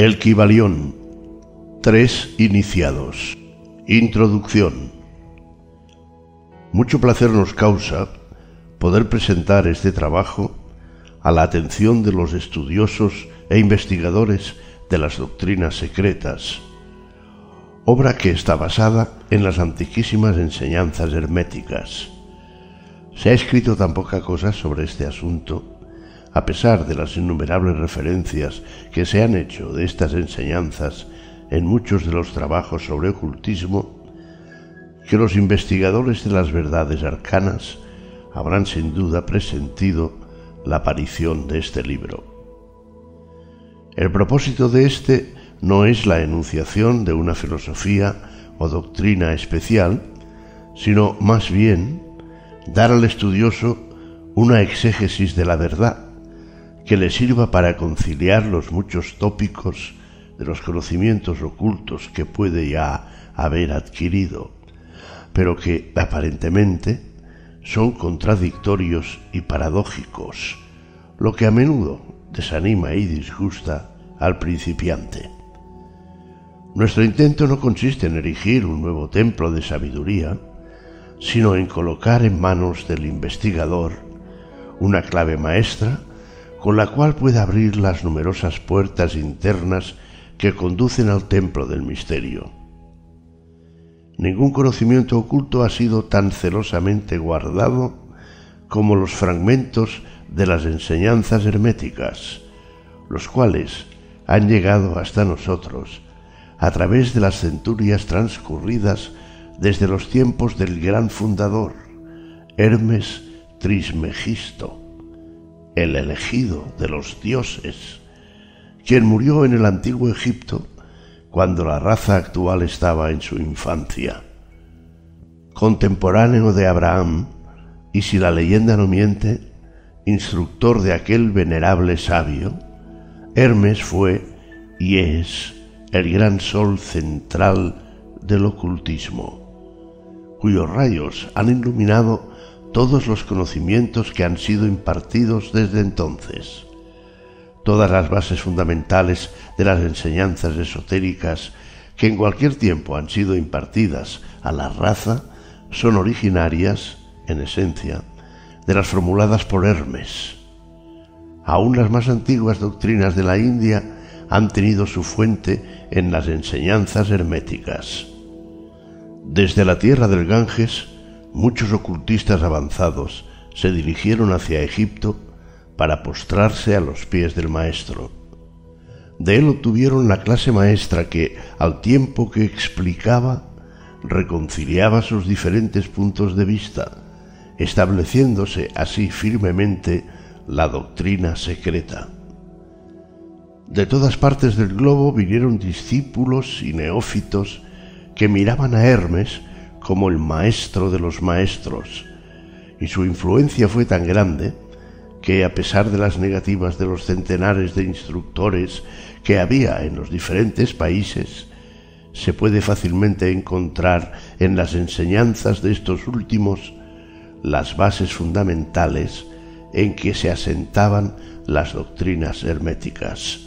El Kibalión. Tres iniciados. Introducción. Mucho placer nos causa poder presentar este trabajo a la atención de los estudiosos e investigadores de las doctrinas secretas, obra que está basada en las antiquísimas enseñanzas herméticas. Se ha escrito tan poca cosa sobre este asunto a pesar de las innumerables referencias que se han hecho de estas enseñanzas en muchos de los trabajos sobre ocultismo, que los investigadores de las verdades arcanas habrán sin duda presentido la aparición de este libro. El propósito de este no es la enunciación de una filosofía o doctrina especial, sino más bien dar al estudioso una exégesis de la verdad que le sirva para conciliar los muchos tópicos de los conocimientos ocultos que puede ya haber adquirido, pero que aparentemente son contradictorios y paradójicos, lo que a menudo desanima y disgusta al principiante. Nuestro intento no consiste en erigir un nuevo templo de sabiduría, sino en colocar en manos del investigador una clave maestra con la cual puede abrir las numerosas puertas internas que conducen al templo del misterio. Ningún conocimiento oculto ha sido tan celosamente guardado como los fragmentos de las enseñanzas herméticas, los cuales han llegado hasta nosotros a través de las centurias transcurridas desde los tiempos del gran fundador, Hermes Trismegisto el elegido de los dioses, quien murió en el antiguo Egipto cuando la raza actual estaba en su infancia. Contemporáneo de Abraham, y si la leyenda no miente, instructor de aquel venerable sabio, Hermes fue y es el gran sol central del ocultismo, cuyos rayos han iluminado todos los conocimientos que han sido impartidos desde entonces. Todas las bases fundamentales de las enseñanzas esotéricas que en cualquier tiempo han sido impartidas a la raza son originarias, en esencia, de las formuladas por Hermes. Aún las más antiguas doctrinas de la India han tenido su fuente en las enseñanzas herméticas. Desde la tierra del Ganges, muchos ocultistas avanzados se dirigieron hacia Egipto para postrarse a los pies del maestro. De él obtuvieron la clase maestra que, al tiempo que explicaba, reconciliaba sus diferentes puntos de vista, estableciéndose así firmemente la doctrina secreta. De todas partes del globo vinieron discípulos y neófitos que miraban a Hermes como el maestro de los maestros, y su influencia fue tan grande que, a pesar de las negativas de los centenares de instructores que había en los diferentes países, se puede fácilmente encontrar en las enseñanzas de estos últimos las bases fundamentales en que se asentaban las doctrinas herméticas.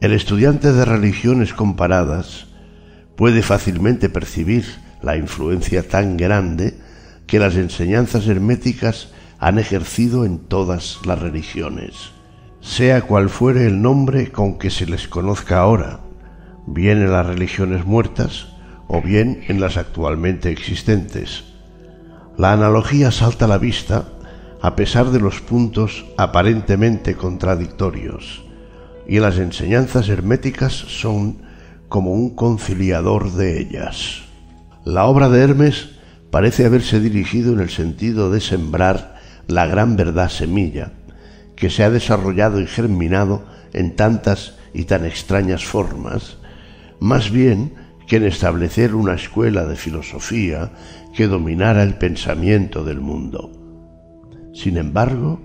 El estudiante de religiones comparadas puede fácilmente percibir la influencia tan grande que las enseñanzas herméticas han ejercido en todas las religiones, sea cual fuere el nombre con que se les conozca ahora, bien en las religiones muertas o bien en las actualmente existentes. La analogía salta a la vista a pesar de los puntos aparentemente contradictorios, y las enseñanzas herméticas son como un conciliador de ellas. La obra de Hermes parece haberse dirigido en el sentido de sembrar la gran verdad semilla, que se ha desarrollado y germinado en tantas y tan extrañas formas, más bien que en establecer una escuela de filosofía que dominara el pensamiento del mundo. Sin embargo,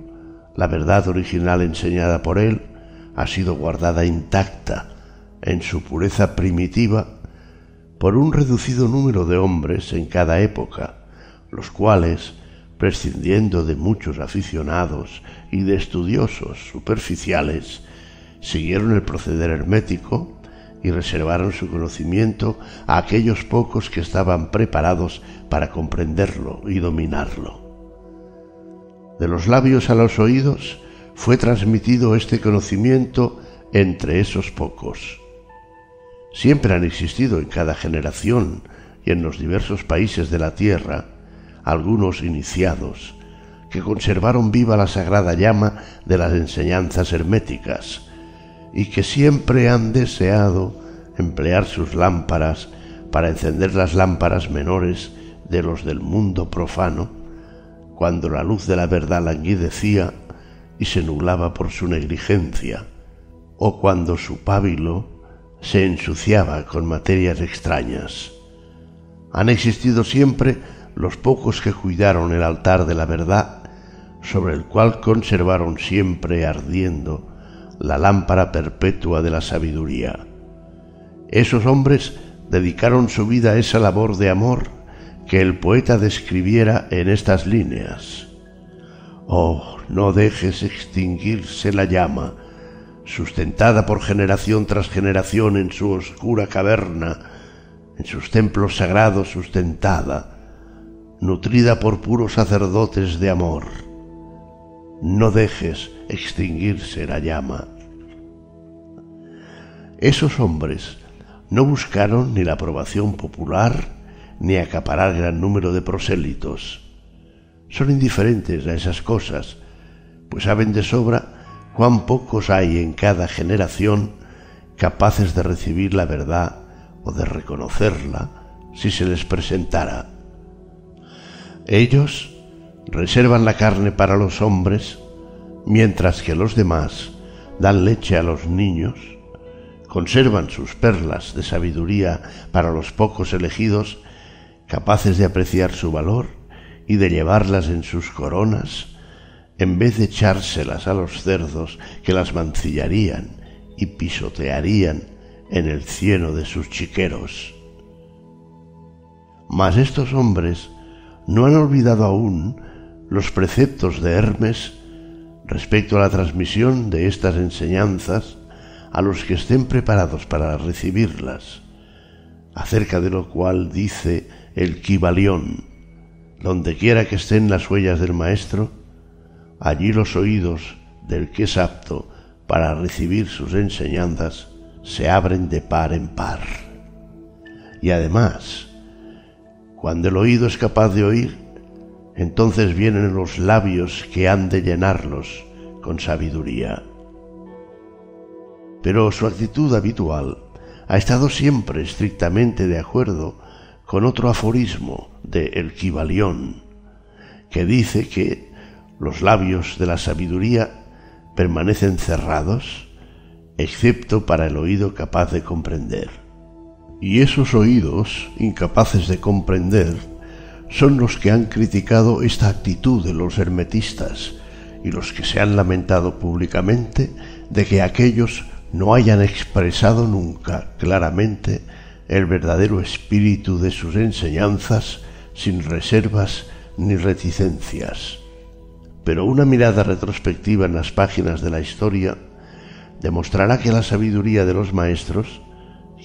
la verdad original enseñada por él ha sido guardada intacta en su pureza primitiva por un reducido número de hombres en cada época, los cuales, prescindiendo de muchos aficionados y de estudiosos superficiales, siguieron el proceder hermético y reservaron su conocimiento a aquellos pocos que estaban preparados para comprenderlo y dominarlo. De los labios a los oídos fue transmitido este conocimiento entre esos pocos. Siempre han existido en cada generación y en los diversos países de la tierra algunos iniciados que conservaron viva la sagrada llama de las enseñanzas herméticas y que siempre han deseado emplear sus lámparas para encender las lámparas menores de los del mundo profano, cuando la luz de la verdad languidecía y se nublaba por su negligencia, o cuando su pábilo se ensuciaba con materias extrañas. Han existido siempre los pocos que cuidaron el altar de la verdad, sobre el cual conservaron siempre ardiendo la lámpara perpetua de la sabiduría. Esos hombres dedicaron su vida a esa labor de amor que el poeta describiera en estas líneas. Oh, no dejes extinguirse la llama, sustentada por generación tras generación en su oscura caverna, en sus templos sagrados sustentada, nutrida por puros sacerdotes de amor. No dejes extinguirse la llama. Esos hombres no buscaron ni la aprobación popular ni acaparar gran número de prosélitos. Son indiferentes a esas cosas, pues saben de sobra cuán pocos hay en cada generación capaces de recibir la verdad o de reconocerla si se les presentara. Ellos reservan la carne para los hombres, mientras que los demás dan leche a los niños, conservan sus perlas de sabiduría para los pocos elegidos, capaces de apreciar su valor y de llevarlas en sus coronas, en vez de echárselas a los cerdos que las mancillarían y pisotearían en el cieno de sus chiqueros. Mas estos hombres no han olvidado aún los preceptos de Hermes respecto a la transmisión de estas enseñanzas a los que estén preparados para recibirlas, acerca de lo cual dice el Kibalión, donde quiera que estén las huellas del Maestro, allí los oídos del que es apto para recibir sus enseñanzas se abren de par en par. Y además, cuando el oído es capaz de oír, entonces vienen los labios que han de llenarlos con sabiduría. Pero su actitud habitual ha estado siempre estrictamente de acuerdo con otro aforismo de El Kibalión, que dice que los labios de la sabiduría permanecen cerrados, excepto para el oído capaz de comprender. Y esos oídos, incapaces de comprender, son los que han criticado esta actitud de los hermetistas y los que se han lamentado públicamente de que aquellos no hayan expresado nunca claramente el verdadero espíritu de sus enseñanzas sin reservas ni reticencias. Pero una mirada retrospectiva en las páginas de la historia demostrará que la sabiduría de los maestros,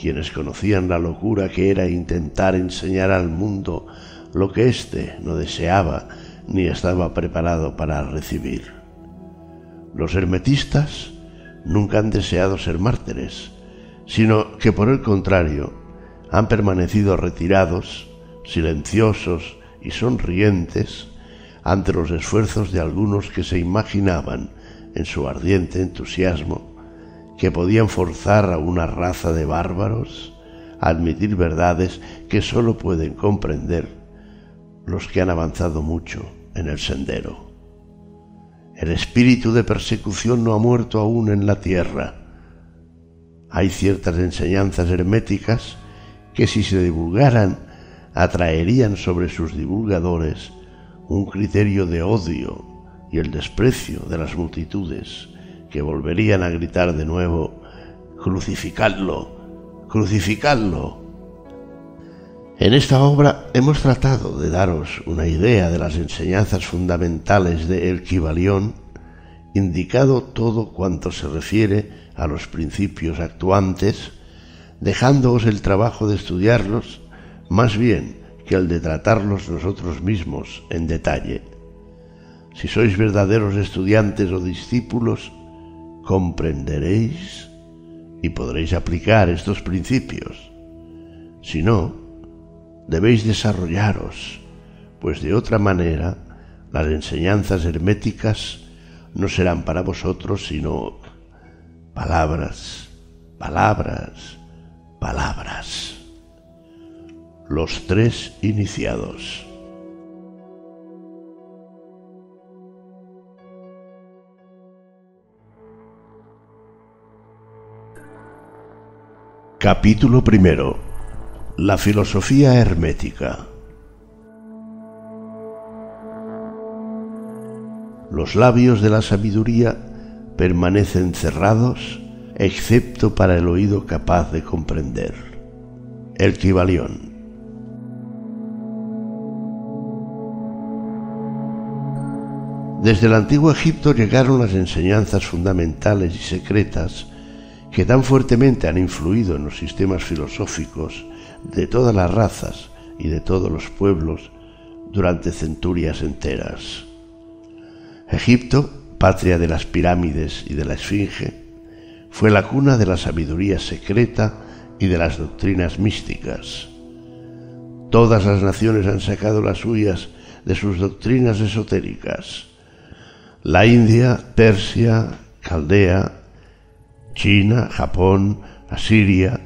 quienes conocían la locura que era intentar enseñar al mundo lo que éste no deseaba ni estaba preparado para recibir. Los hermetistas nunca han deseado ser mártires, sino que por el contrario han permanecido retirados, silenciosos y sonrientes ante los esfuerzos de algunos que se imaginaban en su ardiente entusiasmo que podían forzar a una raza de bárbaros a admitir verdades que sólo pueden comprender los que han avanzado mucho en el sendero. El espíritu de persecución no ha muerto aún en la tierra. Hay ciertas enseñanzas herméticas que si se divulgaran atraerían sobre sus divulgadores un criterio de odio y el desprecio de las multitudes que volverían a gritar de nuevo, crucificadlo, crucificadlo. En esta obra hemos tratado de daros una idea de las enseñanzas fundamentales de El Kibalión, indicado todo cuanto se refiere a los principios actuantes, dejándoos el trabajo de estudiarlos, más bien que el de tratarlos nosotros mismos en detalle. Si sois verdaderos estudiantes o discípulos, comprenderéis y podréis aplicar estos principios. Si no, debéis desarrollaros, pues de otra manera las enseñanzas herméticas no serán para vosotros sino palabras, palabras, palabras. Los tres iniciados. Capítulo primero. La filosofía hermética. Los labios de la sabiduría permanecen cerrados excepto para el oído capaz de comprender. El Kibalión. Desde el antiguo Egipto llegaron las enseñanzas fundamentales y secretas que tan fuertemente han influido en los sistemas filosóficos de todas las razas y de todos los pueblos durante centurias enteras. Egipto, patria de las pirámides y de la Esfinge, fue la cuna de la sabiduría secreta y de las doctrinas místicas. Todas las naciones han sacado las suyas de sus doctrinas esotéricas. La India, Persia, Caldea, China, Japón, Asiria,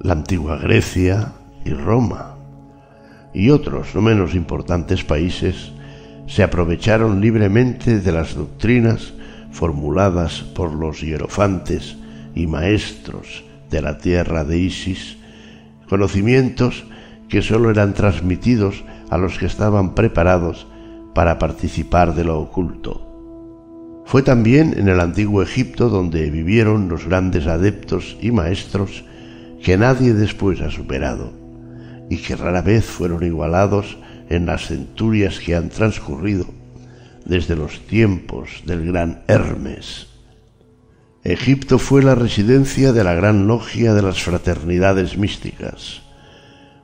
la antigua Grecia y Roma. Y otros no menos importantes países se aprovecharon libremente de las doctrinas formuladas por los hierofantes y maestros de la tierra de Isis, conocimientos que sólo eran transmitidos a los que estaban preparados para participar de lo oculto. Fue también en el antiguo Egipto donde vivieron los grandes adeptos y maestros que nadie después ha superado y que rara vez fueron igualados en las centurias que han transcurrido desde los tiempos del gran Hermes. Egipto fue la residencia de la gran logia de las fraternidades místicas.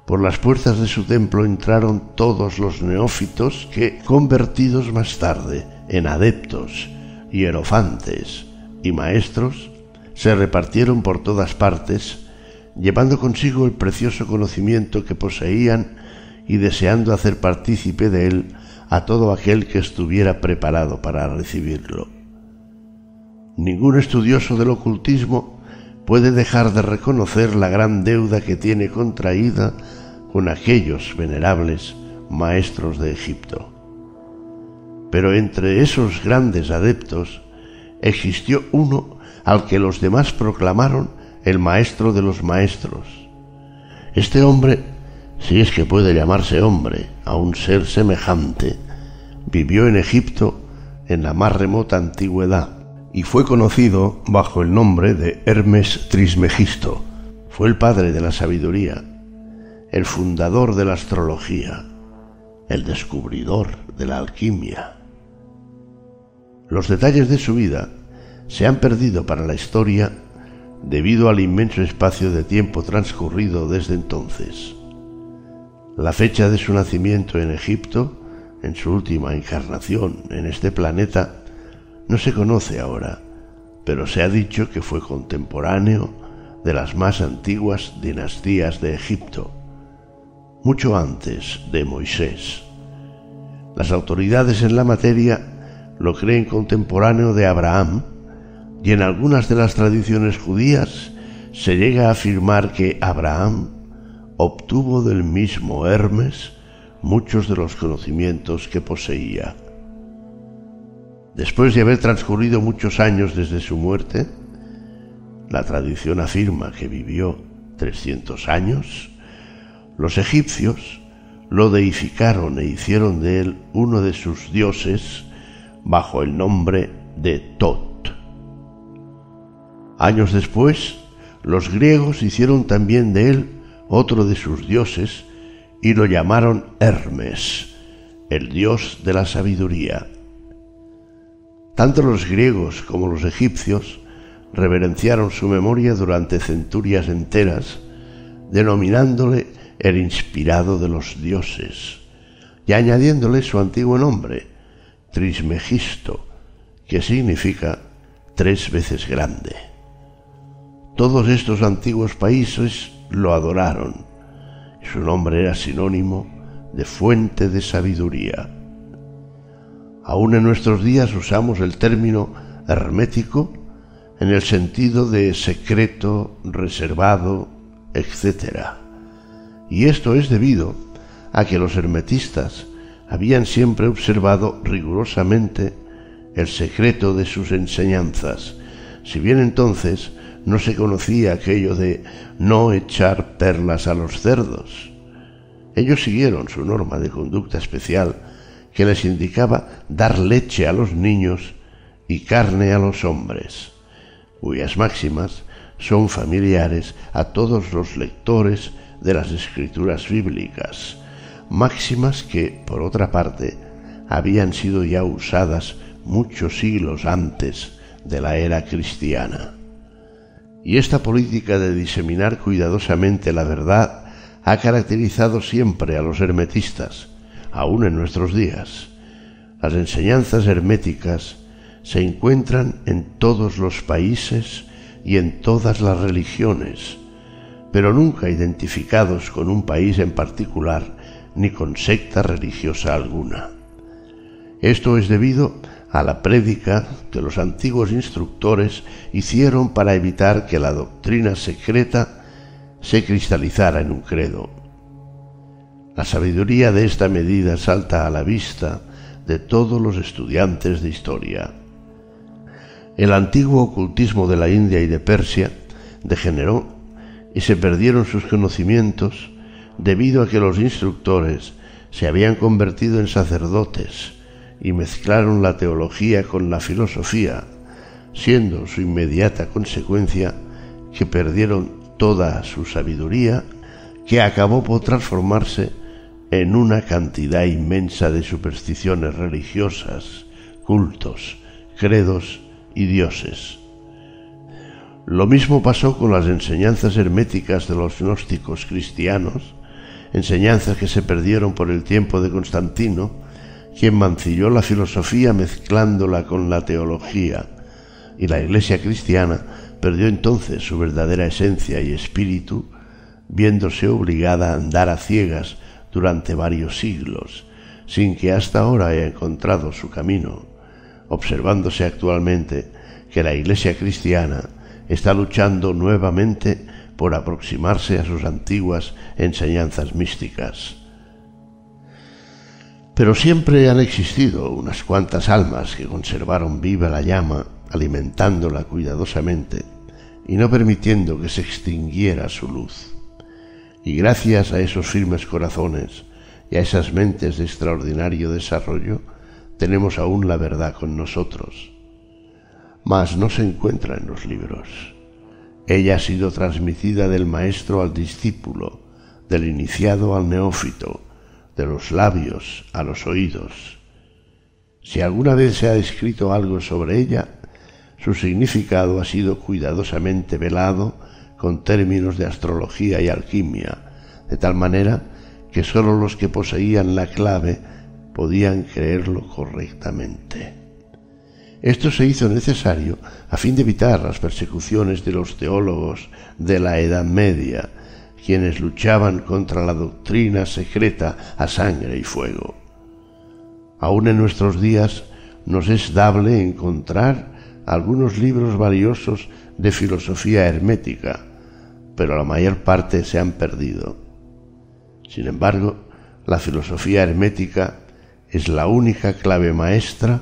Por las puertas de su templo entraron todos los neófitos que, convertidos más tarde en adeptos, hierofantes y maestros se repartieron por todas partes, llevando consigo el precioso conocimiento que poseían y deseando hacer partícipe de él a todo aquel que estuviera preparado para recibirlo. Ningún estudioso del ocultismo puede dejar de reconocer la gran deuda que tiene contraída con aquellos venerables maestros de Egipto. Pero entre esos grandes adeptos existió uno al que los demás proclamaron el maestro de los maestros. Este hombre, si es que puede llamarse hombre a un ser semejante, vivió en Egipto en la más remota antigüedad y fue conocido bajo el nombre de Hermes Trismegisto. Fue el padre de la sabiduría, el fundador de la astrología, el descubridor de la alquimia. Los detalles de su vida se han perdido para la historia debido al inmenso espacio de tiempo transcurrido desde entonces. La fecha de su nacimiento en Egipto, en su última encarnación en este planeta, no se conoce ahora, pero se ha dicho que fue contemporáneo de las más antiguas dinastías de Egipto, mucho antes de Moisés. Las autoridades en la materia lo creen contemporáneo de Abraham, y en algunas de las tradiciones judías se llega a afirmar que Abraham obtuvo del mismo Hermes muchos de los conocimientos que poseía. Después de haber transcurrido muchos años desde su muerte, la tradición afirma que vivió 300 años, los egipcios lo deificaron e hicieron de él uno de sus dioses bajo el nombre de Tot. Años después, los griegos hicieron también de él otro de sus dioses y lo llamaron Hermes, el dios de la sabiduría. Tanto los griegos como los egipcios reverenciaron su memoria durante centurias enteras, denominándole el inspirado de los dioses, y añadiéndole su antiguo nombre, Trismegisto, que significa tres veces grande. Todos estos antiguos países lo adoraron, y su nombre era sinónimo de fuente de sabiduría. Aún en nuestros días usamos el término hermético en el sentido de secreto, reservado, etc. Y esto es debido a que los hermetistas habían siempre observado rigurosamente el secreto de sus enseñanzas, si bien entonces no se conocía aquello de no echar perlas a los cerdos. Ellos siguieron su norma de conducta especial que les indicaba dar leche a los niños y carne a los hombres, cuyas máximas son familiares a todos los lectores de las escrituras bíblicas, máximas que, por otra parte, habían sido ya usadas muchos siglos antes de la era cristiana. Y esta política de diseminar cuidadosamente la verdad ha caracterizado siempre a los hermetistas, aún en nuestros días. Las enseñanzas herméticas se encuentran en todos los países y en todas las religiones, pero nunca identificados con un país en particular ni con secta religiosa alguna. Esto es debido a la prédica que los antiguos instructores hicieron para evitar que la doctrina secreta se cristalizara en un credo. La sabiduría de esta medida salta a la vista de todos los estudiantes de historia. El antiguo ocultismo de la India y de Persia degeneró y se perdieron sus conocimientos debido a que los instructores se habían convertido en sacerdotes y mezclaron la teología con la filosofía, siendo su inmediata consecuencia que perdieron toda su sabiduría, que acabó por transformarse en una cantidad inmensa de supersticiones religiosas, cultos, credos y dioses. Lo mismo pasó con las enseñanzas herméticas de los gnósticos cristianos, enseñanzas que se perdieron por el tiempo de Constantino, quien mancilló la filosofía mezclándola con la teología, y la Iglesia cristiana perdió entonces su verdadera esencia y espíritu, viéndose obligada a andar a ciegas durante varios siglos, sin que hasta ahora haya encontrado su camino, observándose actualmente que la Iglesia cristiana está luchando nuevamente por aproximarse a sus antiguas enseñanzas místicas. Pero siempre han existido unas cuantas almas que conservaron viva la llama, alimentándola cuidadosamente y no permitiendo que se extinguiera su luz. Y gracias a esos firmes corazones y a esas mentes de extraordinario desarrollo, tenemos aún la verdad con nosotros. Mas no se encuentra en los libros. Ella ha sido transmitida del maestro al discípulo, del iniciado al neófito, de los labios a los oídos. Si alguna vez se ha escrito algo sobre ella, su significado ha sido cuidadosamente velado con términos de astrología y alquimia, de tal manera que sólo los que poseían la clave podían creerlo correctamente. Esto se hizo necesario a fin de evitar las persecuciones de los teólogos de la Edad Media, quienes luchaban contra la doctrina secreta a sangre y fuego. Aún en nuestros días nos es dable encontrar algunos libros valiosos de filosofía hermética, pero la mayor parte se han perdido. Sin embargo, la filosofía hermética es la única clave maestra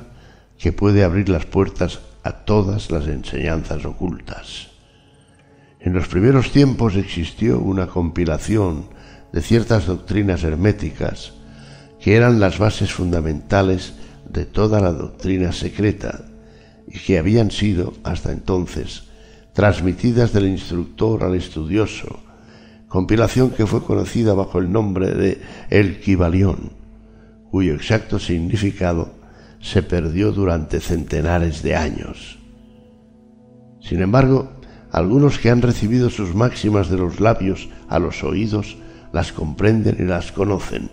que puede abrir las puertas a todas las enseñanzas ocultas. En los primeros tiempos existió una compilación de ciertas doctrinas herméticas que eran las bases fundamentales de toda la doctrina secreta y que habían sido, hasta entonces, transmitidas del instructor al estudioso, compilación que fue conocida bajo el nombre de El Kibalión, cuyo exacto significado se perdió durante centenares de años. Sin embargo, algunos que han recibido sus máximas de los labios a los oídos las comprenden y las conocen.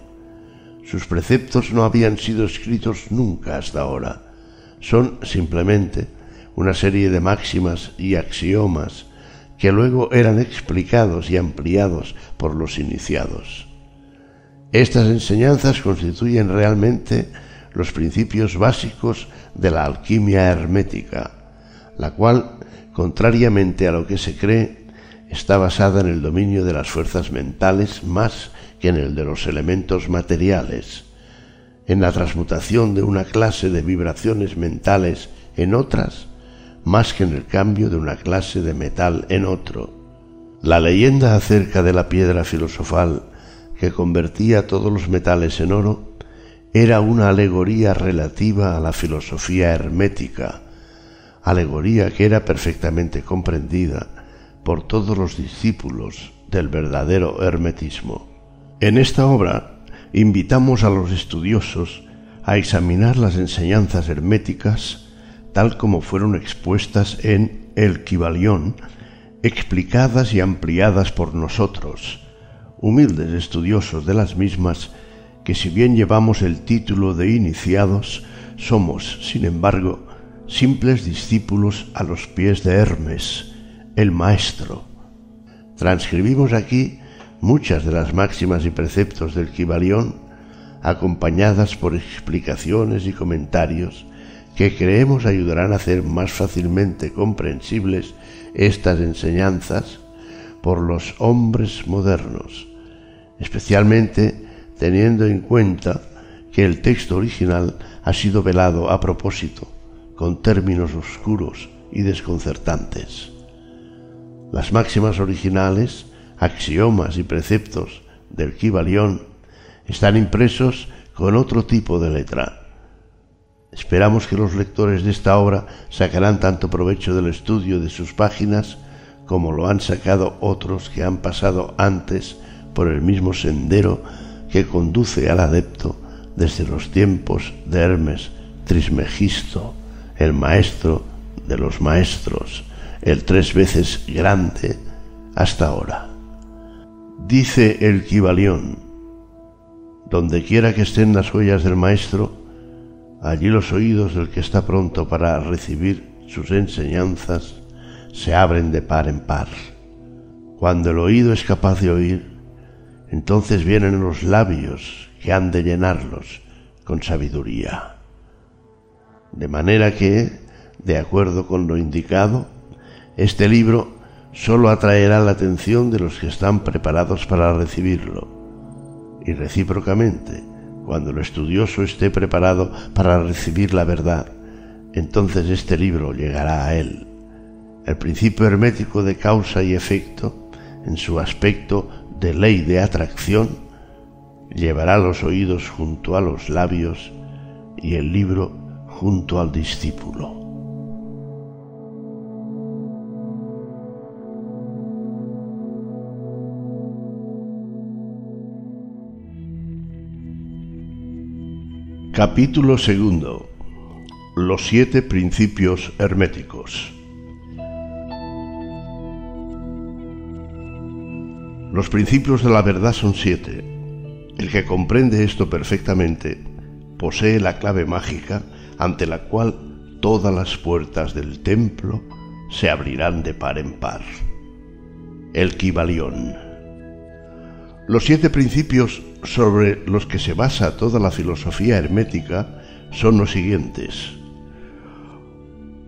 Sus preceptos no habían sido escritos nunca hasta ahora. Son simplemente una serie de máximas y axiomas que luego eran explicados y ampliados por los iniciados. Estas enseñanzas constituyen realmente los principios básicos de la alquimia hermética, la cual, contrariamente a lo que se cree, está basada en el dominio de las fuerzas mentales más que en el de los elementos materiales, en la transmutación de una clase de vibraciones mentales en otras, más que en el cambio de una clase de metal en otro. La leyenda acerca de la piedra filosofal que convertía todos los metales en oro era una alegoría relativa a la filosofía hermética, alegoría que era perfectamente comprendida por todos los discípulos del verdadero hermetismo. En esta obra invitamos a los estudiosos a examinar las enseñanzas herméticas tal como fueron expuestas en El Kibalión, explicadas y ampliadas por nosotros, humildes estudiosos de las mismas, que si bien llevamos el título de iniciados, somos, sin embargo, simples discípulos a los pies de Hermes, el Maestro. Transcribimos aquí muchas de las máximas y preceptos del Kibalión, acompañadas por explicaciones y comentarios que creemos ayudarán a hacer más fácilmente comprensibles estas enseñanzas por los hombres modernos, especialmente teniendo en cuenta que el texto original ha sido velado a propósito, con términos oscuros y desconcertantes. Las máximas originales, axiomas y preceptos del Kibalión están impresos con otro tipo de letra. Esperamos que los lectores de esta obra sacarán tanto provecho del estudio de sus páginas como lo han sacado otros que han pasado antes por el mismo sendero que conduce al adepto desde los tiempos de Hermes Trismegisto, el maestro de los maestros, el tres veces grande hasta ahora. Dice el Kibalión, donde quiera que estén las huellas del maestro, allí los oídos del que está pronto para recibir sus enseñanzas se abren de par en par. Cuando el oído es capaz de oír, entonces vienen los labios que han de llenarlos con sabiduría. De manera que, de acuerdo con lo indicado, este libro sólo atraerá la atención de los que están preparados para recibirlo. Y recíprocamente, cuando el estudioso esté preparado para recibir la verdad, entonces este libro llegará a él. El principio hermético de causa y efecto, en su aspecto de ley de atracción, llevará los oídos junto a los labios y el libro junto al discípulo. Capítulo segundo. Los siete principios herméticos. Los principios de la verdad son siete. El que comprende esto perfectamente posee la clave mágica ante la cual todas las puertas del templo se abrirán de par en par. El Kibalión. Los siete principios sobre los que se basa toda la filosofía hermética son los siguientes.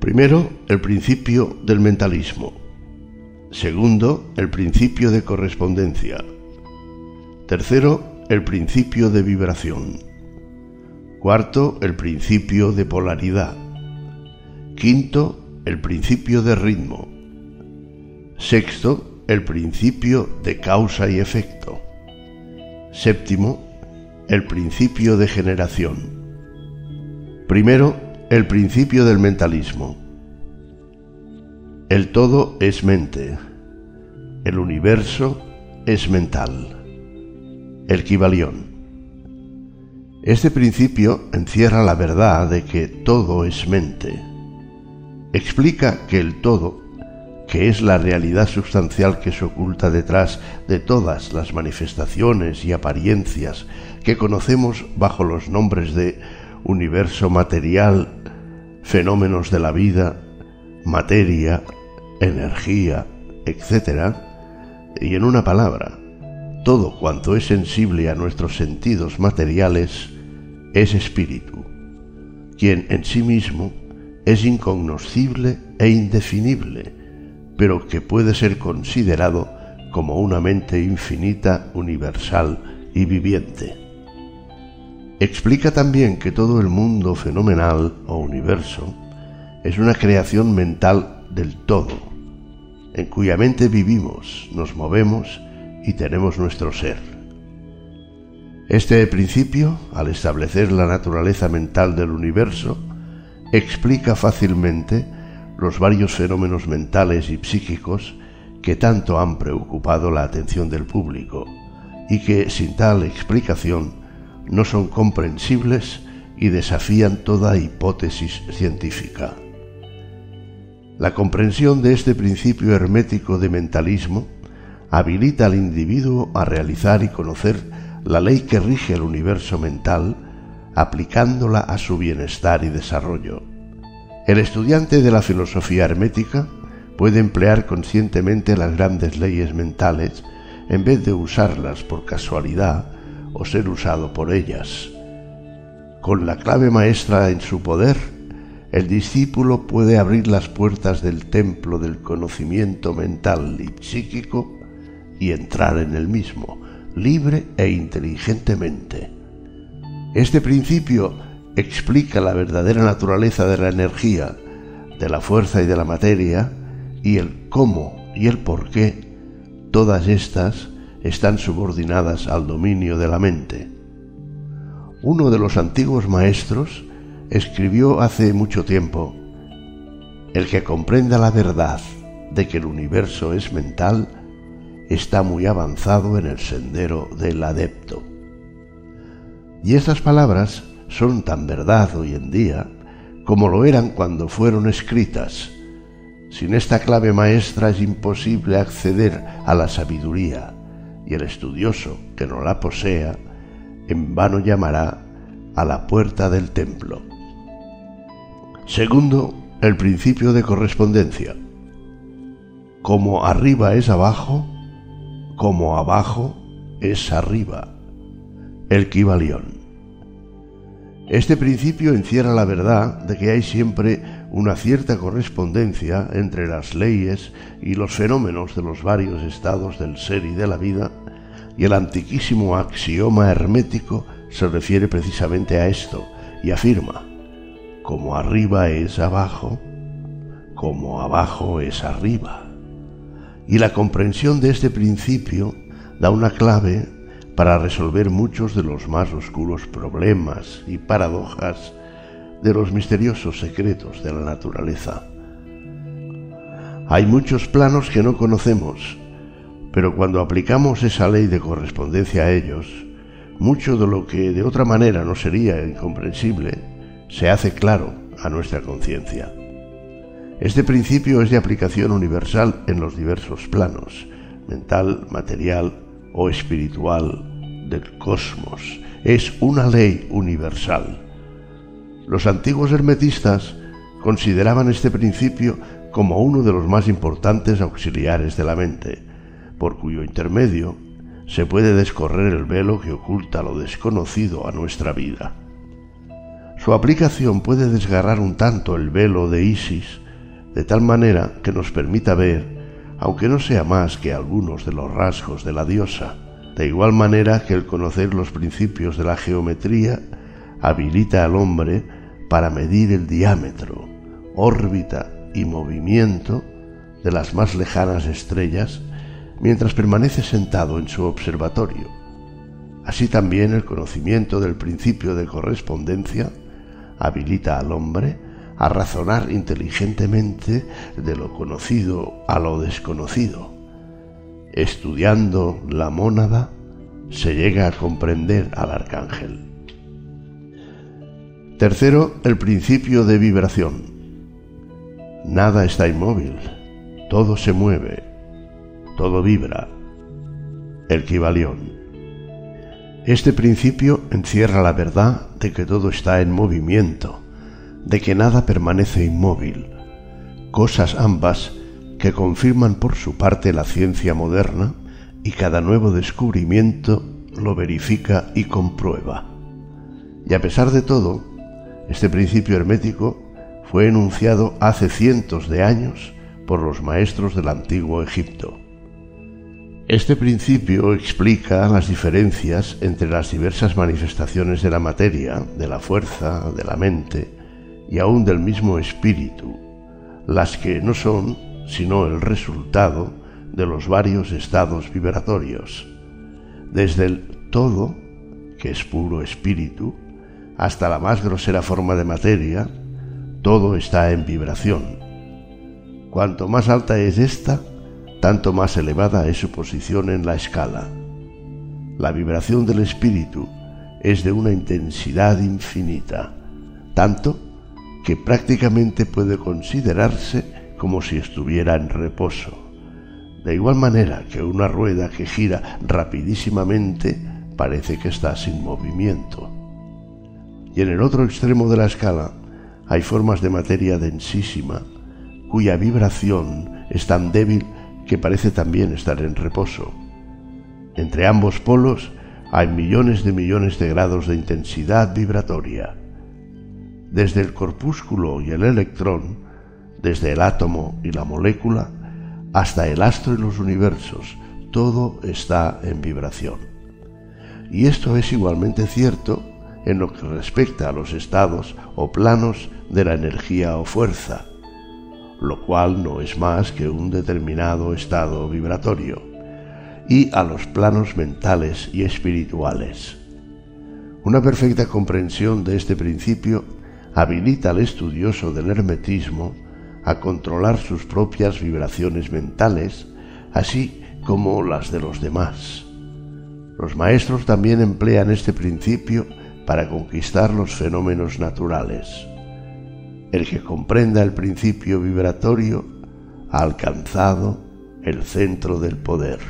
Primero, el principio del mentalismo. Segundo, el principio de correspondencia. Tercero, el principio de vibración. Cuarto, el principio de polaridad. Quinto, el principio de ritmo. Sexto, el principio de causa y efecto. Séptimo, el principio de generación. Primero, el principio del mentalismo. El todo es mente. El universo es mental. El. Este principio encierra la verdad de que todo es mente. Explica que el todo que es la realidad sustancial que se oculta detrás de todas las manifestaciones y apariencias que conocemos bajo los nombres de universo material, fenómenos de la vida, materia, energía, etc. Y en una palabra, todo cuanto es sensible a nuestros sentidos materiales es espíritu, quien en sí mismo es incognoscible e indefinible, pero que puede ser considerado como una mente infinita, universal y viviente. Explica también que todo el mundo fenomenal o universo es una creación mental del todo, en cuya mente vivimos, nos movemos y tenemos nuestro ser. Este principio, al establecer la naturaleza mental del universo, explica fácilmente los varios fenómenos mentales y psíquicos que tanto han preocupado la atención del público y que sin tal explicación no son comprensibles y desafían toda hipótesis científica. La comprensión de este principio hermético de mentalismo habilita al individuo a realizar y conocer la ley que rige el universo mental, aplicándola a su bienestar y desarrollo. El estudiante de la filosofía hermética puede emplear conscientemente las grandes leyes mentales en vez de usarlas por casualidad o ser usado por ellas. Con la clave maestra en su poder, el discípulo puede abrir las puertas del templo del conocimiento mental y psíquico y entrar en el mismo, libre e inteligentemente. Este principio explica la verdadera naturaleza de la energía, de la fuerza y de la materia, y el cómo y el por qué todas estas están subordinadas al dominio de la mente. Uno de los antiguos maestros escribió hace mucho tiempo, el que comprenda la verdad de que el universo es mental, está muy avanzado en el sendero del adepto. Y estas palabras son tan verdad hoy en día como lo eran cuando fueron escritas. Sin esta clave maestra es imposible acceder a la sabiduría, y el estudioso que no la posea, en vano llamará a la puerta del templo. Segundo, el principio de correspondencia. Como arriba es abajo, como abajo es arriba. El Kibalión. Este principio encierra la verdad de que hay siempre una cierta correspondencia entre las leyes y los fenómenos de los varios estados del ser y de la vida, y el antiquísimo axioma hermético se refiere precisamente a esto y afirma, como arriba es abajo, como abajo es arriba. Y la comprensión de este principio da una clave para resolver muchos de los más oscuros problemas y paradojas de los misteriosos secretos de la naturaleza. Hay muchos planos que no conocemos, pero cuando aplicamos esa ley de correspondencia a ellos, mucho de lo que de otra manera no sería incomprensible se hace claro a nuestra conciencia. Este principio es de aplicación universal en los diversos planos, mental, material o espiritual del cosmos. Es una ley universal. Los antiguos hermetistas consideraban este principio como uno de los más importantes auxiliares de la mente, por cuyo intermedio se puede descorrer el velo que oculta lo desconocido a nuestra vida. Su aplicación puede desgarrar un tanto el velo de Isis, de tal manera que nos permita ver, aunque no sea más que algunos de los rasgos de la diosa, de igual manera que el conocer los principios de la geometría habilita al hombre para medir el diámetro, órbita y movimiento de las más lejanas estrellas mientras permanece sentado en su observatorio. Así también el conocimiento del principio de correspondencia habilita al hombre a razonar inteligentemente de lo conocido a lo desconocido. Estudiando la mónada, se llega a comprender al arcángel. Tercero, el principio de vibración. Nada está inmóvil, todo se mueve, todo vibra. El Kibalión. Este principio encierra la verdad de que todo está en movimiento, de que nada permanece inmóvil, cosas ambas que confirman por su parte la ciencia moderna y cada nuevo descubrimiento lo verifica y comprueba. Y a pesar de todo, este principio hermético fue enunciado hace cientos de años por los maestros del antiguo Egipto. Este principio explica las diferencias entre las diversas manifestaciones de la materia, de la fuerza, de la mente y aún del mismo espíritu, las que no son sino el resultado de los varios estados vibratorios, desde el todo, que es puro espíritu, hasta la más grosera forma de materia, todo está en vibración. Cuanto más alta es esta, tanto más elevada es su posición en la escala. La vibración del espíritu es de una intensidad infinita, tanto que prácticamente puede considerarse como si estuviera en reposo. De igual manera que una rueda que gira rapidísimamente parece que está sin movimiento. Y en el otro extremo de la escala hay formas de materia densísima, cuya vibración es tan débil que parece también estar en reposo. Entre ambos polos hay millones de millones de grados de intensidad vibratoria. Desde el corpúsculo y el electrón, desde el átomo y la molécula, hasta el astro y los universos, todo está en vibración. Y esto es igualmente cierto en lo que respecta a los estados o planos de la energía o fuerza, lo cual no es más que un determinado estado vibratorio, y a los planos mentales y espirituales. Una perfecta comprensión de este principio habilita al estudioso del hermetismo a controlar sus propias vibraciones mentales, así como las de los demás. Los maestros también emplean este principio para conquistar los fenómenos naturales. El que comprenda el principio vibratorio ha alcanzado el centro del poder,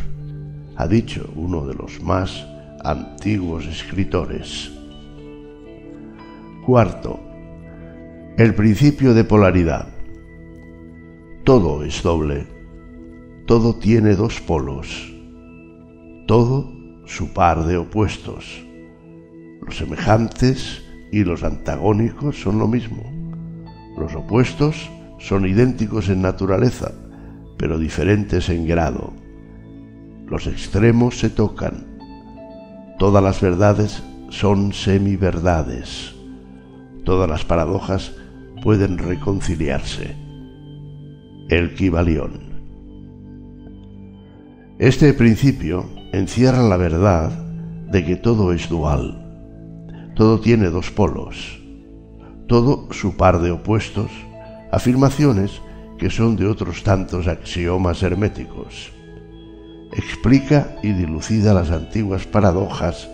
ha dicho uno de los más antiguos escritores. Cuarto, el principio de polaridad. Todo es doble, todo tiene dos polos, todo su par de opuestos. Los semejantes y los antagónicos son lo mismo. Los opuestos son idénticos en naturaleza, pero diferentes en grado. Los extremos se tocan. Todas las verdades son semiverdades. Todas las paradojas pueden reconciliarse. El Kibalión. Este principio encierra la verdad de que todo es dual. Todo tiene dos polos todo su par de opuestos, afirmaciones que son de otros tantos axiomas herméticos. Explica y dilucida las antiguas paradojas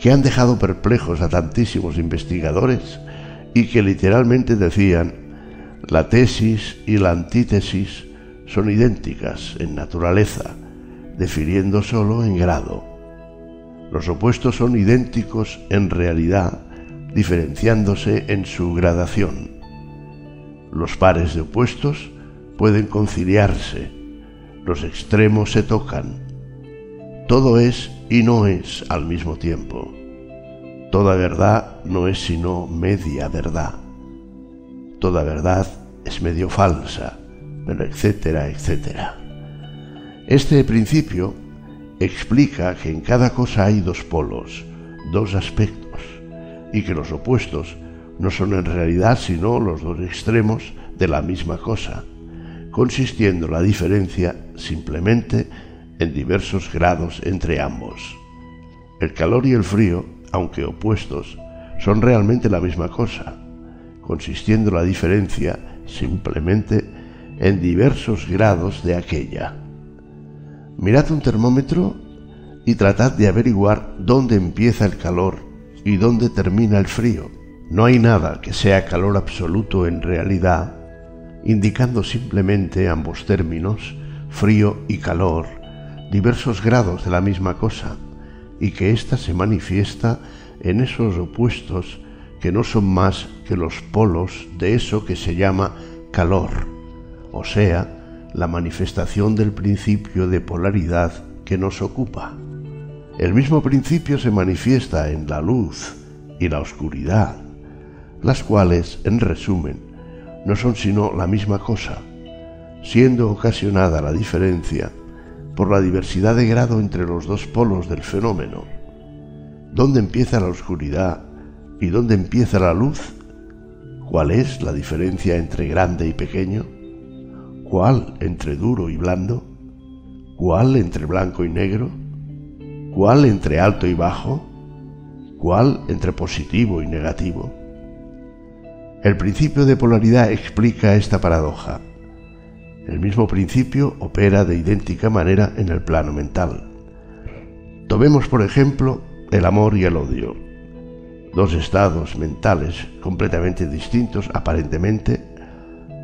que han dejado perplejos a tantísimos investigadores y que literalmente decían la tesis y la antítesis son idénticas en naturaleza, difiriendo solo en grado. Los opuestos son idénticos en realidad, diferenciándose en su gradación. Los pares de opuestos pueden conciliarse, los extremos se tocan. Todo es y no es al mismo tiempo. Toda verdad no es sino media verdad. Toda verdad es medio falsa, pero etcétera, etcétera. Este principio explica que en cada cosa hay dos polos, dos aspectos y que los opuestos no son en realidad sino los dos extremos de la misma cosa, consistiendo la diferencia simplemente en diversos grados entre ambos. El calor y el frío, aunque opuestos, son realmente la misma cosa, consistiendo la diferencia simplemente en diversos grados de aquella. Mirad un termómetro y tratad de averiguar dónde empieza el calor y dónde termina el frío. No hay nada que sea calor absoluto en realidad, indicando simplemente ambos términos, frío y calor, diversos grados de la misma cosa, y que ésta se manifiesta en esos opuestos que no son más que los polos de eso que se llama calor, o sea, la manifestación del principio de polaridad que nos ocupa. El mismo principio se manifiesta en la luz y la oscuridad, las cuales, en resumen, no son sino la misma cosa, siendo ocasionada la diferencia por la diversidad de grado entre los dos polos del fenómeno. ¿Dónde empieza la oscuridad y dónde empieza la luz? ¿Cuál es la diferencia entre grande y pequeño? ¿Cuál entre duro y blando? ¿Cuál entre blanco y negro? ¿Cuál entre alto y bajo? ¿Cuál entre positivo y negativo? El principio de polaridad explica esta paradoja. El mismo principio opera de idéntica manera en el plano mental. Tomemos, por ejemplo, el amor y el odio, dos estados mentales completamente distintos aparentemente,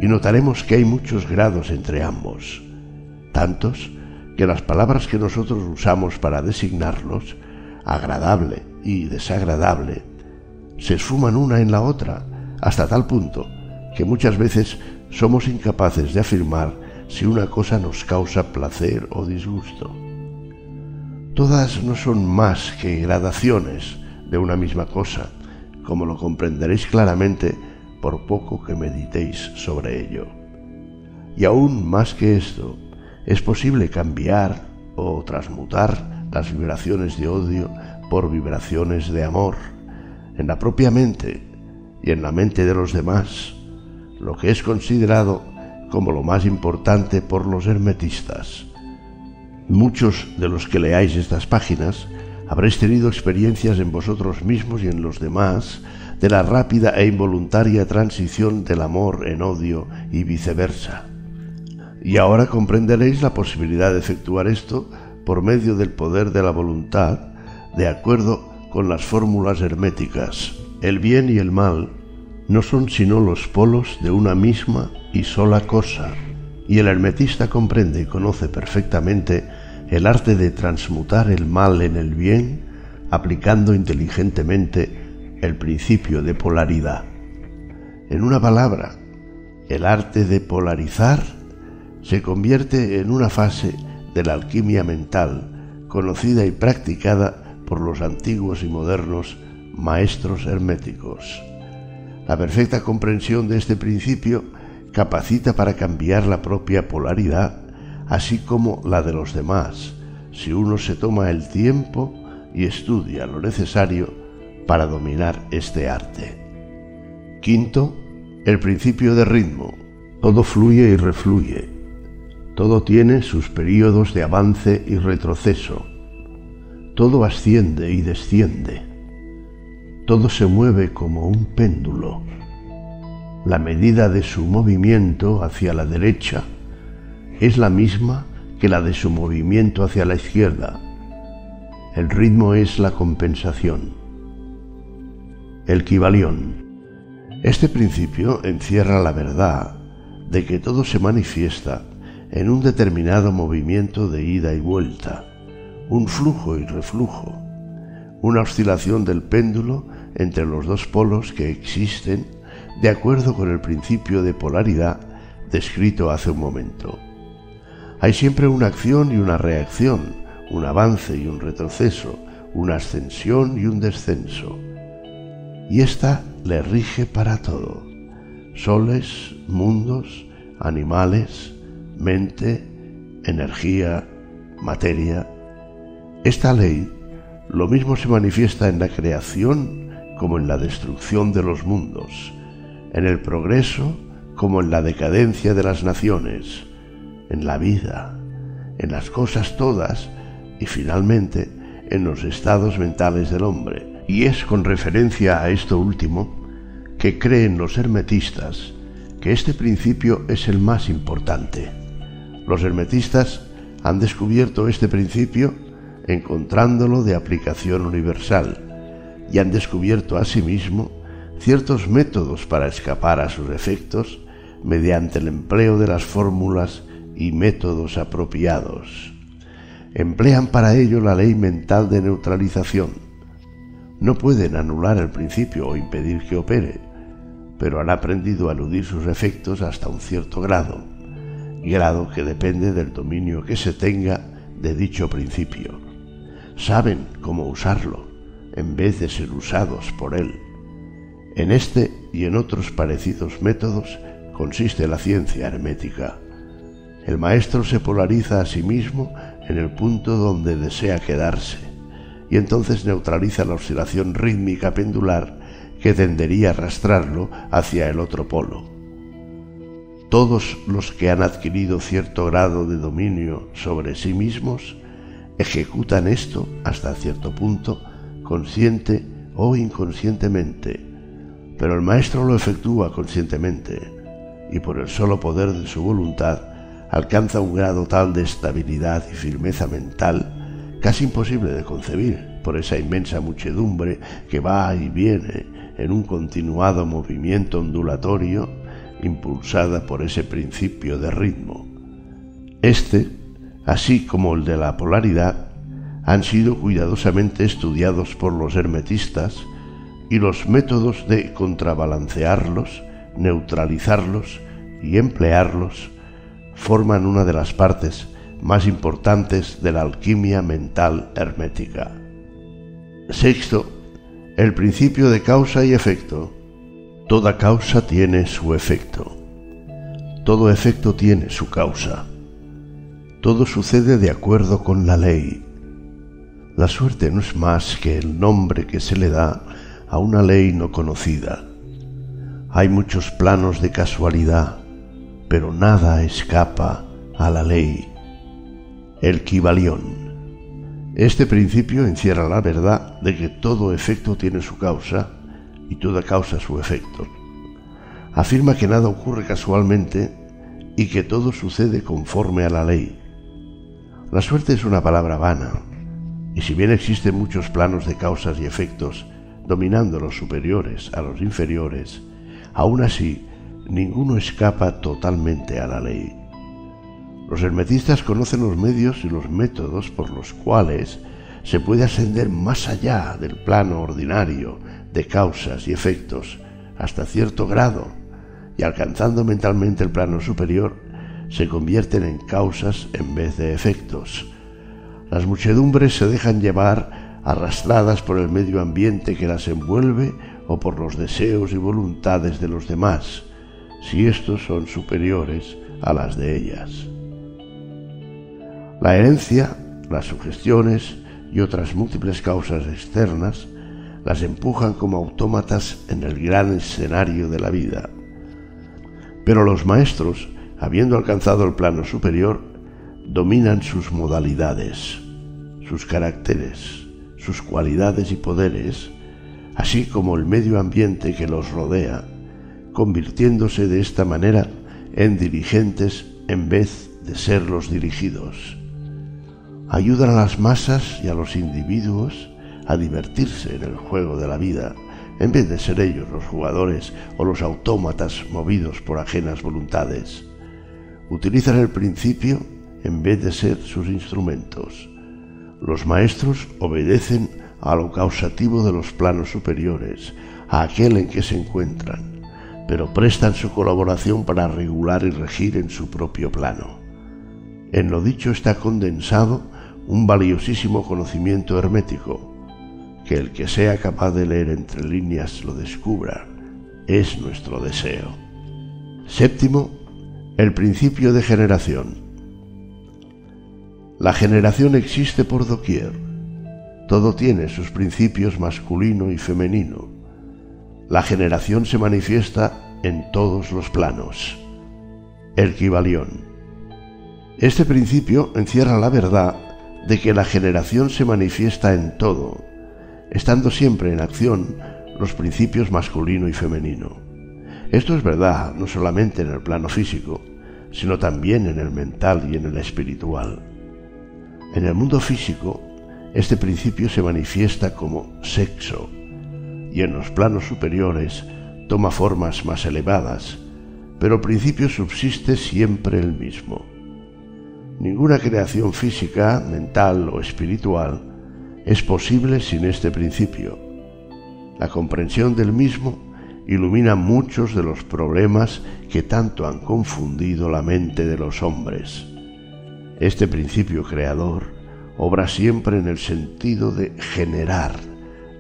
y notaremos que hay muchos grados entre ambos, tantos que las palabras que nosotros usamos para designarlos, agradable y desagradable, se esfuman una en la otra, hasta tal punto que muchas veces somos incapaces de afirmar si una cosa nos causa placer o disgusto. Todas no son más que gradaciones de una misma cosa, como lo comprenderéis claramente por poco que meditéis sobre ello. Y aún más que esto, es posible cambiar o transmutar las vibraciones de odio por vibraciones de amor en la propia mente y en la mente de los demás, lo que es considerado como lo más importante por los hermetistas. Muchos de los que leáis estas páginas habréis tenido experiencias en vosotros mismos y en los demás de la rápida e involuntaria transición del amor en odio y viceversa. Y ahora comprenderéis la posibilidad de efectuar esto por medio del poder de la voluntad, de acuerdo con las fórmulas herméticas. El bien y el mal no son sino los polos de una misma y sola cosa, y el hermetista comprende y conoce perfectamente el arte de transmutar el mal en el bien, aplicando inteligentemente el principio de polaridad. En una palabra, el arte de polarizar se convierte en una fase de la alquimia mental, conocida y practicada por los antiguos y modernos maestros herméticos. La perfecta comprensión de este principio capacita para cambiar la propia polaridad, así como la de los demás, si uno se toma el tiempo y estudia lo necesario para dominar este arte. Quinto, el principio de ritmo. Todo fluye y refluye. Todo tiene sus períodos de avance y retroceso. Todo asciende y desciende todo se mueve como un péndulo. La medida de su movimiento hacia la derecha es la misma que la de su movimiento hacia la izquierda. El ritmo es la compensación. El Kibalión. Este principio encierra la verdad de que todo se manifiesta en un determinado movimiento de ida y vuelta, un flujo y reflujo, una oscilación del péndulo entre los dos polos que existen de acuerdo con el principio de polaridad descrito hace un momento. Hay siempre una acción y una reacción, un avance y un retroceso, una ascensión y un descenso. Y ésta le rige para todo. Soles, mundos, animales, mente, energía, materia. Esta ley lo mismo se manifiesta en la creación como en la destrucción de los mundos, en el progreso como en la decadencia de las naciones, en la vida, en las cosas todas y finalmente en los estados mentales del hombre. Y es con referencia a esto último que creen los hermetistas que este principio es el más importante. Los hermetistas han descubierto este principio encontrándolo de aplicación universal y han descubierto asimismo ciertos métodos para escapar a sus efectos mediante el empleo de las fórmulas y métodos apropiados. Emplean para ello la ley mental de neutralización. No pueden anular el principio o impedir que opere, pero han aprendido a eludir sus efectos hasta un cierto grado, grado que depende del dominio que se tenga de dicho principio. Saben cómo usarlo, en vez de ser usados por él. En este y en otros parecidos métodos consiste la ciencia hermética. El maestro se polariza a sí mismo en el punto donde desea quedarse y entonces neutraliza la oscilación rítmica pendular que tendería a arrastrarlo hacia el otro polo. Todos los que han adquirido cierto grado de dominio sobre sí mismos ejecutan esto hasta cierto punto, consciente o inconscientemente, pero el maestro lo efectúa conscientemente y por el solo poder de su voluntad alcanza un grado tal de estabilidad y firmeza mental casi imposible de concebir por esa inmensa muchedumbre que va y viene en un continuado movimiento ondulatorio impulsada por ese principio de ritmo. Este, así como el de la polaridad, han sido cuidadosamente estudiados por los hermetistas y los métodos de contrabalancearlos neutralizarlos y emplearlos forman una de las partes más importantes de la alquimia mental hermética. Sexto, el principio de causa y efecto. Toda causa tiene su efecto. Todo efecto tiene su causa. Todo sucede de acuerdo con la ley. La suerte no es más que el nombre que se le da a una ley no conocida. Hay muchos planos de casualidad, pero nada escapa a la ley. El Kibalión. Este principio encierra la verdad de que todo efecto tiene su causa y toda causa su efecto. Afirma que nada ocurre casualmente y que todo sucede conforme a la ley. La suerte es una palabra vana, y si bien existen muchos planos de causas y efectos, dominando los superiores a los inferiores, Aún así, ninguno escapa totalmente a la ley. Los hermetistas conocen los medios y los métodos por los cuales se puede ascender más allá del plano ordinario de causas y efectos hasta cierto grado y alcanzando mentalmente el plano superior se convierten en causas en vez de efectos. Las muchedumbres se dejan llevar arrastradas por el medio ambiente que las envuelve o por los deseos y voluntades de los demás, si estos son superiores a las de ellas. La herencia, las sugestiones y otras múltiples causas externas las empujan como autómatas en el gran escenario de la vida. Pero los maestros, habiendo alcanzado el plano superior, dominan sus modalidades, sus caracteres, sus cualidades y poderes, así como el medio ambiente que los rodea, convirtiéndose de esta manera en dirigentes en vez de ser los dirigidos. Ayudan a las masas y a los individuos a divertirse en el juego de la vida, en vez de ser ellos los jugadores o los autómatas movidos por ajenas voluntades. Utilizan el principio en vez de ser sus instrumentos. Los maestros obedecen a lo causativo de los planos superiores, a aquel en que se encuentran, pero prestan su colaboración para regular y regir en su propio plano. En lo dicho está condensado un valiosísimo conocimiento hermético, que el que sea capaz de leer entre líneas lo descubra, es nuestro deseo. Séptimo, el principio de generación. La generación existe por doquier todo tiene sus principios masculino y femenino. La generación se manifiesta en todos los planos. El. Este principio encierra la verdad de que la generación se manifiesta en todo, estando siempre en acción los principios masculino y femenino. Esto es verdad no solamente en el plano físico, sino también en el mental y en el espiritual. En el mundo físico, este principio se manifiesta como sexo y en los planos superiores toma formas más elevadas, pero el principio subsiste siempre el mismo. Ninguna creación física, mental o espiritual es posible sin este principio. La comprensión del mismo ilumina muchos de los problemas que tanto han confundido la mente de los hombres. Este principio creador obra siempre en el sentido de generar,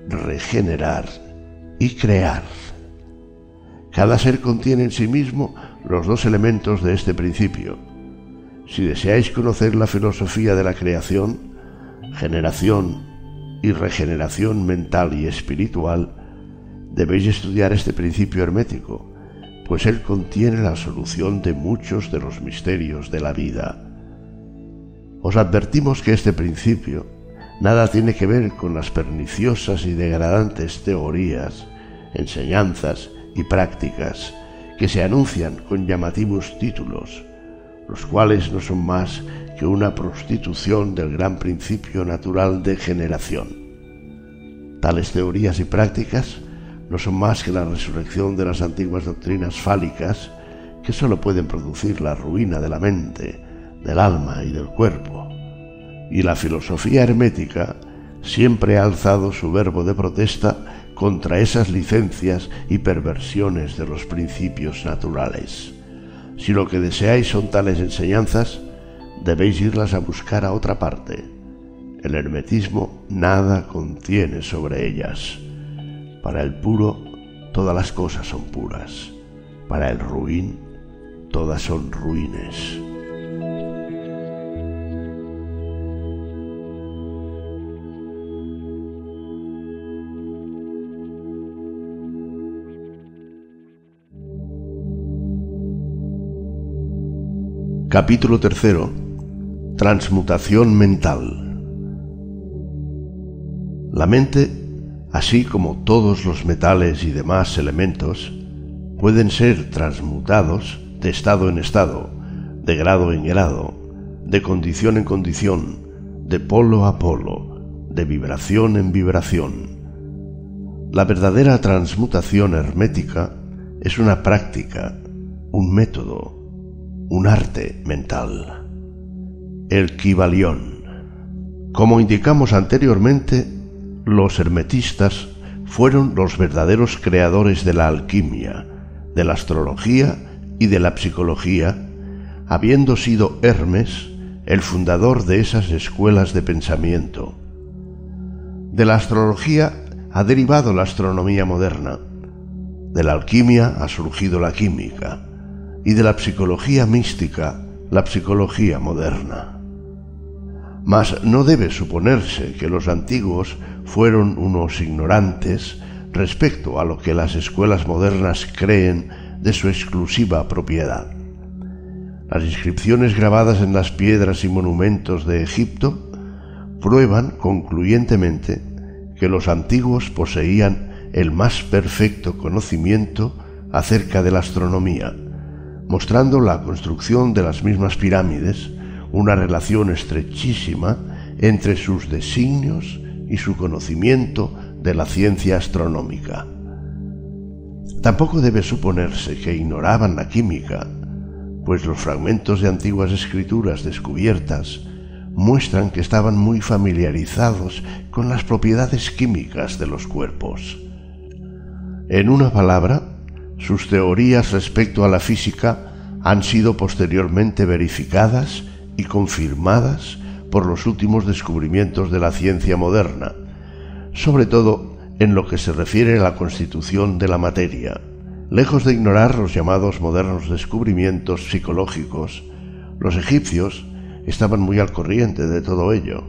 regenerar y crear. Cada ser contiene en sí mismo los dos elementos de este principio. Si deseáis conocer la filosofía de la creación, generación y regeneración mental y espiritual, debéis estudiar este principio hermético, pues él contiene la solución de muchos de los misterios de la vida. Os advertimos que este principio nada tiene que ver con las perniciosas y degradantes teorías, enseñanzas y prácticas que se anuncian con llamativos títulos, los cuales no son más que una prostitución del gran principio natural de generación. Tales teorías y prácticas no son más que la resurrección de las antiguas doctrinas fálicas que sólo pueden producir la ruina de la mente, del alma y del cuerpo. Y la filosofía hermética siempre ha alzado su verbo de protesta contra esas licencias y perversiones de los principios naturales. Si lo que deseáis son tales enseñanzas, debéis irlas a buscar a otra parte. El hermetismo nada contiene sobre ellas. Para el puro, todas las cosas son puras. Para el ruin, todas son ruines. Capítulo tercero. Transmutación mental. La mente, así como todos los metales y demás elementos, pueden ser transmutados de estado en estado, de grado en grado, de condición en condición, de polo a polo, de vibración en vibración. La verdadera transmutación hermética es una práctica, un método, un arte mental. El Kibalión. Como indicamos anteriormente, los hermetistas fueron los verdaderos creadores de la alquimia, de la astrología y de la psicología, habiendo sido Hermes el fundador de esas escuelas de pensamiento. De la astrología ha derivado la astronomía moderna, de la alquimia ha surgido la química, y de la psicología mística, la psicología moderna. Mas no debe suponerse que los antiguos fueron unos ignorantes respecto a lo que las escuelas modernas creen de su exclusiva propiedad. Las inscripciones grabadas en las piedras y monumentos de Egipto prueban concluyentemente que los antiguos poseían el más perfecto conocimiento acerca de la astronomía, mostrando la construcción de las mismas pirámides, una relación estrechísima entre sus designios y su conocimiento de la ciencia astronómica. Tampoco debe suponerse que ignoraban la química, pues los fragmentos de antiguas escrituras descubiertas muestran que estaban muy familiarizados con las propiedades químicas de los cuerpos. En una palabra, sus teorías respecto a la física han sido posteriormente verificadas y confirmadas por los últimos descubrimientos de la ciencia moderna, sobre todo en lo que se refiere a la constitución de la materia. Lejos de ignorar los llamados modernos descubrimientos psicológicos, los egipcios estaban muy al corriente de todo ello,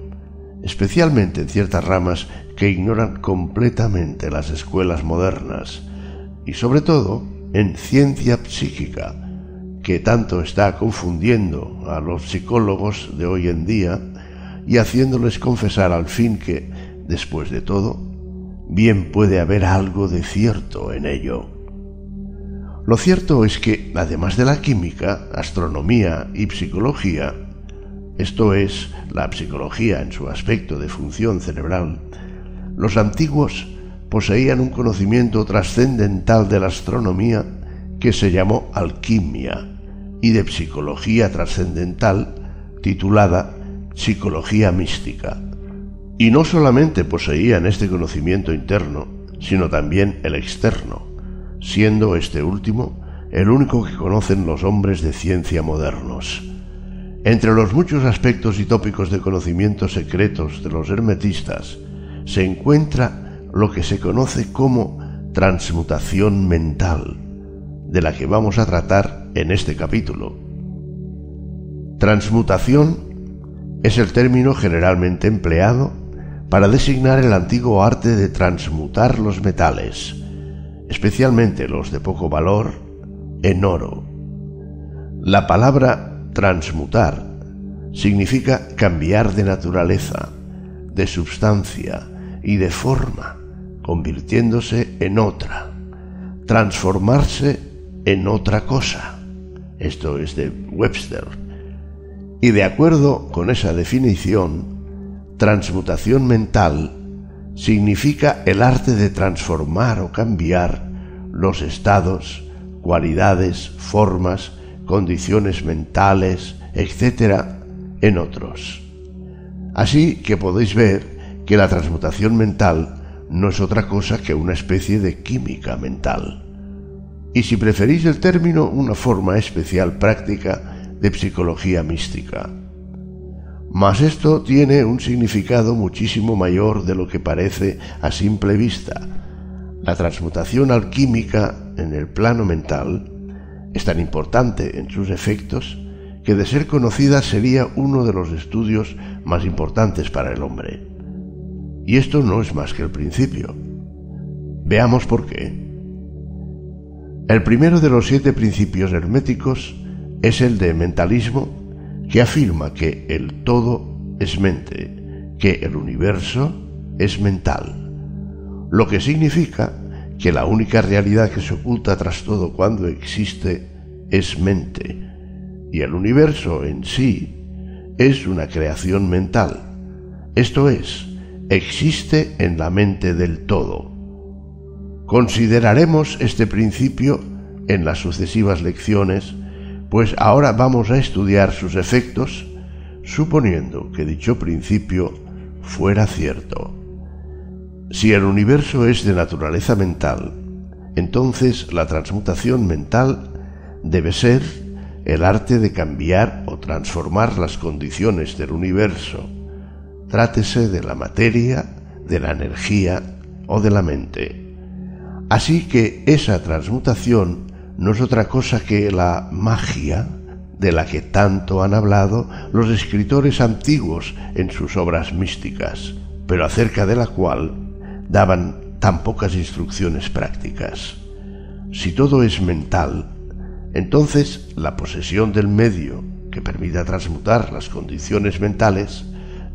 especialmente en ciertas ramas que ignoran completamente las escuelas modernas, y sobre todo en ciencia psíquica, que tanto está confundiendo a los psicólogos de hoy en día y haciéndoles confesar al fin que, después de todo, bien puede haber algo de cierto en ello. Lo cierto es que, además de la química, astronomía y psicología, esto es, la psicología en su aspecto de función cerebral, los antiguos poseían un conocimiento trascendental de la astronomía que se llamó Alquimia, y de psicología trascendental titulada Psicología Mística. Y no solamente poseían este conocimiento interno, sino también el externo, siendo este último el único que conocen los hombres de ciencia modernos. Entre los muchos aspectos y tópicos de conocimiento secretos de los hermetistas se encuentra lo que se conoce como transmutación mental, de la que vamos a tratar en este capítulo. Transmutación es el término generalmente empleado para designar el antiguo arte de transmutar los metales, especialmente los de poco valor, en oro. La palabra transmutar significa cambiar de naturaleza, de substancia y de forma, convirtiéndose en otra, transformarse en otra cosa. Esto es de Webster. Y de acuerdo con esa definición, Transmutación mental significa el arte de transformar o cambiar los estados, cualidades, formas, condiciones mentales, etc., en otros. Así que podéis ver que la transmutación mental no es otra cosa que una especie de química mental. Y si preferís el término, una forma especial práctica de psicología mística. Mas esto tiene un significado muchísimo mayor de lo que parece a simple vista. La transmutación alquímica en el plano mental es tan importante en sus efectos que de ser conocida sería uno de los estudios más importantes para el hombre. Y esto no es más que el principio. Veamos por qué. El primero de los siete principios herméticos es el de mentalismo que afirma que el todo es mente, que el universo es mental, lo que significa que la única realidad que se oculta tras todo cuando existe es mente, y el universo en sí es una creación mental, esto es, existe en la mente del todo. Consideraremos este principio en las sucesivas lecciones pues ahora vamos a estudiar sus efectos suponiendo que dicho principio fuera cierto. Si el universo es de naturaleza mental, entonces la transmutación mental debe ser el arte de cambiar o transformar las condiciones del universo, trátese de la materia, de la energía o de la mente. Así que esa transmutación no es otra cosa que la magia de la que tanto han hablado los escritores antiguos en sus obras místicas, pero acerca de la cual daban tan pocas instrucciones prácticas. Si todo es mental, entonces la posesión del medio que permita transmutar las condiciones mentales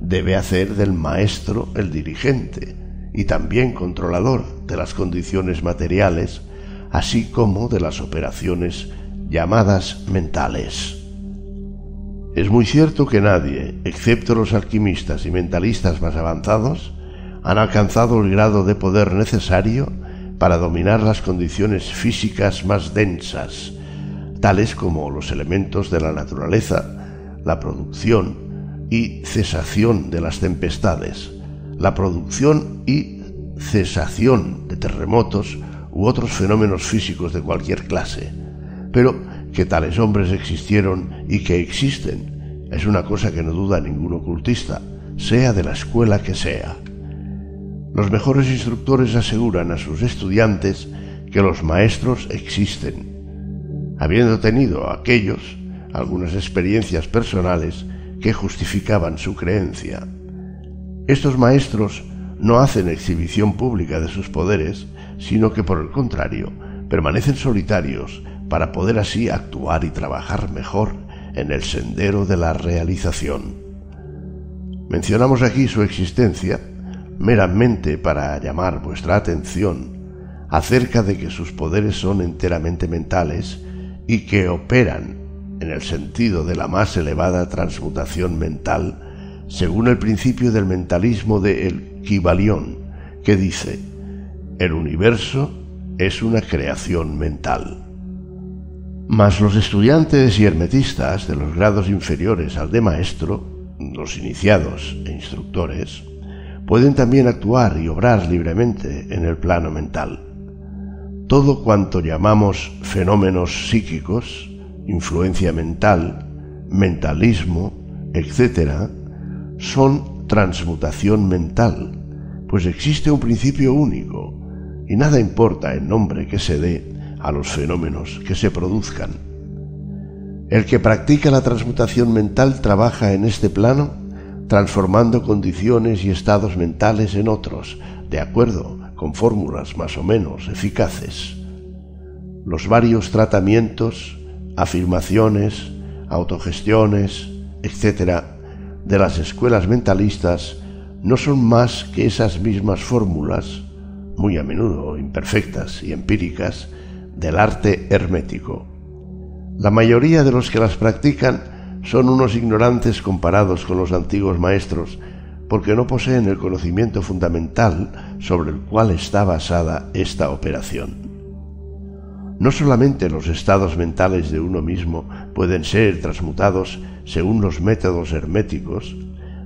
debe hacer del maestro el dirigente y también controlador de las condiciones materiales así como de las operaciones llamadas mentales. Es muy cierto que nadie, excepto los alquimistas y mentalistas más avanzados, han alcanzado el grado de poder necesario para dominar las condiciones físicas más densas, tales como los elementos de la naturaleza, la producción y cesación de las tempestades, la producción y cesación de terremotos u otros fenómenos físicos de cualquier clase, pero que tales hombres existieron y que existen es una cosa que no duda ningún ocultista, sea de la escuela que sea. Los mejores instructores aseguran a sus estudiantes que los maestros existen, habiendo tenido aquellos algunas experiencias personales que justificaban su creencia. Estos maestros no hacen exhibición pública de sus poderes, sino que por el contrario, permanecen solitarios para poder así actuar y trabajar mejor en el sendero de la realización. Mencionamos aquí su existencia meramente para llamar vuestra atención acerca de que sus poderes son enteramente mentales y que operan en el sentido de la más elevada transmutación mental según el principio del mentalismo de El Kibalión, que dice, el universo es una creación mental. Mas los estudiantes y hermetistas de los grados inferiores al de maestro, los iniciados e instructores, pueden también actuar y obrar libremente en el plano mental. Todo cuanto llamamos fenómenos psíquicos, influencia mental, mentalismo, etc., son transmutación mental, pues existe un principio único y nada importa el nombre que se dé a los fenómenos que se produzcan. El que practica la transmutación mental trabaja en este plano transformando condiciones y estados mentales en otros, de acuerdo con fórmulas más o menos eficaces. Los varios tratamientos, afirmaciones, autogestiones, etc., de las escuelas mentalistas no son más que esas mismas fórmulas, muy a menudo imperfectas y empíricas, del arte hermético. La mayoría de los que las practican son unos ignorantes comparados con los antiguos maestros, porque no poseen el conocimiento fundamental sobre el cual está basada esta operación. No solamente los estados mentales de uno mismo pueden ser transmutados según los métodos herméticos,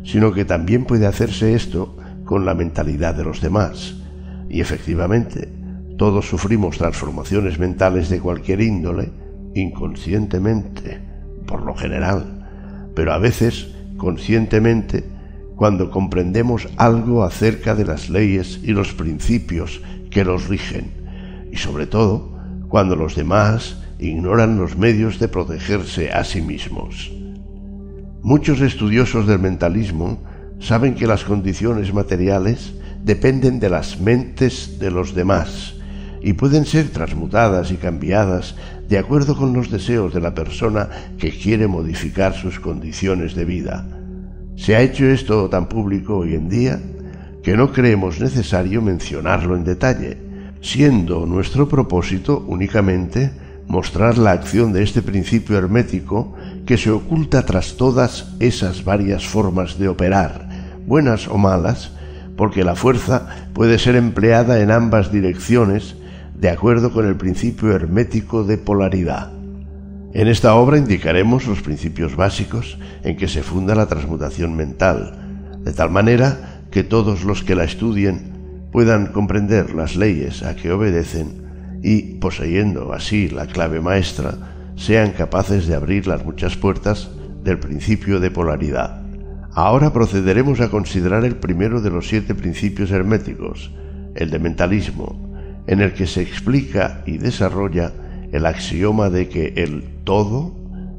sino que también puede hacerse esto con la mentalidad de los demás. Y efectivamente, todos sufrimos transformaciones mentales de cualquier índole inconscientemente por lo general, pero a veces conscientemente cuando comprendemos algo acerca de las leyes y los principios que los rigen, y sobre todo cuando los demás ignoran los medios de protegerse a sí mismos. Muchos estudiosos del mentalismo saben que las condiciones materiales dependen de las mentes de los demás y pueden ser transmutadas y cambiadas de acuerdo con los deseos de la persona que quiere modificar sus condiciones de vida. Se ha hecho esto tan público hoy en día que no creemos necesario mencionarlo en detalle, siendo nuestro propósito únicamente mostrar la acción de este principio hermético que se oculta tras todas esas varias formas de operar, buenas o malas, porque la fuerza puede ser empleada en ambas direcciones de acuerdo con el principio hermético de polaridad. En esta obra indicaremos los principios básicos en que se funda la transmutación mental, de tal manera que todos los que la estudien puedan comprender las leyes a que obedecen y, poseyendo así la clave maestra, sean capaces de abrir las muchas puertas del principio de polaridad. Ahora procederemos a considerar el primero de los siete principios herméticos, el de mentalismo, en el que se explica y desarrolla el axioma de que el todo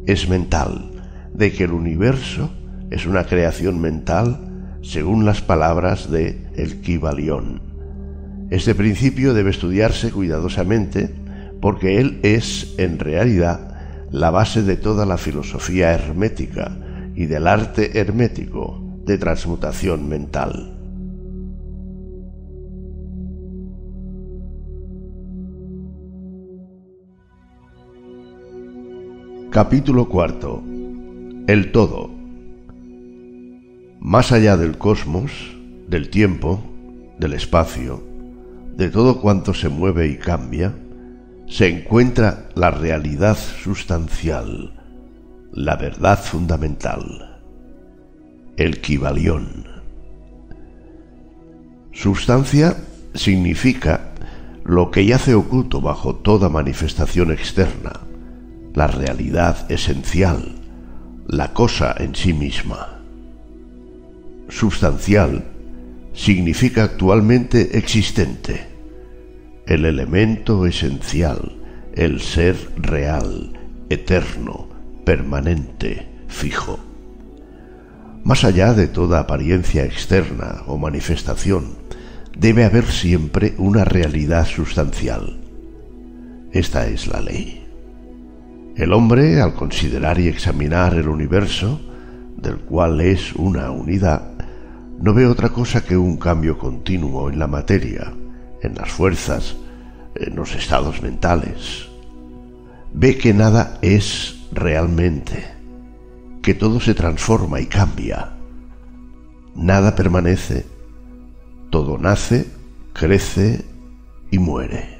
es mental, de que el universo es una creación mental según las palabras de El Kibalión. Este principio debe estudiarse cuidadosamente porque él es, en realidad, la base de toda la filosofía hermética y del arte hermético de transmutación mental. Capítulo cuarto. El todo. Más allá del cosmos, del tiempo, del espacio, de todo cuanto se mueve y cambia, se encuentra la realidad sustancial, la verdad fundamental, el Kibalión. Sustancia significa lo que yace oculto bajo toda manifestación externa la realidad esencial, la cosa en sí misma. Substancial significa actualmente existente, el elemento esencial, el ser real, eterno, permanente, fijo. Más allá de toda apariencia externa o manifestación, debe haber siempre una realidad sustancial. Esta es la ley. El hombre, al considerar y examinar el universo, del cual es una unidad, no ve otra cosa que un cambio continuo en la materia, en las fuerzas, en los estados mentales. Ve que nada es realmente, que todo se transforma y cambia. Nada permanece, todo nace, crece y muere.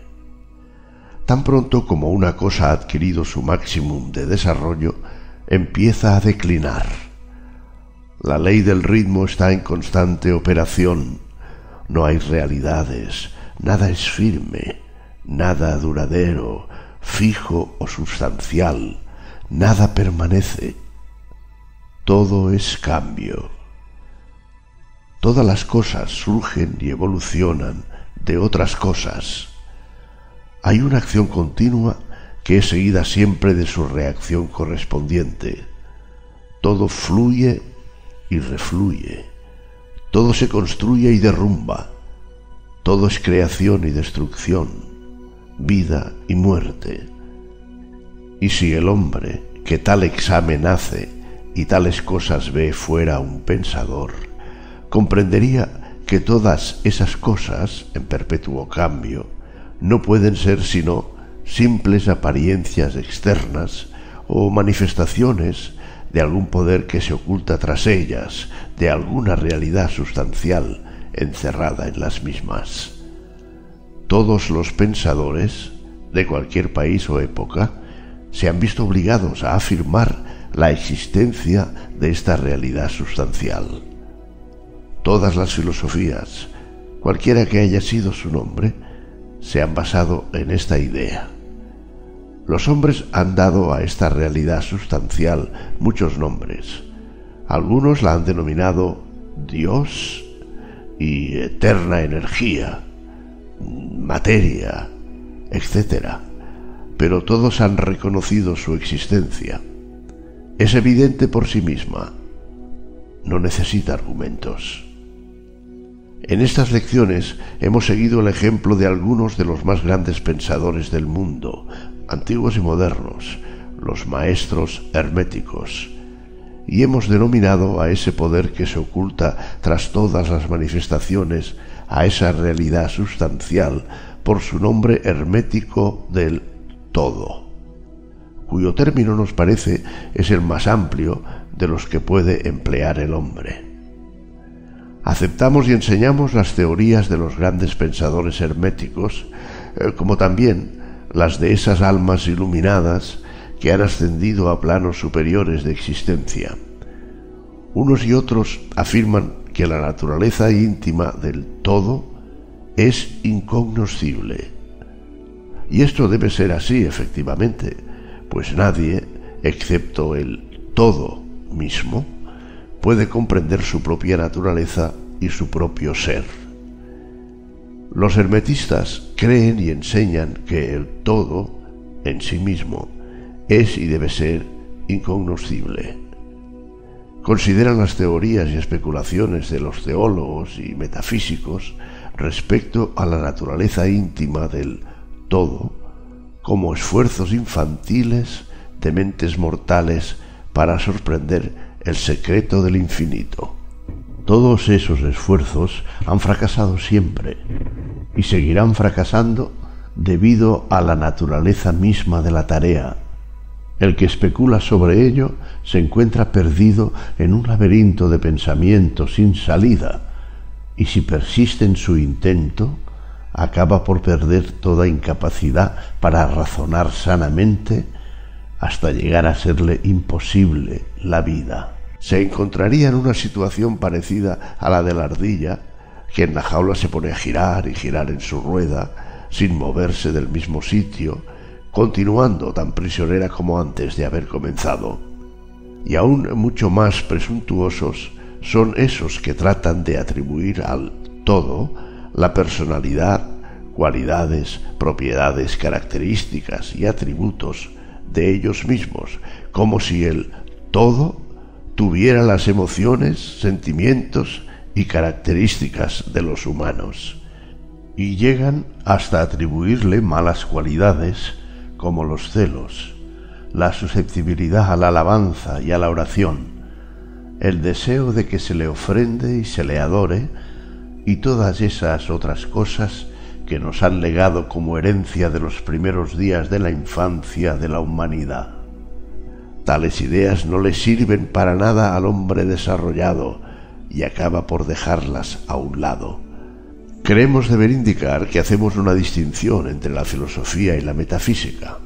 Tan pronto como una cosa ha adquirido su máximo de desarrollo, empieza a declinar. La ley del ritmo está en constante operación. No hay realidades, nada es firme, nada duradero, fijo o sustancial, nada permanece. Todo es cambio. Todas las cosas surgen y evolucionan de otras cosas. Hay una acción continua que es seguida siempre de su reacción correspondiente. Todo fluye y refluye. Todo se construye y derrumba. Todo es creación y destrucción, vida y muerte. Y si el hombre que tal examen hace y tales cosas ve fuera un pensador, comprendería que todas esas cosas, en perpetuo cambio, no pueden ser sino simples apariencias externas o manifestaciones de algún poder que se oculta tras ellas, de alguna realidad sustancial encerrada en las mismas. Todos los pensadores de cualquier país o época se han visto obligados a afirmar la existencia de esta realidad sustancial. Todas las filosofías, cualquiera que haya sido su nombre, se han basado en esta idea. Los hombres han dado a esta realidad sustancial muchos nombres. Algunos la han denominado Dios y eterna energía, materia, etc. Pero todos han reconocido su existencia. Es evidente por sí misma. No necesita argumentos. En estas lecciones hemos seguido el ejemplo de algunos de los más grandes pensadores del mundo, antiguos y modernos, los maestros herméticos, y hemos denominado a ese poder que se oculta tras todas las manifestaciones, a esa realidad sustancial, por su nombre hermético del todo, cuyo término nos parece es el más amplio de los que puede emplear el hombre. Aceptamos y enseñamos las teorías de los grandes pensadores herméticos, eh, como también las de esas almas iluminadas que han ascendido a planos superiores de existencia. Unos y otros afirman que la naturaleza íntima del todo es incognoscible. Y esto debe ser así, efectivamente, pues nadie, excepto el todo mismo, puede comprender su propia naturaleza y su propio ser. Los hermetistas creen y enseñan que el todo en sí mismo es y debe ser incognoscible. Consideran las teorías y especulaciones de los teólogos y metafísicos respecto a la naturaleza íntima del todo como esfuerzos infantiles de mentes mortales para sorprender el secreto del infinito. Todos esos esfuerzos han fracasado siempre y seguirán fracasando debido a la naturaleza misma de la tarea. El que especula sobre ello se encuentra perdido en un laberinto de pensamiento sin salida y si persiste en su intento, acaba por perder toda incapacidad para razonar sanamente hasta llegar a serle imposible la vida se encontraría en una situación parecida a la de la ardilla, que en la jaula se pone a girar y girar en su rueda, sin moverse del mismo sitio, continuando tan prisionera como antes de haber comenzado. Y aún mucho más presuntuosos son esos que tratan de atribuir al todo la personalidad, cualidades, propiedades, características y atributos de ellos mismos, como si el todo tuviera las emociones, sentimientos y características de los humanos, y llegan hasta atribuirle malas cualidades como los celos, la susceptibilidad a la alabanza y a la oración, el deseo de que se le ofrende y se le adore, y todas esas otras cosas que nos han legado como herencia de los primeros días de la infancia de la humanidad. Tales ideas no le sirven para nada al hombre desarrollado y acaba por dejarlas a un lado. Creemos deber indicar que hacemos una distinción entre la filosofía y la metafísica.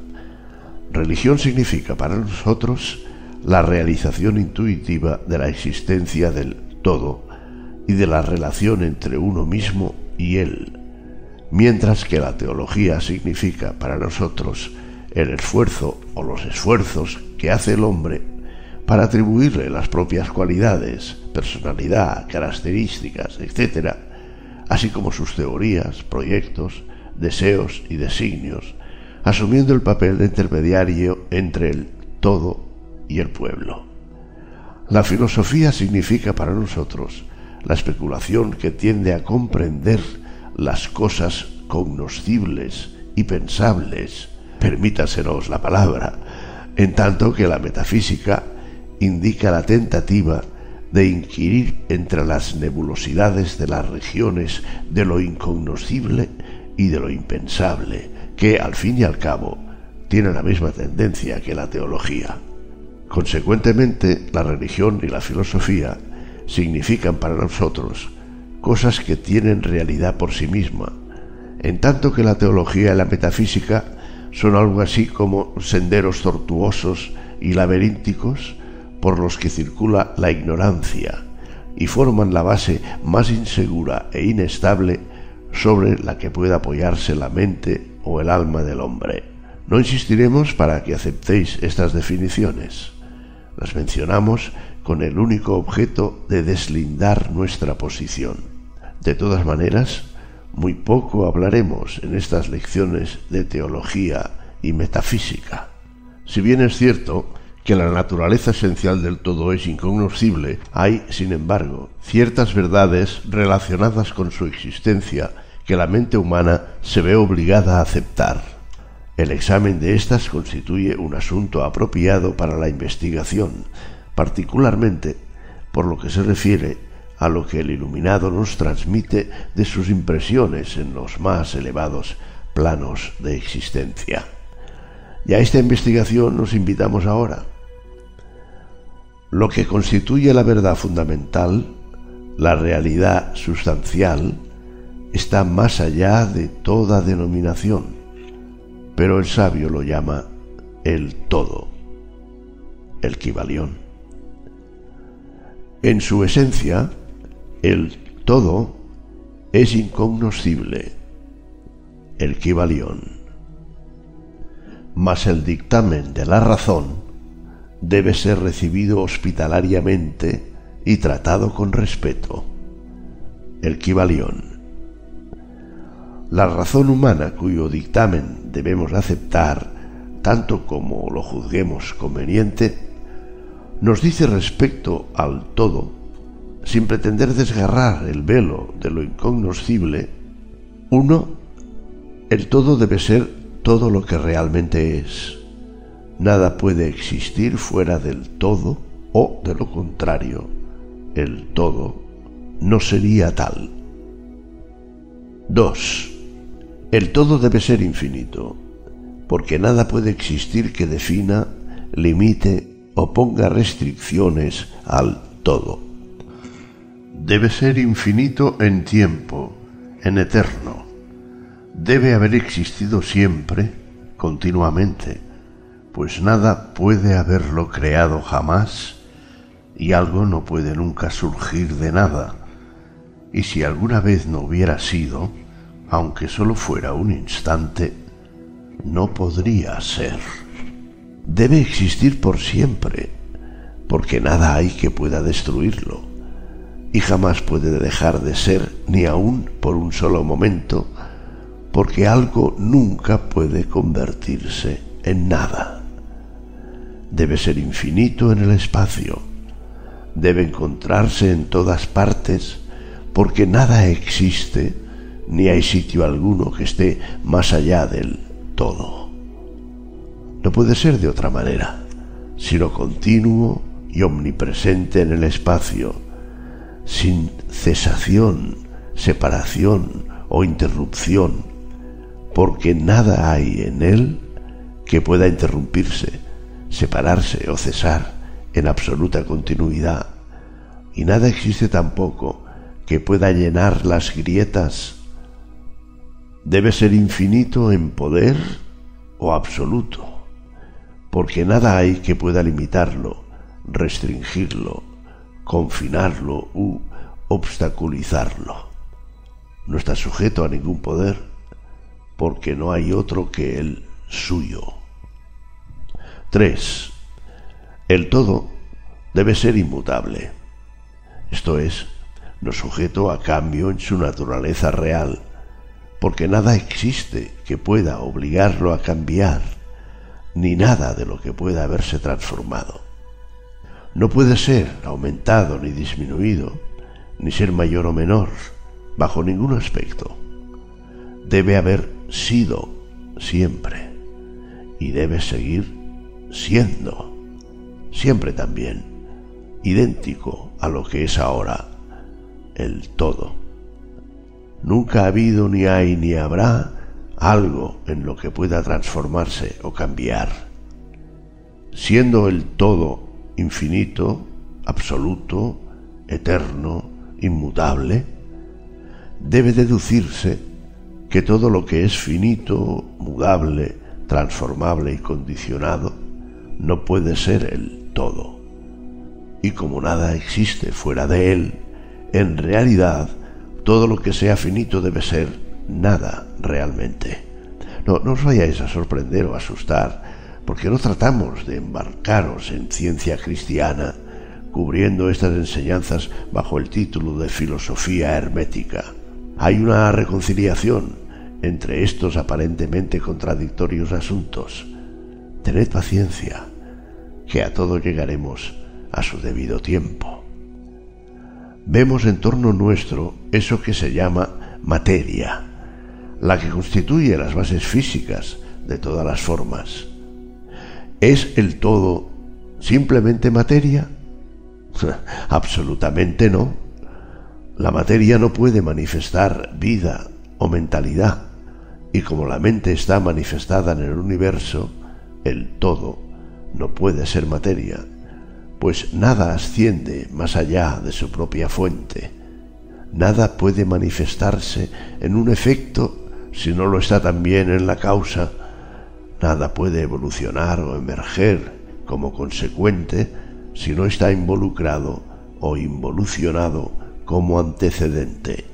Religión significa para nosotros la realización intuitiva de la existencia del todo y de la relación entre uno mismo y él, mientras que la teología significa para nosotros el esfuerzo o los esfuerzos que hace el hombre para atribuirle las propias cualidades, personalidad, características, etc., así como sus teorías, proyectos, deseos y designios, asumiendo el papel de intermediario entre el todo y el pueblo. La filosofía significa para nosotros la especulación que tiende a comprender las cosas cognoscibles y pensables, permítasenos la palabra, en tanto que la metafísica indica la tentativa de inquirir entre las nebulosidades de las regiones de lo incognoscible y de lo impensable, que al fin y al cabo tiene la misma tendencia que la teología. Consecuentemente, la religión y la filosofía significan para nosotros cosas que tienen realidad por sí misma, en tanto que la teología y la metafísica son algo así como senderos tortuosos y laberínticos por los que circula la ignorancia y forman la base más insegura e inestable sobre la que pueda apoyarse la mente o el alma del hombre. No insistiremos para que aceptéis estas definiciones. Las mencionamos con el único objeto de deslindar nuestra posición. De todas maneras, muy poco hablaremos en estas lecciones de teología y metafísica. Si bien es cierto que la naturaleza esencial del todo es incognoscible, hay, sin embargo, ciertas verdades relacionadas con su existencia que la mente humana se ve obligada a aceptar. El examen de éstas constituye un asunto apropiado para la investigación, particularmente por lo que se refiere a lo que el iluminado nos transmite de sus impresiones en los más elevados planos de existencia. Y a esta investigación nos invitamos ahora. Lo que constituye la verdad fundamental, la realidad sustancial, está más allá de toda denominación, pero el sabio lo llama el todo, el Kibalión. En su esencia, el todo es incognoscible, el Kibalión. Mas el dictamen de la razón debe ser recibido hospitalariamente y tratado con respeto. El Kibalión. La razón humana cuyo dictamen debemos aceptar, tanto como lo juzguemos conveniente, nos dice respecto al todo, sin pretender desgarrar el velo de lo incognoscible, uno, el todo debe ser todo lo que realmente es Nada puede existir fuera del todo o, de lo contrario, el todo no sería tal. 2. El todo debe ser infinito, porque nada puede existir que defina, limite o ponga restricciones al todo. Debe ser infinito en tiempo, en eterno. Debe haber existido siempre, continuamente pues nada puede haberlo creado jamás y algo no puede nunca surgir de nada. Y si alguna vez no hubiera sido, aunque solo fuera un instante, no podría ser. Debe existir por siempre, porque nada hay que pueda destruirlo, y jamás puede dejar de ser ni aun por un solo momento, porque algo nunca puede convertirse en nada. Debe ser infinito en el espacio, debe encontrarse en todas partes, porque nada existe, ni hay sitio alguno que esté más allá del todo. No puede ser de otra manera, sino continuo y omnipresente en el espacio, sin cesación, separación o interrupción, porque nada hay en él que pueda interrumpirse separarse o cesar en absoluta continuidad, y nada existe tampoco que pueda llenar las grietas. Debe ser infinito en poder o absoluto, porque nada hay que pueda limitarlo, restringirlo, confinarlo u obstaculizarlo. No está sujeto a ningún poder, porque no hay otro que el suyo. 3. El todo debe ser inmutable, esto es, no sujeto a cambio en su naturaleza real, porque nada existe que pueda obligarlo a cambiar, ni nada de lo que pueda haberse transformado. No puede ser aumentado ni disminuido, ni ser mayor o menor, bajo ningún aspecto. Debe haber sido siempre y debe seguir siendo siempre también idéntico a lo que es ahora el todo. Nunca ha habido ni hay ni habrá algo en lo que pueda transformarse o cambiar. Siendo el todo infinito, absoluto, eterno, inmutable, debe deducirse que todo lo que es finito, mudable, transformable y condicionado no puede ser el todo. Y como nada existe fuera de él, en realidad todo lo que sea finito debe ser nada realmente. No, no os vayáis a sorprender o asustar, porque no tratamos de embarcaros en ciencia cristiana cubriendo estas enseñanzas bajo el título de filosofía hermética. Hay una reconciliación entre estos aparentemente contradictorios asuntos. Tened paciencia, que a todo llegaremos a su debido tiempo. Vemos en torno nuestro eso que se llama materia, la que constituye las bases físicas de todas las formas. ¿Es el todo simplemente materia? Absolutamente no. La materia no puede manifestar vida o mentalidad, y como la mente está manifestada en el universo, el todo no puede ser materia, pues nada asciende más allá de su propia fuente. Nada puede manifestarse en un efecto si no lo está también en la causa. Nada puede evolucionar o emerger como consecuente si no está involucrado o involucionado como antecedente.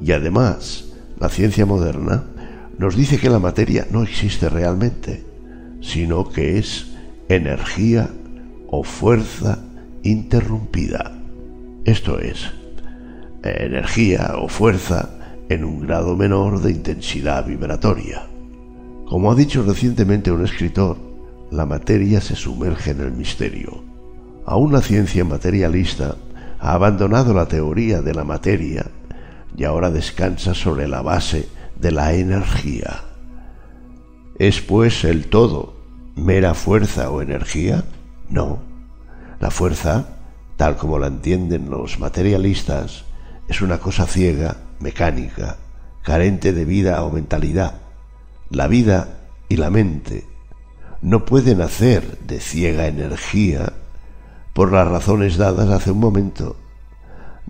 Y además, la ciencia moderna nos dice que la materia no existe realmente, sino que es energía o fuerza interrumpida. Esto es, energía o fuerza en un grado menor de intensidad vibratoria. Como ha dicho recientemente un escritor, la materia se sumerge en el misterio. Aún la ciencia materialista ha abandonado la teoría de la materia y ahora descansa sobre la base de la energía. ¿Es pues el todo mera fuerza o energía? No. La fuerza, tal como la entienden los materialistas, es una cosa ciega, mecánica, carente de vida o mentalidad. La vida y la mente no pueden hacer de ciega energía por las razones dadas hace un momento.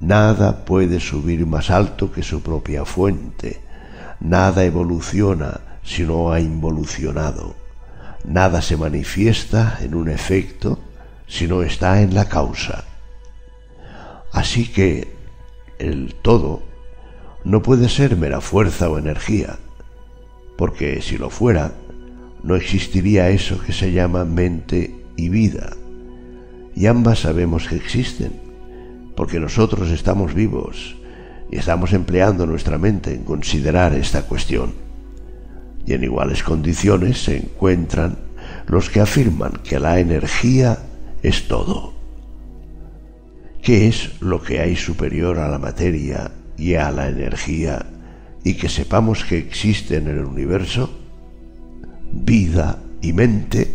Nada puede subir más alto que su propia fuente. Nada evoluciona si no ha involucionado. Nada se manifiesta en un efecto si no está en la causa. Así que el todo no puede ser mera fuerza o energía, porque si lo fuera, no existiría eso que se llama mente y vida. Y ambas sabemos que existen, porque nosotros estamos vivos y estamos empleando nuestra mente en considerar esta cuestión. Y en iguales condiciones se encuentran los que afirman que la energía es todo. ¿Qué es lo que hay superior a la materia y a la energía y que sepamos que existe en el universo? vida y mente,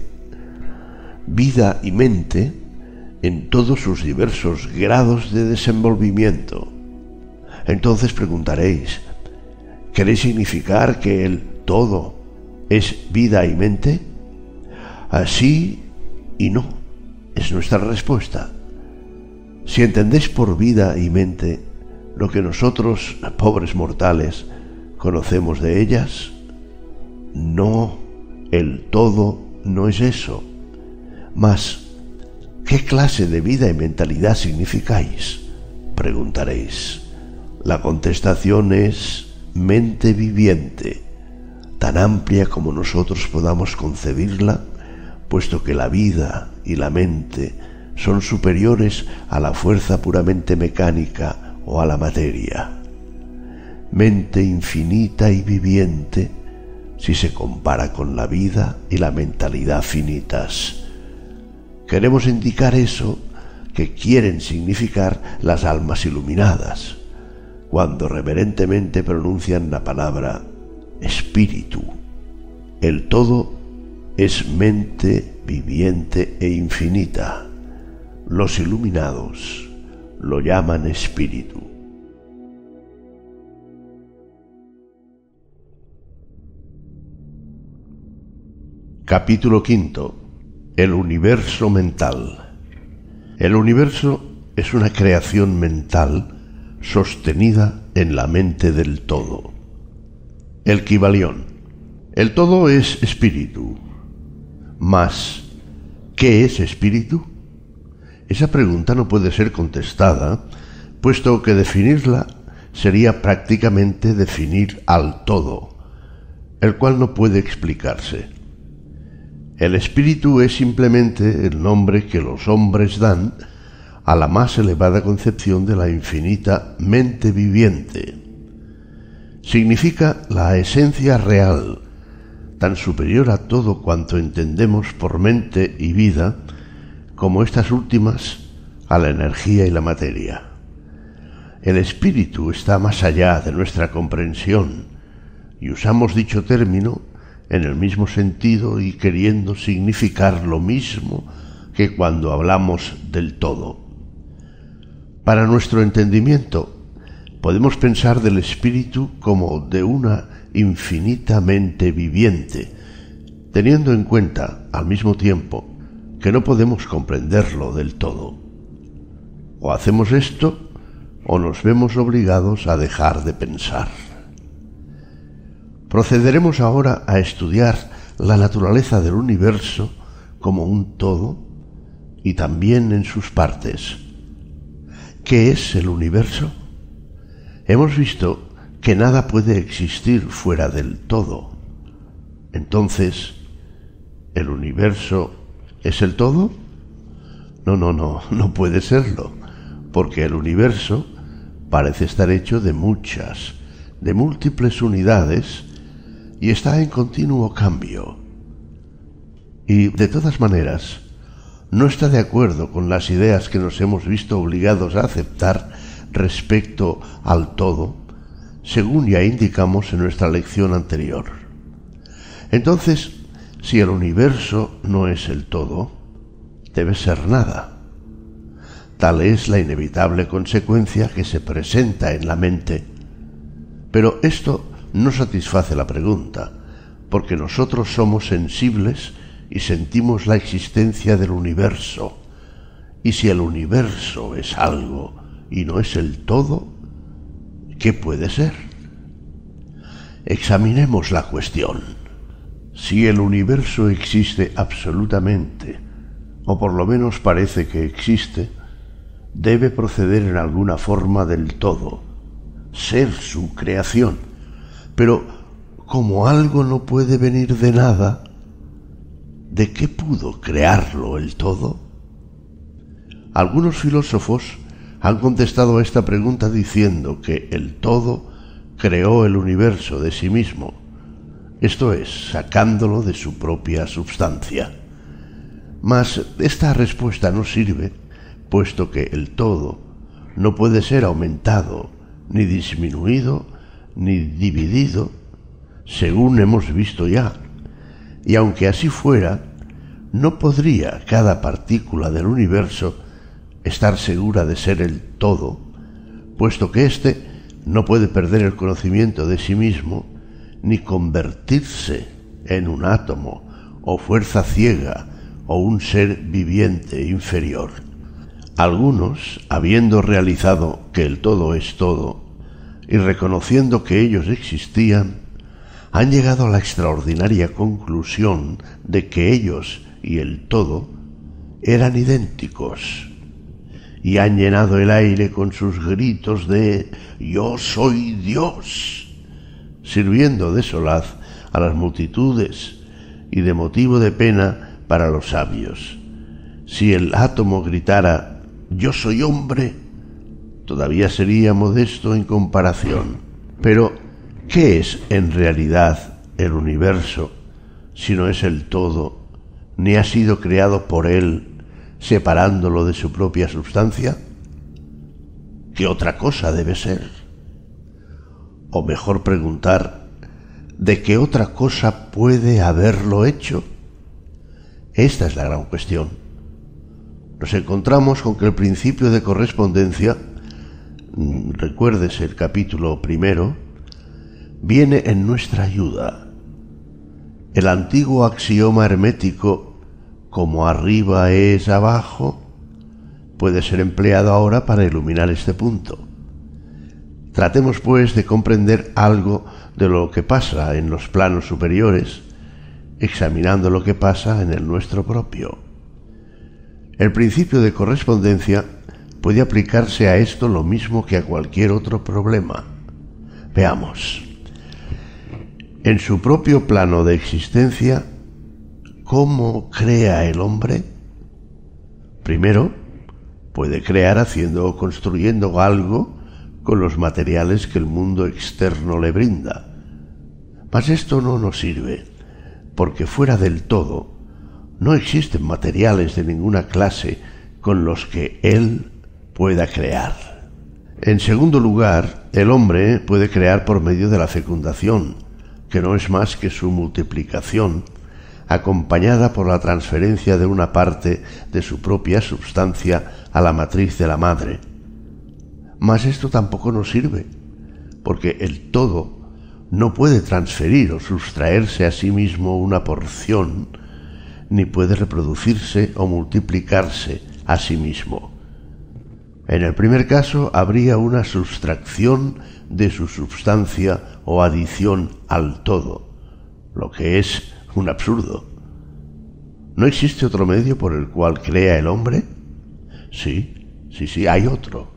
vida y mente en todos sus diversos grados de desenvolvimiento. Entonces preguntaréis, ¿queréis significar que el todo es vida y mente? Así y no, es nuestra respuesta. Si entendéis por vida y mente lo que nosotros, pobres mortales, conocemos de ellas? No, el todo no es eso. Mas, ¿qué clase de vida y mentalidad significáis? Preguntaréis. La contestación es mente viviente, tan amplia como nosotros podamos concebirla, puesto que la vida y la mente son superiores a la fuerza puramente mecánica o a la materia. Mente infinita y viviente si se compara con la vida y la mentalidad finitas. Queremos indicar eso que quieren significar las almas iluminadas, cuando reverentemente pronuncian la palabra espíritu. El todo es mente viviente e infinita los iluminados lo llaman espíritu. Capítulo quinto. El universo mental. El universo es una creación mental sostenida en la mente del todo. El Kibalión. El todo es espíritu. Mas, ¿qué es espíritu? Esa pregunta no puede ser contestada, puesto que definirla sería prácticamente definir al todo, el cual no puede explicarse. El espíritu es simplemente el nombre que los hombres dan a la más elevada concepción de la infinita mente viviente. Significa la esencia real, tan superior a todo cuanto entendemos por mente y vida, como estas últimas a la energía y la materia. El espíritu está más allá de nuestra comprensión y usamos dicho término en el mismo sentido y queriendo significar lo mismo que cuando hablamos del todo. Para nuestro entendimiento, podemos pensar del espíritu como de una infinitamente viviente, teniendo en cuenta al mismo tiempo que no podemos comprenderlo del todo. O hacemos esto o nos vemos obligados a dejar de pensar. Procederemos ahora a estudiar la naturaleza del universo como un todo y también en sus partes. ¿Qué es el universo? Hemos visto que nada puede existir fuera del todo. Entonces, el universo ¿Es el todo? No, no, no, no puede serlo, porque el universo parece estar hecho de muchas, de múltiples unidades y está en continuo cambio. Y de todas maneras, no está de acuerdo con las ideas que nos hemos visto obligados a aceptar respecto al todo, según ya indicamos en nuestra lección anterior. Entonces, si el universo no es el todo, debe ser nada. Tal es la inevitable consecuencia que se presenta en la mente. Pero esto no satisface la pregunta, porque nosotros somos sensibles y sentimos la existencia del universo. Y si el universo es algo y no es el todo, ¿qué puede ser? Examinemos la cuestión. Si el universo existe absolutamente, o por lo menos parece que existe, debe proceder en alguna forma del todo, ser su creación. Pero como algo no puede venir de nada, ¿de qué pudo crearlo el todo? Algunos filósofos han contestado a esta pregunta diciendo que el todo creó el universo de sí mismo esto es, sacándolo de su propia substancia. Mas esta respuesta no sirve, puesto que el todo no puede ser aumentado, ni disminuido, ni dividido, según hemos visto ya. Y aunque así fuera, no podría cada partícula del universo estar segura de ser el todo, puesto que éste no puede perder el conocimiento de sí mismo ni convertirse en un átomo o fuerza ciega o un ser viviente inferior. Algunos, habiendo realizado que el todo es todo, y reconociendo que ellos existían, han llegado a la extraordinaria conclusión de que ellos y el todo eran idénticos y han llenado el aire con sus gritos de Yo soy Dios, sirviendo de solaz a las multitudes y de motivo de pena para los sabios. Si el átomo gritara Yo soy hombre, todavía sería modesto en comparación. Pero ¿Qué es en realidad el universo si no es el todo, ni ha sido creado por él separándolo de su propia sustancia? ¿Qué otra cosa debe ser? O mejor preguntar, ¿de qué otra cosa puede haberlo hecho? Esta es la gran cuestión. Nos encontramos con que el principio de correspondencia, mm, recuérdese el capítulo primero, viene en nuestra ayuda. El antiguo axioma hermético, como arriba es abajo, puede ser empleado ahora para iluminar este punto. Tratemos pues de comprender algo de lo que pasa en los planos superiores, examinando lo que pasa en el nuestro propio. El principio de correspondencia puede aplicarse a esto lo mismo que a cualquier otro problema. Veamos en su propio plano de existencia, ¿cómo crea el hombre? Primero, puede crear haciendo o construyendo algo con los materiales que el mundo externo le brinda. Mas esto no nos sirve, porque fuera del todo no existen materiales de ninguna clase con los que él pueda crear. En segundo lugar, el hombre puede crear por medio de la fecundación, que no es más que su multiplicación, acompañada por la transferencia de una parte de su propia substancia a la matriz de la madre. Mas esto tampoco nos sirve, porque el todo no puede transferir o sustraerse a sí mismo una porción, ni puede reproducirse o multiplicarse a sí mismo. En el primer caso habría una sustracción de su substancia o adición al todo, lo que es un absurdo. ¿No existe otro medio por el cual crea el hombre? Sí, sí, sí, hay otro,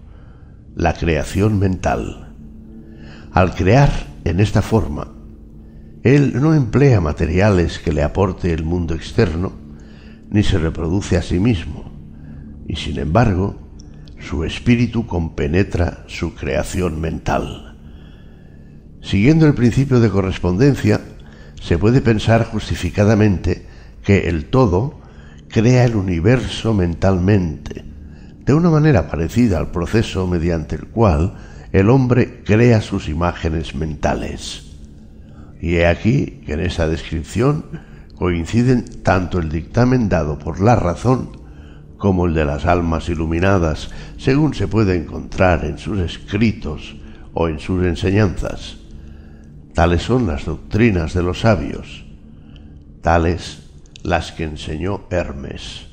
la creación mental. Al crear en esta forma, él no emplea materiales que le aporte el mundo externo, ni se reproduce a sí mismo, y sin embargo, su espíritu compenetra su creación mental. Siguiendo el principio de correspondencia, se puede pensar justificadamente que el todo crea el universo mentalmente, de una manera parecida al proceso mediante el cual el hombre crea sus imágenes mentales. Y he aquí que en esa descripción coinciden tanto el dictamen dado por la razón como el de las almas iluminadas, según se puede encontrar en sus escritos o en sus enseñanzas. Tales son las doctrinas de los sabios, tales las que enseñó Hermes.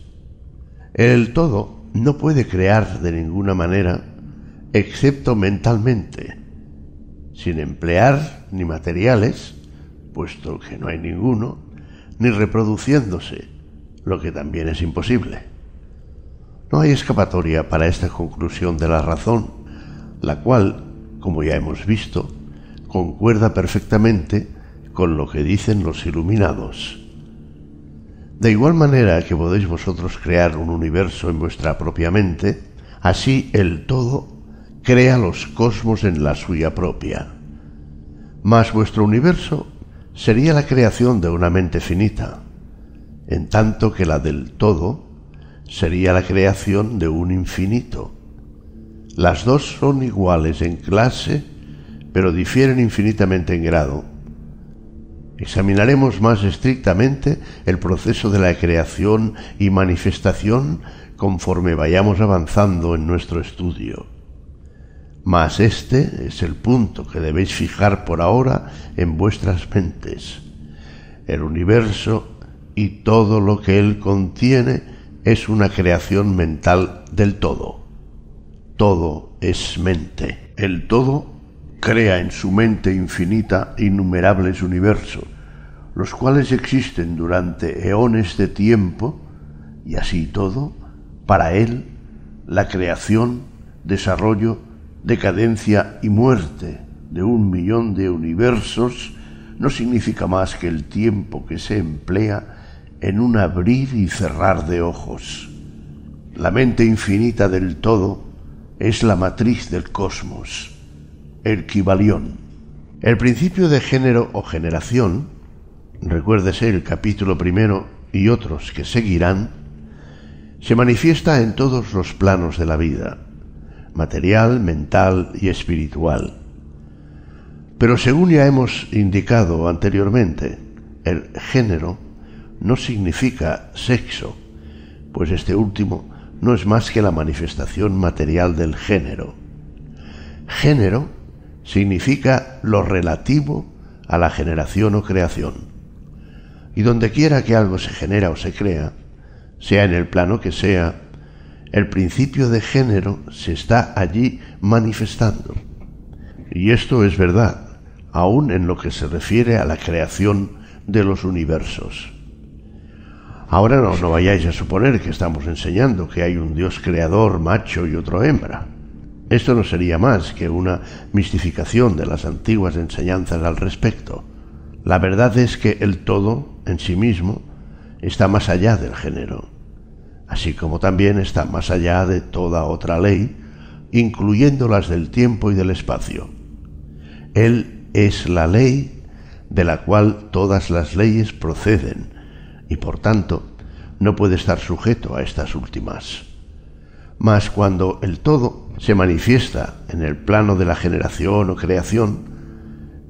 El todo no puede crear de ninguna manera excepto mentalmente, sin emplear ni materiales, puesto que no hay ninguno, ni reproduciéndose, lo que también es imposible. No hay escapatoria para esta conclusión de la razón, la cual, como ya hemos visto, concuerda perfectamente con lo que dicen los iluminados. De igual manera que podéis vosotros crear un universo en vuestra propia mente, así el todo crea los cosmos en la suya propia. Mas vuestro universo sería la creación de una mente finita, en tanto que la del todo sería la creación de un infinito. Las dos son iguales en clase, pero difieren infinitamente en grado. Examinaremos más estrictamente el proceso de la creación y manifestación conforme vayamos avanzando en nuestro estudio. Mas este es el punto que debéis fijar por ahora en vuestras mentes. El universo y todo lo que él contiene es una creación mental del todo. Todo es mente. El todo crea en su mente infinita innumerables universos, los cuales existen durante eones de tiempo, y así todo, para él, la creación, desarrollo, decadencia y muerte de un millón de universos no significa más que el tiempo que se emplea en un abrir y cerrar de ojos. La mente infinita del todo es la matriz del cosmos, el Kibalión. El principio de género o generación, recuérdese el capítulo primero y otros que seguirán, se manifiesta en todos los planos de la vida, material, mental y espiritual. Pero según ya hemos indicado anteriormente, el género no significa sexo, pues este último no es más que la manifestación material del género. Género significa lo relativo a la generación o creación. Y donde quiera que algo se genera o se crea, sea en el plano que sea, el principio de género se está allí manifestando. Y esto es verdad, aun en lo que se refiere a la creación de los universos. Ahora no, no vayáis a suponer que estamos enseñando que hay un Dios creador macho y otro hembra. Esto no sería más que una mistificación de las antiguas enseñanzas al respecto. La verdad es que el todo, en sí mismo, está más allá del género, así como también está más allá de toda otra ley, incluyendo las del tiempo y del espacio. Él es la ley de la cual todas las leyes proceden, y por tanto no puede estar sujeto a estas últimas. Mas cuando el todo se manifiesta en el plano de la generación o creación,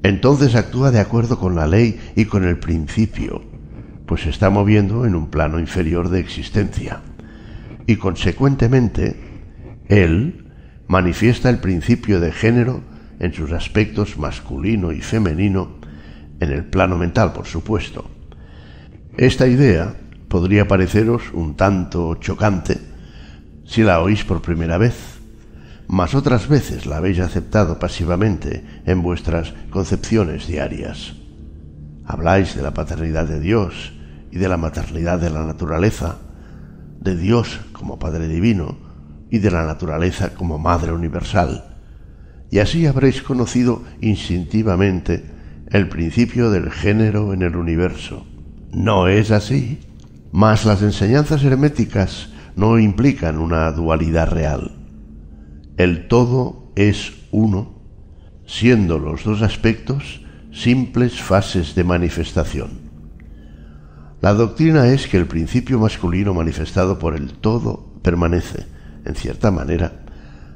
entonces actúa de acuerdo con la ley y con el principio, pues se está moviendo en un plano inferior de existencia. Y consecuentemente, él manifiesta el principio de género en sus aspectos masculino y femenino, en el plano mental, por supuesto, esta idea podría pareceros un tanto chocante si la oís por primera vez, mas otras veces la habéis aceptado pasivamente en vuestras concepciones diarias. Habláis de la paternidad de Dios y de la maternidad de la naturaleza, de Dios como Padre Divino y de la naturaleza como Madre Universal, y así habréis conocido instintivamente el principio del género en el universo no es así. Mas las enseñanzas herméticas no implican una dualidad real. El todo es uno, siendo los dos aspectos simples fases de manifestación. La doctrina es que el principio masculino manifestado por el todo permanece, en cierta manera,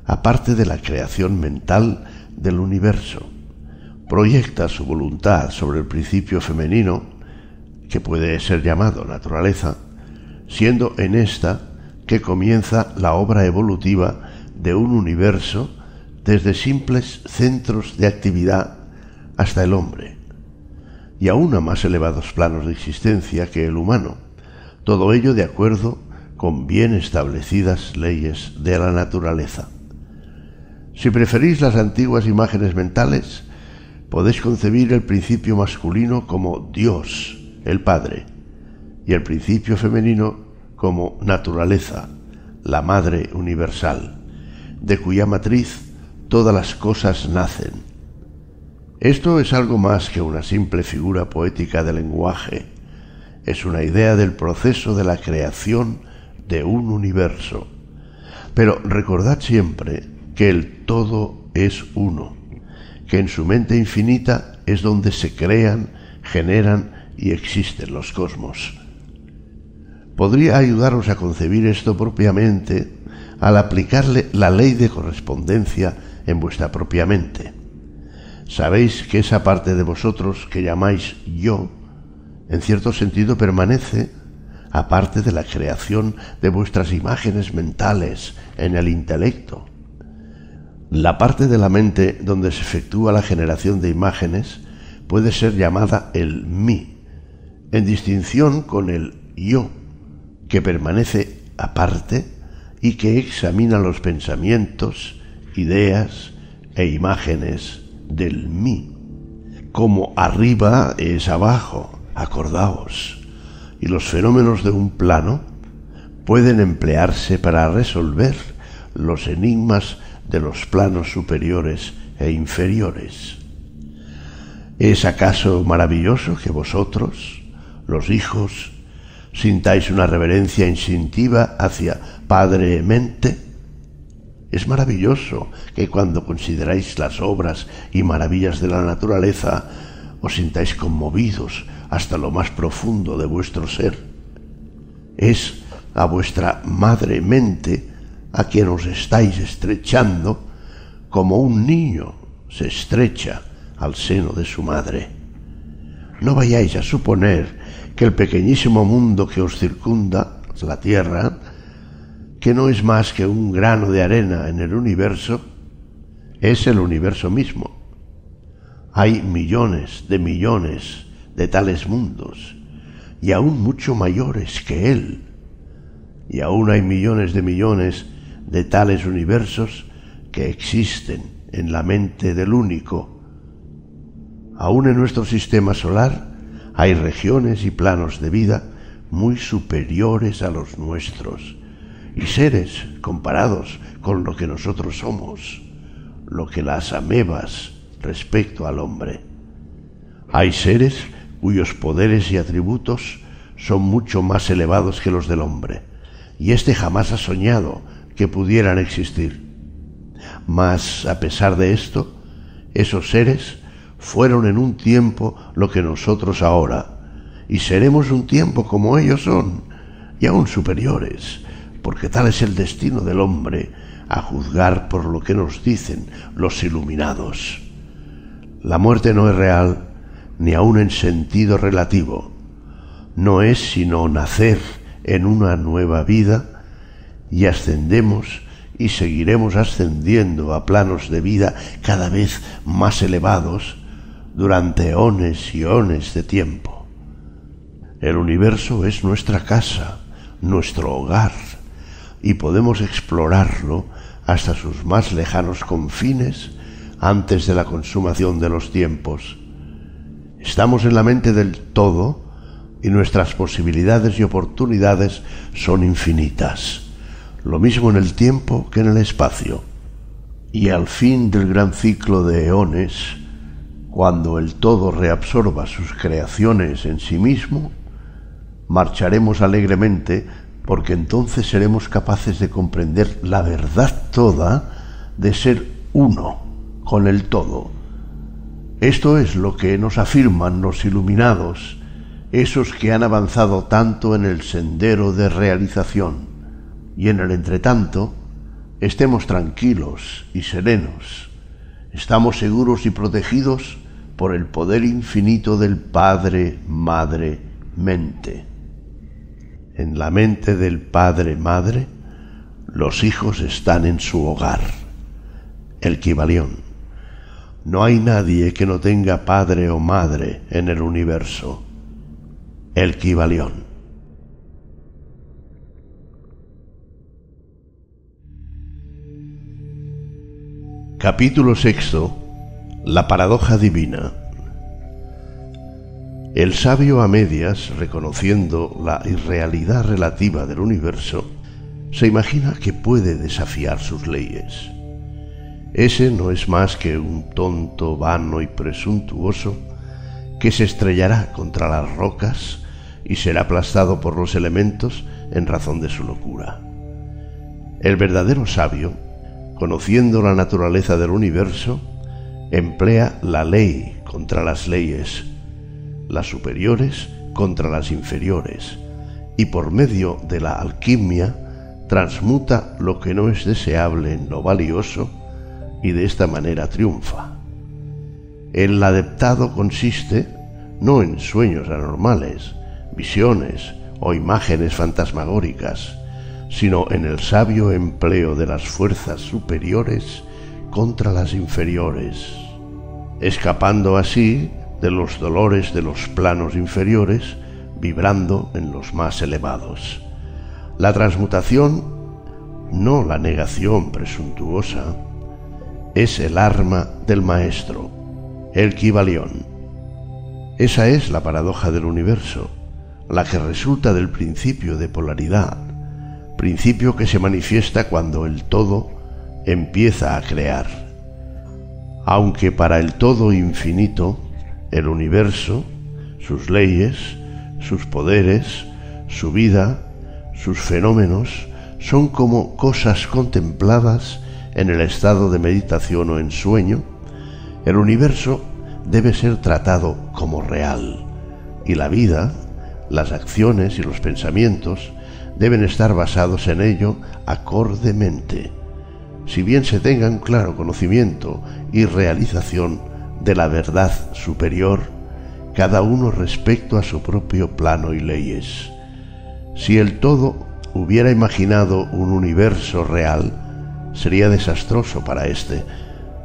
aparte de la creación mental del universo. Proyecta su voluntad sobre el principio femenino que puede ser llamado naturaleza, siendo en esta que comienza la obra evolutiva de un universo desde simples centros de actividad hasta el hombre, y aún a más elevados planos de existencia que el humano, todo ello de acuerdo con bien establecidas leyes de la naturaleza. Si preferís las antiguas imágenes mentales, podéis concebir el principio masculino como Dios, el Padre, y el principio femenino como naturaleza, la Madre Universal, de cuya matriz todas las cosas nacen. Esto es algo más que una simple figura poética de lenguaje, es una idea del proceso de la creación de un universo. Pero recordad siempre que el todo es uno, que en su mente infinita es donde se crean, generan y existen los cosmos. Podría ayudaros a concebir esto propiamente al aplicarle la ley de correspondencia en vuestra propia mente. Sabéis que esa parte de vosotros que llamáis yo, en cierto sentido permanece aparte de la creación de vuestras imágenes mentales en el intelecto. La parte de la mente donde se efectúa la generación de imágenes puede ser llamada el mí, en distinción con el yo, que permanece aparte y que examina los pensamientos, ideas e imágenes del mí. Como arriba es abajo, acordaos. Y los fenómenos de un plano pueden emplearse para resolver los enigmas de los planos superiores e inferiores. ¿Es acaso maravilloso que vosotros, los hijos, sintáis una reverencia instintiva hacia Padre Mente? Es maravilloso que cuando consideráis las obras y maravillas de la naturaleza os sintáis conmovidos hasta lo más profundo de vuestro ser. Es a vuestra madre mente a quien os estáis estrechando como un niño se estrecha al seno de su madre. No vayáis a suponer que el pequeñísimo mundo que os circunda, la Tierra, que no es más que un grano de arena en el universo, es el universo mismo. Hay millones de millones de tales mundos, y aún mucho mayores que él. Y aún hay millones de millones de tales universos que existen en la mente del único. Aún en nuestro sistema solar hay regiones y planos de vida muy superiores a los nuestros y seres comparados con lo que nosotros somos, lo que las amebas respecto al hombre. Hay seres cuyos poderes y atributos son mucho más elevados que los del hombre, y éste jamás ha soñado que pudieran existir. Mas, a pesar de esto, esos seres fueron en un tiempo lo que nosotros ahora, y seremos un tiempo como ellos son, y aún superiores, porque tal es el destino del hombre, a juzgar por lo que nos dicen los iluminados. La muerte no es real, ni aun en sentido relativo. No es sino nacer en una nueva vida y ascendemos y seguiremos ascendiendo a planos de vida cada vez más elevados durante eones y eones de tiempo. El universo es nuestra casa, nuestro hogar, y podemos explorarlo hasta sus más lejanos confines antes de la consumación de los tiempos. Estamos en la mente del todo y nuestras posibilidades y oportunidades son infinitas, lo mismo en el tiempo que en el espacio. Y al fin del gran ciclo de eones, cuando el todo reabsorba sus creaciones en sí mismo, marcharemos alegremente porque entonces seremos capaces de comprender la verdad toda de ser uno con el todo. Esto es lo que nos afirman los iluminados, esos que han avanzado tanto en el sendero de realización. Y en el entretanto, estemos tranquilos y serenos. Estamos seguros y protegidos por el poder infinito del Padre, Madre, Mente en la mente del padre-madre, los hijos están en su hogar. El Kibalión. No hay nadie que no tenga padre o madre en el universo. El Kibalión. Capítulo sexto. La paradoja divina. El sabio a medias, reconociendo la irrealidad relativa del universo, se imagina que puede desafiar sus leyes. Ese no es más que un tonto, vano y presuntuoso que se estrellará contra las rocas y será aplastado por los elementos en razón de su locura. El verdadero sabio, conociendo la naturaleza del universo, emplea la ley contra las leyes las superiores contra las inferiores, y por medio de la alquimia transmuta lo que no es deseable en lo valioso y de esta manera triunfa. El adeptado consiste no en sueños anormales, visiones o imágenes fantasmagóricas, sino en el sabio empleo de las fuerzas superiores contra las inferiores, escapando así de los dolores de los planos inferiores, vibrando en los más elevados. La transmutación, no la negación presuntuosa, es el arma del maestro, el Kibalión. Esa es la paradoja del universo, la que resulta del principio de polaridad, principio que se manifiesta cuando el todo empieza a crear. Aunque para el todo infinito, el universo, sus leyes, sus poderes, su vida, sus fenómenos, son como cosas contempladas en el estado de meditación o en sueño, el universo debe ser tratado como real y la vida, las acciones y los pensamientos deben estar basados en ello acordemente, si bien se tengan claro conocimiento y realización de la verdad superior, cada uno respecto a su propio plano y leyes. Si el todo hubiera imaginado un universo real, sería desastroso para éste,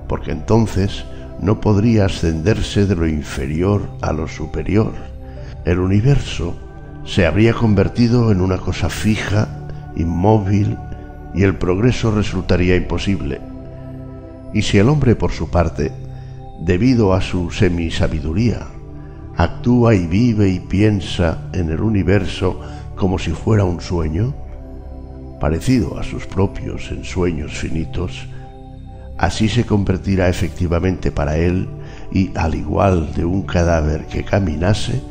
porque entonces no podría ascenderse de lo inferior a lo superior. El universo se habría convertido en una cosa fija, inmóvil, y el progreso resultaría imposible. Y si el hombre, por su parte, debido a su semisabiduría, actúa y vive y piensa en el universo como si fuera un sueño, parecido a sus propios ensueños finitos, así se convertirá efectivamente para él y, al igual de un cadáver que caminase,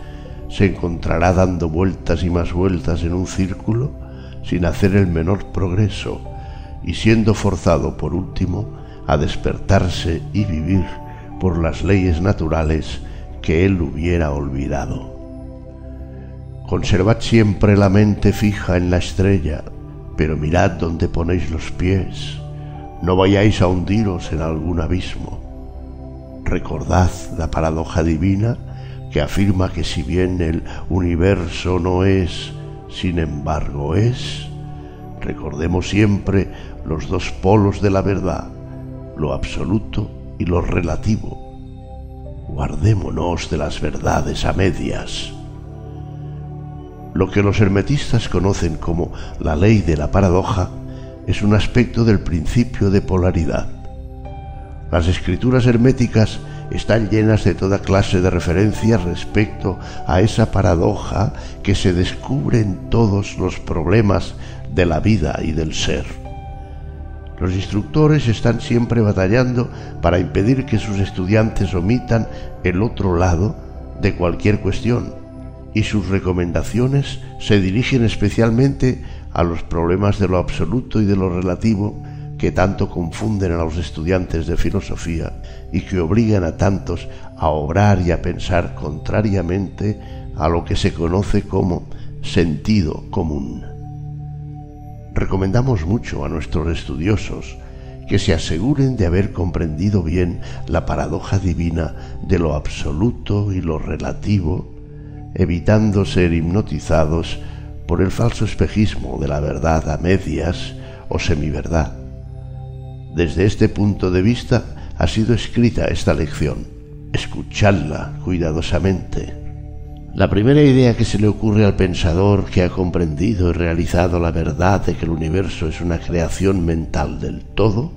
se encontrará dando vueltas y más vueltas en un círculo sin hacer el menor progreso y siendo forzado por último a despertarse y vivir por las leyes naturales que él hubiera olvidado. Conservad siempre la mente fija en la estrella, pero mirad dónde ponéis los pies, no vayáis a hundiros en algún abismo. Recordad la paradoja divina que afirma que si bien el universo no es, sin embargo es, recordemos siempre los dos polos de la verdad, lo absoluto y lo relativo. Guardémonos de las verdades a medias. Lo que los hermetistas conocen como la ley de la paradoja es un aspecto del principio de polaridad. Las escrituras herméticas están llenas de toda clase de referencias respecto a esa paradoja que se descubre en todos los problemas de la vida y del ser. Los instructores están siempre batallando para impedir que sus estudiantes omitan el otro lado de cualquier cuestión y sus recomendaciones se dirigen especialmente a los problemas de lo absoluto y de lo relativo que tanto confunden a los estudiantes de filosofía y que obligan a tantos a obrar y a pensar contrariamente a lo que se conoce como sentido común. Recomendamos mucho a nuestros estudiosos que se aseguren de haber comprendido bien la paradoja divina de lo absoluto y lo relativo evitando ser hipnotizados por el falso espejismo de la verdad a medias o semiverdad. Desde este punto de vista ha sido escrita esta lección. Escuchadla cuidadosamente. La primera idea que se le ocurre al pensador que ha comprendido y realizado la verdad de que el universo es una creación mental del todo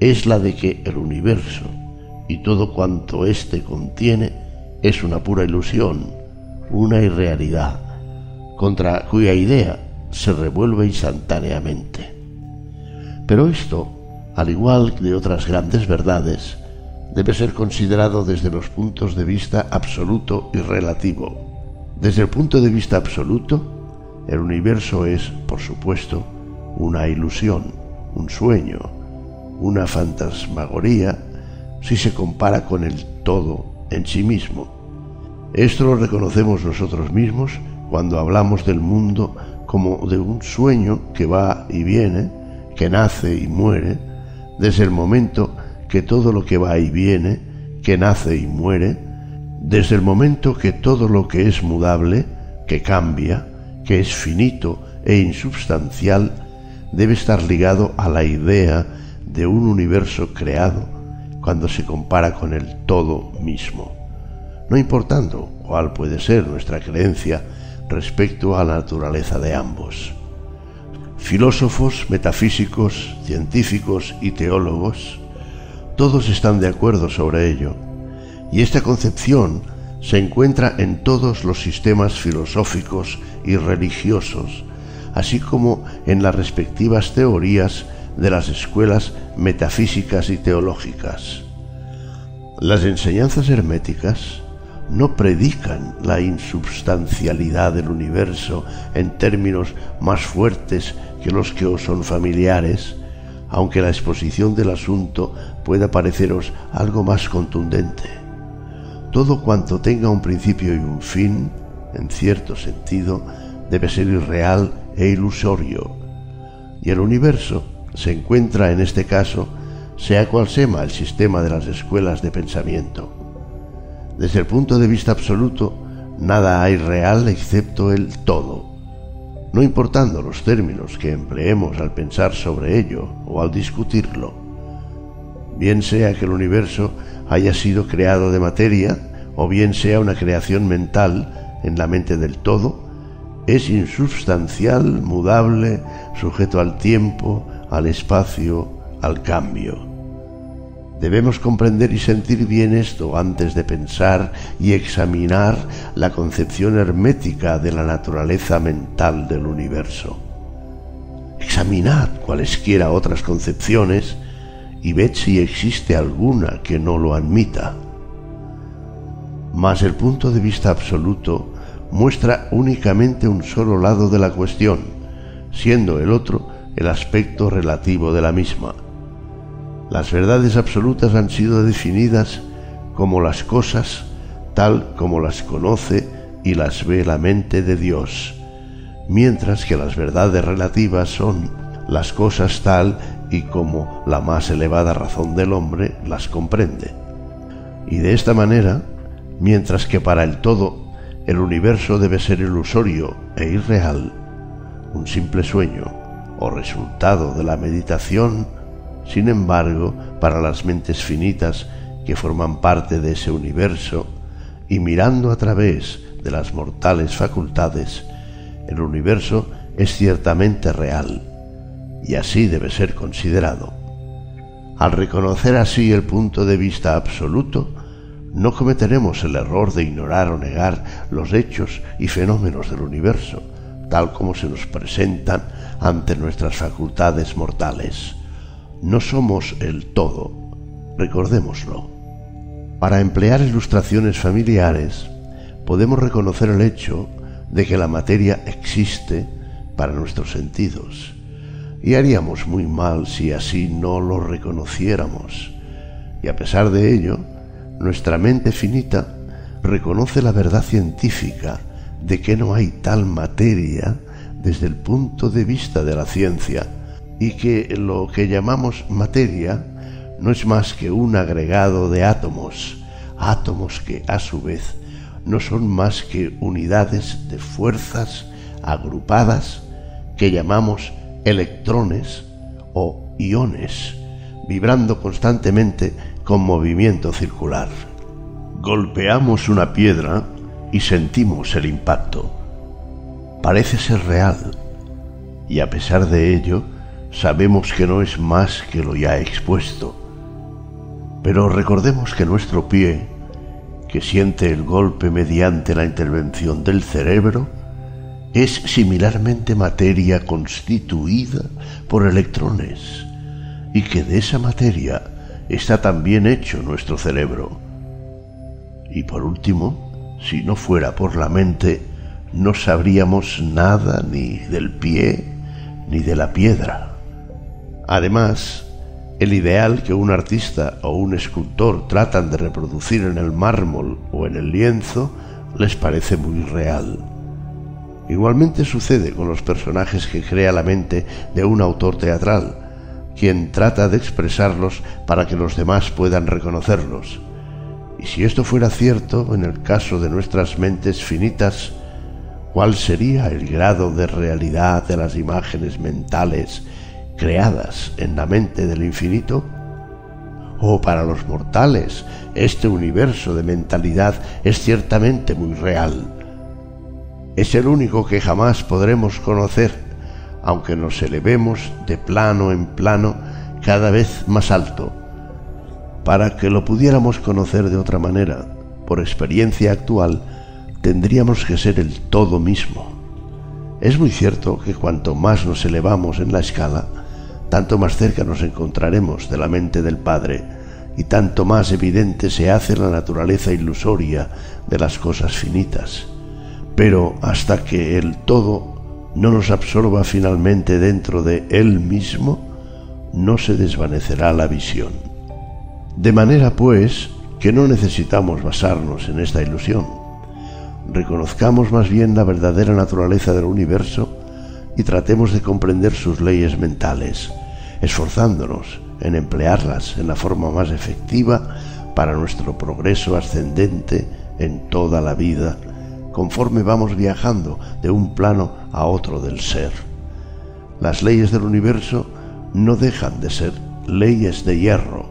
es la de que el universo y todo cuanto éste contiene es una pura ilusión, una irrealidad, contra cuya idea se revuelve instantáneamente. Pero esto, al igual que otras grandes verdades, debe ser considerado desde los puntos de vista absoluto y relativo. Desde el punto de vista absoluto, el universo es, por supuesto, una ilusión, un sueño, una fantasmagoría si se compara con el todo en sí mismo. Esto lo reconocemos nosotros mismos cuando hablamos del mundo como de un sueño que va y viene, que nace y muere, desde el momento que todo lo que va y viene, que nace y muere, desde el momento que todo lo que es mudable, que cambia, que es finito e insubstancial, debe estar ligado a la idea de un universo creado cuando se compara con el todo mismo no importando cuál puede ser nuestra creencia respecto a la naturaleza de ambos. Filósofos, metafísicos, científicos y teólogos Todos están de acuerdo sobre ello, y esta concepción se encuentra en todos los sistemas filosóficos y religiosos, así como en las respectivas teorías de las escuelas metafísicas y teológicas. Las enseñanzas herméticas no predican la insubstancialidad del universo en términos más fuertes que los que os son familiares, aunque la exposición del asunto pueda pareceros algo más contundente. Todo cuanto tenga un principio y un fin, en cierto sentido, debe ser irreal e ilusorio, y el universo se encuentra en este caso, sea cual sea el sistema de las escuelas de pensamiento. Desde el punto de vista absoluto, nada hay real excepto el todo, no importando los términos que empleemos al pensar sobre ello o al discutirlo. Bien sea que el universo haya sido creado de materia, o bien sea una creación mental en la mente del todo, es insubstancial, mudable, sujeto al tiempo, al espacio, al cambio. Debemos comprender y sentir bien esto antes de pensar y examinar la concepción hermética de la naturaleza mental del universo. Examinad cualesquiera otras concepciones y ved si existe alguna que no lo admita. Mas el punto de vista absoluto muestra únicamente un solo lado de la cuestión, siendo el otro el aspecto relativo de la misma. Las verdades absolutas han sido definidas como las cosas tal como las conoce y las ve la mente de Dios, mientras que las verdades relativas son las cosas tal y como la más elevada razón del hombre las comprende. Y de esta manera, mientras que para el todo el universo debe ser ilusorio e irreal, un simple sueño o resultado de la meditación, sin embargo, para las mentes finitas que forman parte de ese universo, y mirando a través de las mortales facultades, el universo es ciertamente real, y así debe ser considerado. Al reconocer así el punto de vista absoluto, no cometeremos el error de ignorar o negar los hechos y fenómenos del universo, tal como se nos presentan ante nuestras facultades mortales. No somos el todo, recordémoslo. Para emplear ilustraciones familiares, podemos reconocer el hecho de que la materia existe para nuestros sentidos, y haríamos muy mal si así no lo reconociéramos. Y a pesar de ello, nuestra mente finita reconoce la verdad científica de que no hay tal materia desde el punto de vista de la ciencia y que lo que llamamos materia no es más que un agregado de átomos, átomos que a su vez no son más que unidades de fuerzas agrupadas que llamamos electrones o iones, vibrando constantemente con movimiento circular. Golpeamos una piedra y sentimos el impacto. Parece ser real y a pesar de ello sabemos que no es más que lo ya expuesto. Pero recordemos que nuestro pie, que siente el golpe mediante la intervención del cerebro, es similarmente materia constituida por electrones y que de esa materia está también hecho nuestro cerebro. Y por último, si no fuera por la mente, no sabríamos nada ni del pie ni de la piedra. Además, el ideal que un artista o un escultor tratan de reproducir en el mármol o en el lienzo les parece muy real. Igualmente sucede con los personajes que crea la mente de un autor teatral, quien trata de expresarlos para que los demás puedan reconocerlos. Y si esto fuera cierto en el caso de nuestras mentes finitas, ¿cuál sería el grado de realidad de las imágenes mentales creadas en la mente del infinito? O para los mortales, este universo de mentalidad es ciertamente muy real. Es el único que jamás podremos conocer aunque nos elevemos de plano en plano cada vez más alto. Para que lo pudiéramos conocer de otra manera, por experiencia actual, tendríamos que ser el todo mismo. Es muy cierto que cuanto más nos elevamos en la escala, tanto más cerca nos encontraremos de la mente del Padre y tanto más evidente se hace la naturaleza ilusoria de las cosas finitas. Pero hasta que el todo no nos absorba finalmente dentro de Él mismo, no se desvanecerá la visión. De manera, pues, que no necesitamos basarnos en esta ilusión. Reconozcamos más bien la verdadera naturaleza del universo y tratemos de comprender sus leyes mentales, esforzándonos en emplearlas en la forma más efectiva para nuestro progreso ascendente en toda la vida, conforme vamos viajando de un plano a otro del ser. Las leyes del universo no dejan de ser leyes de hierro,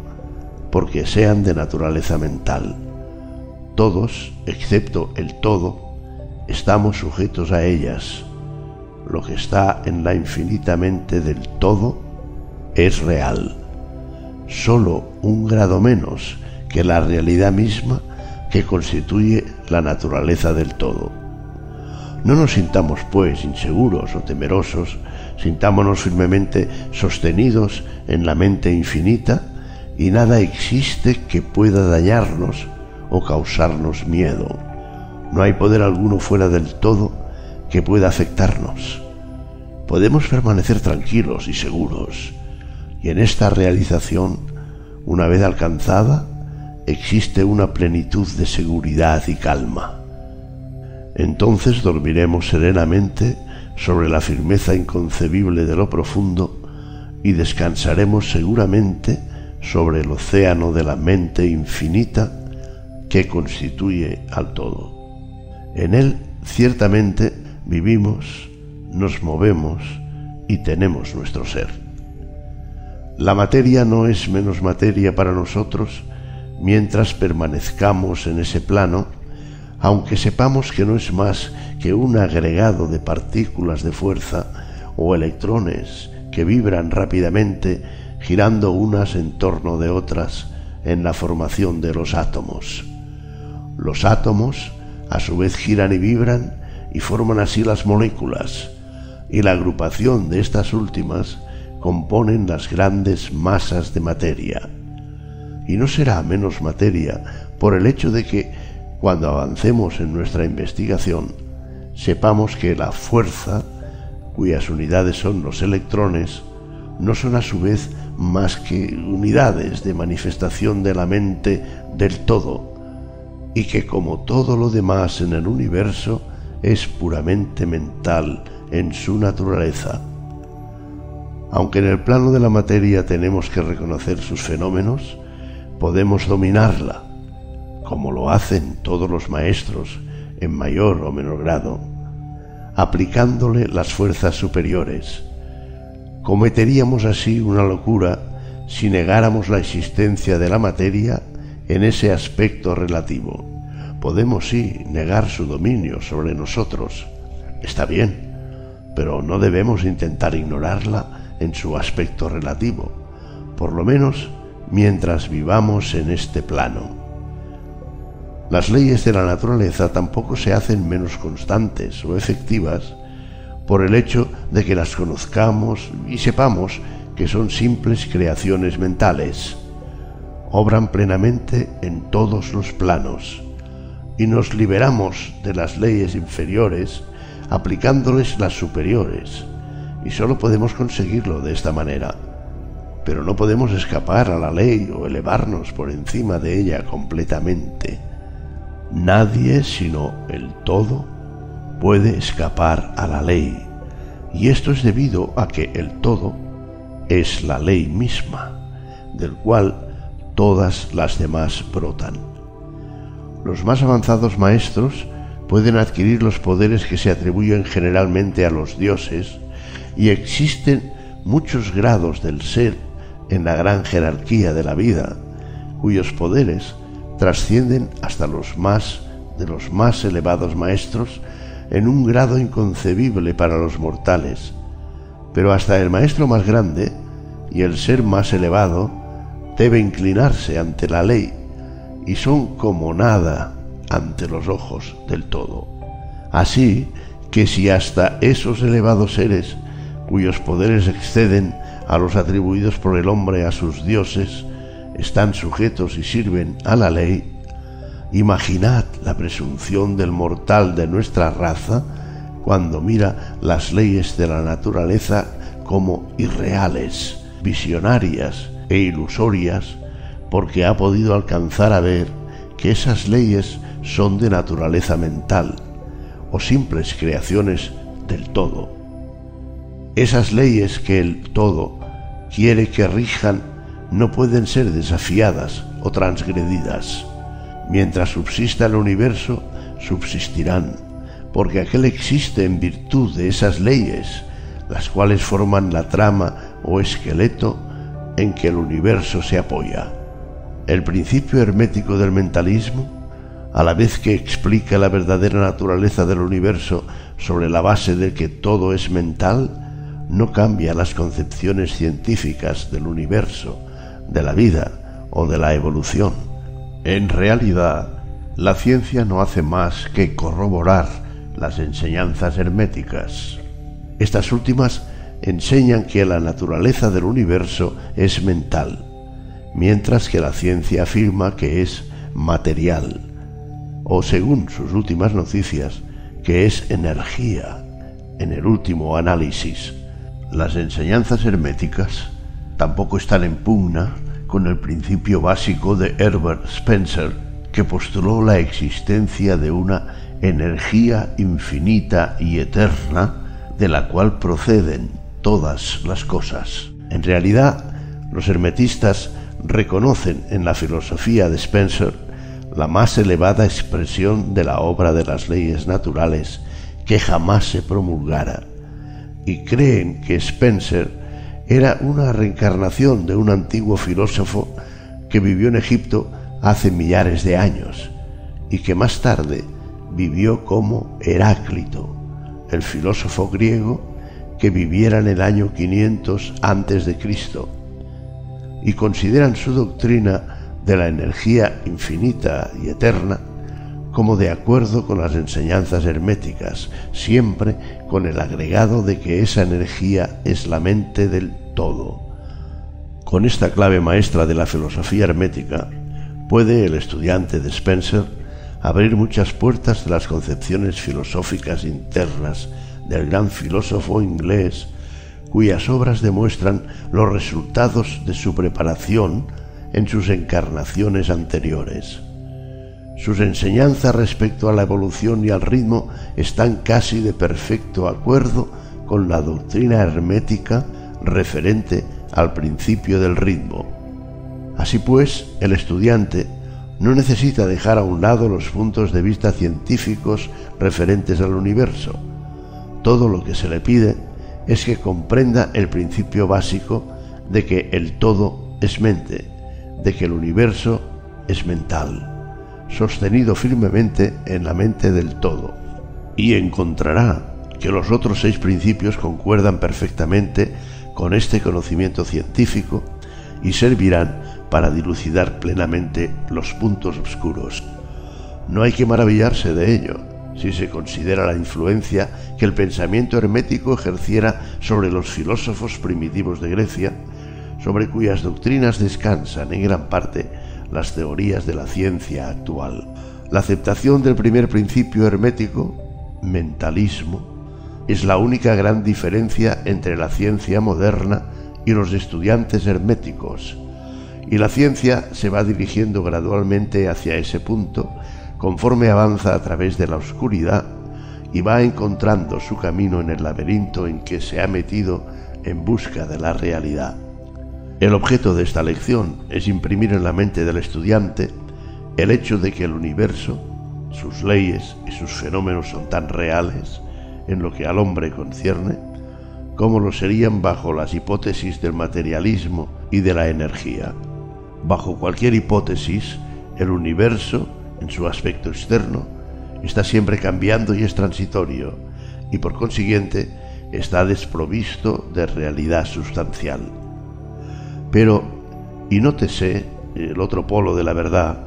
porque sean de naturaleza mental. Todos, excepto el todo, estamos sujetos a ellas. Lo que está en la infinitamente del todo es real. Solo un grado menos que la realidad misma que constituye la naturaleza del todo. No nos sintamos, pues, inseguros o temerosos, sintámonos firmemente sostenidos en la mente infinita y nada existe que pueda dañarnos o causarnos miedo. No hay poder alguno fuera del todo que pueda afectarnos. Podemos permanecer tranquilos y seguros, y en esta realización, una vez alcanzada, existe una plenitud de seguridad y calma. Entonces dormiremos serenamente sobre la firmeza inconcebible de lo profundo y descansaremos seguramente sobre el océano de la mente infinita que constituye al todo. En él ciertamente vivimos, nos movemos y tenemos nuestro ser. La materia no es menos materia para nosotros mientras permanezcamos en ese plano, aunque sepamos que no es más que un agregado de partículas de fuerza o electrones que vibran rápidamente girando unas en torno de otras en la formación de los átomos. Los átomos a su vez giran y vibran y forman así las moléculas, y la agrupación de estas últimas componen las grandes masas de materia. Y no será menos materia por el hecho de que, cuando avancemos en nuestra investigación, sepamos que la fuerza, cuyas unidades son los electrones, no son a su vez más que unidades de manifestación de la mente del todo, y que como todo lo demás en el universo es puramente mental en su naturaleza. Aunque en el plano de la materia tenemos que reconocer sus fenómenos, podemos dominarla, como lo hacen todos los maestros en mayor o menor grado, aplicándole las fuerzas superiores. Cometeríamos así una locura si negáramos la existencia de la materia en ese aspecto relativo. Podemos sí negar su dominio sobre nosotros. Está bien, pero no debemos intentar ignorarla en su aspecto relativo, por lo menos mientras vivamos en este plano. Las leyes de la naturaleza tampoco se hacen menos constantes o efectivas por el hecho de que las conozcamos y sepamos que son simples creaciones mentales obran plenamente en todos los planos y nos liberamos de las leyes inferiores aplicándoles las superiores y solo podemos conseguirlo de esta manera. Pero no podemos escapar a la ley o elevarnos por encima de ella completamente. Nadie sino el todo puede escapar a la ley, y esto es debido a que el todo es la ley misma, del cual todas las demás brotan. Los más avanzados maestros pueden adquirir los poderes que se atribuyen generalmente a los dioses y existen muchos grados del ser en la gran jerarquía de la vida, cuyos poderes trascienden hasta los más de los más elevados maestros en un grado inconcebible para los mortales. Pero hasta el maestro más grande y el ser más elevado debe inclinarse ante la ley y son como nada ante los ojos del todo. Así que si hasta esos elevados seres cuyos poderes exceden a los atribuidos por el hombre a sus dioses, están sujetos y sirven a la ley, imaginad la presunción del mortal de nuestra raza cuando mira las leyes de la naturaleza como irreales, visionarias e ilusorias, porque ha podido alcanzar a ver que esas leyes son de naturaleza mental o simples creaciones del todo. Esas leyes que el todo quiere que rijan no pueden ser desafiadas o transgredidas. Mientras subsista el universo, subsistirán, porque aquel existe en virtud de esas leyes, las cuales forman la trama o esqueleto en que el universo se apoya. El principio hermético del mentalismo, a la vez que explica la verdadera naturaleza del universo sobre la base de que todo es mental, no cambia las concepciones científicas del universo, de la vida o de la evolución. En realidad, la ciencia no hace más que corroborar las enseñanzas herméticas. Estas últimas enseñan que la naturaleza del universo es mental, mientras que la ciencia afirma que es material, o según sus últimas noticias, que es energía, en el último análisis. Las enseñanzas herméticas tampoco están en pugna con el principio básico de Herbert Spencer, que postuló la existencia de una energía infinita y eterna de la cual proceden todas las cosas. En realidad, los hermetistas reconocen en la filosofía de Spencer la más elevada expresión de la obra de las leyes naturales que jamás se promulgara, y creen que Spencer era una reencarnación de un antiguo filósofo que vivió en Egipto hace millares de años y que más tarde vivió como Heráclito, el filósofo griego que viviera en el año 500 antes de Cristo y consideran su doctrina de la energía infinita y eterna como de acuerdo con las enseñanzas herméticas, siempre con el agregado de que esa energía es la mente del todo. Con esta clave maestra de la filosofía hermética, puede el estudiante de Spencer abrir muchas puertas de las concepciones filosóficas internas del gran filósofo inglés, cuyas obras demuestran los resultados de su preparación en sus encarnaciones anteriores. Sus enseñanzas respecto a la evolución y al ritmo están casi de perfecto acuerdo con la doctrina hermética referente al principio del ritmo. Así pues, el estudiante no necesita dejar a un lado los puntos de vista científicos referentes al universo. Todo lo que se le pide es que comprenda el principio básico de que el todo es mente, de que el universo es mental sostenido firmemente en la mente del todo, y encontrará que los otros seis principios concuerdan perfectamente con este conocimiento científico y servirán para dilucidar plenamente los puntos oscuros. No hay que maravillarse de ello si se considera la influencia que el pensamiento hermético ejerciera sobre los filósofos primitivos de Grecia, sobre cuyas doctrinas descansan en gran parte las teorías de la ciencia actual. La aceptación del primer principio hermético, mentalismo, es la única gran diferencia entre la ciencia moderna y los estudiantes herméticos, y la ciencia se va dirigiendo gradualmente hacia ese punto conforme avanza a través de la oscuridad y va encontrando su camino en el laberinto en que se ha metido en busca de la realidad. El objeto de esta lección es imprimir en la mente del estudiante el hecho de que el universo, sus leyes y sus fenómenos son tan reales en lo que al hombre concierne, como lo serían bajo las hipótesis del materialismo y de la energía. Bajo cualquier hipótesis, el universo, en su aspecto externo, está siempre cambiando y es transitorio, y por consiguiente está desprovisto de realidad sustancial. Pero Y nótese el otro polo de la verdad.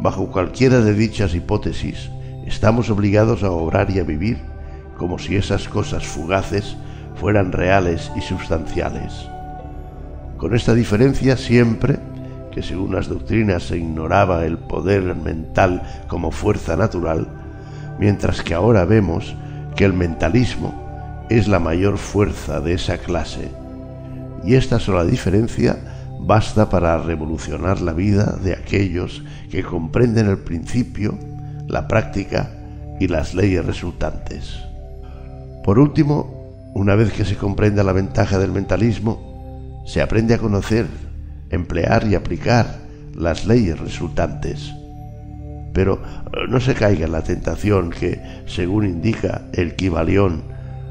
Bajo cualquiera de dichas hipótesis, estamos obligados a obrar y a vivir como si esas cosas fugaces fueran reales y sustanciales. Con esta diferencia siempre que según las doctrinas se ignoraba el poder mental como fuerza natural, mientras que ahora vemos que el mentalismo es la mayor fuerza de esa clase. Y esta sola diferencia basta para revolucionar la vida de aquellos que comprenden el principio, la práctica y las leyes resultantes. Por último, una vez que se comprenda la ventaja del mentalismo, se aprende a conocer, emplear y aplicar las leyes resultantes. Pero eh, no se caiga en la tentación que, según indica el Kibalión,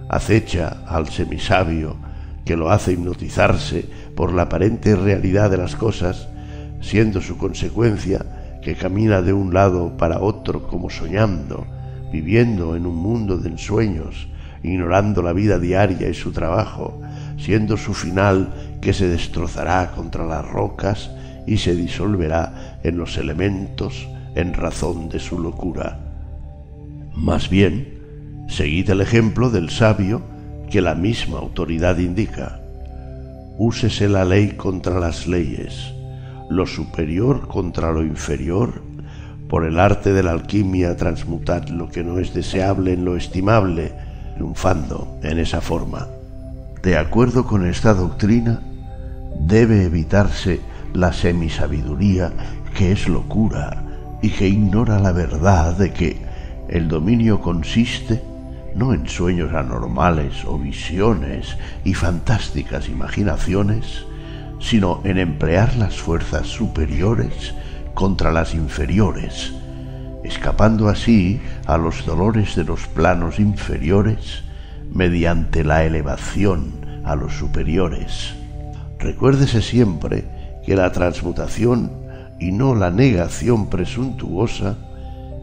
acecha al semisabio, que lo hace hipnotizarse por la aparente realidad de las cosas, siendo su consecuencia que camina de un lado para otro como soñando, viviendo en un mundo de ensueños, ignorando la vida diaria y su trabajo, siendo su final que se destrozará contra las rocas y se disolverá en los elementos en razón de su locura. Más bien, seguid el ejemplo del sabio que la misma autoridad indica. Úsese la ley contra las leyes, lo superior contra lo inferior, por el arte de la alquimia transmutad lo que no es deseable en lo estimable, triunfando en esa forma. De acuerdo con esta doctrina, debe evitarse la semisabiduría que es locura y que ignora la verdad de que el dominio consiste no en sueños anormales o visiones y fantásticas imaginaciones, sino en emplear las fuerzas superiores contra las inferiores, escapando así a los dolores de los planos inferiores mediante la elevación a los superiores. Recuérdese siempre que la transmutación y no la negación presuntuosa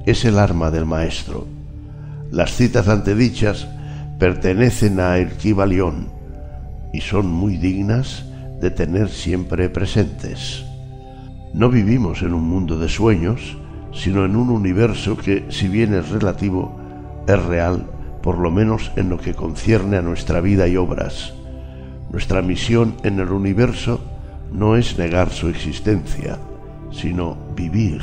es el arma del maestro. Las citas antedichas pertenecen a El y son muy dignas de tener siempre presentes. No vivimos en un mundo de sueños, sino en un universo que, si bien es relativo, es real, por lo menos en lo que concierne a nuestra vida y obras. Nuestra misión en el universo no es negar su existencia, sino vivir,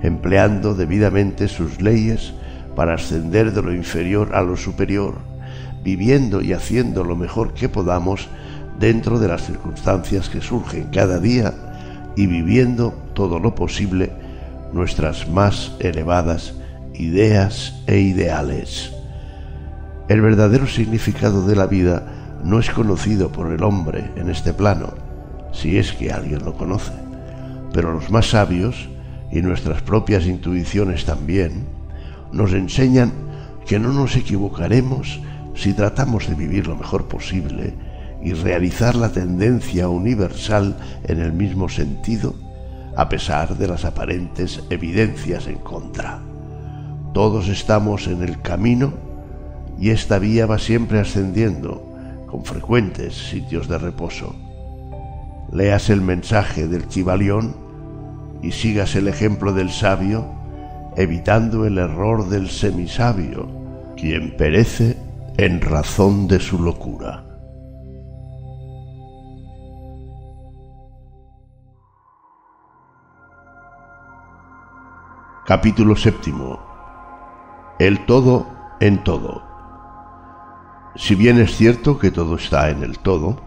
empleando debidamente sus leyes para ascender de lo inferior a lo superior, viviendo y haciendo lo mejor que podamos dentro de las circunstancias que surgen cada día y viviendo todo lo posible nuestras más elevadas ideas e ideales. El verdadero significado de la vida no es conocido por el hombre en este plano, si es que alguien lo conoce, pero los más sabios, y nuestras propias intuiciones también, nos enseñan que no nos equivocaremos si tratamos de vivir lo mejor posible y realizar la tendencia universal en el mismo sentido a pesar de las aparentes evidencias en contra. Todos estamos en el camino y esta vía va siempre ascendiendo, con frecuentes sitios de reposo. Leas el mensaje del chivalión y sigas el ejemplo del sabio, evitando el error del semisabio, quien perece en razón de su locura. Capítulo séptimo. El todo en todo. Si bien es cierto que todo está en el todo,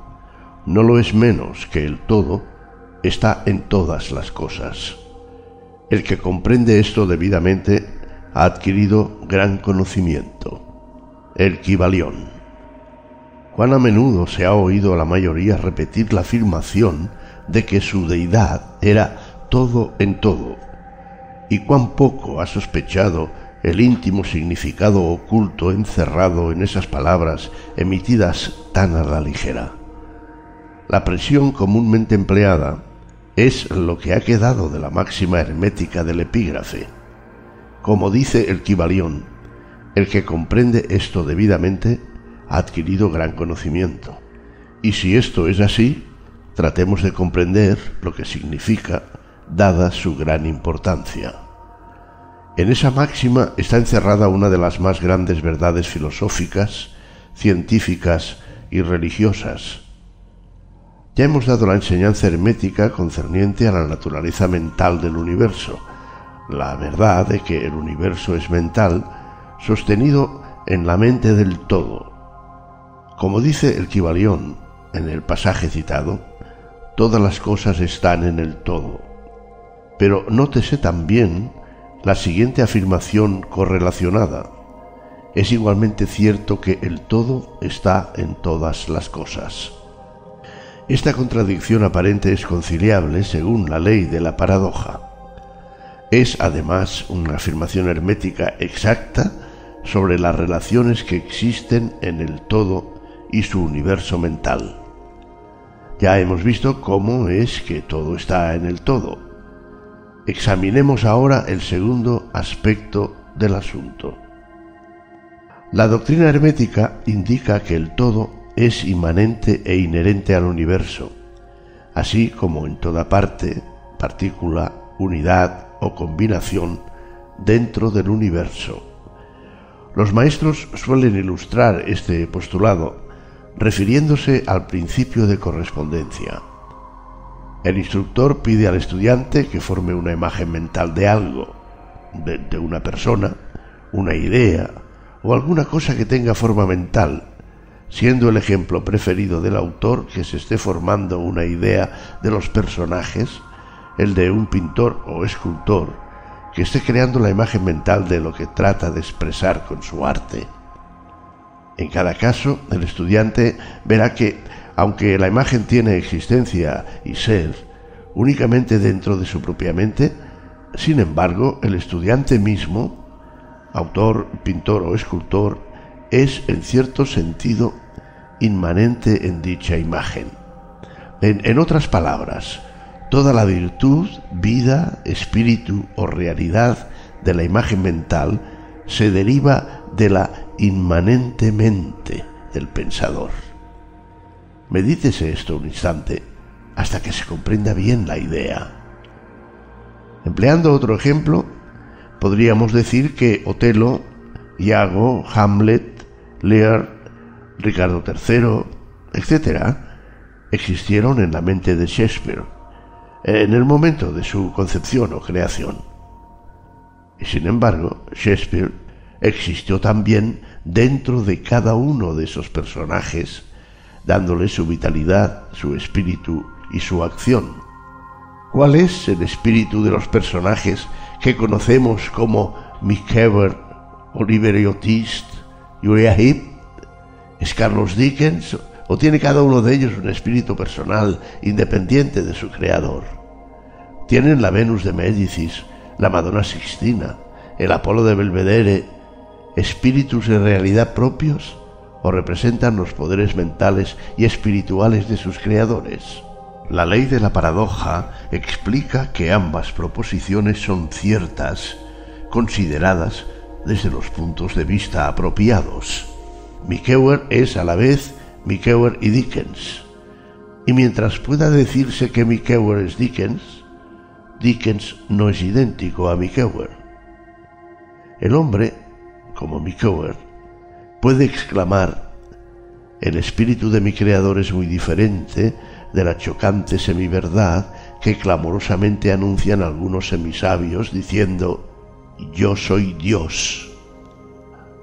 no lo es menos que el todo está en todas las cosas. El que comprende esto debidamente ha adquirido gran conocimiento. El Kibalión. Cuán a menudo se ha oído a la mayoría repetir la afirmación de que su deidad era todo en todo y cuán poco ha sospechado el íntimo significado oculto encerrado en esas palabras emitidas tan a la ligera. La presión comúnmente empleada es lo que ha quedado de la máxima hermética del epígrafe. Como dice el Kibalión, el que comprende esto debidamente ha adquirido gran conocimiento. Y si esto es así, tratemos de comprender lo que significa, dada su gran importancia. En esa máxima está encerrada una de las más grandes verdades filosóficas, científicas y religiosas. Ya hemos dado la enseñanza hermética concerniente a la naturaleza mental del universo, la verdad de que el universo es mental, sostenido en la mente del todo. Como dice el Kibalión en el pasaje citado, todas las cosas están en el todo. Pero nótese también la siguiente afirmación correlacionada. Es igualmente cierto que el todo está en todas las cosas. Esta contradicción aparente es conciliable según la ley de la paradoja. Es además una afirmación hermética exacta sobre las relaciones que existen en el todo y su universo mental. Ya hemos visto cómo es que todo está en el todo. Examinemos ahora el segundo aspecto del asunto. La doctrina hermética indica que el todo es inmanente e inherente al universo, así como en toda parte, partícula, unidad o combinación dentro del universo. Los maestros suelen ilustrar este postulado refiriéndose al principio de correspondencia. El instructor pide al estudiante que forme una imagen mental de algo, de, una persona, una idea o alguna cosa que tenga forma mental, siendo el ejemplo preferido del autor que se esté formando una idea de los personajes, el de un pintor o escultor, que esté creando la imagen mental de lo que trata de expresar con su arte. En cada caso, el estudiante verá que, aunque la imagen tiene existencia y ser únicamente dentro de su propia mente, sin embargo, el estudiante mismo, autor, pintor o escultor, es en cierto sentido inmanente en dicha imagen. En, en, otras palabras, toda la virtud, vida, espíritu o realidad de la imagen mental se deriva de la inmanentemente del pensador. Medítese esto un instante hasta que se comprenda bien la idea. Empleando otro ejemplo, podríamos decir que Otelo, Iago, Hamlet, Lear, Ricardo III, etc., existieron en la mente de Shakespeare en el momento de su concepción o creación. Y sin embargo, Shakespeare existió también dentro de cada uno de esos personajes, dándole su vitalidad, su espíritu y su acción. ¿Cuál es el espíritu de los personajes que conocemos como Mick Ever, Oliver Otist, Uriah Heep? ¿Es Carlos Dickens o tiene cada uno de ellos un espíritu personal independiente de su creador? Tienen la Venus de Médicis, la Madonna Sixtina, el Apolo de Belvedere, espíritus en realidad propios o representan los poderes mentales y espirituales de sus creadores. La ley de la paradoja explica que ambas proposiciones son ciertas, consideradas desde los puntos de vista apropiados. Mickewer es a la vez Mickewer y Dickens. Y mientras pueda decirse que Mickewer es Dickens, Dickens no es idéntico a Mickewer. El hombre como Mickewer, puede exclamar, el espíritu de mi creador es muy diferente de la chocante semiverdad que clamorosamente anuncian algunos semisabios diciendo, yo soy Dios.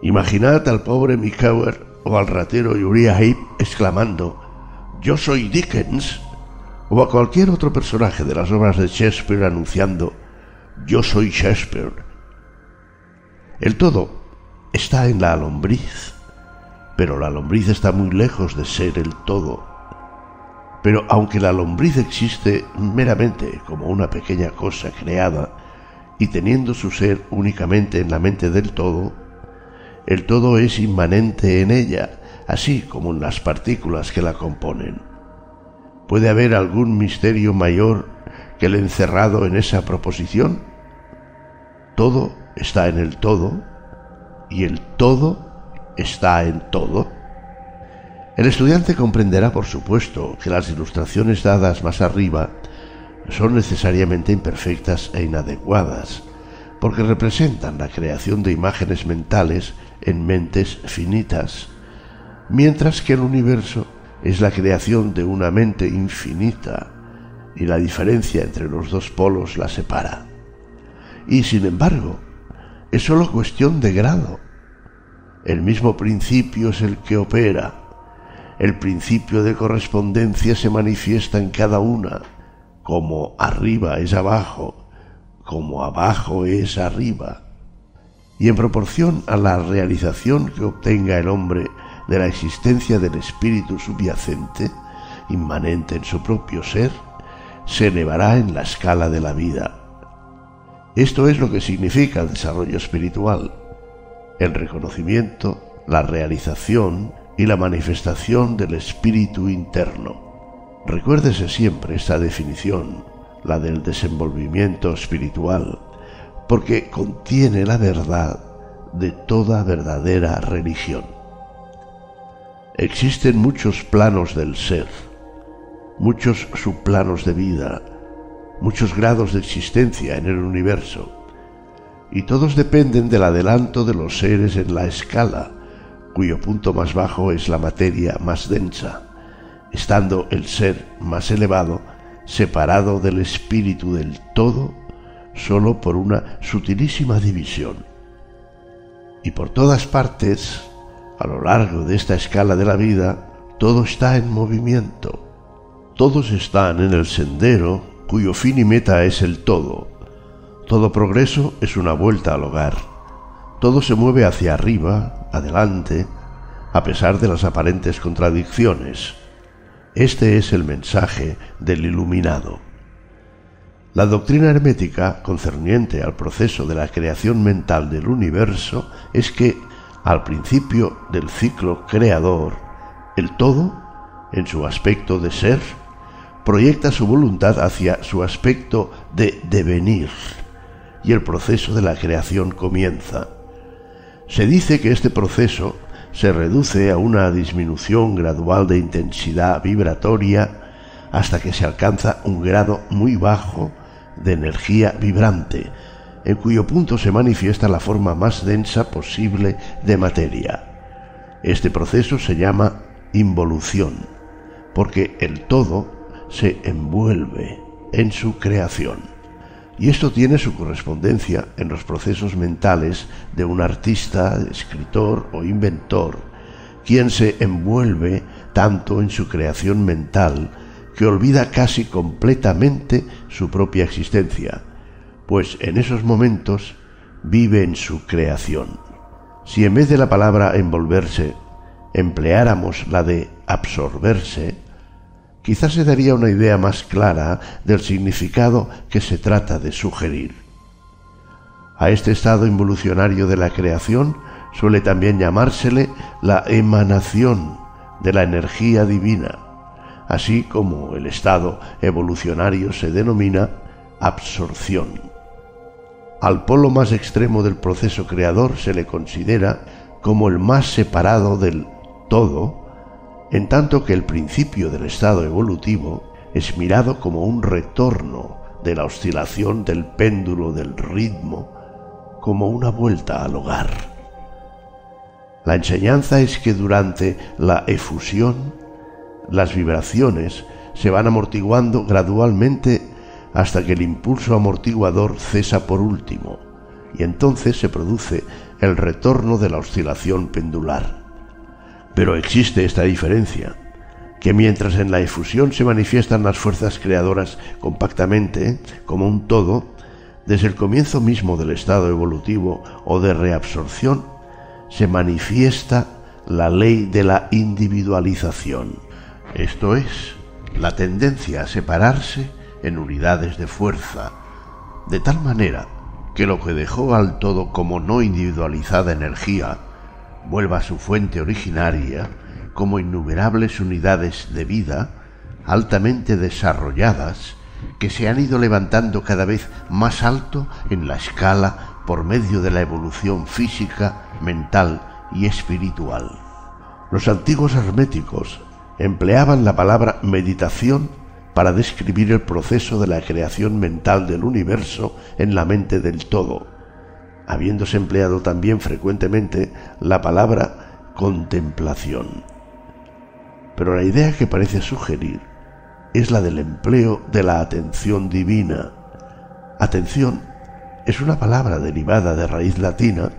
Imaginad al pobre Mickewer o al ratero Uriah Heep exclamando, yo soy Dickens, o a cualquier otro personaje de las obras de Shakespeare anunciando, yo soy Shakespeare. El todo está en la lombriz, pero la lombriz está muy lejos de ser el todo. Pero aunque la lombriz existe meramente como una pequeña cosa creada y teniendo su ser únicamente en la mente del todo, el todo es inmanente en ella, así como en las partículas que la componen. ¿Puede haber algún misterio mayor que el encerrado en esa proposición? Todo está en el todo y el todo está en todo. El estudiante comprenderá, por supuesto, que las ilustraciones dadas más arriba son necesariamente imperfectas e inadecuadas, porque representan la creación de imágenes mentales en mentes finitas, mientras que el universo es la creación de una mente infinita y la diferencia entre los dos polos la separa. Y sin embargo, es sólo cuestión de grado. El mismo principio es el que opera. El principio de correspondencia se manifiesta en cada una, como arriba es abajo, como abajo es arriba. Y en proporción a la realización que obtenga el hombre de la existencia del espíritu subyacente, inmanente en su propio ser, se elevará en la escala de la vida. Esto es lo que significa el desarrollo espiritual, el reconocimiento, la realización y la manifestación del espíritu interno. Recuérdese siempre esta definición, la del desenvolvimiento espiritual, porque contiene la verdad de toda verdadera religión. Existen muchos planos del ser, muchos subplanos de vida, muchos grados de existencia en el universo, y todos dependen del adelanto de los seres en la escala, cuyo punto más bajo es la materia más densa, estando el ser más elevado separado del espíritu del todo solo por una sutilísima división. Y por todas partes, a lo largo de esta escala de la vida, todo está en movimiento. Todos están en el sendero cuyo fin y meta es el todo. Todo progreso es una vuelta al hogar. Todo se mueve hacia arriba, adelante, a pesar de las aparentes contradicciones. Este es el mensaje del iluminado. La doctrina hermética concerniente al proceso de la creación mental del universo es que al principio del ciclo creador, el todo, en su aspecto de ser, proyecta su voluntad hacia su aspecto de devenir y el proceso de la creación comienza. Se dice que este proceso se reduce a una disminución gradual de intensidad vibratoria hasta que se alcanza un grado muy bajo de energía vibrante, en cuyo punto se manifiesta la forma más densa posible de materia. Este proceso se llama involución, porque el todo se envuelve en su creación. Y esto tiene su correspondencia en los procesos mentales de un artista, escritor o inventor, quien se envuelve tanto en su creación mental que olvida casi completamente su propia existencia, pues en esos momentos vive en su creación. Si en vez de la palabra envolverse empleáramos la de absorberse, quizás se daría una idea más clara del significado que se trata de sugerir. A este estado involucionario de la creación suele también llamársele la emanación de la energía divina, así como el estado evolucionario se denomina absorción. Al polo más extremo del proceso creador se le considera como el más separado del todo, en tanto que el principio del estado evolutivo es mirado como un retorno de la oscilación del péndulo del ritmo, como una vuelta al hogar. La enseñanza es que durante la efusión las vibraciones se van amortiguando gradualmente hasta que el impulso amortiguador cesa por último, y entonces se produce el retorno de la oscilación pendular. Pero existe esta diferencia, que mientras en la efusión se manifiestan las fuerzas creadoras compactamente, como un todo, desde el comienzo mismo del estado evolutivo o de reabsorción, se manifiesta la ley de la individualización. Esto es, la tendencia a separarse en unidades de fuerza, de tal manera que lo que dejó al todo como no individualizada energía vuelva a su fuente originaria como innumerables unidades de vida altamente desarrolladas que se han ido levantando cada vez más alto en la escala por medio de la evolución física, mental y espiritual. Los antiguos herméticos empleaban la palabra meditación para describir el proceso de la creación mental del universo en la mente del todo, habiéndose empleado también frecuentemente la palabra contemplación. Pero la idea que parece sugerir es la del empleo de la atención divina. Atención es una palabra derivada de raíz latina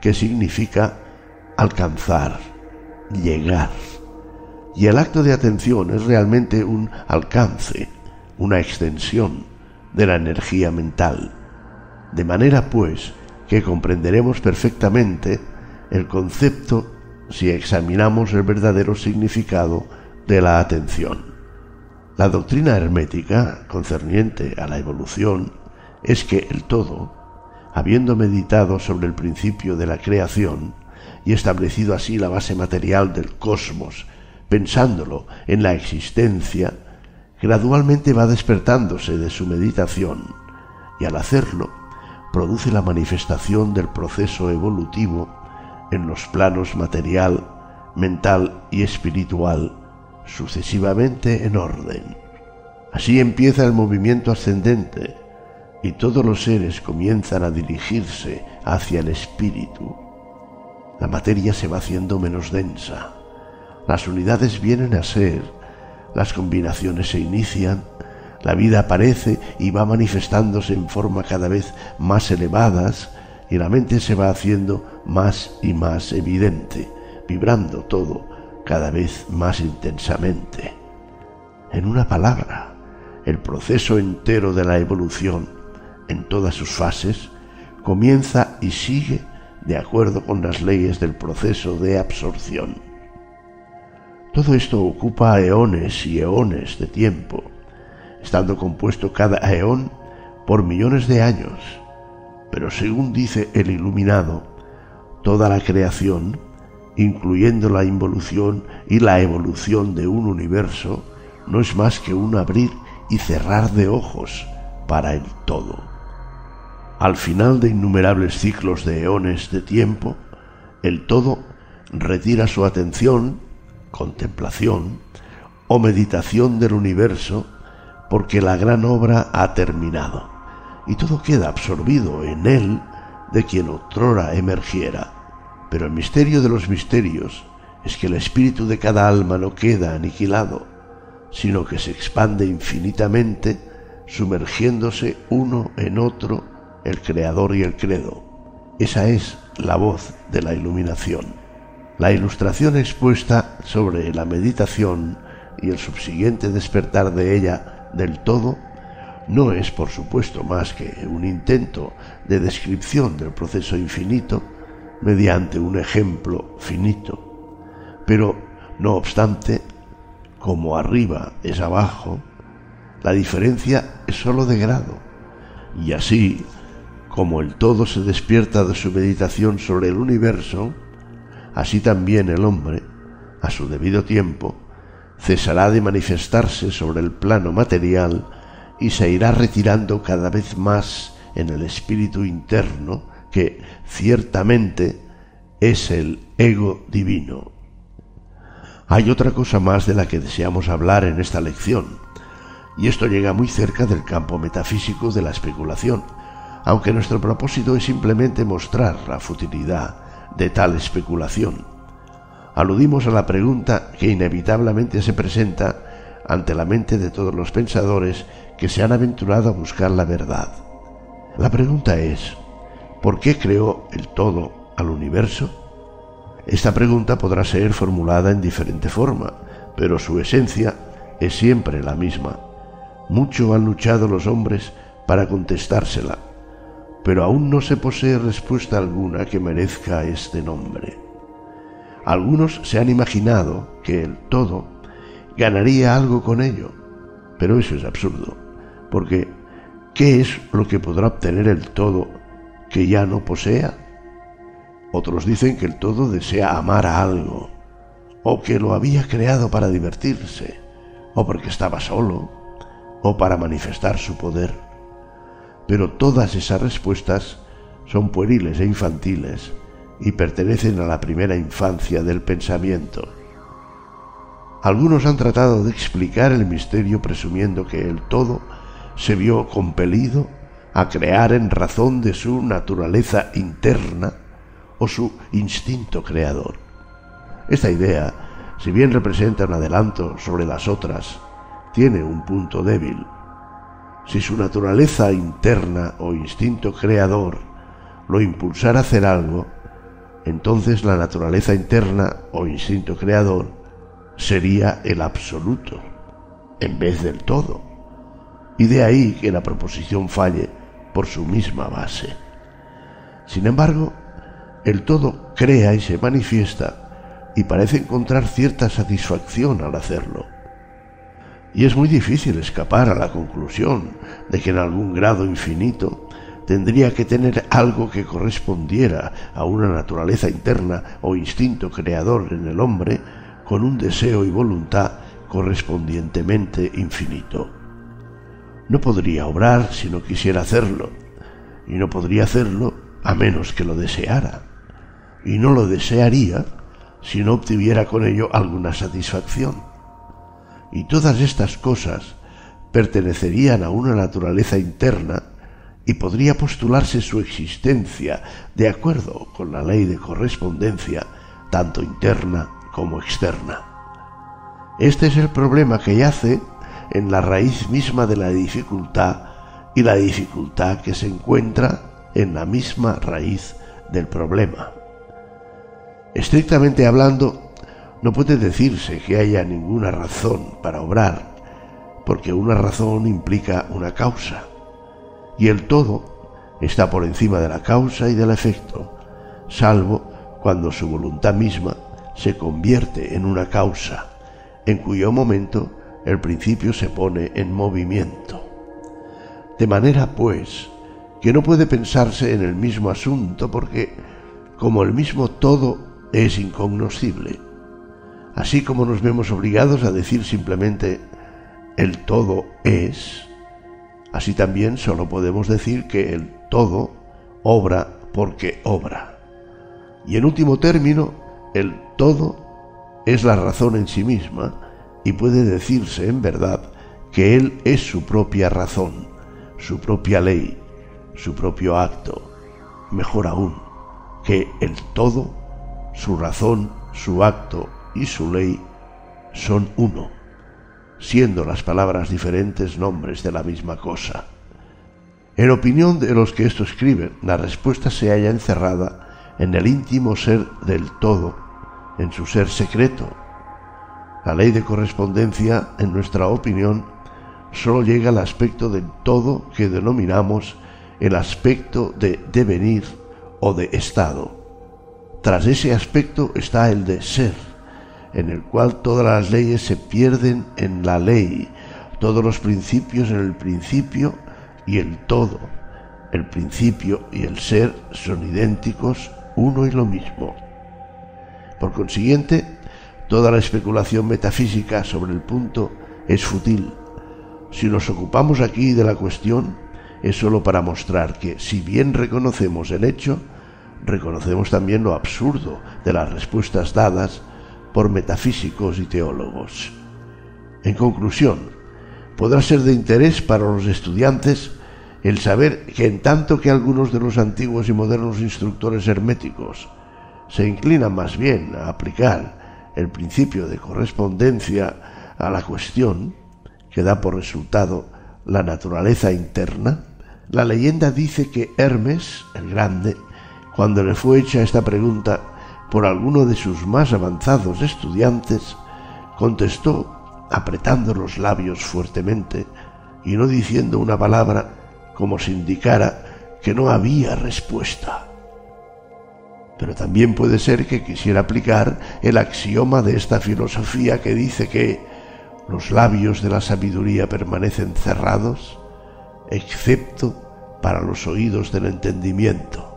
que significa alcanzar, llegar. Y el acto de atención es realmente un alcance, una extensión de la energía mental. De manera pues que comprenderemos perfectamente el concepto si examinamos el verdadero significado de la atención. La doctrina hermética concerniente a la evolución es que el todo, habiendo meditado sobre el principio de la creación y establecido así la base material del cosmos, pensándolo en la existencia, gradualmente va despertándose de su meditación y al hacerlo produce la manifestación del proceso evolutivo en los planos material, mental y espiritual, sucesivamente en orden. Así empieza el movimiento ascendente y todos los seres comienzan a dirigirse hacia el espíritu. La materia se va haciendo menos densa, las unidades vienen a ser, las combinaciones se inician, la vida aparece y va manifestándose en forma cada vez más elevadas y la mente se va haciendo más y más evidente, vibrando todo cada vez más intensamente. En una palabra, el proceso entero de la evolución, en todas sus fases, comienza y sigue de acuerdo con las leyes del proceso de absorción. Todo esto ocupa eones y eones de tiempo, estando compuesto cada eón por millones de años, pero según dice el iluminado, toda la creación, incluyendo la involución y la evolución de un universo, no es más que un abrir y cerrar de ojos para el todo. Al final de innumerables ciclos de eones de tiempo, el todo retira su atención, contemplación o meditación del universo porque la gran obra ha terminado y todo queda absorbido en él de quien otrora emergiera. Pero el misterio de los misterios es que el espíritu de cada alma no queda aniquilado, sino que se expande infinitamente, sumergiéndose uno en otro el creador y el credo. Esa es la voz de la iluminación. La ilustración expuesta sobre la meditación y el subsiguiente despertar de ella del todo no es, por supuesto, más que un intento de descripción del proceso infinito mediante un ejemplo finito. Pero, no obstante, como arriba es abajo, la diferencia es sólo de grado. Y así, como el todo se despierta de su meditación sobre el universo, así también el hombre, a su debido tiempo, cesará de manifestarse sobre el plano material y se irá retirando cada vez más en el espíritu interno que ciertamente es el ego divino. Hay otra cosa más de la que deseamos hablar en esta lección, y esto llega muy cerca del campo metafísico de la especulación, aunque nuestro propósito es simplemente mostrar la futilidad de tal especulación. Aludimos a la pregunta que inevitablemente se presenta ante la mente de todos los pensadores que se han aventurado a buscar la verdad. La pregunta es, ¿por qué creó el todo al universo? Esta pregunta podrá ser formulada en diferente forma, pero su esencia es siempre la misma. Mucho han luchado los hombres para contestársela, pero aún no se posee respuesta alguna que merezca este nombre. Algunos se han imaginado que el todo ganaría algo con ello. Pero eso es absurdo, porque ¿qué es lo que podrá obtener el todo que ya no posea? Otros dicen que el todo desea amar a algo, o que lo había creado para divertirse, o porque estaba solo, o para manifestar su poder. Pero todas esas respuestas son pueriles e infantiles y pertenecen a la primera infancia del pensamiento. Algunos han tratado de explicar el misterio presumiendo que el todo se vio compelido a crear en razón de su naturaleza interna o su instinto creador. Esta idea, si bien representa un adelanto sobre las otras, tiene un punto débil. Si su naturaleza interna o instinto creador lo impulsara a hacer algo, entonces la naturaleza interna o instinto creador sería el absoluto, en vez del todo. Y de ahí que la proposición falle por su misma base. Sin embargo, el todo crea y se manifiesta y parece encontrar cierta satisfacción al hacerlo. Y es muy difícil escapar a la conclusión de que en algún grado infinito tendría que tener algo que correspondiera a una naturaleza interna o instinto creador en el hombre con un deseo y voluntad correspondientemente infinito. No podría obrar si no quisiera hacerlo, y no podría hacerlo a menos que lo deseara, y no lo desearía si no obtuviera con ello alguna satisfacción. Y todas estas cosas pertenecerían a una naturaleza interna y podría postularse su existencia de acuerdo con la ley de correspondencia, tanto interna como externa. Este es el problema que yace en la raíz misma de la dificultad y la dificultad que se encuentra en la misma raíz del problema. Estrictamente hablando, no puede decirse que haya ninguna razón para obrar, porque una razón implica una causa, y el todo está por encima de la causa y del efecto, salvo cuando su voluntad misma se convierte en una causa, en cuyo momento el principio se pone en movimiento. De manera, pues, que no puede pensarse en el mismo asunto porque, como el mismo todo es incognoscible, así como nos vemos obligados a decir simplemente el todo es, así también solo podemos decir que el todo obra porque obra. Y en último término, el todo es la razón en sí misma, y puede decirse en verdad que Él es su propia razón, su propia ley, su propio acto, mejor aún, que el todo, su razón, su acto y su ley son uno, siendo las palabras diferentes nombres de la misma cosa. En opinión de los que esto escriben, la respuesta se halla encerrada en el íntimo ser del todo, en su ser secreto, la ley de correspondencia, en nuestra opinión, solo llega al aspecto del todo que denominamos el aspecto de devenir o de estado. Tras ese aspecto está el de ser, en el cual todas las leyes se pierden en la ley, todos los principios en el principio y el todo. El principio y el ser son idénticos, uno y lo mismo. Por consiguiente, Toda la especulación metafísica sobre el punto es fútil. Si nos ocupamos aquí de la cuestión, es sólo para mostrar que, si bien reconocemos el hecho, reconocemos también lo absurdo de las respuestas dadas por metafísicos y teólogos. En conclusión, podrá ser de interés para los estudiantes el saber que en tanto que algunos de los antiguos y modernos instructores herméticos se inclinan más bien a aplicar el principio de correspondencia a la cuestión, que da por resultado la naturaleza interna, la leyenda dice que Hermes, el Grande, cuando le fue hecha esta pregunta por alguno de sus más avanzados estudiantes, contestó apretando los labios fuertemente y no diciendo una palabra como si indicara que no había respuesta. Pero también puede ser que quisiera aplicar el axioma de esta filosofía que dice que los labios de la sabiduría permanecen cerrados, excepto para los oídos del entendimiento,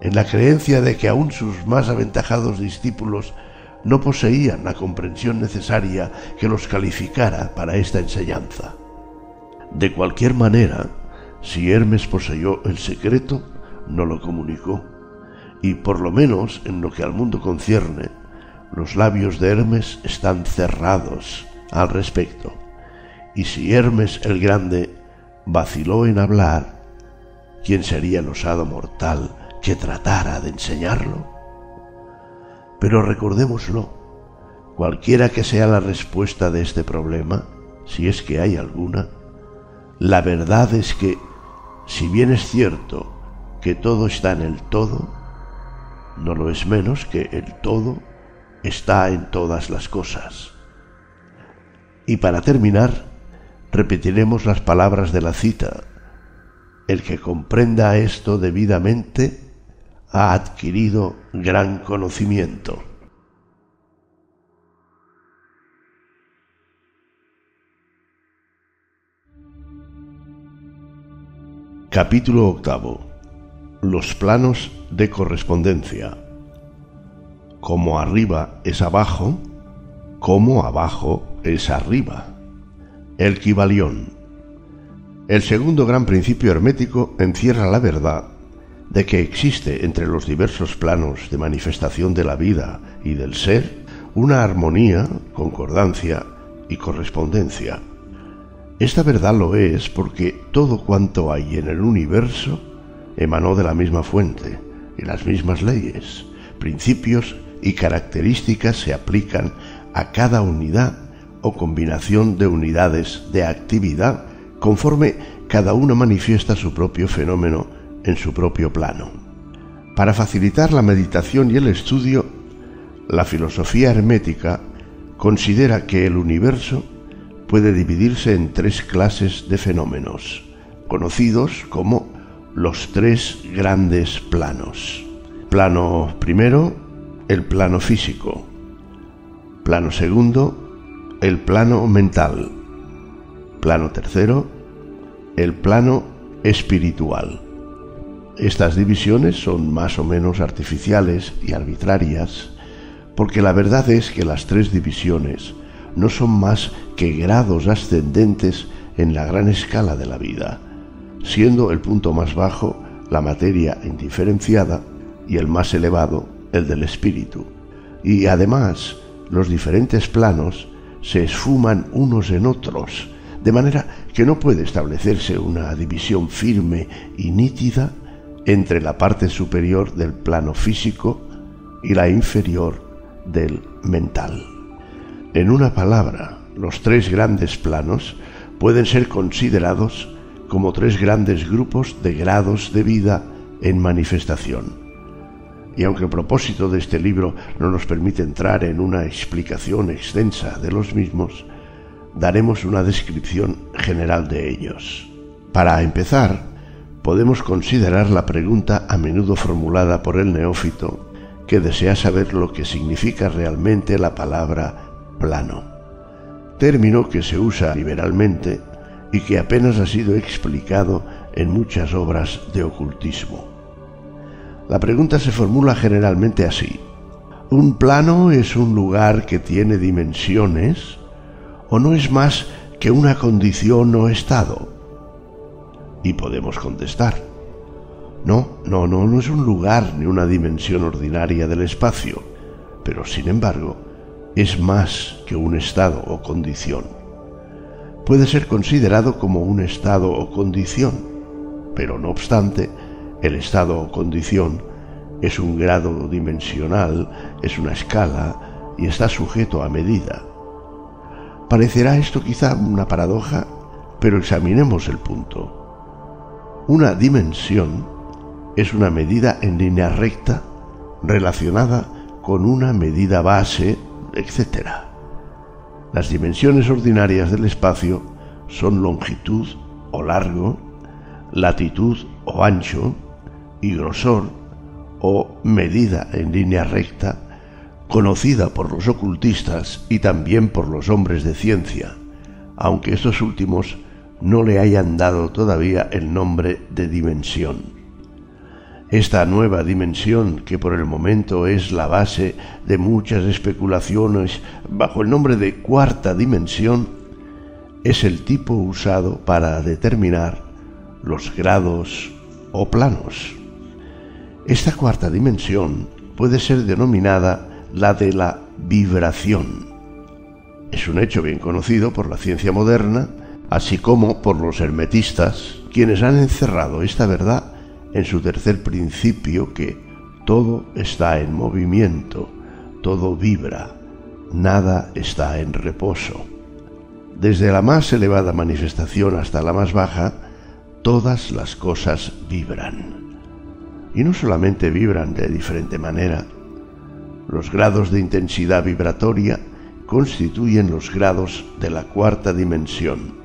en la creencia de que aún sus más aventajados discípulos no poseían la comprensión necesaria que los calificara para esta enseñanza. De cualquier manera, si Hermes poseyó el secreto, no lo comunicó y por lo menos en lo que al mundo concierne, los labios de Hermes están cerrados al respecto. Y si Hermes el Grande vaciló en hablar, ¿quién sería el osado mortal que tratara de enseñarlo? Pero recordémoslo, cualquiera que sea la respuesta de este problema, si es que hay alguna, la verdad es que, si bien es cierto que todo está en el todo, no lo es menos que el todo está en todas las cosas. Y para terminar, repetiremos las palabras de la cita. El que comprenda esto debidamente ha adquirido gran conocimiento. Capítulo octavo. Los planos de correspondencia. Como arriba es abajo, como abajo es arriba. El Kibalión. El segundo gran principio hermético encierra la verdad de que existe entre los diversos planos de manifestación de la vida y del ser una armonía, concordancia y correspondencia. Esta verdad lo es porque todo cuanto hay en el universo emanó de la misma fuente y las mismas leyes, principios y características se aplican a cada unidad o combinación de unidades de actividad conforme cada una manifiesta su propio fenómeno en su propio plano. Para facilitar la meditación y el estudio, la filosofía hermética considera que el universo puede dividirse en tres clases de fenómenos, conocidos como los tres grandes planos. Plano primero, el plano físico. Plano segundo, el plano mental. Plano tercero, el plano espiritual. Estas divisiones son más o menos artificiales y arbitrarias, porque la verdad es que las tres divisiones no son más que grados ascendentes en la gran escala de la vida, siendo el punto más bajo la materia indiferenciada y el más elevado el del espíritu. Y además, los diferentes planos se esfuman unos en otros, de manera que no puede establecerse una división firme y nítida entre la parte superior del plano físico y la inferior del mental. En una palabra, los tres grandes planos pueden ser considerados como tres grandes grupos de grados de vida en manifestación y aunque el propósito de este libro no nos permite entrar en una explicación extensa de los mismos, daremos una descripción general de ellos. Para empezar, podemos considerar la pregunta a menudo formulada por el neófito que desea saber lo que significa realmente la palabra plano, término que se usa liberalmente y que apenas ha sido explicado en muchas obras de ocultismo. La pregunta se formula generalmente así. ¿Un plano es un lugar que tiene dimensiones o no es más que una condición o estado? Y podemos contestar. No, no, no, no es un lugar ni una dimensión ordinaria del espacio, pero sin embargo es más que un estado o condición. Puede ser considerado como un estado o condición, pero no obstante, el estado o condición es un grado dimensional, es una escala y está sujeto a medida. Parecerá esto quizá una paradoja, pero examinemos el punto. Una dimensión es una medida en línea recta relacionada con una medida base, etc. Las dimensiones ordinarias del espacio son longitud o largo, latitud o ancho, y grosor o medida en línea recta, conocida por los ocultistas y también por los hombres de ciencia, aunque estos últimos no le hayan dado todavía el nombre de dimensión. Esta nueva dimensión, que por el momento es la base de muchas especulaciones bajo el nombre de cuarta dimensión, es el tipo usado para determinar los grados o planos. Esta cuarta dimensión puede ser denominada la de la vibración. Es un hecho bien conocido por la ciencia moderna, así como por los hermetistas, quienes han encerrado esta verdad en su tercer principio que todo está en movimiento, todo vibra, nada está en reposo. Desde la más elevada manifestación hasta la más baja, todas las cosas vibran. Y no solamente vibran de diferente manera, los grados de intensidad vibratoria constituyen los grados de la cuarta dimensión.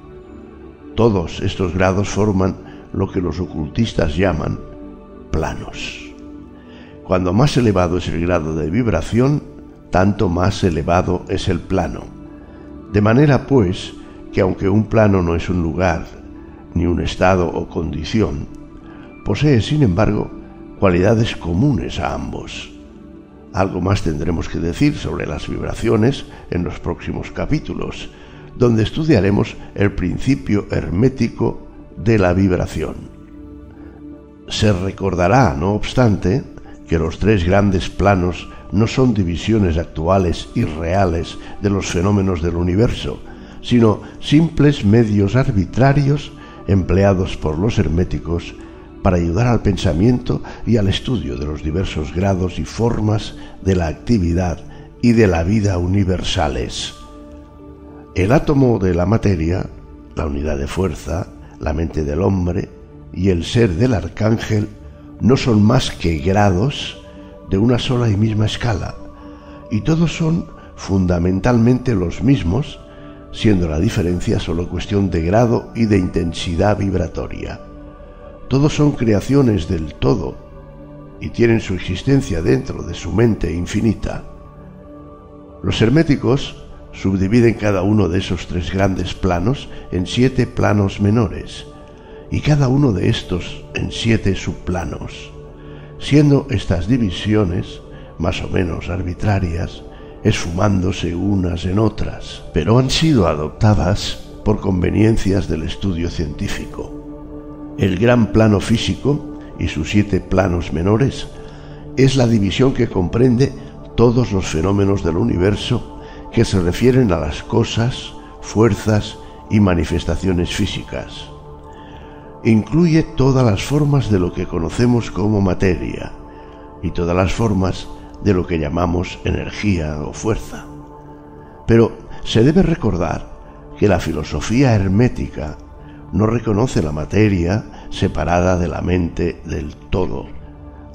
Todos estos grados forman lo que los ocultistas llaman planos. Cuando más elevado es el grado de vibración, tanto más elevado es el plano. De manera, pues, que aunque un plano no es un lugar, ni un estado o condición, posee, sin embargo, cualidades comunes a ambos. Algo más tendremos que decir sobre las vibraciones en los próximos capítulos, donde estudiaremos el principio hermético de la vibración. Se recordará, no obstante, que los tres grandes planos no son divisiones actuales y reales de los fenómenos del universo, sino simples medios arbitrarios empleados por los herméticos para ayudar al pensamiento y al estudio de los diversos grados y formas de la actividad y de la vida universales. El átomo de la materia, la unidad de fuerza, la mente del hombre y el ser del arcángel no son más que grados de una sola y misma escala, y todos son fundamentalmente los mismos, siendo la diferencia solo cuestión de grado y de intensidad vibratoria. Todos son creaciones del todo y tienen su existencia dentro de su mente infinita. Los herméticos subdividen cada uno de esos tres grandes planos en siete planos menores, y cada uno de estos en siete subplanos, siendo estas divisiones más o menos arbitrarias, esfumándose unas en otras, pero han sido adoptadas por conveniencias del estudio científico. El gran plano físico y sus siete planos menores es la división que comprende todos los fenómenos del universo que se refieren a las cosas, fuerzas y manifestaciones físicas incluye todas las formas de lo que conocemos como materia y todas las formas de lo que llamamos energía o fuerza. Pero se debe recordar que la filosofía hermética no reconoce la materia separada de la mente del todo.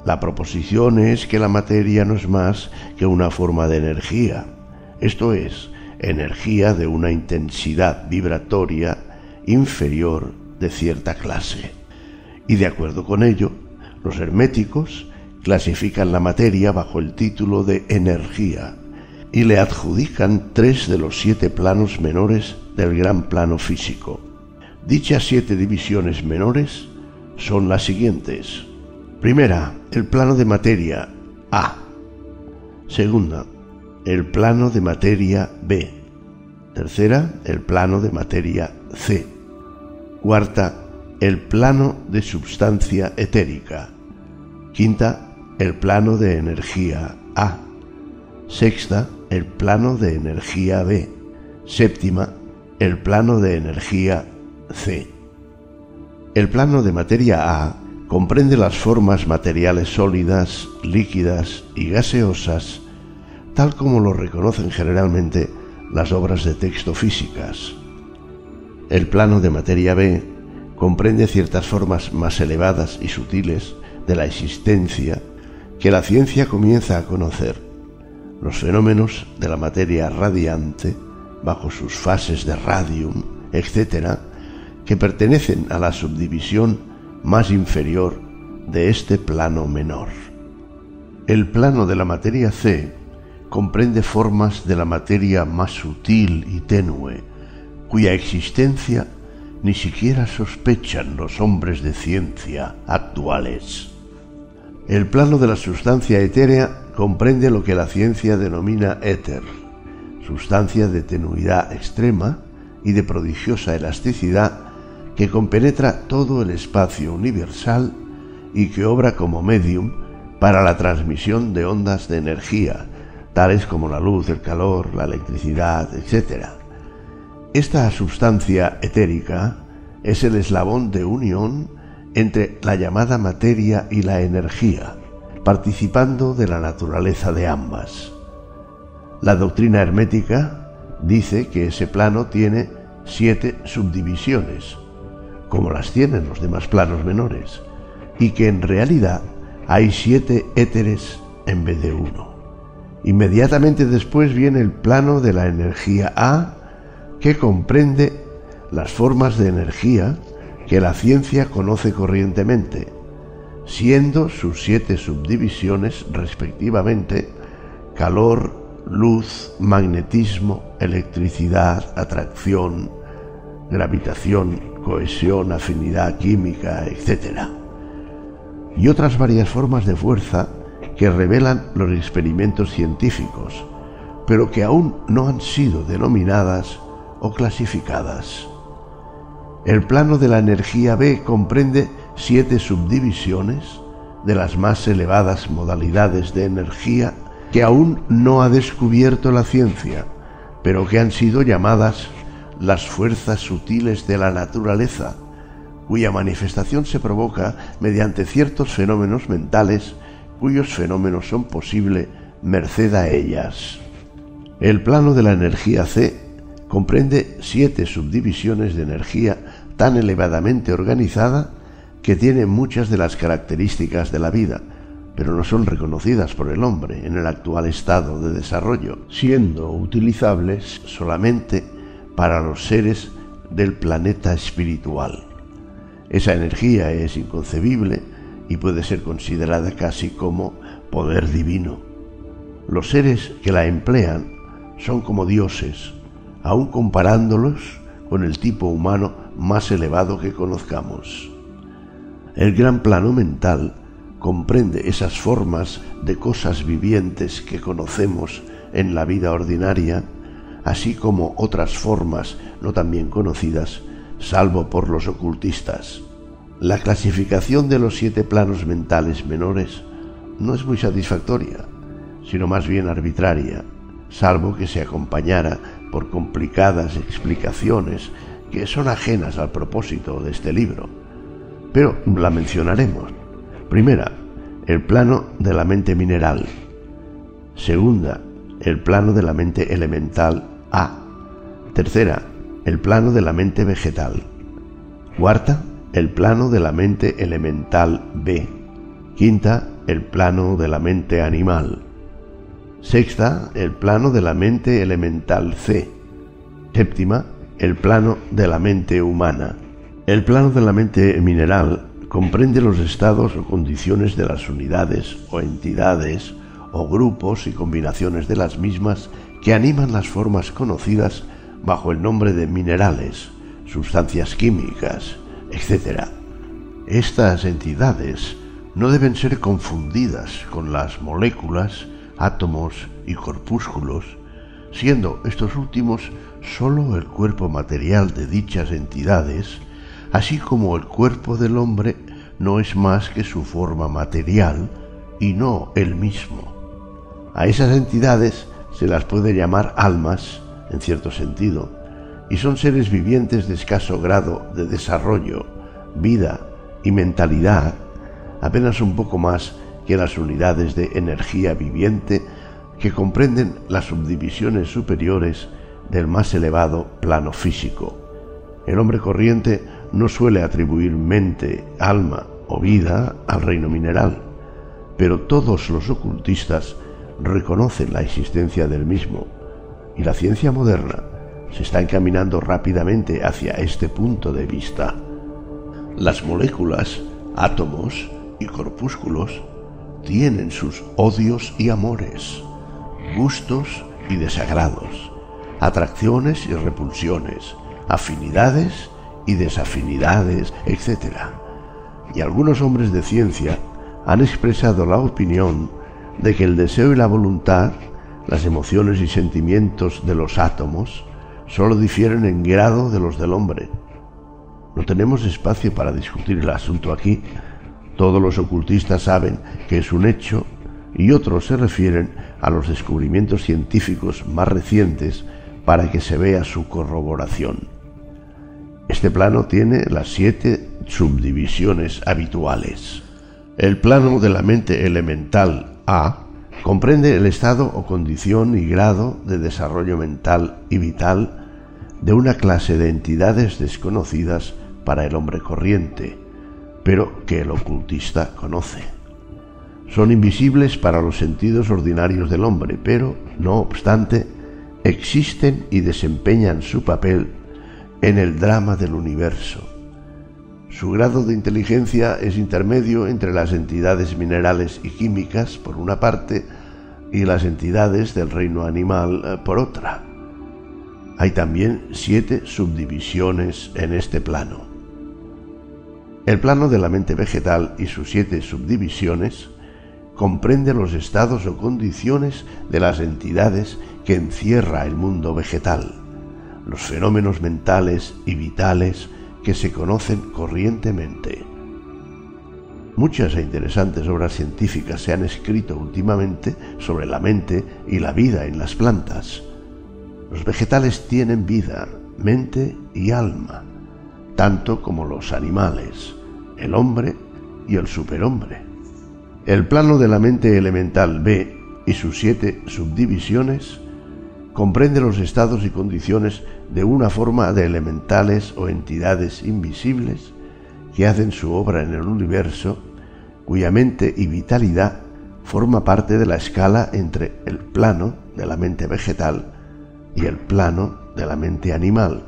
La proposición es que la materia no es más que una forma de energía, esto es, energía de una intensidad vibratoria inferior de cierta clase. Y de acuerdo con ello, los herméticos clasifican la materia bajo el título de energía y le adjudican tres de los siete planos menores del gran plano físico. Dichas siete divisiones menores son las siguientes. Primera, el plano de materia A. Segunda, el plano de materia B. Tercera, el plano de materia C. Cuarta, el plano de substancia etérica. Quinta, el plano de energía A. Sexta, el plano de energía B. Séptima, el plano de energía C. El plano de materia A comprende las formas materiales sólidas, líquidas y gaseosas, tal como lo reconocen generalmente las obras de texto físicas. El plano de materia B comprende ciertas formas más elevadas y sutiles de la existencia que la ciencia comienza a conocer, los fenómenos de la materia radiante bajo sus fases de radium, etc., que pertenecen a la subdivisión más inferior de este plano menor. El plano de la materia C comprende formas de la materia más sutil y tenue, cuya existencia ni siquiera sospechan los hombres de ciencia actuales. El plano de la sustancia etérea comprende lo que la ciencia denomina éter, sustancia de tenuidad extrema y de prodigiosa elasticidad que compenetra todo el espacio universal y que obra como medium para la transmisión de ondas de energía, tales como la luz, el calor, la electricidad, etc. Esta sustancia etérica es el eslabón de unión entre la llamada materia y la energía, participando de la naturaleza de ambas. La doctrina hermética dice que ese plano tiene siete subdivisiones, como las tienen los demás planos menores, y que en realidad hay siete éteres en vez de uno. Inmediatamente después viene el plano de la energía A, que comprende las formas de energía que la ciencia conoce corrientemente, siendo sus siete subdivisiones respectivamente calor, luz, magnetismo, electricidad, atracción, gravitación, cohesión, afinidad química, etc. Y otras varias formas de fuerza que revelan los experimentos científicos, pero que aún no han sido denominadas o clasificadas. El plano de la energía B comprende siete subdivisiones de las más elevadas modalidades de energía que aún no ha descubierto la ciencia, pero que han sido llamadas las fuerzas sutiles de la naturaleza, cuya manifestación se provoca mediante ciertos fenómenos mentales cuyos fenómenos son posibles merced a ellas. El plano de la energía C comprende siete subdivisiones de energía tan elevadamente organizada que tiene muchas de las características de la vida, pero no son reconocidas por el hombre en el actual estado de desarrollo, siendo utilizables solamente para los seres del planeta espiritual. Esa energía es inconcebible y puede ser considerada casi como poder divino. Los seres que la emplean son como dioses, aun comparándolos con el tipo humano más elevado que conozcamos. El gran plano mental comprende esas formas de cosas vivientes que conocemos en la vida ordinaria, así como otras formas no tan bien conocidas, salvo por los ocultistas. La clasificación de los siete planos mentales menores no es muy satisfactoria, sino más bien arbitraria, salvo que se acompañara por complicadas explicaciones que son ajenas al propósito de este libro. Pero la mencionaremos. Primera, el plano de la mente mineral. Segunda, el plano de la mente elemental A. Tercera, el plano de la mente vegetal. Cuarta, el plano de la mente elemental B. Quinta, el plano de la mente animal. Sexta, el plano de la mente elemental C. Séptima, el plano de la mente humana. El plano de la mente mineral comprende los estados o condiciones de las unidades o entidades o grupos y combinaciones de las mismas que animan las formas conocidas bajo el nombre de minerales, sustancias químicas, etc. Estas entidades no deben ser confundidas con las moléculas, átomos y corpúsculos, siendo estos últimos sólo el cuerpo material de dichas entidades, así como el cuerpo del hombre no es más que su forma material y no el mismo. A esas entidades se las puede llamar almas, en cierto sentido, y son seres vivientes de escaso grado de desarrollo, vida y mentalidad, apenas un poco más que las unidades de energía viviente que comprenden las subdivisiones superiores del más elevado plano físico. El hombre corriente no suele atribuir mente, alma o vida al reino mineral, pero todos los ocultistas reconocen la existencia del mismo, y la ciencia moderna se está encaminando rápidamente hacia este punto de vista. Las moléculas, átomos y corpúsculos tienen sus odios y amores, gustos y desagrados, atracciones y repulsiones, afinidades y desafinidades, etc. Y algunos hombres de ciencia han expresado la opinión de que el deseo y la voluntad, las emociones y sentimientos de los átomos, solo difieren en grado de los del hombre. No tenemos espacio para discutir el asunto aquí. Todos los ocultistas saben que es un hecho y otros se refieren a los descubrimientos científicos más recientes para que se vea su corroboración. Este plano tiene las siete subdivisiones habituales. El plano de la mente elemental A comprende el estado o condición y grado de desarrollo mental y vital de una clase de entidades desconocidas para el hombre corriente, pero que el ocultista conoce. Son invisibles para los sentidos ordinarios del hombre, pero, no obstante, existen y desempeñan su papel en el drama del universo. Su grado de inteligencia es intermedio entre las entidades minerales y químicas, por una parte, y las entidades del reino animal, eh, por otra. Hay también siete subdivisiones en este plano. El plano de la mente vegetal y sus siete subdivisiones comprende los estados o condiciones de las entidades que encierra el mundo vegetal, los fenómenos mentales y vitales que se conocen corrientemente. Muchas e interesantes obras científicas se han escrito últimamente sobre la mente y la vida en las plantas. Los vegetales tienen vida, mente y alma, tanto como los animales, el hombre y el superhombre. El plano de la mente elemental B y sus siete subdivisiones comprende los estados y condiciones de una forma de elementales o entidades invisibles que hacen su obra en el universo, cuya mente y vitalidad forma parte de la escala entre el plano de la mente vegetal y el plano de la mente animal,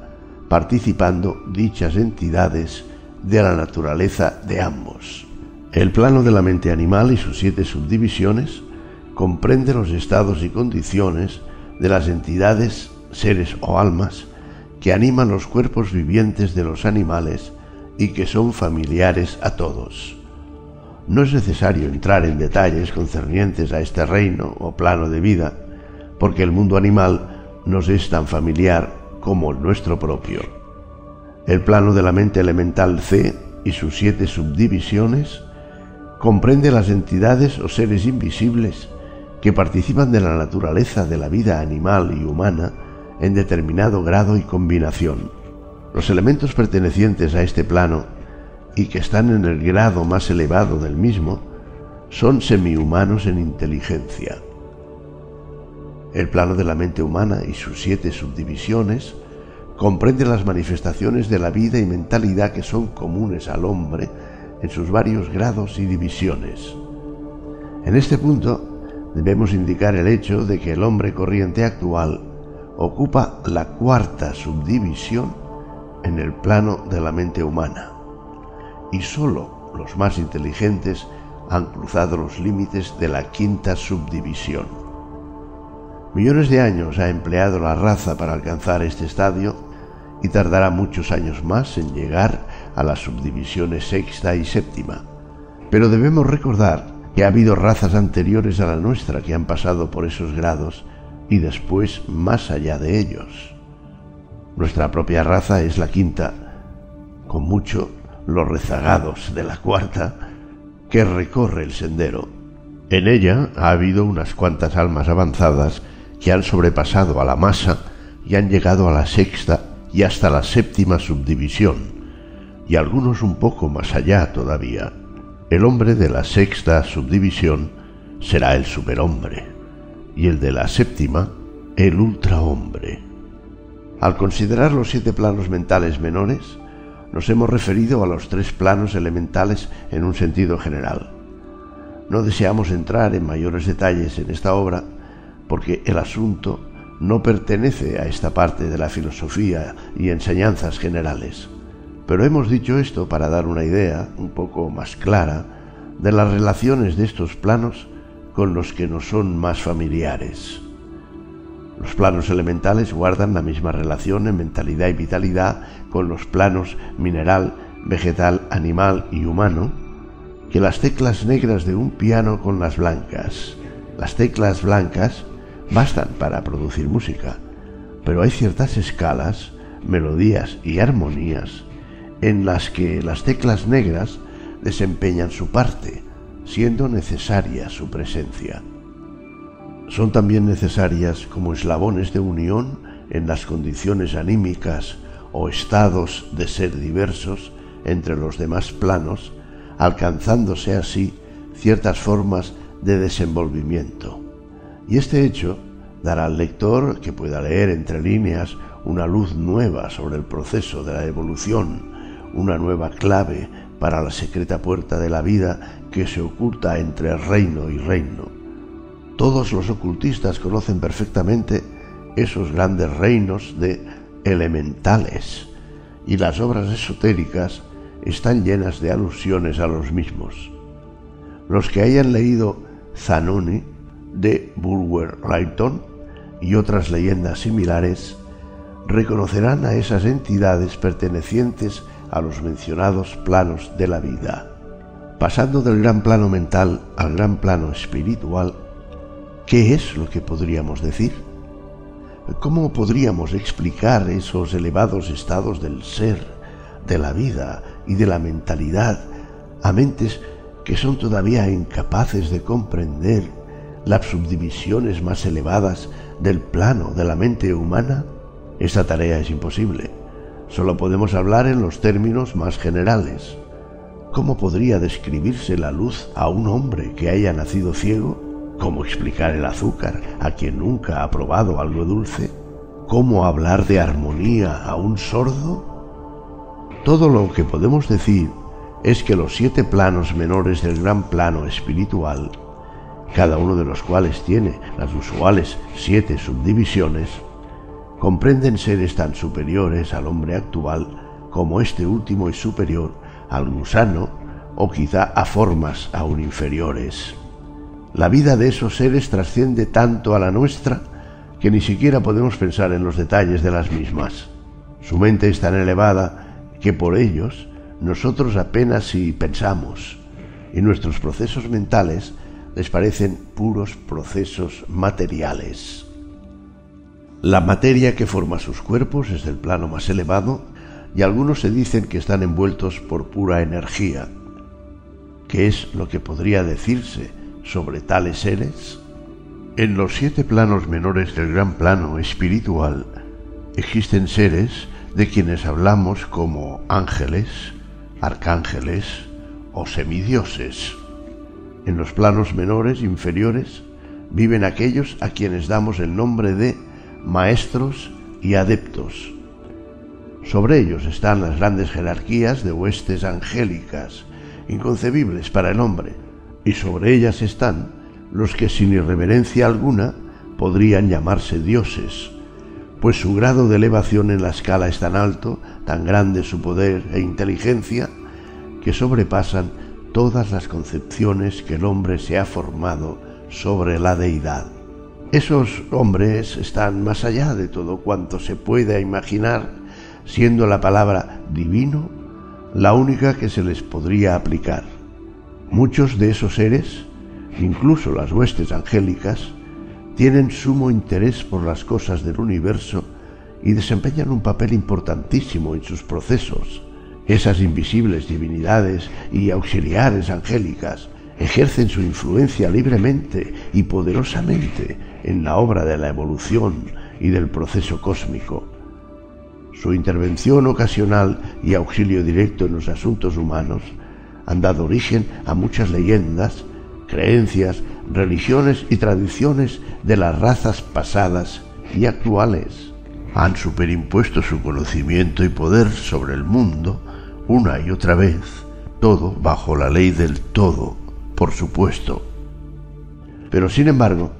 participando dichas entidades de la naturaleza de ambos. El plano de la mente animal y sus siete subdivisiones comprende los estados y condiciones de las entidades, seres o almas que animan los cuerpos vivientes de los animales y que son familiares a todos. No es necesario entrar en detalles concernientes a este reino o plano de vida, porque el mundo animal nos es tan familiar como nuestro propio. El plano de la mente elemental C y sus siete subdivisiones comprende las entidades o seres invisibles que participan de la naturaleza de la vida animal y humana en determinado grado y combinación. Los elementos pertenecientes a este plano y que están en el grado más elevado del mismo son semihumanos en inteligencia. El plano de la mente humana y sus siete subdivisiones comprende las manifestaciones de la vida y mentalidad que son comunes al hombre en sus varios grados y divisiones. En este punto debemos indicar el hecho de que el hombre corriente actual ocupa la cuarta subdivisión en el plano de la mente humana y sólo los más inteligentes han cruzado los límites de la quinta subdivisión. Millones de años ha empleado la raza para alcanzar este estadio y tardará muchos años más en llegar a las subdivisiones sexta y séptima. Pero debemos recordar que ha habido razas anteriores a la nuestra que han pasado por esos grados y después más allá de ellos. Nuestra propia raza es la quinta, con mucho los rezagados de la cuarta, que recorre el sendero. En ella ha habido unas cuantas almas avanzadas que han sobrepasado a la masa y han llegado a la sexta y hasta la séptima subdivisión, y algunos un poco más allá todavía. El hombre de la sexta subdivisión será el superhombre, y el de la séptima el ultrahombre. Al considerar los siete planos mentales menores, nos hemos referido a los tres planos elementales en un sentido general. No deseamos entrar en mayores detalles en esta obra, porque el asunto no pertenece a esta parte de la filosofía y enseñanzas generales. Pero hemos dicho esto para dar una idea un poco más clara de las relaciones de estos planos con los que nos son más familiares. Los planos elementales guardan la misma relación en mentalidad y vitalidad con los planos mineral, vegetal, animal y humano que las teclas negras de un piano con las blancas. Las teclas blancas bastan para producir música, pero hay ciertas escalas, melodías y armonías en las que las teclas negras desempeñan su parte, siendo necesaria su presencia. son también necesarias como eslabones de unión en las condiciones anímicas o estados de ser diversos entre los demás planos, alcanzándose así ciertas formas de desenvolvimiento. Y este hecho dará al lector que pueda leer entre líneas una luz nueva sobre el proceso de la evolución, una nueva clave para la secreta puerta de la vida que se oculta entre reino y reino. Todos los ocultistas conocen perfectamente esos grandes reinos de elementales y las obras esotéricas están llenas de alusiones a los mismos. Los que hayan leído Zanoni de Bulwer Lytton y otras leyendas similares reconocerán a esas entidades pertenecientes a los mencionados planos de la vida. Pasando del gran plano mental al gran plano espiritual, ¿qué es lo que podríamos decir? ¿Cómo podríamos explicar esos elevados estados del ser, de la vida y de la mentalidad a mentes que son todavía incapaces de comprender las subdivisiones más elevadas del plano de la mente humana? Esta tarea es imposible. Solo podemos hablar en los términos más generales. ¿Cómo podría describirse la luz a un hombre que haya nacido ciego? ¿Cómo explicar el azúcar a quien nunca ha probado algo dulce? ¿Cómo hablar de armonía a un sordo? Todo lo que podemos decir es que los siete planos menores del gran plano espiritual, cada uno de los cuales tiene las usuales siete subdivisiones, comprenden seres tan superiores al hombre actual como este último es superior al gusano o quizá a formas aún inferiores. La vida de esos seres trasciende tanto a la nuestra que ni siquiera podemos pensar en los detalles de las mismas. Su mente es tan elevada que por ellos nosotros apenas si pensamos y nuestros procesos mentales les parecen puros procesos materiales. La materia que forma sus cuerpos es del plano más elevado y algunos se dicen que están envueltos por pura energía. ¿Qué es lo que podría decirse sobre tales seres? En los siete planos menores del gran plano espiritual existen seres de quienes hablamos como ángeles, arcángeles o semidioses. En los planos menores inferiores viven aquellos a quienes damos el nombre de maestros y adeptos. Sobre ellos están las grandes jerarquías de huestes angélicas, inconcebibles para el hombre, y sobre ellas están los que sin irreverencia alguna podrían llamarse dioses, pues su grado de elevación en la escala es tan alto, tan grande su poder e inteligencia, que sobrepasan todas las concepciones que el hombre se ha formado sobre la deidad. Esos hombres están más allá de todo cuanto se pueda imaginar, siendo la palabra divino la única que se les podría aplicar. Muchos de esos seres, incluso las huestes angélicas, tienen sumo interés por las cosas del universo y desempeñan un papel importantísimo en sus procesos. Esas invisibles divinidades y auxiliares angélicas ejercen su influencia libremente y poderosamente en la obra de la evolución y del proceso cósmico. Su intervención ocasional y auxilio directo en los asuntos humanos han dado origen a muchas leyendas, creencias, religiones y tradiciones de las razas pasadas y actuales. Han superimpuesto su conocimiento y poder sobre el mundo una y otra vez, todo bajo la ley del todo, por supuesto. Pero sin embargo,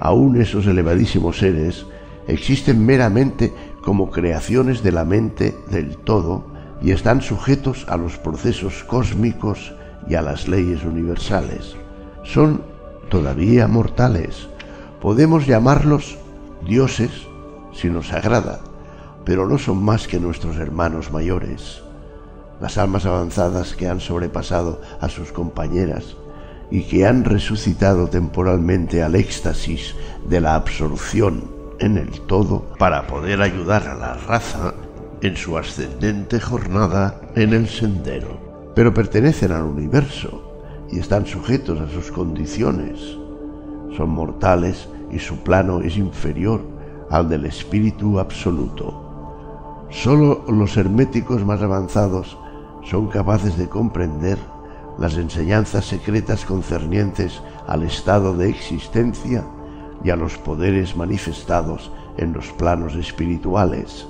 aún esos elevadísimos seres existen meramente como creaciones de la mente del todo y están sujetos a los procesos cósmicos y a las leyes universales. Son todavía mortales. Podemos llamarlos dioses si nos agrada, pero no son más que nuestros hermanos mayores, las almas avanzadas que han sobrepasado a sus compañeras y que han resucitado temporalmente al éxtasis de la absorción en el todo para poder ayudar a la raza en su ascendente jornada en el sendero. Pero pertenecen al universo y están sujetos a sus condiciones. Son mortales y su plano es inferior al del espíritu absoluto. Solo los herméticos más avanzados son capaces de comprender las enseñanzas secretas concernientes al estado de existencia y a los poderes manifestados en los planos espirituales.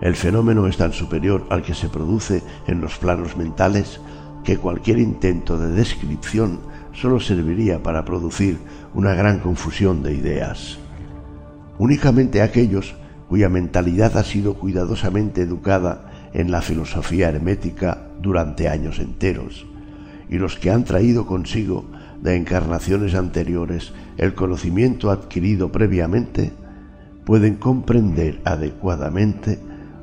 El fenómeno es tan superior al que se produce en los planos mentales que cualquier intento de descripción solo serviría para producir una gran confusión de ideas. Únicamente aquellos cuya mentalidad ha sido cuidadosamente educada en la filosofía hermética durante años enteros, y los que han traído consigo de encarnaciones anteriores el conocimiento adquirido previamente, pueden comprender adecuadamente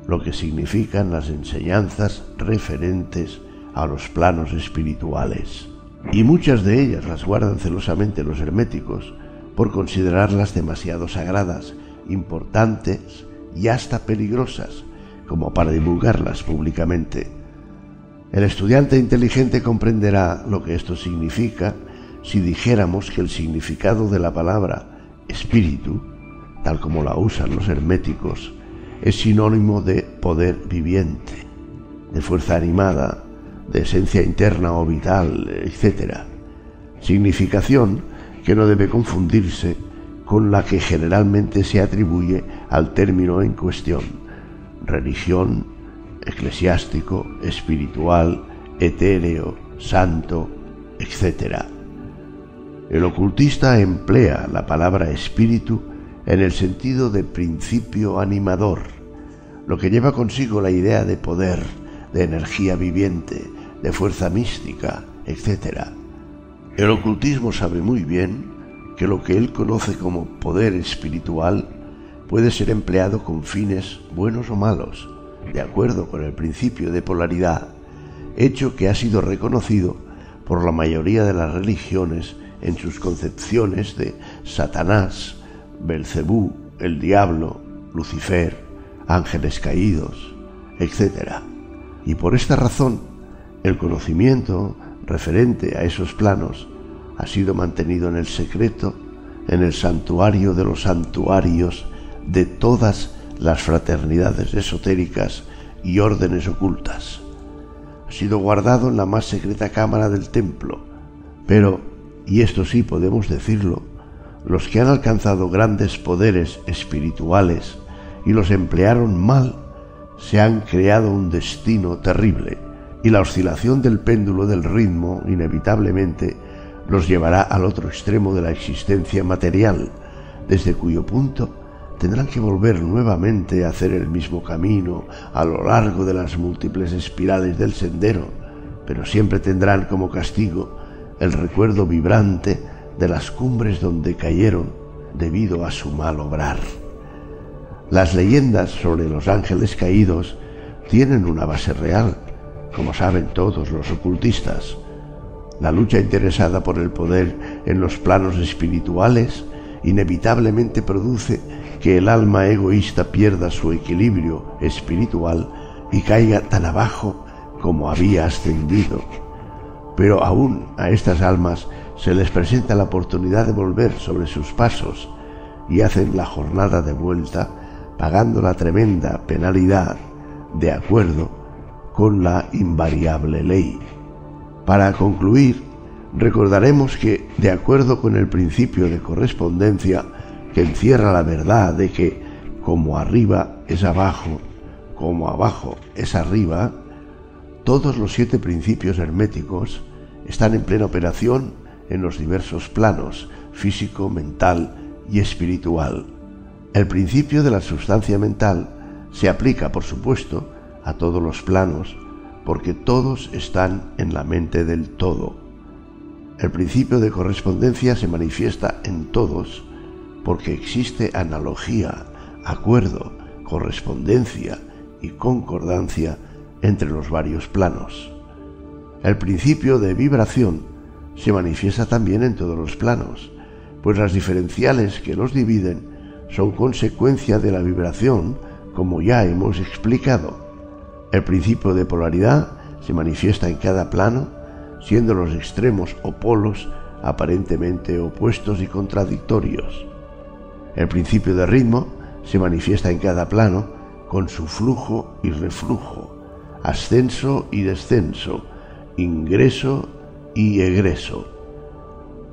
lo que significan las enseñanzas referentes a los planos espirituales. Y muchas de ellas las guardan celosamente los herméticos por considerarlas demasiado sagradas, importantes y hasta peligrosas como para divulgarlas públicamente. El estudiante inteligente comprenderá lo que esto significa si dijéramos que el significado de la palabra espíritu, tal como la usan los herméticos, es sinónimo de poder viviente, de fuerza animada, de esencia interna o vital, etc. Significación que no debe confundirse con la que generalmente se atribuye al término en cuestión, religión, eclesiástico, espiritual, etéreo, santo, etc. El ocultista emplea la palabra espíritu en el sentido de principio animador, lo que lleva consigo la idea de poder, de energía viviente, de fuerza mística, etc. El ocultismo sabe muy bien que lo que él conoce como poder espiritual puede ser empleado con fines buenos o malos, de acuerdo con el principio de polaridad, hecho que ha sido reconocido por la mayoría de las religiones en sus concepciones de Satanás, Belcebú, el diablo, Lucifer, ángeles caídos, etc. Y por esta razón, el conocimiento referente a esos planos ha sido mantenido en el secreto en el santuario de los santuarios de todas las fraternidades esotéricas y órdenes ocultas. Ha sido guardado en la más secreta cámara del templo, pero, y esto sí podemos decirlo, los que han alcanzado grandes poderes espirituales y los emplearon mal, se han creado un destino terrible, y la oscilación del péndulo del ritmo inevitablemente los llevará al otro extremo de la existencia material, desde cuyo punto tendrán que volver nuevamente a hacer el mismo camino a lo largo de las múltiples espirales del sendero, pero siempre tendrán como castigo el recuerdo vibrante de las cumbres donde cayeron debido a su mal obrar. Las leyendas sobre los ángeles caídos tienen una base real, como saben todos los ocultistas. La lucha interesada por el poder en los planos espirituales inevitablemente produce que el alma egoísta pierda su equilibrio espiritual y caiga tan abajo como había ascendido. Pero aún a estas almas se les presenta la oportunidad de volver sobre sus pasos y hacen la jornada de vuelta pagando la tremenda penalidad de acuerdo con la invariable ley. Para concluir, recordaremos que, de acuerdo con el principio de correspondencia que encierra la verdad de que como arriba es abajo, como abajo es arriba, todos los siete principios herméticos están en plena operación en los diversos planos físico, mental y espiritual. El principio de la sustancia mental se aplica, por supuesto, a todos los planos, porque todos están en la mente del todo. El principio de correspondencia se manifiesta en todos, porque existe analogía, acuerdo, correspondencia y concordancia entre los varios planos. El principio de vibración se manifiesta también en todos los planos, pues las diferenciales que los dividen son consecuencia de la vibración, como ya hemos explicado. El principio de polaridad se manifiesta en cada plano, siendo los extremos o polos aparentemente opuestos y contradictorios. El principio de ritmo se manifiesta en cada plano con su flujo y reflujo, ascenso y descenso, ingreso y egreso.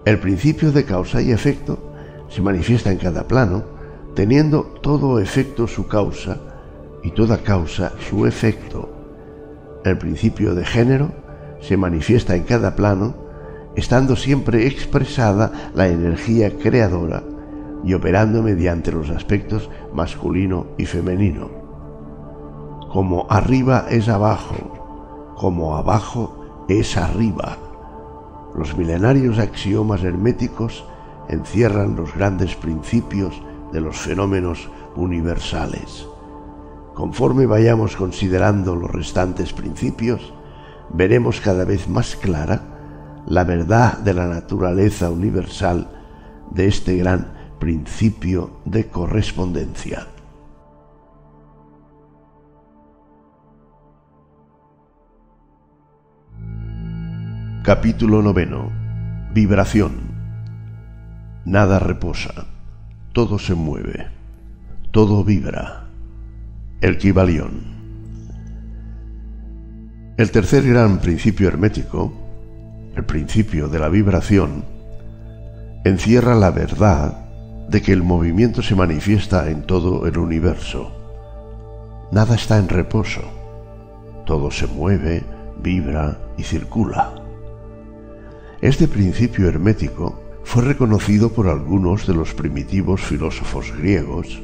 El principio de causa y efecto se manifiesta en cada plano, teniendo todo efecto su causa y toda causa su efecto. El principio de género se manifiesta en cada plano, estando siempre expresada la energía creadora y operando mediante los aspectos masculino y femenino. Como arriba es abajo, como abajo es arriba. Los milenarios axiomas herméticos encierran los grandes principios de los fenómenos universales. Conforme vayamos considerando los restantes principios, veremos cada vez más clara la verdad de la naturaleza universal de este gran principio de correspondencia. Capítulo noveno. Vibración. Nada reposa, todo se mueve, todo vibra. El Kibalión. El tercer gran principio hermético, el principio de la vibración, encierra la verdad de que el movimiento se manifiesta en todo el universo. Nada está en reposo. Todo se mueve, vibra y circula. Este principio hermético fue reconocido por algunos de los primitivos filósofos griegos,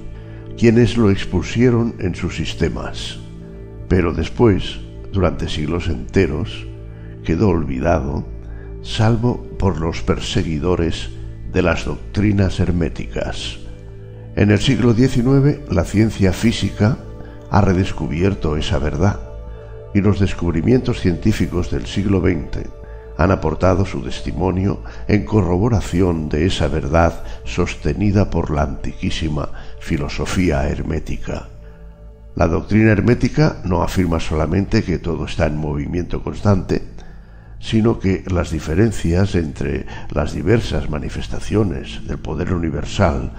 quienes lo expusieron en sus sistemas. Pero después, durante siglos enteros, quedó olvidado, salvo por los perseguidores de las doctrinas herméticas. En el siglo XIX la ciencia física ha redescubierto esa verdad y los descubrimientos científicos del siglo XX han aportado su testimonio en corroboración de esa verdad sostenida por la antiquísima filosofía hermética. La doctrina hermética no afirma solamente que todo está en movimiento constante, sino que las diferencias entre las diversas manifestaciones del poder universal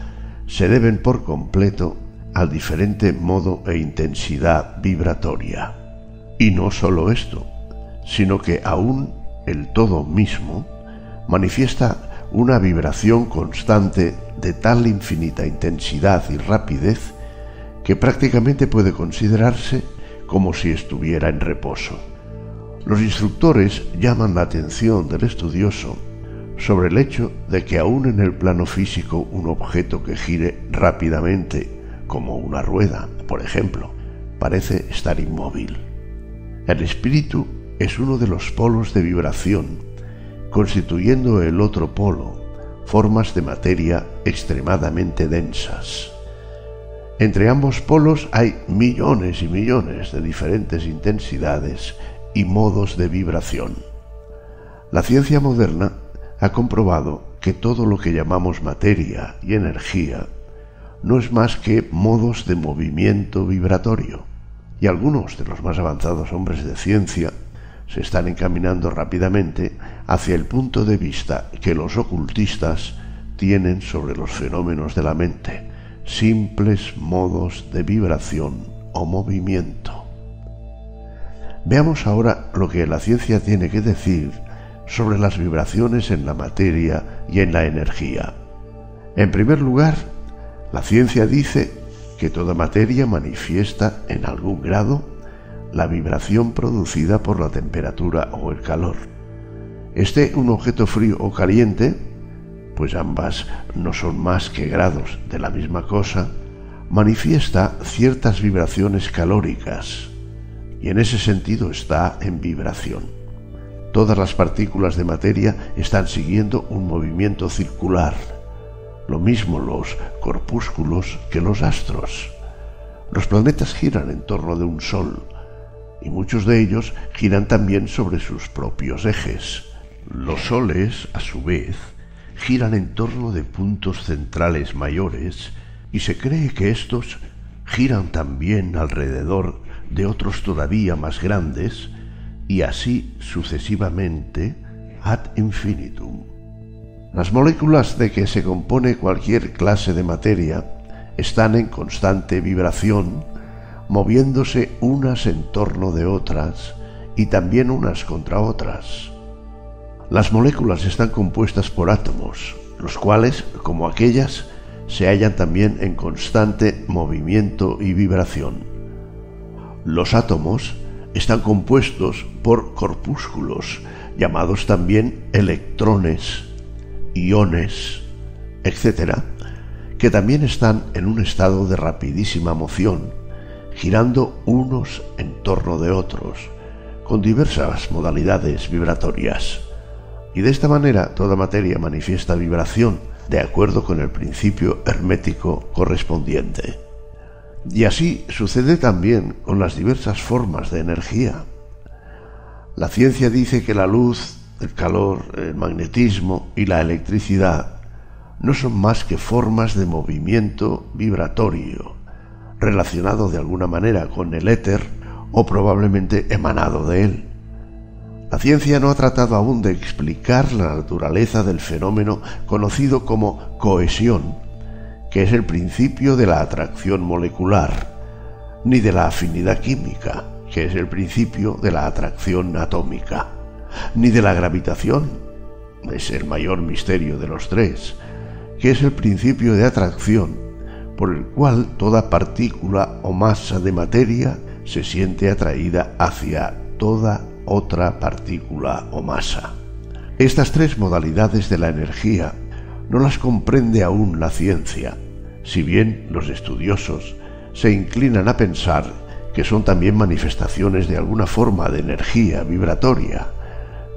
se deben por completo al diferente modo e intensidad vibratoria. Y no sólo esto, sino que aún el todo mismo manifiesta una vibración constante de tal infinita intensidad y rapidez que prácticamente puede considerarse como si estuviera en reposo. Los instructores llaman la atención del estudioso sobre el hecho de que aún en el plano físico un objeto que gire rápidamente, como una rueda, por ejemplo, parece estar inmóvil. El espíritu es uno de los polos de vibración, constituyendo el otro polo formas de materia extremadamente densas. Entre ambos polos hay millones y millones de diferentes intensidades y modos de vibración. La ciencia moderna ha comprobado que todo lo que llamamos materia y energía no es más que modos de movimiento vibratorio, y algunos de los más avanzados hombres de ciencia se están encaminando rápidamente hacia el punto de vista que los ocultistas tienen sobre los fenómenos de la mente, simples modos de vibración o movimiento. Veamos ahora lo que la ciencia tiene que decir sobre las vibraciones en la materia y en la energía. En primer lugar, la ciencia dice que toda materia manifiesta en algún grado la vibración producida por la temperatura o el calor. Esté un objeto frío o caliente, pues ambas no son más que grados de la misma cosa, manifiesta ciertas vibraciones calóricas y en ese sentido está en vibración. Todas las partículas de materia están siguiendo un movimiento circular, lo mismo los corpúsculos que los astros. Los planetas giran en torno de un sol y muchos de ellos giran también sobre sus propios ejes. Los soles, a su vez, giran en torno de puntos centrales mayores y se cree que estos giran también alrededor de otros todavía más grandes, y así sucesivamente ad infinitum. Las moléculas de que se compone cualquier clase de materia están en constante vibración, moviéndose unas en torno de otras y también unas contra otras. Las moléculas están compuestas por átomos, los cuales, como aquellas, se hallan también en constante movimiento y vibración. Los átomos están compuestos por corpúsculos, llamados también electrones, iones, etc., que también están en un estado de rapidísima moción, girando unos en torno de otros, con diversas modalidades vibratorias. Y de esta manera toda materia manifiesta vibración de acuerdo con el principio hermético correspondiente. Y así sucede también con las diversas formas de energía. La ciencia dice que la luz, el calor, el magnetismo y la electricidad no son más que formas de movimiento vibratorio, relacionado de alguna manera con el éter o probablemente emanado de él. La ciencia no ha tratado aún de explicar la naturaleza del fenómeno conocido como cohesión, que es el principio de la atracción molecular, ni de la afinidad química, que es el principio de la atracción atómica, ni de la gravitación, es el mayor misterio de los tres, que es el principio de atracción, por el cual toda partícula o masa de materia se siente atraída hacia toda otra partícula o masa. Estas tres modalidades de la energía no las comprende aún la ciencia, si bien los estudiosos se inclinan a pensar que son también manifestaciones de alguna forma de energía vibratoria,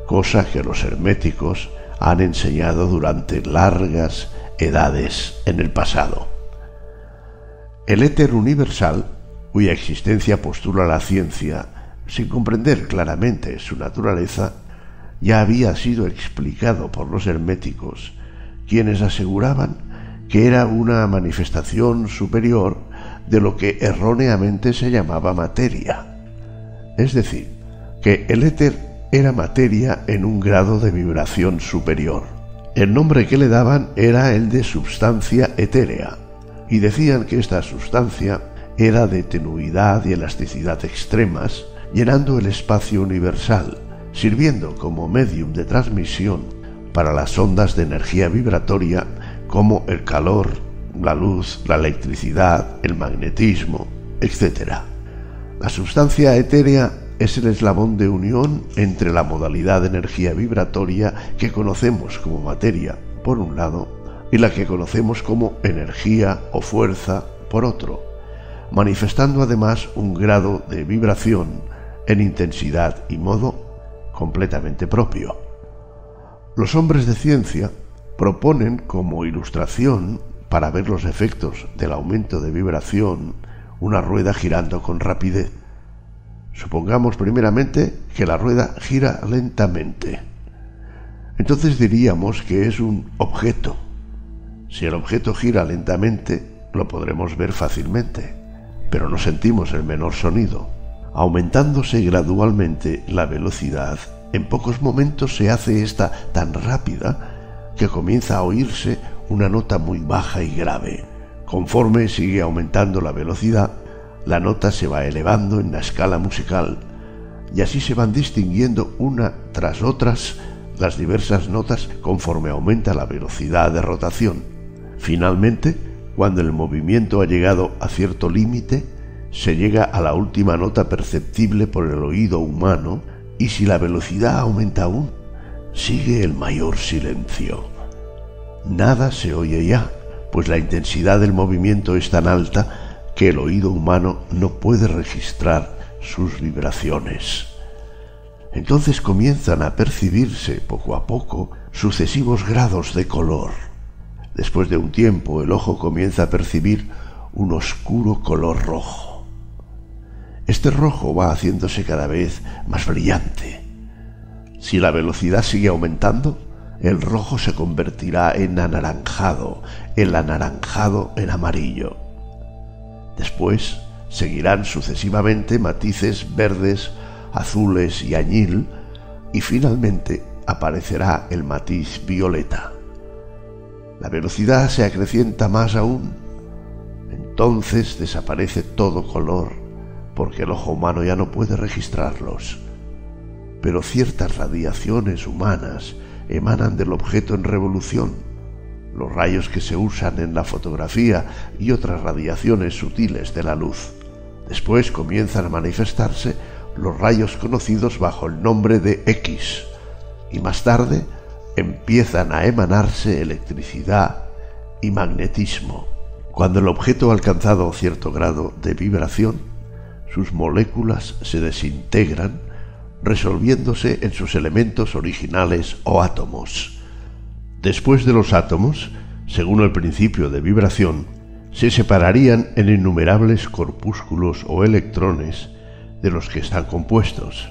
cosa que los herméticos han enseñado durante largas edades en el pasado. El éter universal, cuya existencia postula la ciencia, sin comprender claramente su naturaleza, ya había sido explicado por los herméticos, quienes aseguraban que era una manifestación superior de lo que erróneamente se llamaba materia. Es decir, que el éter era materia en un grado de vibración superior. El nombre que le daban era el de substancia etérea, y decían que esta sustancia era de tenuidad y elasticidad extremas, llenando el espacio universal, sirviendo como medium de transmisión para las ondas de energía vibratoria como el calor, la luz, la electricidad, el magnetismo, etc. La sustancia etérea es el eslabón de unión entre la modalidad de energía vibratoria que conocemos como materia, por un lado, y la que conocemos como energía o fuerza, por otro, manifestando además un grado de vibración en intensidad y modo completamente propio. Los hombres de ciencia proponen como ilustración para ver los efectos del aumento de vibración una rueda girando con rapidez. Supongamos primeramente que la rueda gira lentamente. Entonces diríamos que es un objeto. Si el objeto gira lentamente, lo podremos ver fácilmente, pero no sentimos el menor sonido. Aumentándose gradualmente la velocidad, en pocos momentos se hace esta tan rápida que comienza a oírse una nota muy baja y grave. Conforme sigue aumentando la velocidad, la nota se va elevando en la escala musical y así se van distinguiendo una tras otras las diversas notas conforme aumenta la velocidad de rotación. Finalmente, cuando el movimiento ha llegado a cierto límite, se llega a la última nota perceptible por el oído humano y si la velocidad aumenta aún, sigue el mayor silencio. Nada se oye ya, pues la intensidad del movimiento es tan alta que el oído humano no puede registrar sus vibraciones. Entonces comienzan a percibirse poco a poco sucesivos grados de color. Después de un tiempo el ojo comienza a percibir un oscuro color rojo este rojo va haciéndose cada vez más brillante. Si la velocidad sigue aumentando, el rojo se convertirá en anaranjado, el anaranjado en amarillo. Después seguirán sucesivamente matices verdes, azules y añil, y finalmente aparecerá el matiz violeta. la velocidad se acrecienta más aún. Entonces desaparece todo color, porque el ojo humano ya no puede registrarlos. Pero ciertas radiaciones humanas emanan del objeto en revolución, los rayos que se usan en la fotografía y otras radiaciones sutiles de la luz. Después comienzan a manifestarse los rayos conocidos bajo el nombre de X y más tarde empiezan a emanarse electricidad y magnetismo. Cuando el objeto ha alcanzado cierto grado de vibración, sus moléculas se desintegran resolviéndose en sus elementos originales o átomos. Después de los átomos, según el principio de vibración, se separarían en innumerables corpúsculos o electrones de los que están compuestos.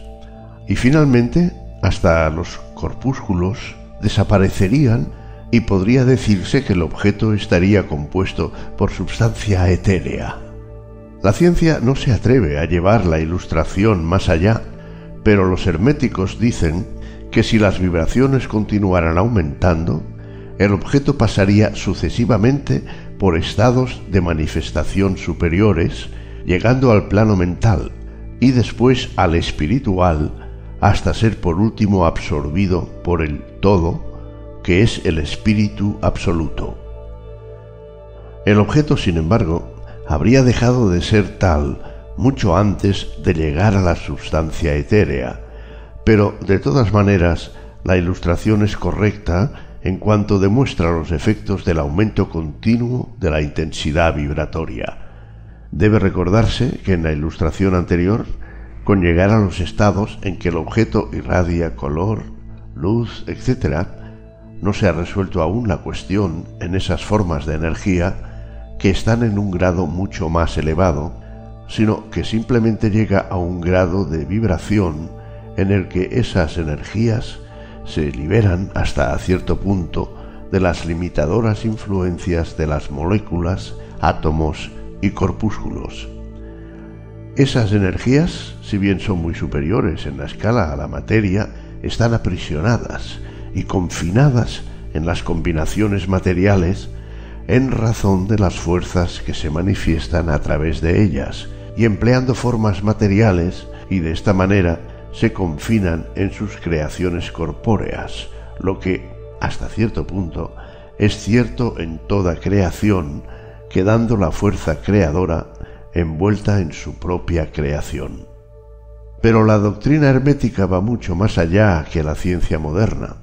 Y finalmente, hasta los corpúsculos desaparecerían y podría decirse que el objeto estaría compuesto por sustancia etérea. La ciencia no se atreve a llevar la ilustración más allá, pero los herméticos dicen que si las vibraciones continuaran aumentando, el objeto pasaría sucesivamente por estados de manifestación superiores, llegando al plano mental y después al espiritual, hasta ser por último absorbido por el todo, que es el espíritu absoluto. El objeto, sin embargo, habría dejado de ser tal mucho antes de llegar a la sustancia etérea, pero de todas maneras la ilustración es correcta en cuanto demuestra los efectos del aumento continuo de la intensidad vibratoria. Debe recordarse que en la ilustración anterior con llegar a los estados en que el objeto irradia color, luz, etc., no se ha resuelto aún la cuestión en esas formas de energía que están en un grado mucho más elevado, sino que simplemente llega a un grado de vibración en el que esas energías se liberan hasta cierto punto de las limitadoras influencias de las moléculas, átomos y corpúsculos. Esas energías, si bien son muy superiores en la escala a la materia, están aprisionadas y confinadas en las combinaciones materiales en razón de las fuerzas que se manifiestan a través de ellas y empleando formas materiales y de esta manera se confinan en sus creaciones corpóreas, lo que, hasta cierto punto, es cierto en toda creación, quedando la fuerza creadora envuelta en su propia creación. Pero la doctrina hermética va mucho más allá que la ciencia moderna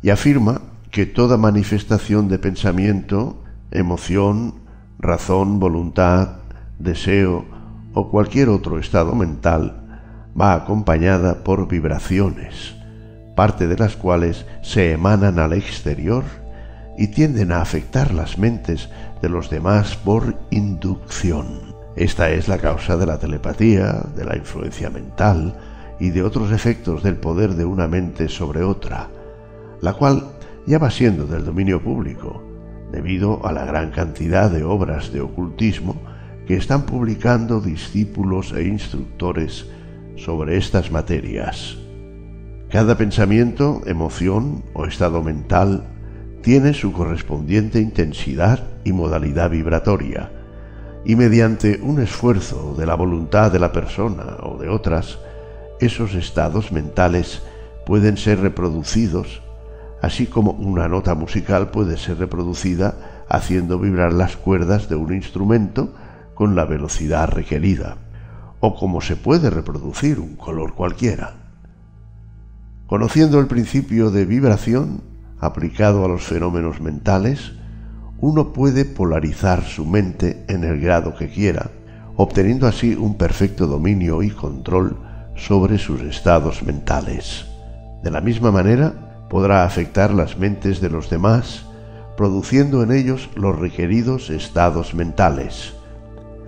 y afirma que toda manifestación de pensamiento, emoción, razón, voluntad, deseo o cualquier otro estado mental va acompañada por vibraciones, parte de las cuales se emanan al exterior y tienden a afectar las mentes de los demás por inducción. Esta es la causa de la telepatía, de la influencia mental y de otros efectos del poder de una mente sobre otra, la cual ya va siendo del dominio público, debido a la gran cantidad de obras de ocultismo que están publicando discípulos e instructores sobre estas materias. Cada pensamiento, emoción o estado mental tiene su correspondiente intensidad y modalidad vibratoria, y mediante un esfuerzo de la voluntad de la persona o de otras, esos estados mentales pueden ser reproducidos, así como una nota musical puede ser reproducida haciendo vibrar las cuerdas de un instrumento con la velocidad requerida, o como se puede reproducir un color cualquiera. Conociendo el principio de vibración aplicado a los fenómenos mentales, uno puede polarizar su mente en el grado que quiera, obteniendo así un perfecto dominio y control sobre sus estados mentales. De la misma manera, podrá afectar las mentes de los demás, produciendo en ellos los requeridos estados mentales.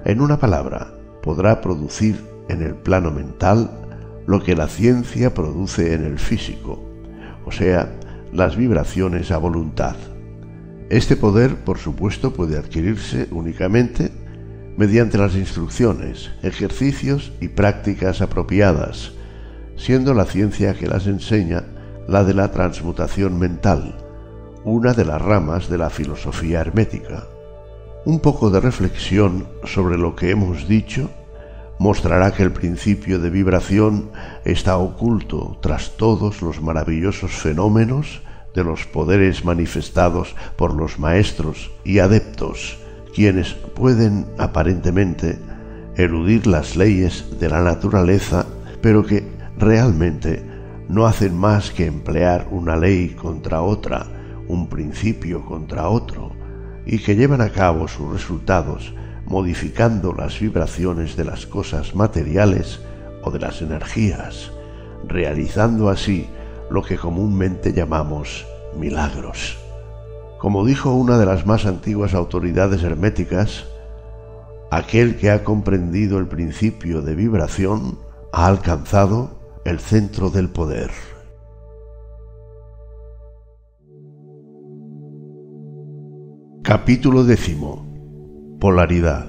En una palabra, podrá producir en el plano mental lo que la ciencia produce en el físico, o sea, las vibraciones a voluntad. Este poder, por supuesto, puede adquirirse únicamente mediante las instrucciones, ejercicios y prácticas apropiadas, siendo la ciencia que las enseña la de la transmutación mental, una de las ramas de la filosofía hermética. Un poco de reflexión sobre lo que hemos dicho mostrará que el principio de vibración está oculto tras todos los maravillosos fenómenos de los poderes manifestados por los maestros y adeptos, quienes pueden aparentemente eludir las leyes de la naturaleza, pero que realmente no hacen más que emplear una ley contra otra, un principio contra otro, y que llevan a cabo sus resultados modificando las vibraciones de las cosas materiales o de las energías, realizando así lo que comúnmente llamamos milagros. Como dijo una de las más antiguas autoridades herméticas, aquel que ha comprendido el principio de vibración ha alcanzado el centro del poder. Capítulo décimo. Polaridad.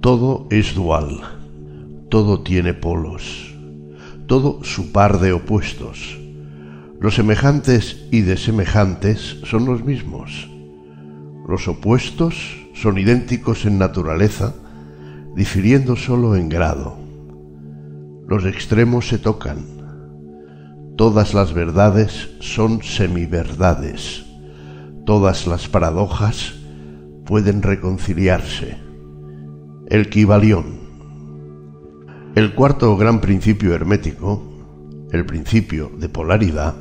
Todo es dual, todo tiene polos, todo su par de opuestos. Los semejantes y desemejantes son los mismos. Los opuestos son idénticos en naturaleza, difiriendo solo en grado. Los extremos se tocan. Todas las verdades son semiverdades. Todas las paradojas pueden reconciliarse. El. El cuarto gran principio hermético, el principio de polaridad,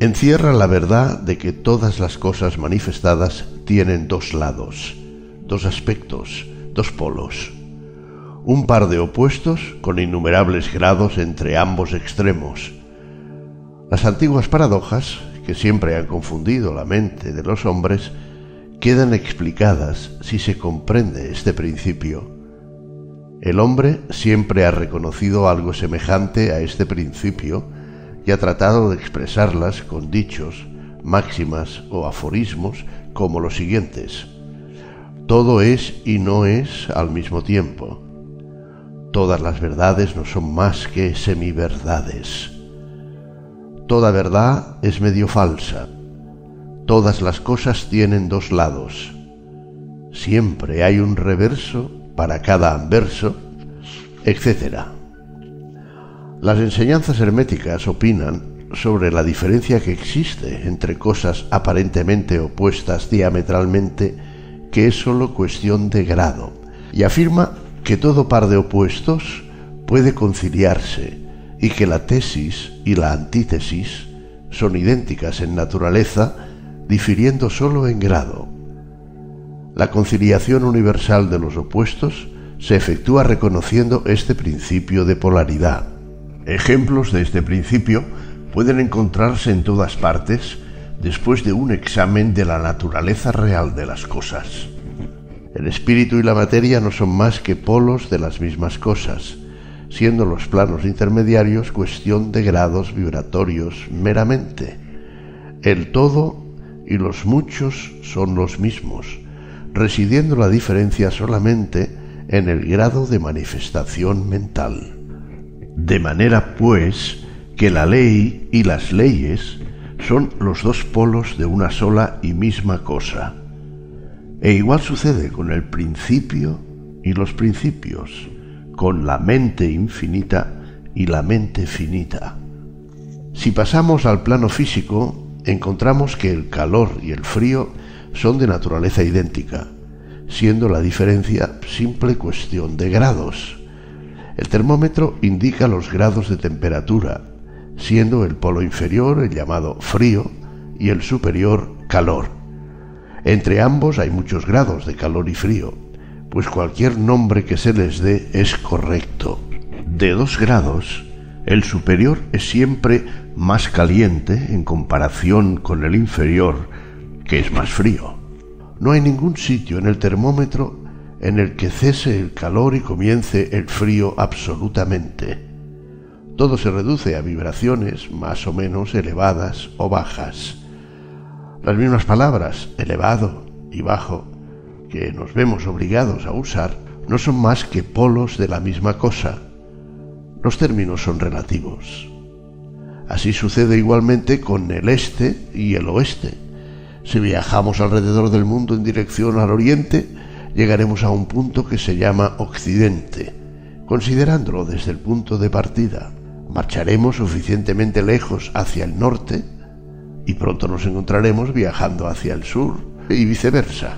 encierra la verdad de que todas las cosas manifestadas tienen dos lados, dos aspectos, dos polos, un par de opuestos con innumerables grados entre ambos extremos. Las antiguas paradojas, que siempre han confundido la mente de los hombres, quedan explicadas si se comprende este principio. El hombre siempre ha reconocido algo semejante a este principio y ha tratado de expresarlas con dichos, máximas o aforismos como los siguientes. Todo es y no es al mismo tiempo. Todas las verdades no son más que semiverdades. Toda verdad es medio falsa Todas las cosas tienen dos lados. Siempre hay un reverso para cada anverso, etc. Las enseñanzas herméticas opinan sobre la diferencia que existe entre cosas aparentemente opuestas diametralmente, que es sólo cuestión de grado, y afirma que todo par de opuestos puede conciliarse y que la tesis y la antítesis son idénticas en naturaleza difiriendo sólo en grado. La conciliación universal de los opuestos se efectúa reconociendo este principio de polaridad. Ejemplos de este principio pueden encontrarse en todas partes después de un examen de la naturaleza real de las cosas. El espíritu y la materia no son más que polos de las mismas cosas, siendo los planos intermediarios cuestión de grados vibratorios meramente. El todo y los muchos son los mismos, residiendo la diferencia solamente en el grado de manifestación mental. De manera, pues, que la ley y las leyes son los dos polos de una sola y misma cosa. E igual sucede con el principio y los principios, con la mente infinita y la mente finita. Si pasamos al plano físico, encontramos que el calor y el frío son de naturaleza idéntica, siendo la diferencia simple cuestión de grados. El termómetro indica los grados de temperatura, siendo el polo inferior el llamado frío y el superior calor. Entre ambos hay muchos grados de calor y frío, pues cualquier nombre que se les dé es correcto. De dos grados, el superior es siempre más caliente en comparación con el inferior, que es más frío. No hay ningún sitio en el termómetro en el que cese el calor y comience el frío absolutamente. Todo se reduce a vibraciones más o menos elevadas o bajas. Las mismas palabras, elevado y bajo, que nos vemos obligados a usar, no son más que polos de la misma cosa, los términos son relativos. Así sucede igualmente con el este y el oeste. Si viajamos alrededor del mundo en dirección al oriente, llegaremos a un punto que se llama occidente, considerándolo desde el punto de partida. Marcharemos suficientemente lejos hacia el norte y pronto nos encontraremos viajando hacia el sur y viceversa.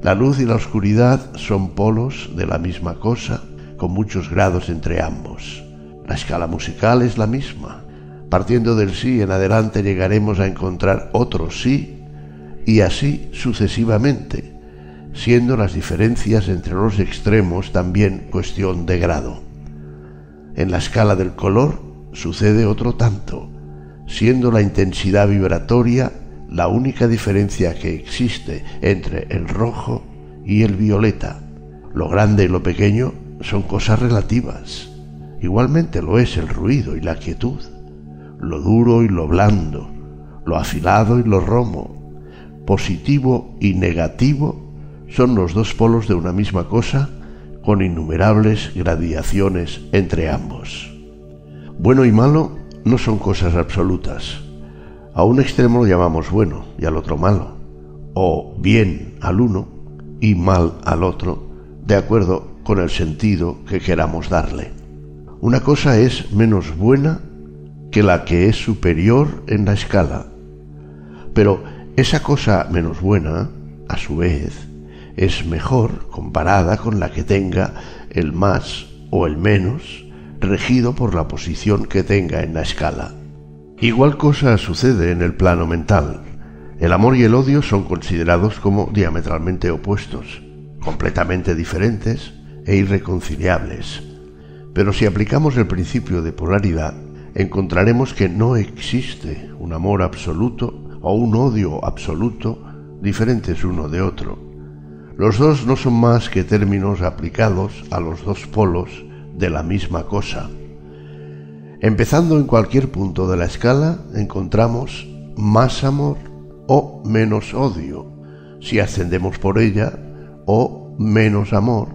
La luz y la oscuridad son polos de la misma cosa, con muchos grados entre ambos. La escala musical es la misma. Partiendo del sí en adelante llegaremos a encontrar otro sí y así sucesivamente, siendo las diferencias entre los extremos también cuestión de grado. En la escala del color sucede otro tanto, siendo la intensidad vibratoria la única diferencia que existe entre el rojo y el violeta. Lo grande y lo pequeño son cosas relativas. Igualmente lo es el ruido y la quietud, lo duro y lo blando, lo afilado y lo romo, positivo y negativo son los dos polos de una misma cosa con innumerables gradaciones entre ambos. Bueno y malo no son cosas absolutas. A un extremo lo llamamos bueno y al otro malo, o bien al uno y mal al otro, de acuerdo con el sentido que queramos darle. Una cosa es menos buena que la que es superior en la escala. Pero esa cosa menos buena, a su vez, es mejor comparada con la que tenga el más o el menos, regido por la posición que tenga en la escala. Igual cosa sucede en el plano mental. El amor y el odio son considerados como diametralmente opuestos, completamente diferentes e irreconciliables. Pero si aplicamos el principio de polaridad, encontraremos que no existe un amor absoluto o un odio absoluto diferentes uno de otro. Los dos no son más que términos aplicados a los dos polos de la misma cosa. Empezando en cualquier punto de la escala, encontramos más amor o menos odio, si ascendemos por ella, o menos amor,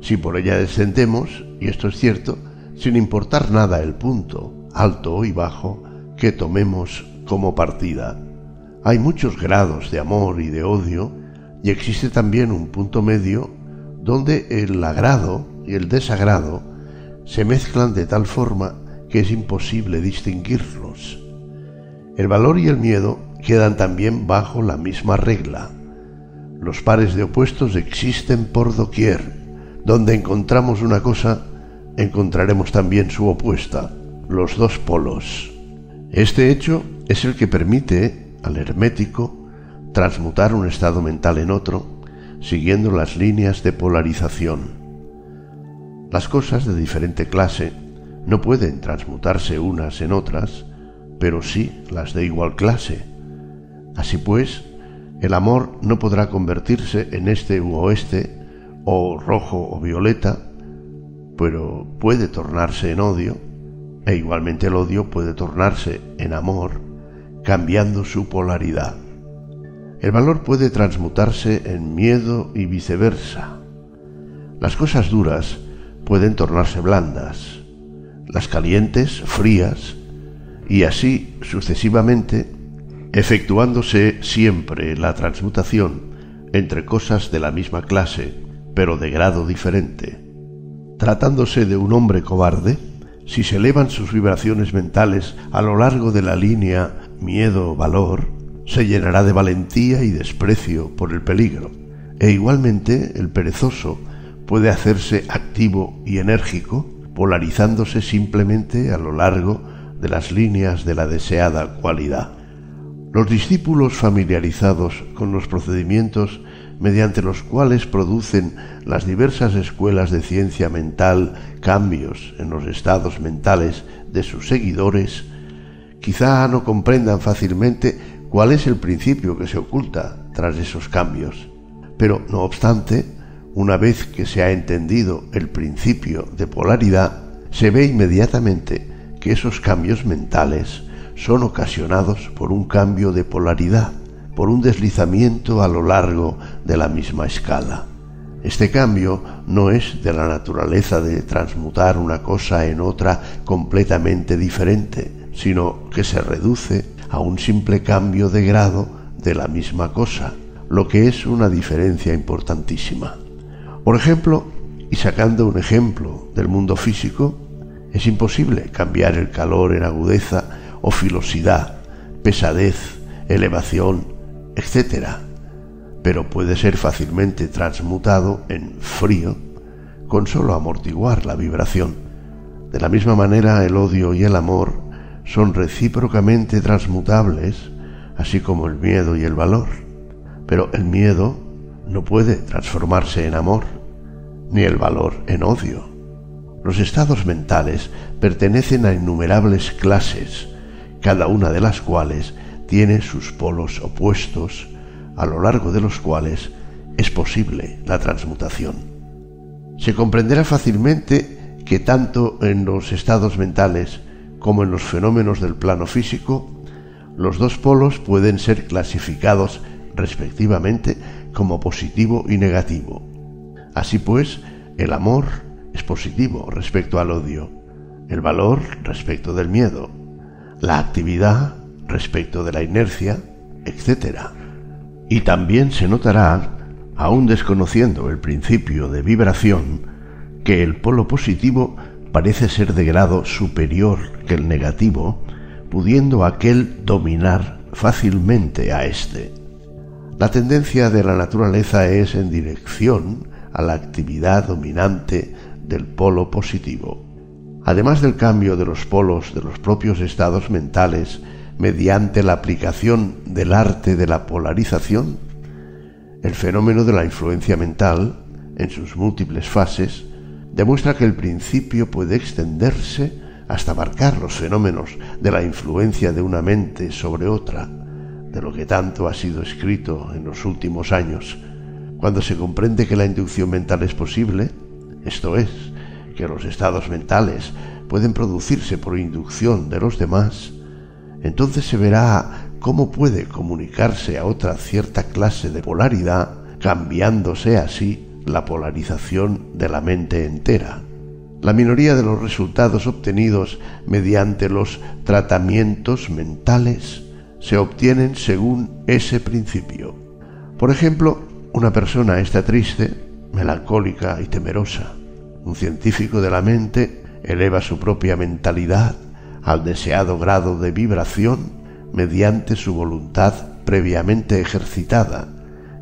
si por ella descendemos, y esto es cierto, sin importar nada el punto, alto y bajo, que tomemos como partida. Hay muchos grados de amor y de odio, y existe también un punto medio donde el agrado y el desagrado se mezclan de tal forma que es imposible distinguirlos. El valor y el miedo quedan también bajo la misma regla. Los pares de opuestos existen por doquier donde encontramos una cosa, encontraremos también su opuesta, los dos polos. Este hecho es el que permite al hermético transmutar un estado mental en otro, siguiendo las líneas de polarización. Las cosas de diferente clase no pueden transmutarse unas en otras, pero sí las de igual clase. Así pues, el amor no podrá convertirse en este u oeste o rojo o violeta, pero puede tornarse en odio, e igualmente el odio puede tornarse en amor, cambiando su polaridad. El valor puede transmutarse en miedo y viceversa. Las cosas duras pueden tornarse blandas, las calientes frías, y así sucesivamente, efectuándose siempre la transmutación entre cosas de la misma clase pero de grado diferente. Tratándose de un hombre cobarde, si se elevan sus vibraciones mentales a lo largo de la línea miedo-valor, se llenará de valentía y desprecio por el peligro. E igualmente el perezoso puede hacerse activo y enérgico, polarizándose simplemente a lo largo de las líneas de la deseada cualidad. Los discípulos familiarizados con los procedimientos mediante los cuales producen las diversas escuelas de ciencia mental cambios en los estados mentales de sus seguidores, quizá no comprendan fácilmente cuál es el principio que se oculta tras esos cambios. Pero, no obstante, una vez que se ha entendido el principio de polaridad, se ve inmediatamente que esos cambios mentales son ocasionados por un cambio de polaridad por un deslizamiento a lo largo de la misma escala. Este cambio no es de la naturaleza de transmutar una cosa en otra completamente diferente, sino que se reduce a un simple cambio de grado de la misma cosa, lo que es una diferencia importantísima. Por ejemplo, y sacando un ejemplo del mundo físico, es imposible cambiar el calor en agudeza o filosidad, pesadez, elevación, etc. Pero puede ser fácilmente transmutado en frío con solo amortiguar la vibración. De la misma manera, el odio y el amor son recíprocamente transmutables, así como el miedo y el valor. Pero el miedo no puede transformarse en amor, ni el valor en odio. Los estados mentales pertenecen a innumerables clases, cada una de las cuales tiene sus polos opuestos, a lo largo de los cuales es posible la transmutación. Se comprenderá fácilmente que tanto en los estados mentales como en los fenómenos del plano físico, los dos polos pueden ser clasificados respectivamente como positivo y negativo. Así pues, el amor es positivo respecto al odio, el valor respecto del miedo, la actividad respecto de la inercia, etc. Y también se notará, aun desconociendo el principio de vibración, que el polo positivo parece ser de grado superior que el negativo, pudiendo aquel dominar fácilmente a éste. La tendencia de la naturaleza es en dirección a la actividad dominante del polo positivo. Además del cambio de los polos de los propios estados mentales mediante la aplicación del arte de la polarización, el fenómeno de la influencia mental, en sus múltiples fases, demuestra que el principio puede extenderse hasta abarcar los fenómenos de la influencia de una mente sobre otra, de lo que tanto ha sido escrito en los últimos años. Cuando se comprende que la inducción mental es posible, esto es, que los estados mentales pueden producirse por inducción de los demás, entonces se verá cómo puede comunicarse a otra cierta clase de polaridad, cambiándose así la polarización de la mente entera. La minoría de los resultados obtenidos mediante los tratamientos mentales se obtienen según ese principio. Por ejemplo, una persona está triste, melancólica y temerosa. Un científico de la mente eleva su propia mentalidad al deseado grado de vibración mediante su voluntad previamente ejercitada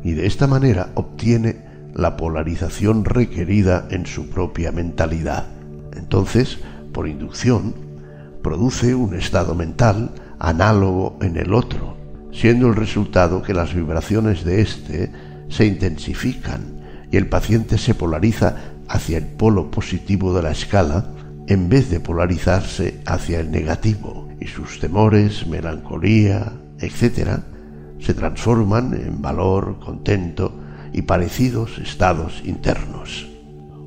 y de esta manera obtiene la polarización requerida en su propia mentalidad. Entonces, por inducción, produce un estado mental análogo en el otro, siendo el resultado que las vibraciones de éste se intensifican y el paciente se polariza hacia el polo positivo de la escala en vez de polarizarse hacia el negativo y sus temores, melancolía, etc., se transforman en valor, contento, y parecidos estados internos.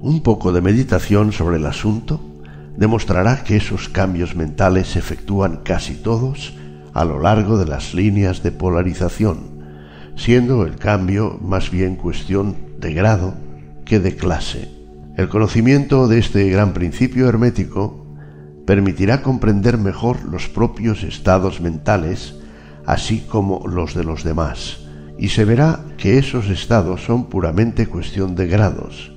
Un poco de meditación sobre el asunto demostrará que esos cambios mentales se efectúan casi todos a lo largo de las líneas de polarización, siendo el cambio más bien cuestión de grado que de clase. El conocimiento de este gran principio hermético permitirá comprender mejor los propios estados mentales, así como los de los demás y se verá que esos estados son puramente cuestión de grados,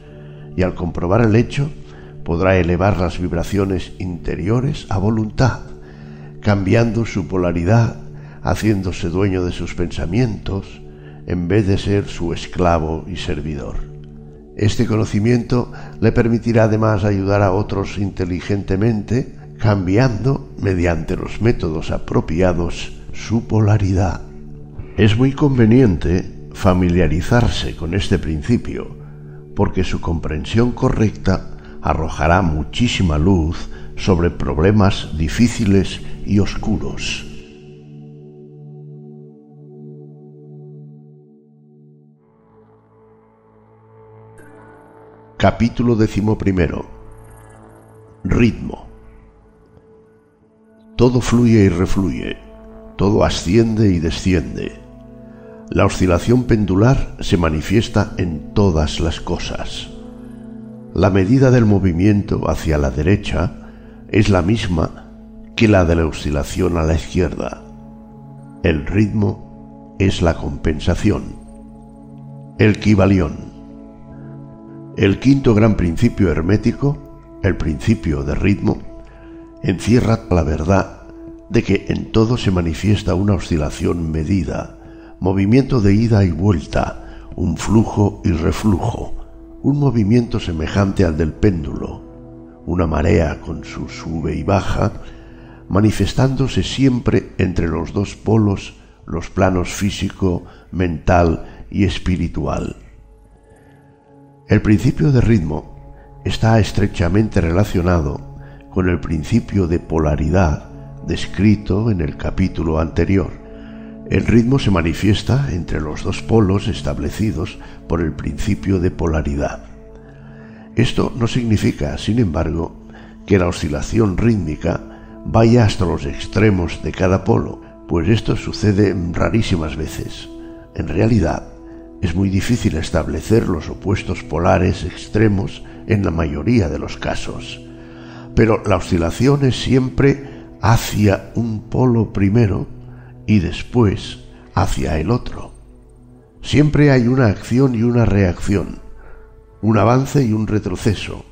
y al comprobar el hecho podrá elevar las vibraciones interiores a voluntad, cambiando su polaridad, haciéndose dueño de sus pensamientos, en vez de ser su esclavo y servidor. Este conocimiento le permitirá además ayudar a otros inteligentemente, cambiando, mediante los métodos apropiados, su polaridad. Es muy conveniente familiarizarse con este principio, porque su comprensión correcta arrojará muchísima luz sobre problemas difíciles y oscuros. Capítulo decimoprimero Ritmo Todo fluye y refluye, todo asciende y desciende la oscilación pendular se manifiesta en todas las cosas. La medida del movimiento hacia la derecha es la misma que la de la oscilación a la izquierda. El ritmo es la compensación. El Kibalión. El quinto gran principio hermético, el principio de ritmo, encierra la verdad de que en todo se manifiesta una oscilación medida, movimiento de ida y vuelta, un flujo y reflujo, un movimiento semejante al del péndulo, una marea con su sube y baja, manifestándose siempre entre los dos polos, los planos físico, mental y espiritual. El principio de ritmo está estrechamente relacionado con el principio de polaridad descrito en el capítulo anterior. El ritmo se manifiesta entre los dos polos establecidos por el principio de polaridad. Esto no significa, sin embargo, que la oscilación rítmica vaya hasta los extremos de cada polo, pues esto sucede rarísimas veces. En realidad, es muy difícil establecer los opuestos polares extremos en la mayoría de los casos. Pero la oscilación es siempre hacia un polo primero y después hacia el otro. Siempre hay una acción y una reacción un avance y un retroceso,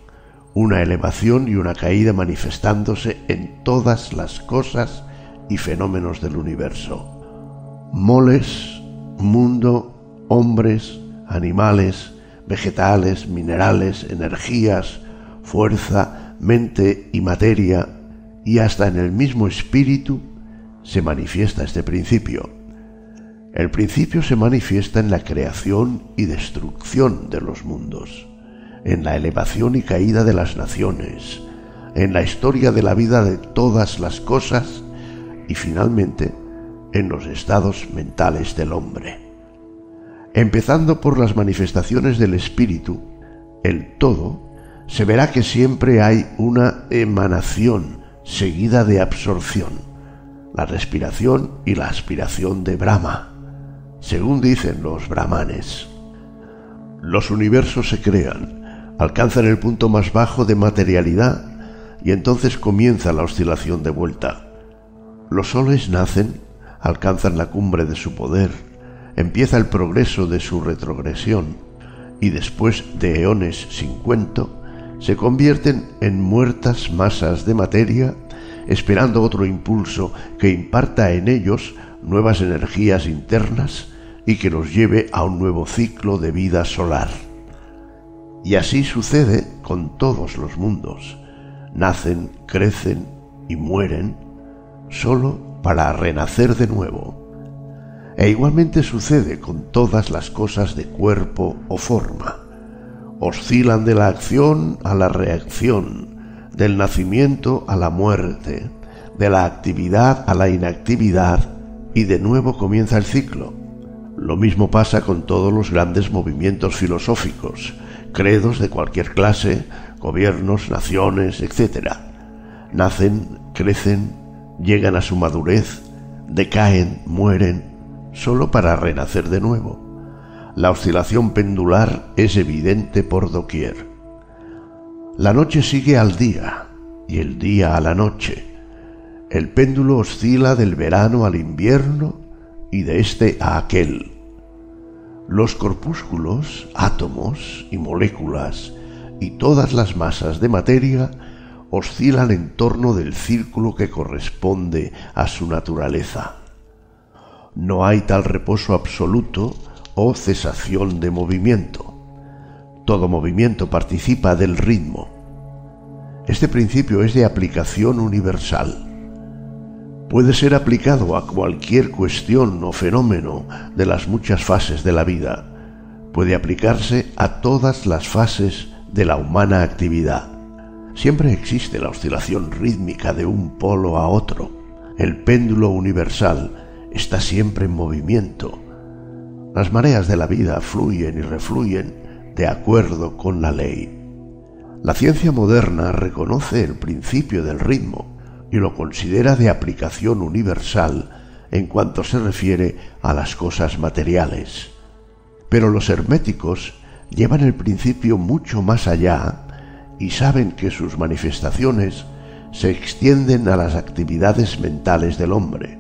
una elevación y una caída manifestándose en todas las cosas y fenómenos del universo. Moles, mundo, hombres, animales, vegetales, minerales, energías, fuerza, mente y materia, y hasta en el mismo espíritu se manifiesta este principio. El principio se manifiesta en la creación y destrucción de los mundos, en la elevación y caída de las naciones, en la historia de la vida de todas las cosas y finalmente en los estados mentales del hombre. Empezando por las manifestaciones del espíritu, el todo, se verá que siempre hay una emanación seguida de absorción, la respiración y la aspiración de Brahma según dicen los brahmanes. Los universos se crean, alcanzan el punto más bajo de materialidad y entonces comienza la oscilación de vuelta. Los soles nacen, alcanzan la cumbre de su poder, empieza el progreso de su retrogresión y después de eones sin cuento, se convierten en muertas masas de materia, esperando otro impulso que imparta en ellos nuevas energías internas y que los lleve a un nuevo ciclo de vida solar. Y así sucede con todos los mundos. Nacen, crecen y mueren solo para renacer de nuevo. E igualmente sucede con todas las cosas de cuerpo o forma. Oscilan de la acción a la reacción, del nacimiento a la muerte, de la actividad a la inactividad y de nuevo comienza el ciclo. Lo mismo pasa con todos los grandes movimientos filosóficos, credos de cualquier clase, gobiernos, naciones, etc. Nacen, crecen, llegan a su madurez, decaen, mueren, solo para renacer de nuevo. La oscilación pendular es evidente por doquier. La noche sigue al día y el día a la noche el péndulo oscila del verano al invierno y de este a aquel. Los corpúsculos, átomos y moléculas y todas las masas de materia oscilan en torno del círculo que corresponde a su naturaleza. No hay tal reposo absoluto o cesación de movimiento. Todo movimiento participa del ritmo. Este principio es de aplicación universal puede ser aplicado a cualquier cuestión o fenómeno de las muchas fases de la vida. Puede aplicarse a todas las fases de la humana actividad. Siempre existe la oscilación rítmica de un polo a otro. El péndulo universal está siempre en movimiento. Las mareas de la vida fluyen y refluyen de acuerdo con la ley. La ciencia moderna reconoce el principio del ritmo y lo considera de aplicación universal en cuanto se refiere a las cosas materiales. Pero los herméticos llevan el principio mucho más allá y saben que sus manifestaciones se extienden a las actividades mentales del hombre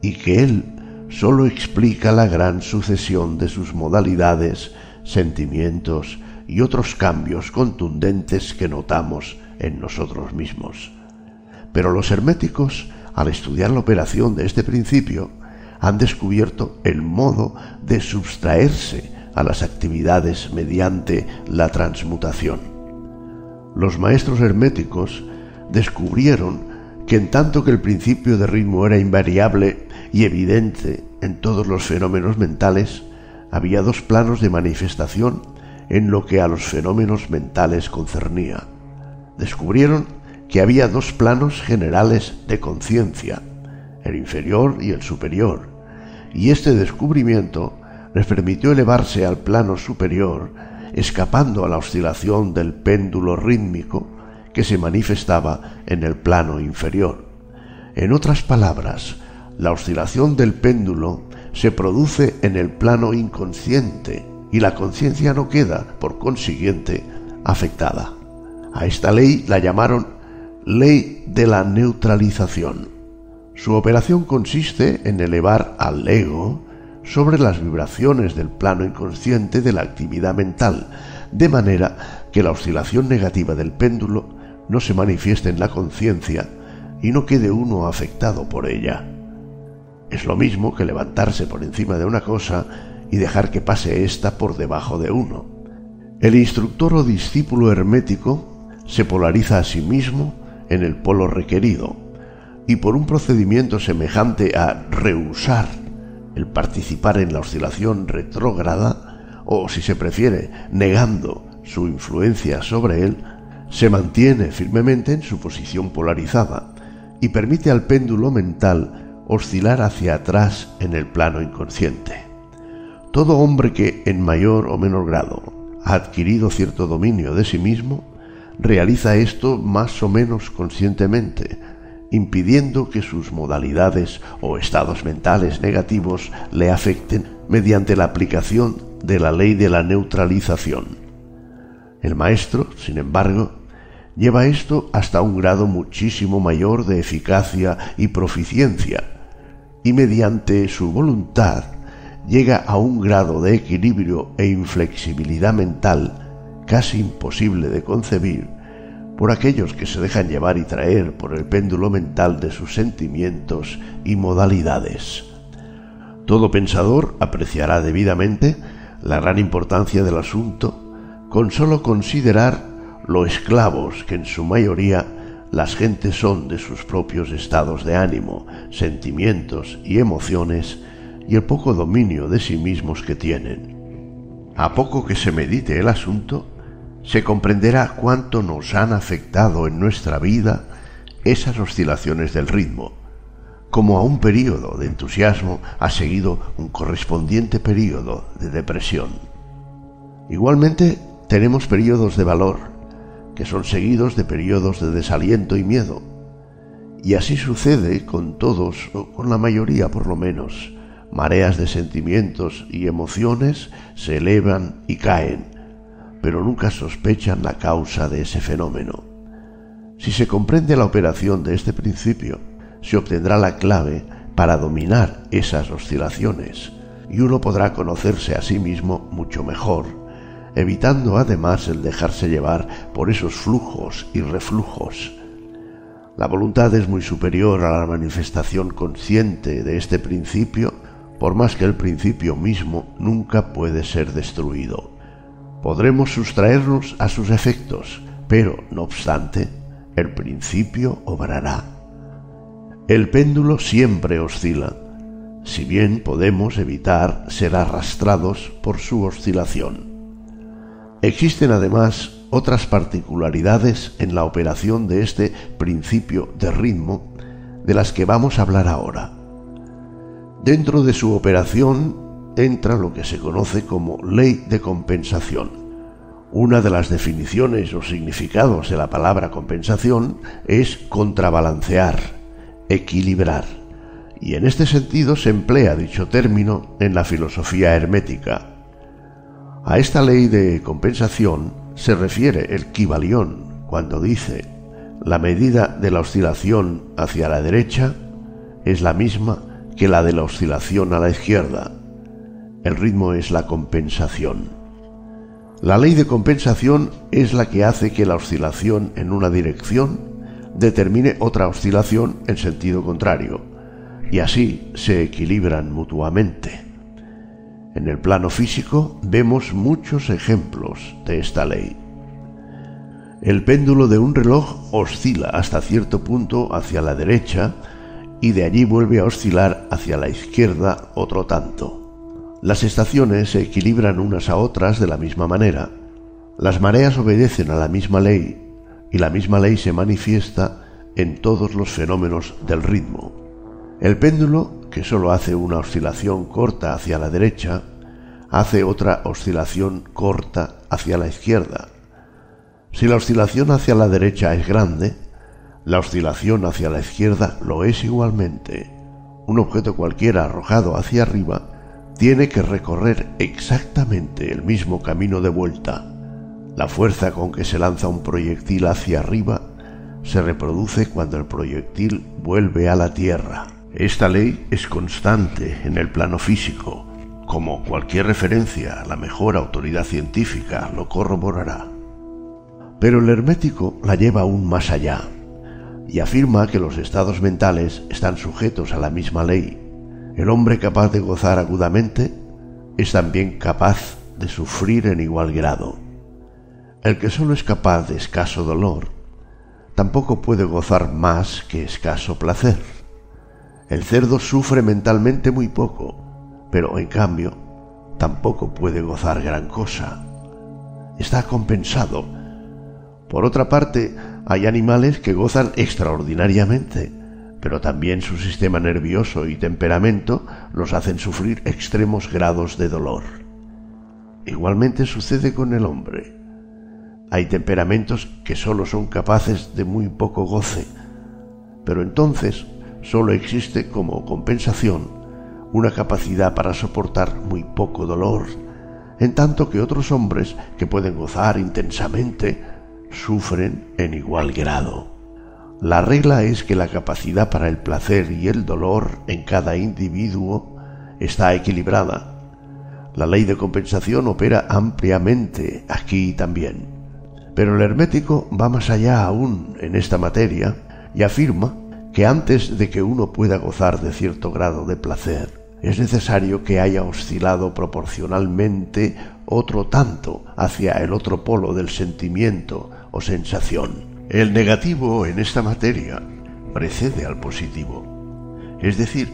y que él sólo explica la gran sucesión de sus modalidades, sentimientos y otros cambios contundentes que notamos en nosotros mismos. Pero los herméticos, al estudiar la operación de este principio, han descubierto el modo de sustraerse a las actividades mediante la transmutación. Los maestros herméticos descubrieron que en tanto que el principio de ritmo era invariable y evidente en todos los fenómenos mentales, había dos planos de manifestación en lo que a los fenómenos mentales concernía. Descubrieron que había dos planos generales de conciencia, el inferior y el superior, y este descubrimiento les permitió elevarse al plano superior, escapando a la oscilación del péndulo rítmico que se manifestaba en el plano inferior. En otras palabras, la oscilación del péndulo se produce en el plano inconsciente y la conciencia no queda, por consiguiente, afectada. A esta ley la llamaron ley de la neutralización. Su operación consiste en elevar al ego sobre las vibraciones del plano inconsciente de la actividad mental, de manera que la oscilación negativa del péndulo no se manifieste en la conciencia y no quede uno afectado por ella. Es lo mismo que levantarse por encima de una cosa y dejar que pase ésta por debajo de uno. El instructor o discípulo hermético se polariza a sí mismo en el polo requerido y por un procedimiento semejante a rehusar el participar en la oscilación retrógrada o, si se prefiere, negando su influencia sobre él, se mantiene firmemente en su posición polarizada y permite al péndulo mental oscilar hacia atrás en el plano inconsciente. Todo hombre que, en mayor o menor grado, ha adquirido cierto dominio de sí mismo, realiza esto más o menos conscientemente, impidiendo que sus modalidades o estados mentales negativos le afecten mediante la aplicación de la ley de la neutralización. El maestro, sin embargo, lleva esto hasta un grado muchísimo mayor de eficacia y proficiencia, y mediante su voluntad llega a un grado de equilibrio e inflexibilidad mental casi imposible de concebir por aquellos que se dejan llevar y traer por el péndulo mental de sus sentimientos y modalidades. Todo pensador apreciará debidamente la gran importancia del asunto con sólo considerar lo esclavos que en su mayoría las gentes son de sus propios estados de ánimo, sentimientos y emociones y el poco dominio de sí mismos que tienen. A poco que se medite el asunto, se comprenderá cuánto nos han afectado en nuestra vida esas oscilaciones del ritmo, como a un periodo de entusiasmo ha seguido un correspondiente periodo de depresión. Igualmente, tenemos periodos de valor, que son seguidos de periodos de desaliento y miedo. Y así sucede con todos, o con la mayoría por lo menos. Mareas de sentimientos y emociones se elevan y caen, pero nunca sospechan la causa de ese fenómeno. Si se comprende la operación de este principio, se obtendrá la clave para dominar esas oscilaciones y uno podrá conocerse a sí mismo mucho mejor, evitando además el dejarse llevar por esos flujos y reflujos. La voluntad es muy superior a la manifestación consciente de este principio, por más que el principio mismo nunca puede ser destruido podremos sustraernos a sus efectos, pero, no obstante, el principio obrará. El péndulo siempre oscila, si bien podemos evitar ser arrastrados por su oscilación. Existen además otras particularidades en la operación de este principio de ritmo de las que vamos a hablar ahora. Dentro de su operación entra lo que se conoce como ley de compensación. Una de las definiciones o significados de la palabra compensación es contrabalancear, equilibrar, y en este sentido se emplea dicho término en la filosofía hermética. A esta ley de compensación se refiere el Kibalión cuando dice, La medida de la oscilación hacia la derecha es la misma que la de la oscilación a la izquierda. El ritmo es la compensación. La ley de compensación es la que hace que la oscilación en una dirección determine otra oscilación en sentido contrario, y así se equilibran mutuamente. En el plano físico vemos muchos ejemplos de esta ley. El péndulo de un reloj oscila hasta cierto punto hacia la derecha y de allí vuelve a oscilar hacia la izquierda otro tanto. Las estaciones se equilibran unas a otras de la misma manera. Las mareas obedecen a la misma ley y la misma ley se manifiesta en todos los fenómenos del ritmo. El péndulo, que solo hace una oscilación corta hacia la derecha, hace otra oscilación corta hacia la izquierda si la oscilación hacia la derecha es grande, la oscilación hacia la izquierda lo es igualmente. Un objeto cualquiera arrojado hacia arriba tiene que recorrer exactamente el mismo camino de vuelta. La fuerza con que se lanza un proyectil hacia arriba se reproduce cuando el proyectil vuelve a la Tierra. Esta ley es constante en el plano físico, como cualquier referencia a la mejor autoridad científica lo corroborará. Pero el hermético la lleva aún más allá y afirma que los estados mentales están sujetos a la misma ley. El hombre capaz de gozar agudamente es también capaz de sufrir en igual grado. El que solo es capaz de escaso dolor tampoco puede gozar más que escaso placer. El cerdo sufre mentalmente muy poco, pero en cambio tampoco puede gozar gran cosa. Está compensado por otra parte, hay animales que gozan extraordinariamente, pero también su sistema nervioso y temperamento los hacen sufrir extremos grados de dolor. Igualmente sucede con el hombre. Hay temperamentos que solo son capaces de muy poco goce, pero entonces solo existe como compensación una capacidad para soportar muy poco dolor, en tanto que otros hombres que pueden gozar intensamente sufren en igual grado. La regla es que la capacidad para el placer y el dolor en cada individuo está equilibrada. La ley de compensación opera ampliamente aquí también. Pero el hermético va más allá aún en esta materia y afirma que antes de que uno pueda gozar de cierto grado de placer, es necesario que haya oscilado proporcionalmente otro tanto hacia el otro polo del sentimiento o sensación. El negativo en esta materia precede al positivo. Es decir,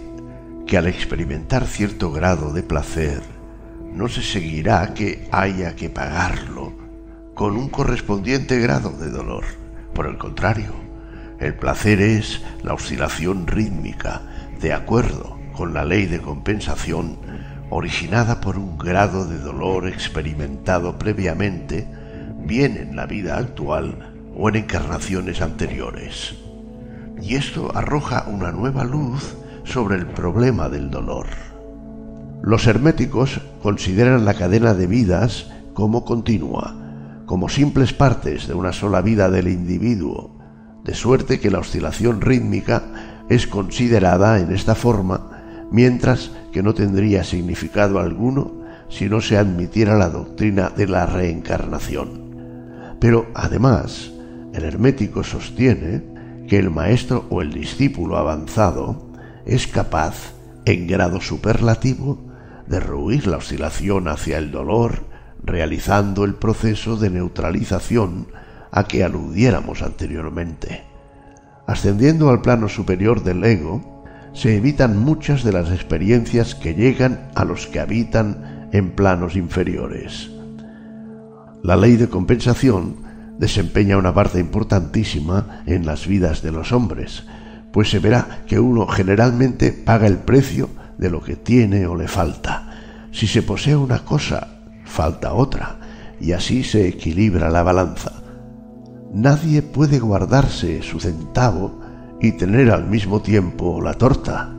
que al experimentar cierto grado de placer, no se seguirá que haya que pagarlo con un correspondiente grado de dolor. Por el contrario, el placer es la oscilación rítmica de acuerdo con la ley de compensación originada por un grado de dolor experimentado previamente bien en la vida actual o en encarnaciones anteriores. Y esto arroja una nueva luz sobre el problema del dolor. Los herméticos consideran la cadena de vidas como continua, como simples partes de una sola vida del individuo, de suerte que la oscilación rítmica es considerada en esta forma, mientras que no tendría significado alguno si no se admitiera la doctrina de la reencarnación. Pero además, el hermético sostiene que el maestro o el discípulo avanzado es capaz, en grado superlativo, de rehuir la oscilación hacia el dolor, realizando el proceso de neutralización a que aludiéramos anteriormente. Ascendiendo al plano superior del ego, se evitan muchas de las experiencias que llegan a los que habitan en planos inferiores. La ley de compensación desempeña una parte importantísima en las vidas de los hombres, pues se verá que uno generalmente paga el precio de lo que tiene o le falta. Si se posee una cosa, falta otra, y así se equilibra la balanza. Nadie puede guardarse su centavo y tener al mismo tiempo la torta.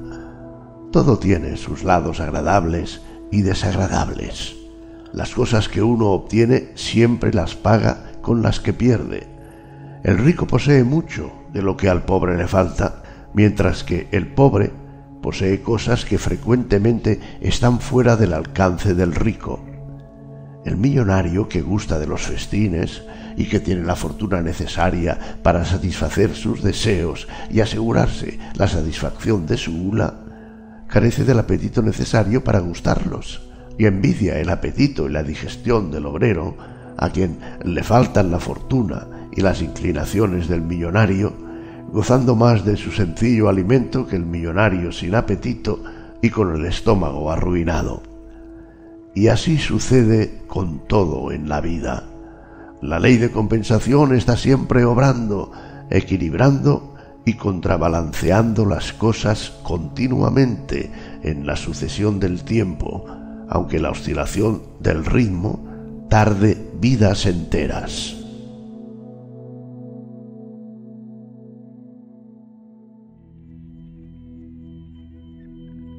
Todo tiene sus lados agradables y desagradables. Las cosas que uno obtiene siempre las paga con las que pierde. El rico posee mucho de lo que al pobre le falta, mientras que el pobre posee cosas que frecuentemente están fuera del alcance del rico. El millonario que gusta de los festines y que tiene la fortuna necesaria para satisfacer sus deseos y asegurarse la satisfacción de su gula, carece del apetito necesario para gustarlos y envidia el apetito y la digestión del obrero a quien le faltan la fortuna y las inclinaciones del millonario, gozando más de su sencillo alimento que el millonario sin apetito y con el estómago arruinado. Y así sucede con todo en la vida. La ley de compensación está siempre obrando, equilibrando y contrabalanceando las cosas continuamente en la sucesión del tiempo, aunque la oscilación del ritmo tarde vidas enteras.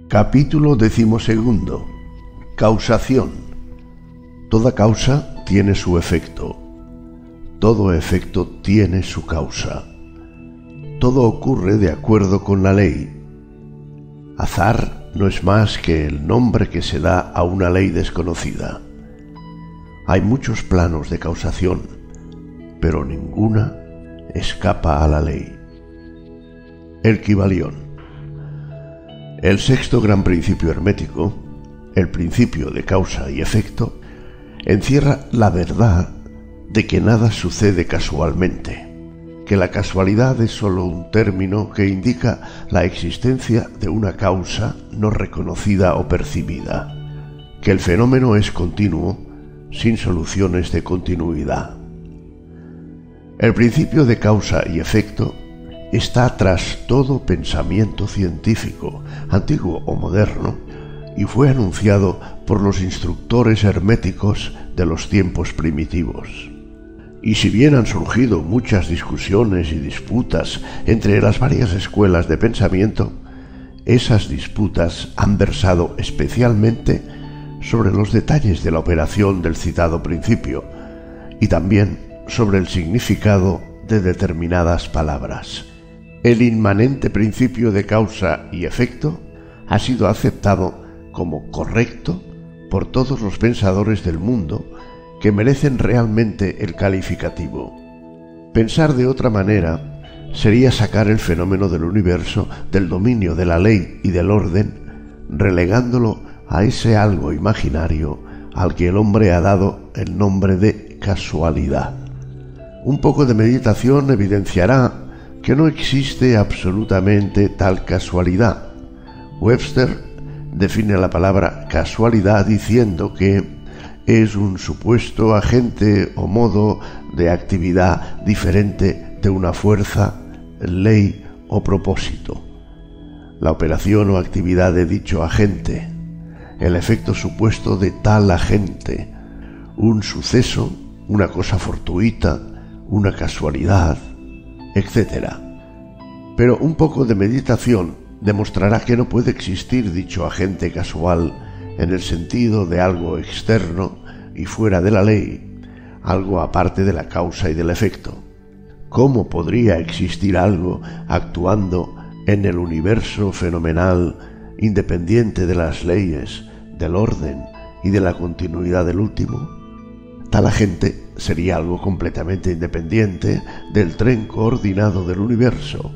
Capítulo decimosegundo. Causación. Toda causa tiene su efecto. Todo efecto tiene su causa. Todo ocurre de acuerdo con la ley. Azar no es más que el nombre que se da a una ley desconocida. Hay muchos planos de causación, pero ninguna escapa a la ley. El Kibalión. El sexto gran principio hermético, el principio de causa y efecto, encierra la verdad de que nada sucede casualmente, que la casualidad es sólo un término que indica la existencia de una causa no reconocida o percibida, que el fenómeno es continuo sin soluciones de continuidad. El principio de causa y efecto está tras todo pensamiento científico, antiguo o moderno, y fue anunciado por los instructores herméticos de los tiempos primitivos. Y si bien han surgido muchas discusiones y disputas entre las varias escuelas de pensamiento, esas disputas han versado especialmente sobre los detalles de la operación del citado principio y también sobre el significado de determinadas palabras. El inmanente principio de causa y efecto ha sido aceptado como correcto por todos los pensadores del mundo que merecen realmente el calificativo. Pensar de otra manera sería sacar el fenómeno del universo del dominio de la ley y del orden, relegándolo a ese algo imaginario al que el hombre ha dado el nombre de casualidad. Un poco de meditación evidenciará que no existe absolutamente tal casualidad. Webster define la palabra casualidad diciendo que es un supuesto agente o modo de actividad diferente de una fuerza, ley o propósito. La operación o actividad de dicho agente, el efecto supuesto de tal agente, un suceso, una cosa fortuita, una casualidad, etc. Pero un poco de meditación demostrará que no puede existir dicho agente casual en el sentido de algo externo y fuera de la ley, algo aparte de la causa y del efecto. ¿Cómo podría existir algo actuando en el universo fenomenal independiente de las leyes, del orden y de la continuidad del último? Tal agente sería algo completamente independiente del tren coordinado del universo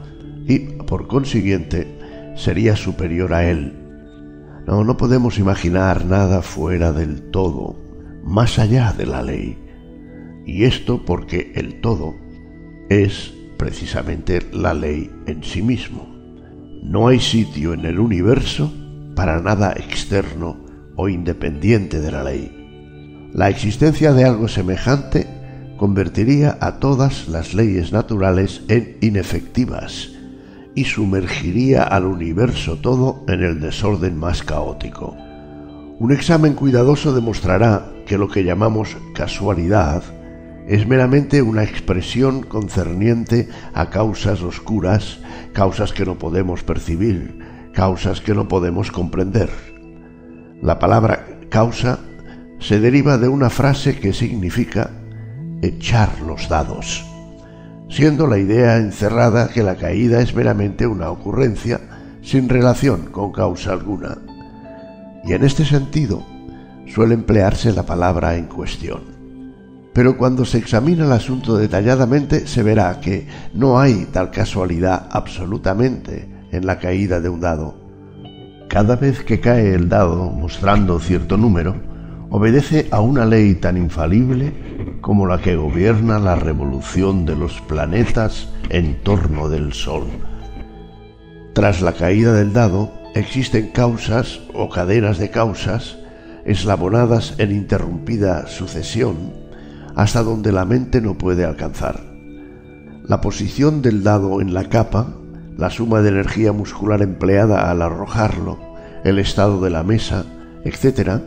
y, por consiguiente, sería superior a él. No, no podemos imaginar nada fuera del todo, más allá de la ley. Y esto porque el todo es precisamente la ley en sí mismo. No hay sitio en el universo para nada externo o independiente de la ley. La existencia de algo semejante convertiría a todas las leyes naturales en inefectivas y sumergiría al universo todo en el desorden más caótico. Un examen cuidadoso demostrará que lo que llamamos casualidad es meramente una expresión concerniente a causas oscuras, causas que no podemos percibir, causas que no podemos comprender. La palabra causa se deriva de una frase que significa echar los dados. Siendo la idea encerrada que la caída es meramente una ocurrencia sin relación con causa alguna. Y en este sentido suele emplearse la palabra en cuestión. Pero cuando se examina el asunto detalladamente se verá que no hay tal casualidad absolutamente en la caída de un dado. Cada vez que cae el dado mostrando cierto número, obedece a una ley tan infalible como la que gobierna la revolución de los planetas en torno del Sol. Tras la caída del dado existen causas o cadenas de causas eslabonadas en interrumpida sucesión hasta donde la mente no puede alcanzar. La posición del dado en la capa, la suma de energía muscular empleada al arrojarlo, el estado de la mesa, etc.,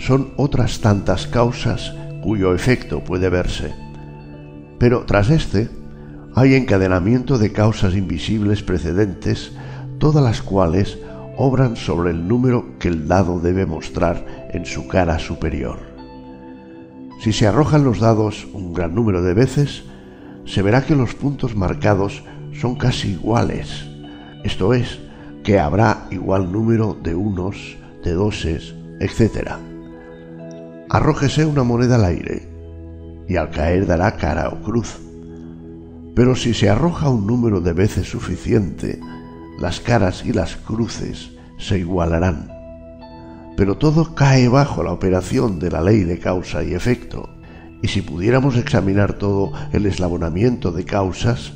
son otras tantas causas cuyo efecto puede verse. Pero tras este, hay encadenamiento de causas invisibles precedentes, todas las cuales obran sobre el número que el dado debe mostrar en su cara superior. Si se arrojan los dados un gran número de veces, se verá que los puntos marcados son casi iguales. Esto es, que habrá igual número de unos, de doses, etc. Arrójese una moneda al aire y al caer dará cara o cruz. Pero si se arroja un número de veces suficiente, las caras y las cruces se igualarán. Pero todo cae bajo la operación de la ley de causa y efecto, y si pudiéramos examinar todo el eslabonamiento de causas,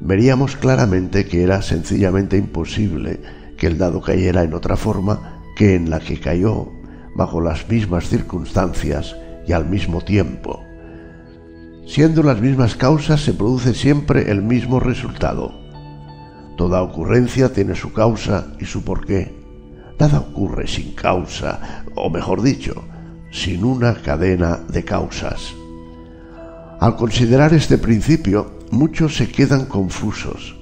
veríamos claramente que era sencillamente imposible que el dado cayera en otra forma que en la que cayó, bajo las mismas circunstancias y al mismo tiempo. Siendo las mismas causas se produce siempre el mismo resultado. Toda ocurrencia tiene su causa y su porqué Nada ocurre sin causa, o mejor dicho, sin una cadena de causas. Al considerar este principio, muchos se quedan confusos,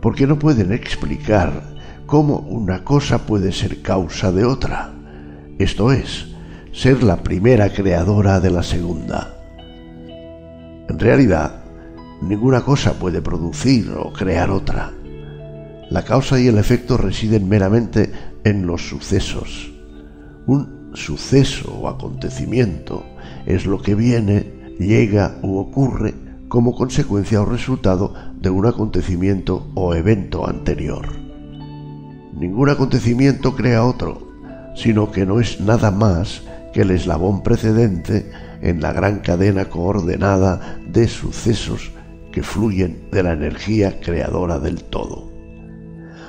porque no pueden explicar cómo una cosa puede ser causa de otra, esto es, ser la primera creadora de la segunda. En realidad, ninguna cosa puede producir o crear otra. La causa y el efecto residen meramente en los sucesos. Un suceso o acontecimiento es lo que viene, llega u ocurre como consecuencia o resultado de un acontecimiento o evento anterior. Ningún acontecimiento crea otro, sino que no es nada más que el eslabón precedente en la gran cadena coordenada de sucesos que fluyen de la energía creadora del todo.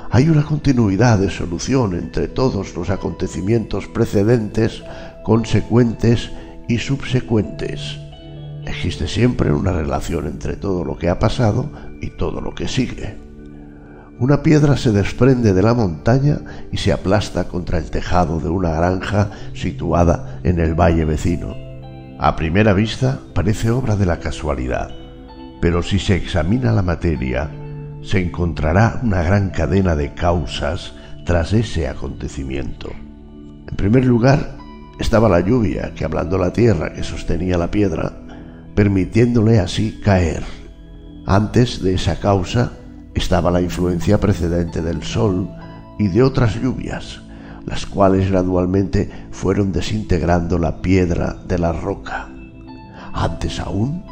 Hay una continuidad de solución entre todos los acontecimientos precedentes, consecuentes y subsecuentes. Existe siempre una relación entre todo lo que ha pasado y todo lo que sigue. Una piedra se desprende de la montaña y se aplasta contra el tejado de una granja situada en el valle vecino. A primera vista parece obra de la casualidad, pero si se examina la materia, se encontrará una gran cadena de causas tras ese acontecimiento. En primer lugar, estaba la lluvia que hablando la tierra que sostenía la piedra, permitiéndole así caer. Antes de esa causa estaba la influencia precedente del sol y de otras lluvias, las cuales gradualmente fueron desintegrando la piedra de la roca. Antes aún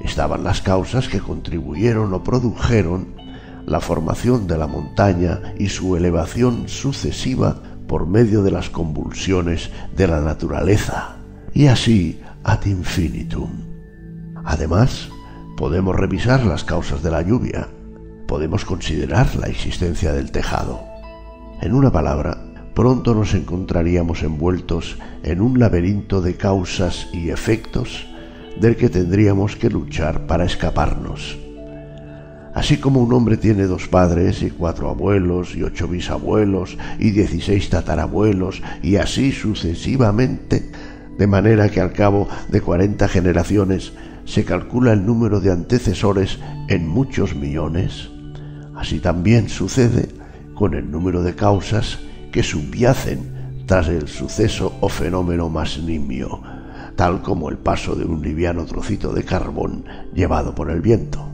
estaban las causas que contribuyeron o produjeron la formación de la montaña y su elevación sucesiva por medio de las convulsiones de la naturaleza, y así ad infinitum. Además, podemos revisar las causas de la lluvia, podemos considerar la existencia del tejado. En una palabra, pronto nos encontraríamos envueltos en un laberinto de causas y efectos del que tendríamos que luchar para escaparnos. Así como un hombre tiene dos padres y cuatro abuelos y ocho bisabuelos y dieciséis tatarabuelos y así sucesivamente, de manera que al cabo de cuarenta generaciones se calcula el número de antecesores en muchos millones, así también sucede con el número de causas que subyacen tras el suceso o fenómeno más nimio, tal como el paso de un liviano trocito de carbón llevado por el viento.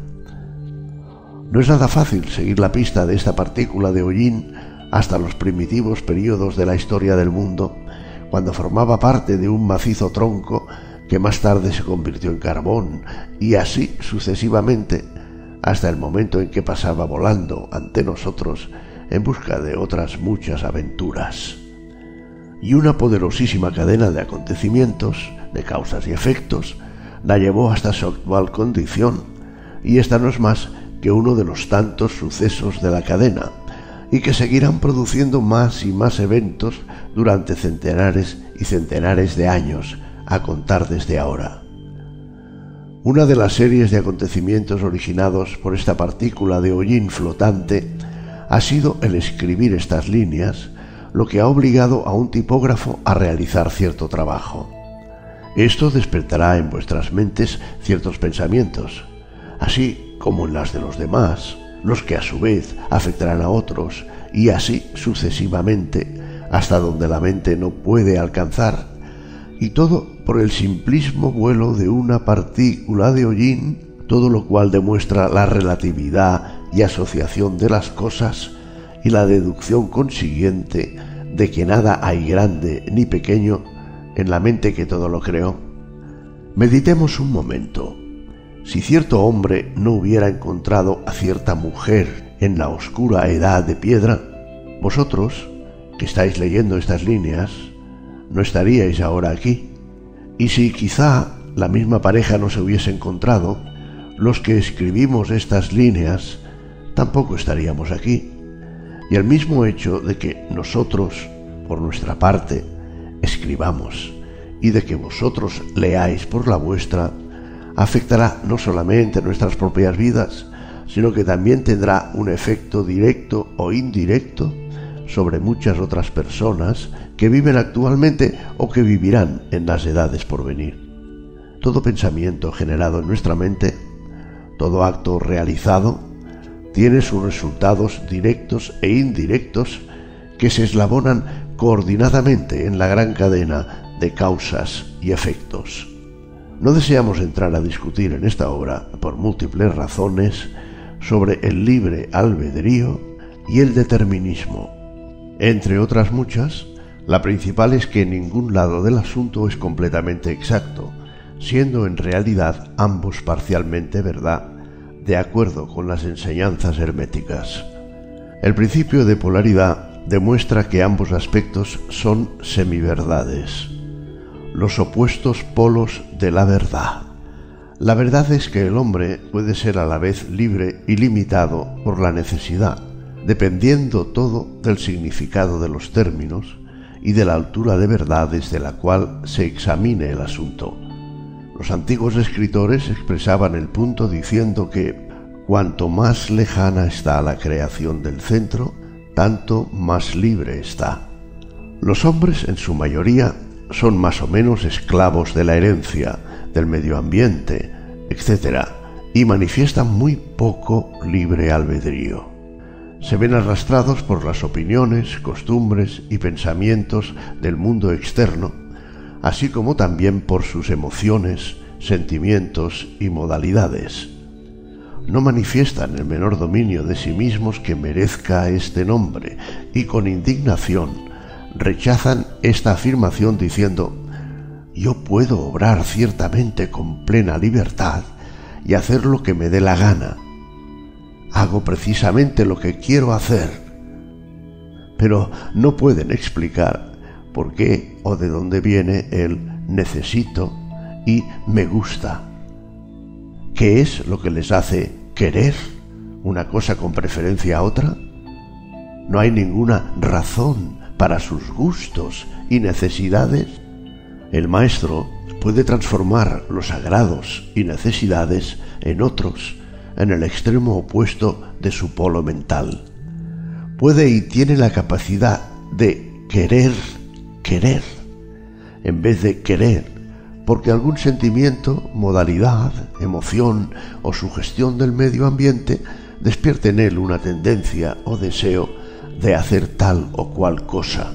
No es nada fácil seguir la pista de esta partícula de hollín hasta los primitivos periodos de la historia del mundo, cuando formaba parte de un macizo tronco que más tarde se convirtió en carbón, y así sucesivamente, hasta el momento en que pasaba volando ante nosotros en busca de otras muchas aventuras. Y una poderosísima cadena de acontecimientos, de causas y efectos, la llevó hasta su actual condición, y esta no es más que uno de los tantos sucesos de la cadena, y que seguirán produciendo más y más eventos durante centenares y centenares de años, a contar desde ahora. Una de las series de acontecimientos originados por esta partícula de hollín flotante ha sido el escribir estas líneas, lo que ha obligado a un tipógrafo a realizar cierto trabajo. Esto despertará en vuestras mentes ciertos pensamientos, así como en las de los demás, los que a su vez afectarán a otros, y así sucesivamente, hasta donde la mente no puede alcanzar, y todo por el simplismo vuelo de una partícula de hollín, todo lo cual demuestra la relatividad y asociación de las cosas y la deducción consiguiente de que nada hay grande ni pequeño en la mente que todo lo creó. Meditemos un momento. Si cierto hombre no hubiera encontrado a cierta mujer en la oscura edad de piedra, vosotros, que estáis leyendo estas líneas, no estaríais ahora aquí. Y si quizá la misma pareja no se hubiese encontrado, los que escribimos estas líneas tampoco estaríamos aquí. Y el mismo hecho de que nosotros, por nuestra parte, escribamos y de que vosotros leáis por la vuestra, afectará no solamente nuestras propias vidas, sino que también tendrá un efecto directo o indirecto sobre muchas otras personas que viven actualmente o que vivirán en las edades por venir. Todo pensamiento generado en nuestra mente, todo acto realizado, tiene sus resultados directos e indirectos que se eslabonan coordinadamente en la gran cadena de causas y efectos. No deseamos entrar a discutir en esta obra, por múltiples razones, sobre el libre albedrío y el determinismo. Entre otras muchas, la principal es que ningún lado del asunto es completamente exacto, siendo en realidad ambos parcialmente verdad de acuerdo con las enseñanzas herméticas. El principio de polaridad demuestra que ambos aspectos son semiverdades, los opuestos polos de la verdad. La verdad es que el hombre puede ser a la vez libre y limitado por la necesidad, dependiendo todo del significado de los términos y de la altura de verdad desde la cual se examine el asunto. Los antiguos escritores expresaban el punto diciendo que cuanto más lejana está la creación del centro, tanto más libre está. Los hombres en su mayoría son más o menos esclavos de la herencia, del medio ambiente, etc., y manifiestan muy poco libre albedrío. Se ven arrastrados por las opiniones, costumbres y pensamientos del mundo externo, así como también por sus emociones, sentimientos y modalidades. No manifiestan el menor dominio de sí mismos que merezca este nombre y con indignación rechazan esta afirmación diciendo, yo puedo obrar ciertamente con plena libertad y hacer lo que me dé la gana. Hago precisamente lo que quiero hacer. Pero no pueden explicar por qué o de dónde viene el necesito y me gusta. ¿Qué es lo que les hace querer una cosa con preferencia a otra? No hay ninguna razón para sus gustos y necesidades. El maestro puede transformar los sagrados y necesidades en otros, en el extremo opuesto de su polo mental. Puede y tiene la capacidad de querer, querer, en vez de querer porque algún sentimiento, modalidad, emoción o sugestión del medio ambiente despierte en él una tendencia o deseo de hacer tal o cual cosa.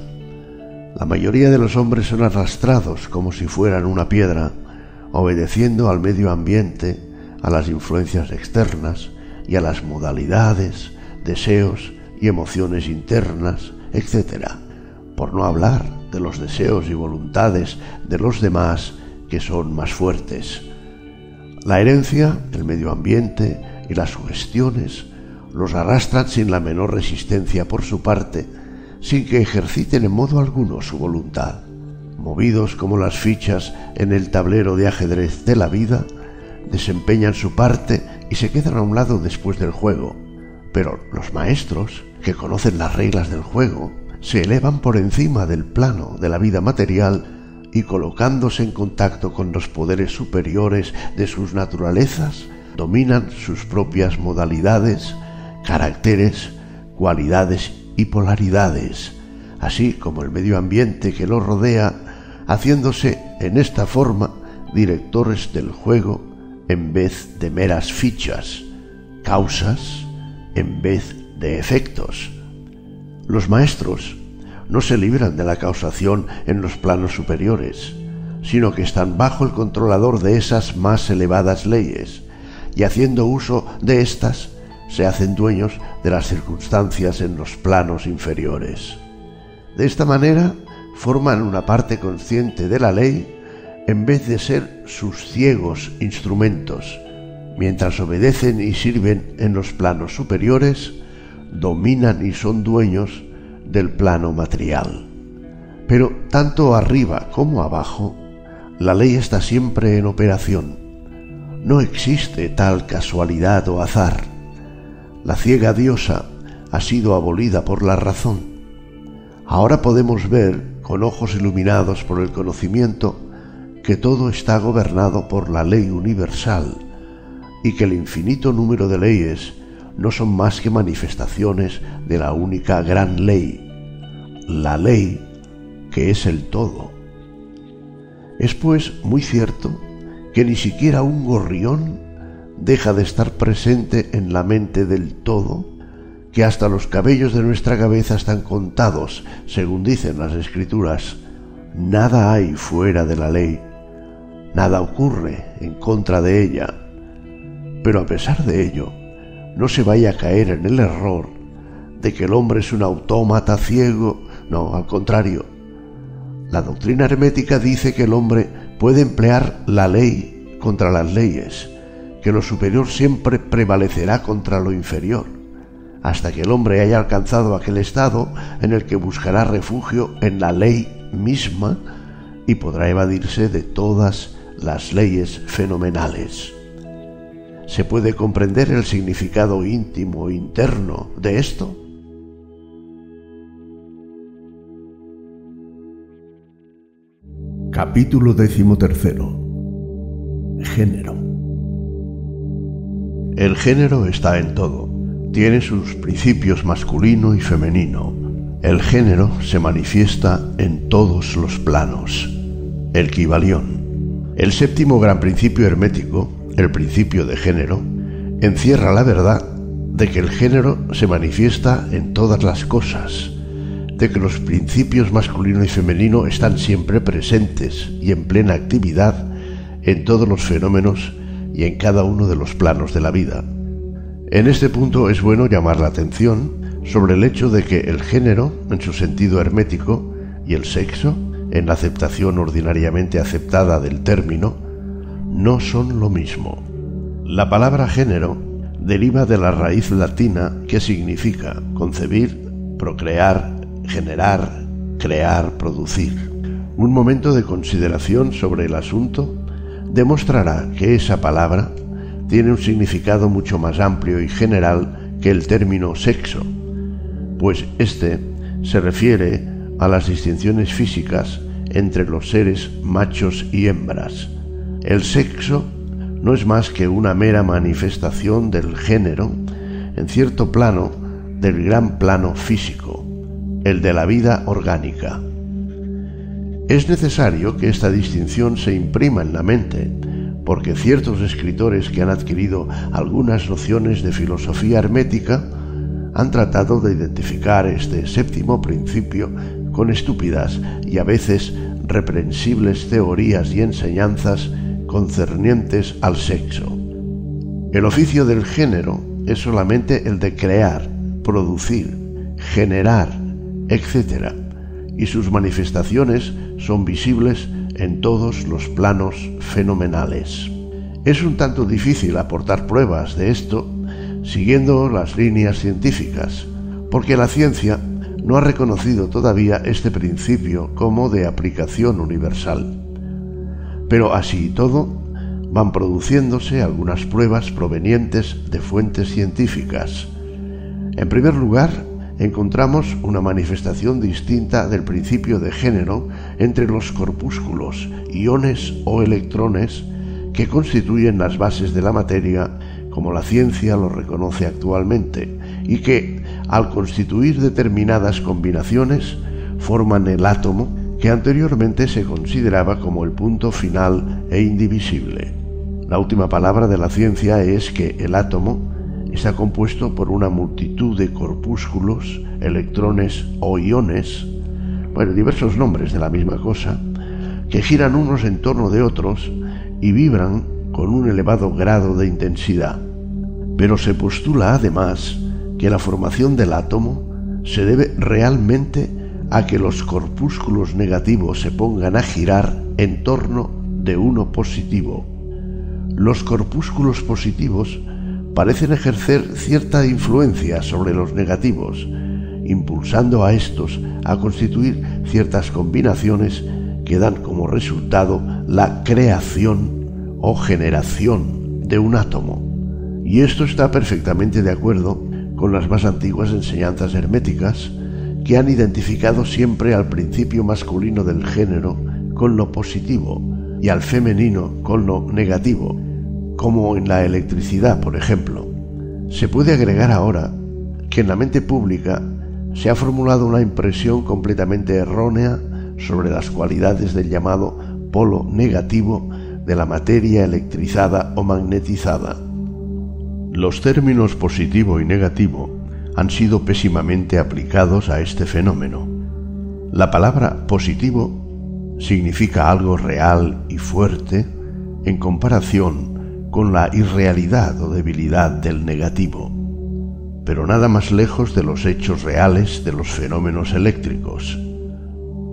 La mayoría de los hombres son arrastrados como si fueran una piedra, obedeciendo al medio ambiente, a las influencias externas y a las modalidades, deseos y emociones internas, etc. Por no hablar de los deseos y voluntades de los demás que son más fuertes. La herencia, el medio ambiente y las sugestiones los arrastran sin la menor resistencia por su parte, sin que ejerciten en modo alguno su voluntad. Movidos como las fichas en el tablero de ajedrez de la vida, desempeñan su parte y se quedan a un lado después del juego. Pero los maestros, que conocen las reglas del juego, se elevan por encima del plano de la vida material y colocándose en contacto con los poderes superiores de sus naturalezas, dominan sus propias modalidades, caracteres, cualidades y polaridades, así como el medio ambiente que los rodea, haciéndose en esta forma directores del juego en vez de meras fichas, causas en vez de efectos. Los maestros no se libran de la causación en los planos superiores, sino que están bajo el controlador de esas más elevadas leyes, y haciendo uso de éstas, se hacen dueños de las circunstancias en los planos inferiores. De esta manera, forman una parte consciente de la ley en vez de ser sus ciegos instrumentos. Mientras obedecen y sirven en los planos superiores, dominan y son dueños del plano material. Pero tanto arriba como abajo, la ley está siempre en operación. No existe tal casualidad o azar. La ciega diosa ha sido abolida por la razón. Ahora podemos ver, con ojos iluminados por el conocimiento, que todo está gobernado por la ley universal y que el infinito número de leyes no son más que manifestaciones de la única gran ley, la ley que es el todo. Es pues muy cierto que ni siquiera un gorrión deja de estar presente en la mente del todo, que hasta los cabellos de nuestra cabeza están contados, según dicen las escrituras. Nada hay fuera de la ley nada ocurre en contra de ella. Pero a pesar de ello, no se vaya a caer en el error de que el hombre es un autómata ciego, no, al contrario. La doctrina hermética dice que el hombre puede emplear la ley contra las leyes, que lo superior siempre prevalecerá contra lo inferior, hasta que el hombre haya alcanzado aquel estado en el que buscará refugio en la ley misma y podrá evadirse de todas las leyes fenomenales. ¿Se puede comprender el significado íntimo interno de esto? Capítulo decimotercero. Género. El género está en todo. Tiene sus principios masculino y femenino. El género se manifiesta en todos los planos. El Kibalión el séptimo gran principio hermético, el principio de género, encierra la verdad de que el género se manifiesta en todas las cosas, de que los principios masculino y femenino están siempre presentes y en plena actividad en todos los fenómenos y en cada uno de los planos de la vida. En este punto es bueno llamar la atención sobre el hecho de que el género, en su sentido hermético, y el sexo, en la aceptación ordinariamente aceptada del término, no son lo mismo. La palabra género deriva de la raíz latina que significa concebir, procrear, generar, crear, producir. Un momento de consideración sobre el asunto demostrará que esa palabra tiene un significado mucho más amplio y general que el término sexo, pues éste se refiere a las distinciones físicas entre los seres machos y hembras. El sexo no es más que una mera manifestación del género en cierto plano del gran plano físico, el de la vida orgánica. Es necesario que esta distinción se imprima en la mente, porque ciertos escritores que han adquirido algunas nociones de filosofía hermética han tratado de identificar este séptimo principio con estúpidas y a veces reprensibles teorías y enseñanzas concernientes al sexo. El oficio del género es solamente el de crear, producir, generar, etc. Y sus manifestaciones son visibles en todos los planos fenomenales. Es un tanto difícil aportar pruebas de esto siguiendo las líneas científicas, porque la ciencia no ha reconocido todavía este principio como de aplicación universal. Pero así y todo, van produciéndose algunas pruebas provenientes de fuentes científicas. En primer lugar, encontramos una manifestación distinta del principio de género entre los corpúsculos, iones o electrones que constituyen las bases de la materia como la ciencia lo reconoce actualmente y que, al constituir determinadas combinaciones, forman el átomo que anteriormente se consideraba como el punto final e indivisible. La última palabra de la ciencia es que el átomo está compuesto por una multitud de corpúsculos, electrones o iones, bueno, diversos nombres de la misma cosa, que giran unos en torno de otros y vibran con un elevado grado de intensidad. Pero se postula además que la formación del átomo se debe realmente a que los corpúsculos negativos se pongan a girar en torno de uno positivo. Los corpúsculos positivos parecen ejercer cierta influencia sobre los negativos, impulsando a estos a constituir ciertas combinaciones que dan como resultado la creación o generación de un átomo. Y esto está perfectamente de acuerdo con las más antiguas enseñanzas herméticas que han identificado siempre al principio masculino del género con lo positivo y al femenino con lo negativo, como en la electricidad, por ejemplo. Se puede agregar ahora que en la mente pública se ha formulado una impresión completamente errónea sobre las cualidades del llamado polo negativo de la materia electrizada o magnetizada. Los términos positivo y negativo han sido pésimamente aplicados a este fenómeno. La palabra positivo significa algo real y fuerte en comparación con la irrealidad o debilidad del negativo, pero nada más lejos de los hechos reales de los fenómenos eléctricos.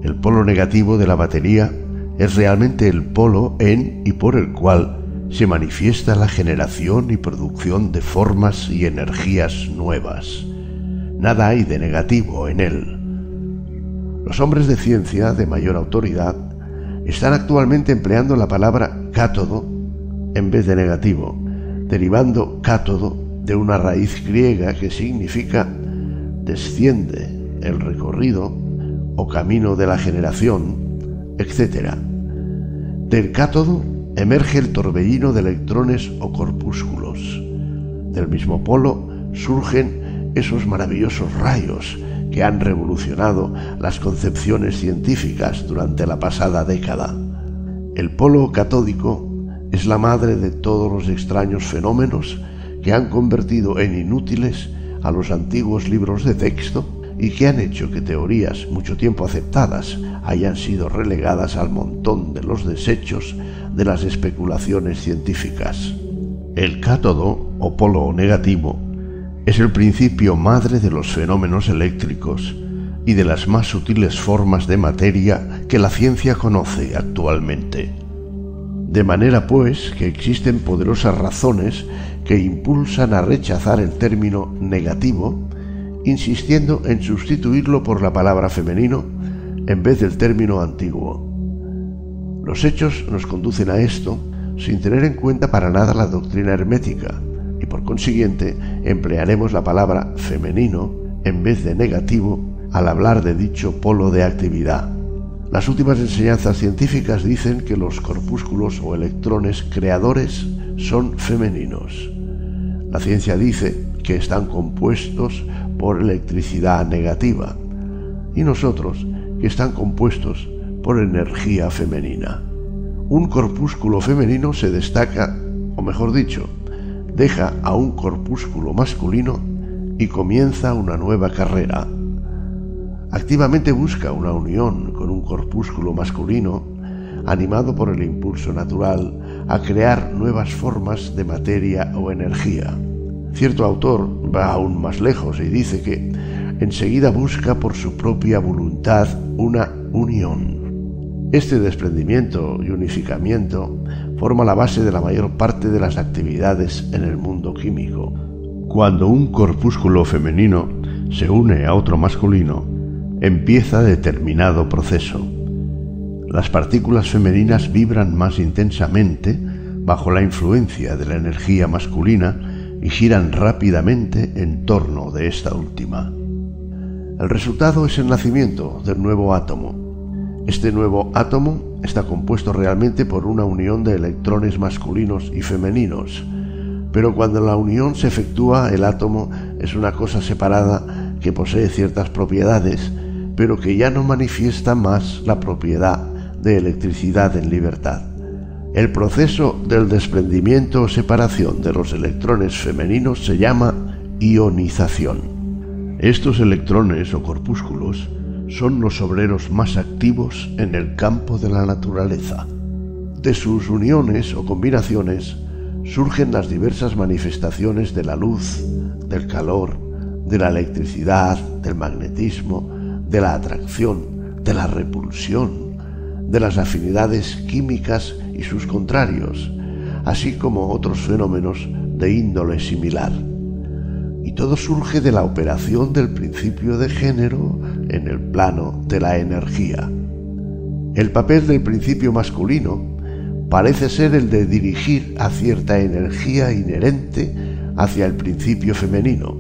El polo negativo de la batería es realmente el polo en y por el cual se manifiesta la generación y producción de formas y energías nuevas. Nada hay de negativo en él. Los hombres de ciencia de mayor autoridad están actualmente empleando la palabra cátodo en vez de negativo, derivando cátodo de una raíz griega que significa desciende el recorrido o camino de la generación, etc. Del cátodo emerge el torbellino de electrones o corpúsculos. Del mismo polo surgen esos maravillosos rayos que han revolucionado las concepciones científicas durante la pasada década. El polo catódico es la madre de todos los extraños fenómenos que han convertido en inútiles a los antiguos libros de texto y que han hecho que teorías mucho tiempo aceptadas hayan sido relegadas al montón de los desechos de las especulaciones científicas. El cátodo o polo negativo es el principio madre de los fenómenos eléctricos y de las más sutiles formas de materia que la ciencia conoce actualmente. De manera pues que existen poderosas razones que impulsan a rechazar el término negativo, insistiendo en sustituirlo por la palabra femenino en vez del término antiguo. Los hechos nos conducen a esto sin tener en cuenta para nada la doctrina hermética, y por consiguiente emplearemos la palabra femenino en vez de negativo al hablar de dicho polo de actividad. Las últimas enseñanzas científicas dicen que los corpúsculos o electrones creadores son femeninos. La ciencia dice que están compuestos por electricidad negativa y nosotros que están compuestos por energía femenina. Un corpúsculo femenino se destaca, o mejor dicho, deja a un corpúsculo masculino y comienza una nueva carrera activamente busca una unión con un corpúsculo masculino animado por el impulso natural a crear nuevas formas de materia o energía. Cierto autor va aún más lejos y dice que enseguida busca por su propia voluntad una unión. Este desprendimiento y unificamiento forma la base de la mayor parte de las actividades en el mundo químico. Cuando un corpúsculo femenino se une a otro masculino, empieza determinado proceso. Las partículas femeninas vibran más intensamente bajo la influencia de la energía masculina y giran rápidamente en torno de esta última. El resultado es el nacimiento del nuevo átomo. Este nuevo átomo está compuesto realmente por una unión de electrones masculinos y femeninos, pero cuando la unión se efectúa el átomo es una cosa separada que posee ciertas propiedades, pero que ya no manifiesta más la propiedad de electricidad en libertad. El proceso del desprendimiento o separación de los electrones femeninos se llama ionización. Estos electrones o corpúsculos son los obreros más activos en el campo de la naturaleza. De sus uniones o combinaciones surgen las diversas manifestaciones de la luz, del calor, de la electricidad, del magnetismo, de la atracción, de la repulsión, de las afinidades químicas y sus contrarios, así como otros fenómenos de índole similar. Y todo surge de la operación del principio de género en el plano de la energía. El papel del principio masculino parece ser el de dirigir a cierta energía inherente hacia el principio femenino,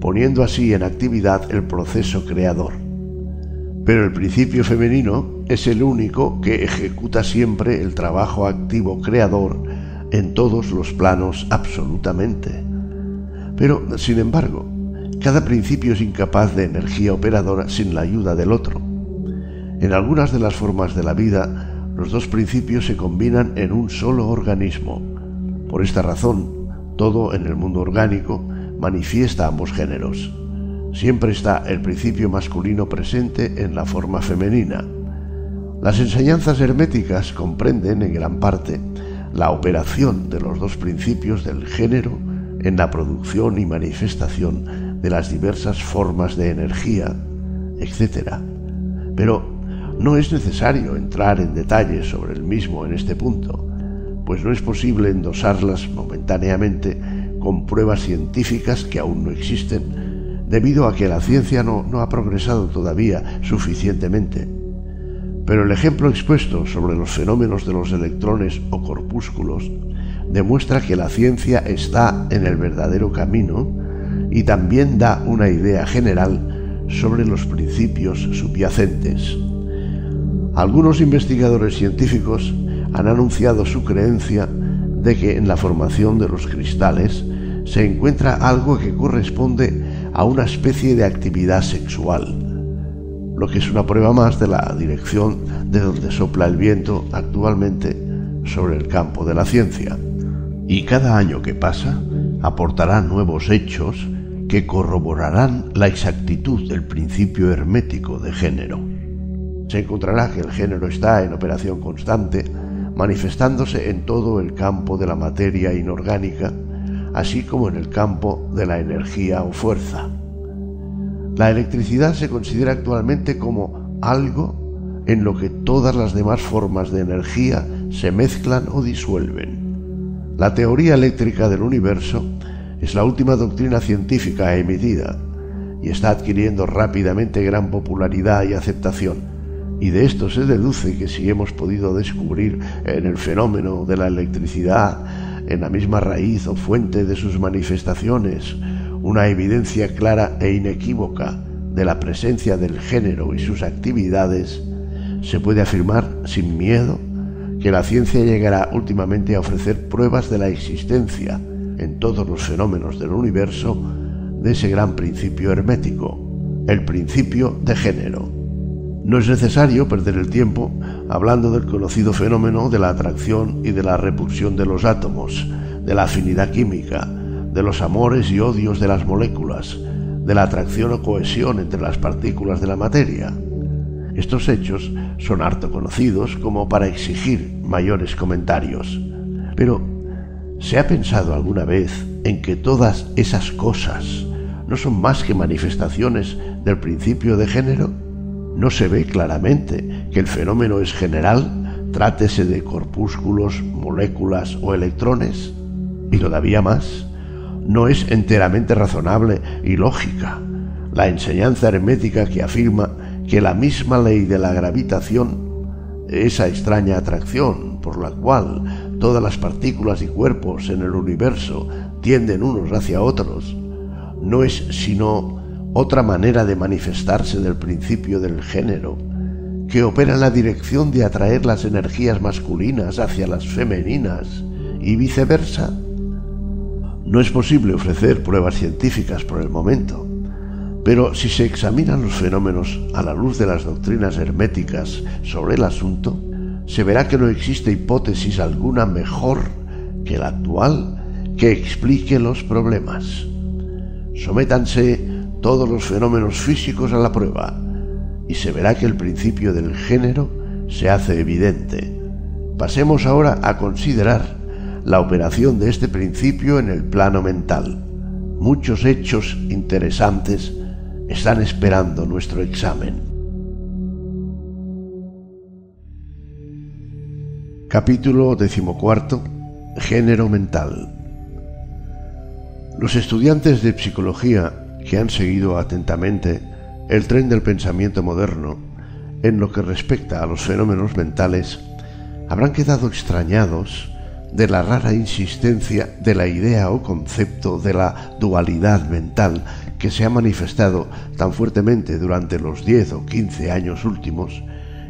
poniendo así en actividad el proceso creador. Pero el principio femenino es el único que ejecuta siempre el trabajo activo creador en todos los planos absolutamente. Pero, sin embargo, cada principio es incapaz de energía operadora sin la ayuda del otro. En algunas de las formas de la vida, los dos principios se combinan en un solo organismo. Por esta razón, todo en el mundo orgánico manifiesta ambos géneros. Siempre está el principio masculino presente en la forma femenina. Las enseñanzas herméticas comprenden en gran parte la operación de los dos principios del género en la producción y manifestación de las diversas formas de energía, etc. Pero no es necesario entrar en detalles sobre el mismo en este punto, pues no es posible endosarlas momentáneamente con pruebas científicas que aún no existen, debido a que la ciencia no, ha progresado todavía suficientemente. Pero el ejemplo expuesto sobre los fenómenos de los electrones o corpúsculos demuestra que la ciencia está en el verdadero camino y también da una idea general sobre los principios subyacentes. Algunos investigadores científicos han anunciado su creencia de que en la formación de los cristales se encuentra algo que corresponde a una especie de actividad sexual, lo que es una prueba más de la dirección de donde sopla el viento actualmente sobre el campo de la ciencia y cada año que pasa aportará nuevos hechos que corroborarán la exactitud del principio hermético de género. Se encontrará que el género está en operación constante, manifestándose en todo el campo de la materia inorgánica, así como en el campo de la energía o fuerza. La electricidad se considera actualmente como algo en lo que todas las demás formas de energía se mezclan o disuelven. La teoría eléctrica del universo es la última doctrina científica emitida y está adquiriendo rápidamente gran popularidad y aceptación. Y de esto se deduce que si hemos podido descubrir en el fenómeno de la electricidad, en la misma raíz o fuente de sus manifestaciones, una evidencia clara e inequívoca de la presencia del género y sus actividades, se puede afirmar sin miedo que la ciencia llegará últimamente a ofrecer pruebas de la existencia en todos los fenómenos del universo de ese gran principio hermético, el principio de género. No es necesario perder el tiempo hablando del conocido fenómeno de la atracción y de la repulsión de los átomos, de la afinidad química, de los amores y odios de las moléculas, de la atracción o cohesión entre las partículas de la materia, estos hechos son harto conocidos como para exigir mayores comentarios. Pero, ¿Se ha pensado alguna vez en que todas esas cosas no son más que manifestaciones del principio de género? ¿No se ve claramente que el fenómeno es general, trátese de corpúsculos, moléculas o electrones? Y todavía más, no es enteramente razonable y lógica la enseñanza hermética que afirma que la misma ley de la gravitación, esa extraña atracción por la cual todas las partículas y cuerpos en el universo tienden unos hacia otros, no es sino otra manera de manifestarse del principio del género, que opera en la dirección de atraer las energías masculinas hacia las femeninas y viceversa. No es posible ofrecer pruebas científicas por el momento, pero si se examinan los fenómenos a la luz de las doctrinas herméticas sobre el asunto, se verá que no existe hipótesis alguna mejor que la actual que explique los problemas. Sométanse todos los fenómenos físicos a la prueba y se verá que el principio del género se hace evidente. Pasemos ahora a considerar la operación de este principio en el plano mental. Muchos hechos interesantes están esperando nuestro examen. Capítulo decimocuarto. Género mental. Los estudiantes de psicología que han seguido atentamente el tren del pensamiento moderno en lo que respecta a los fenómenos mentales habrán quedado extrañados de la rara insistencia de la idea o concepto de la dualidad mental que se ha manifestado tan fuertemente durante los diez o quince años últimos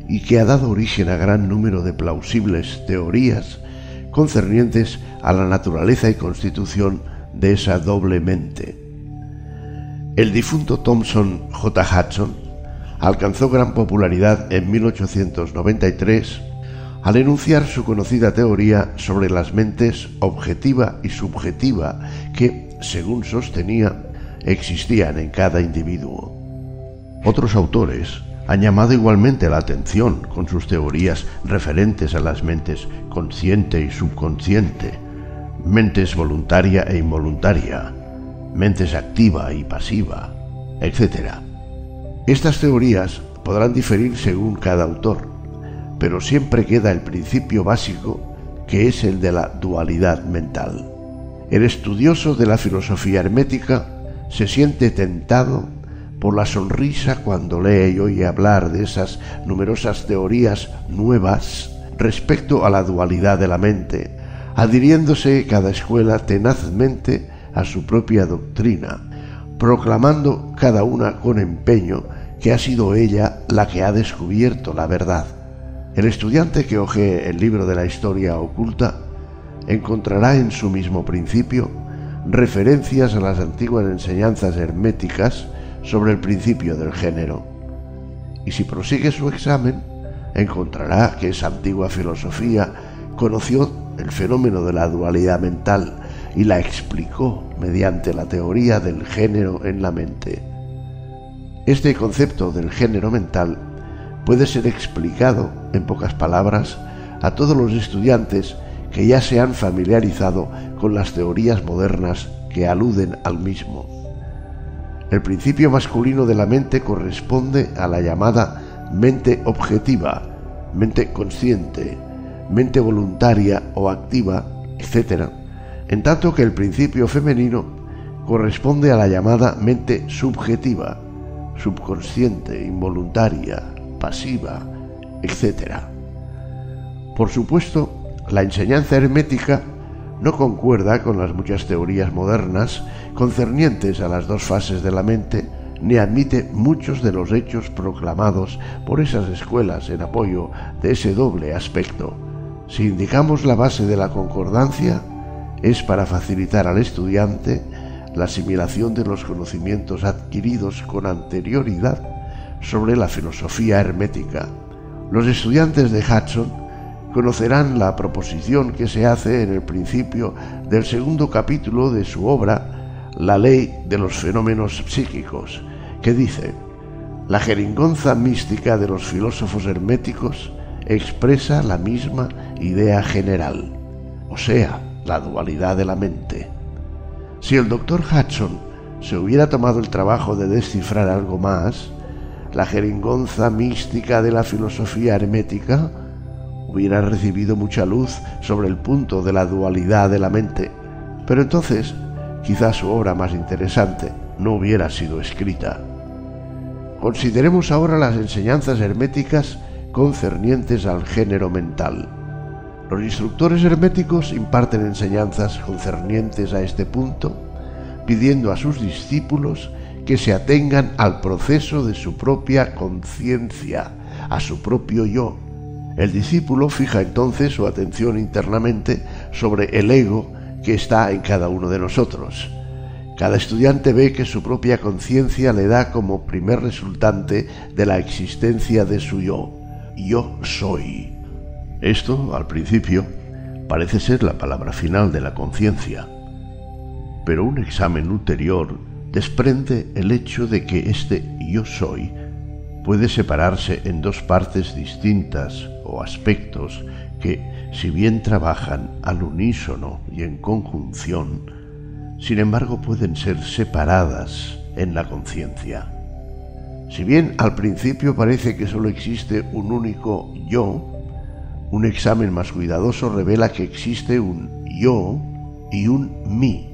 y que ha dado origen a gran número de plausibles teorías concernientes a la naturaleza y constitución de esa doble mente. El difunto Thomson J. Hudson alcanzó gran popularidad en 1893 al enunciar su conocida teoría sobre las mentes objetiva y subjetiva que, según sostenía, existían en cada individuo. Otros autores han llamado igualmente la atención con sus teorías referentes a las mentes consciente y subconsciente, mentes voluntaria e involuntaria, mentes activa y pasiva, etc. Estas teorías podrán diferir según cada autor, pero siempre queda el principio básico que es el de la dualidad mental. El estudioso de la filosofía hermética se siente tentado por la sonrisa cuando lee y oye hablar de esas numerosas teorías nuevas respecto a la dualidad de la mente, adhiriéndose cada escuela tenazmente a su propia doctrina, proclamando cada una con empeño que ha sido ella la que ha descubierto la verdad. El estudiante que ojee el libro de la historia oculta encontrará en su mismo principio referencias a las antiguas enseñanzas herméticas sobre el principio del género. Y si prosigue su examen, encontrará que esa antigua filosofía conoció el fenómeno de la dualidad mental y la explicó mediante la teoría del género en la mente. Este concepto del género mental puede ser explicado, en pocas palabras, a todos los estudiantes que ya se han familiarizado con las teorías modernas que aluden al mismo. El principio masculino de la mente corresponde a la llamada mente objetiva, mente consciente, mente voluntaria o activa, etc., en tanto que el principio femenino corresponde a la llamada mente subjetiva, subconsciente, involuntaria, pasiva, etc. Por supuesto, la enseñanza hermética no concuerda con las muchas teorías modernas concernientes a las dos fases de la mente, ni admite muchos de los hechos proclamados por esas escuelas en apoyo de ese doble aspecto. Si indicamos la base de la concordancia, es para facilitar al estudiante la asimilación de los conocimientos adquiridos con anterioridad sobre la filosofía hermética. Los estudiantes de Hudson conocerán la proposición que se hace en el principio del segundo capítulo de su obra La ley de los fenómenos psíquicos, que dice, la jeringonza mística de los filósofos herméticos expresa la misma idea general, o sea, la dualidad de la mente. Si el doctor Hudson se hubiera tomado el trabajo de descifrar algo más, la jeringonza mística de la filosofía hermética hubiera recibido mucha luz sobre el punto de la dualidad de la mente, pero entonces quizás su obra más interesante no hubiera sido escrita. Consideremos ahora las enseñanzas herméticas concernientes al género mental. Los instructores herméticos imparten enseñanzas concernientes a este punto, pidiendo a sus discípulos que se atengan al proceso de su propia conciencia, a su propio yo. El discípulo fija entonces su atención internamente sobre el ego que está en cada uno de nosotros. Cada estudiante ve que su propia conciencia le da como primer resultante de la existencia de su yo. Yo soy. Esto, al principio, parece ser la palabra final de la conciencia. Pero un examen ulterior desprende el hecho de que este yo soy puede separarse en dos partes distintas o aspectos que, si bien trabajan al unísono y en conjunción, sin embargo pueden ser separadas en la conciencia. Si bien al principio parece que solo existe un único yo, un examen más cuidadoso revela que existe un yo y un mí.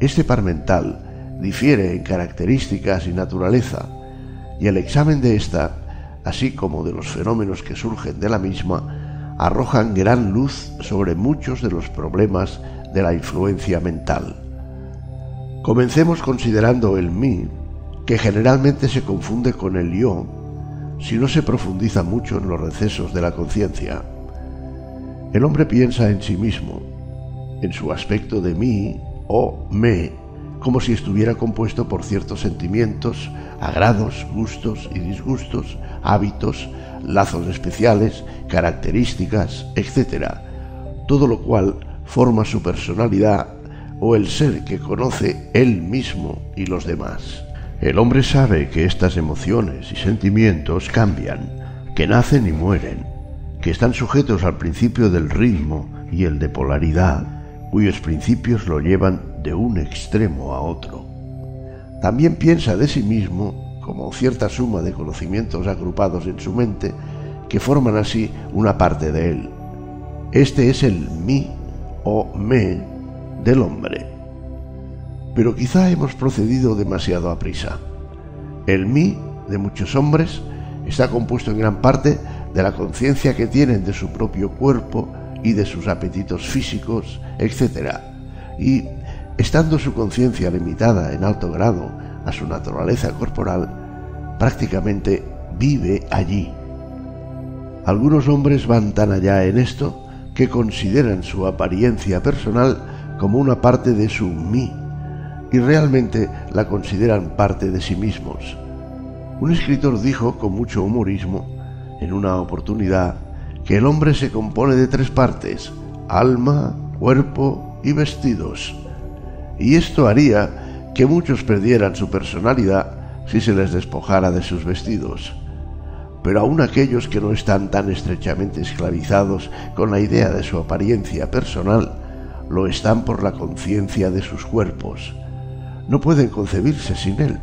Este par mental difiere en características y naturaleza, y el examen de esta, así como de los fenómenos que surgen de la misma, arrojan gran luz sobre muchos de los problemas de la influencia mental. Comencemos considerando el mí, que generalmente se confunde con el yo si no se profundiza mucho en los recesos de la conciencia. El hombre piensa en sí mismo, en su aspecto de mí o me, como si estuviera compuesto por ciertos sentimientos, agrados, gustos y disgustos, hábitos, lazos especiales, características, etc. Todo lo cual forma su personalidad o el ser que conoce él mismo y los demás. El hombre sabe que estas emociones y sentimientos cambian, que nacen y mueren, que están sujetos al principio del ritmo y el de polaridad, cuyos principios lo llevan de un extremo a otro. También piensa de sí mismo como cierta suma de conocimientos agrupados en su mente que forman así una parte de él. Este es el mí o me del hombre. Pero quizá hemos procedido demasiado a prisa. El mí de muchos hombres está compuesto en gran parte de la conciencia que tienen de su propio cuerpo y de sus apetitos físicos, etc. Y, estando su conciencia limitada en alto grado a su naturaleza corporal, prácticamente vive allí. Algunos hombres van tan allá en esto que consideran su apariencia personal como una parte de su mí y realmente la consideran parte de sí mismos. Un escritor dijo con mucho humorismo en una oportunidad que el hombre se compone de tres partes, alma, cuerpo y vestidos. Y esto haría que muchos perdieran su personalidad si se les despojara de sus vestidos pero aún aquellos que no están tan estrechamente esclavizados con la idea de su apariencia personal, lo están por la conciencia de sus cuerpos. No pueden concebirse sin él.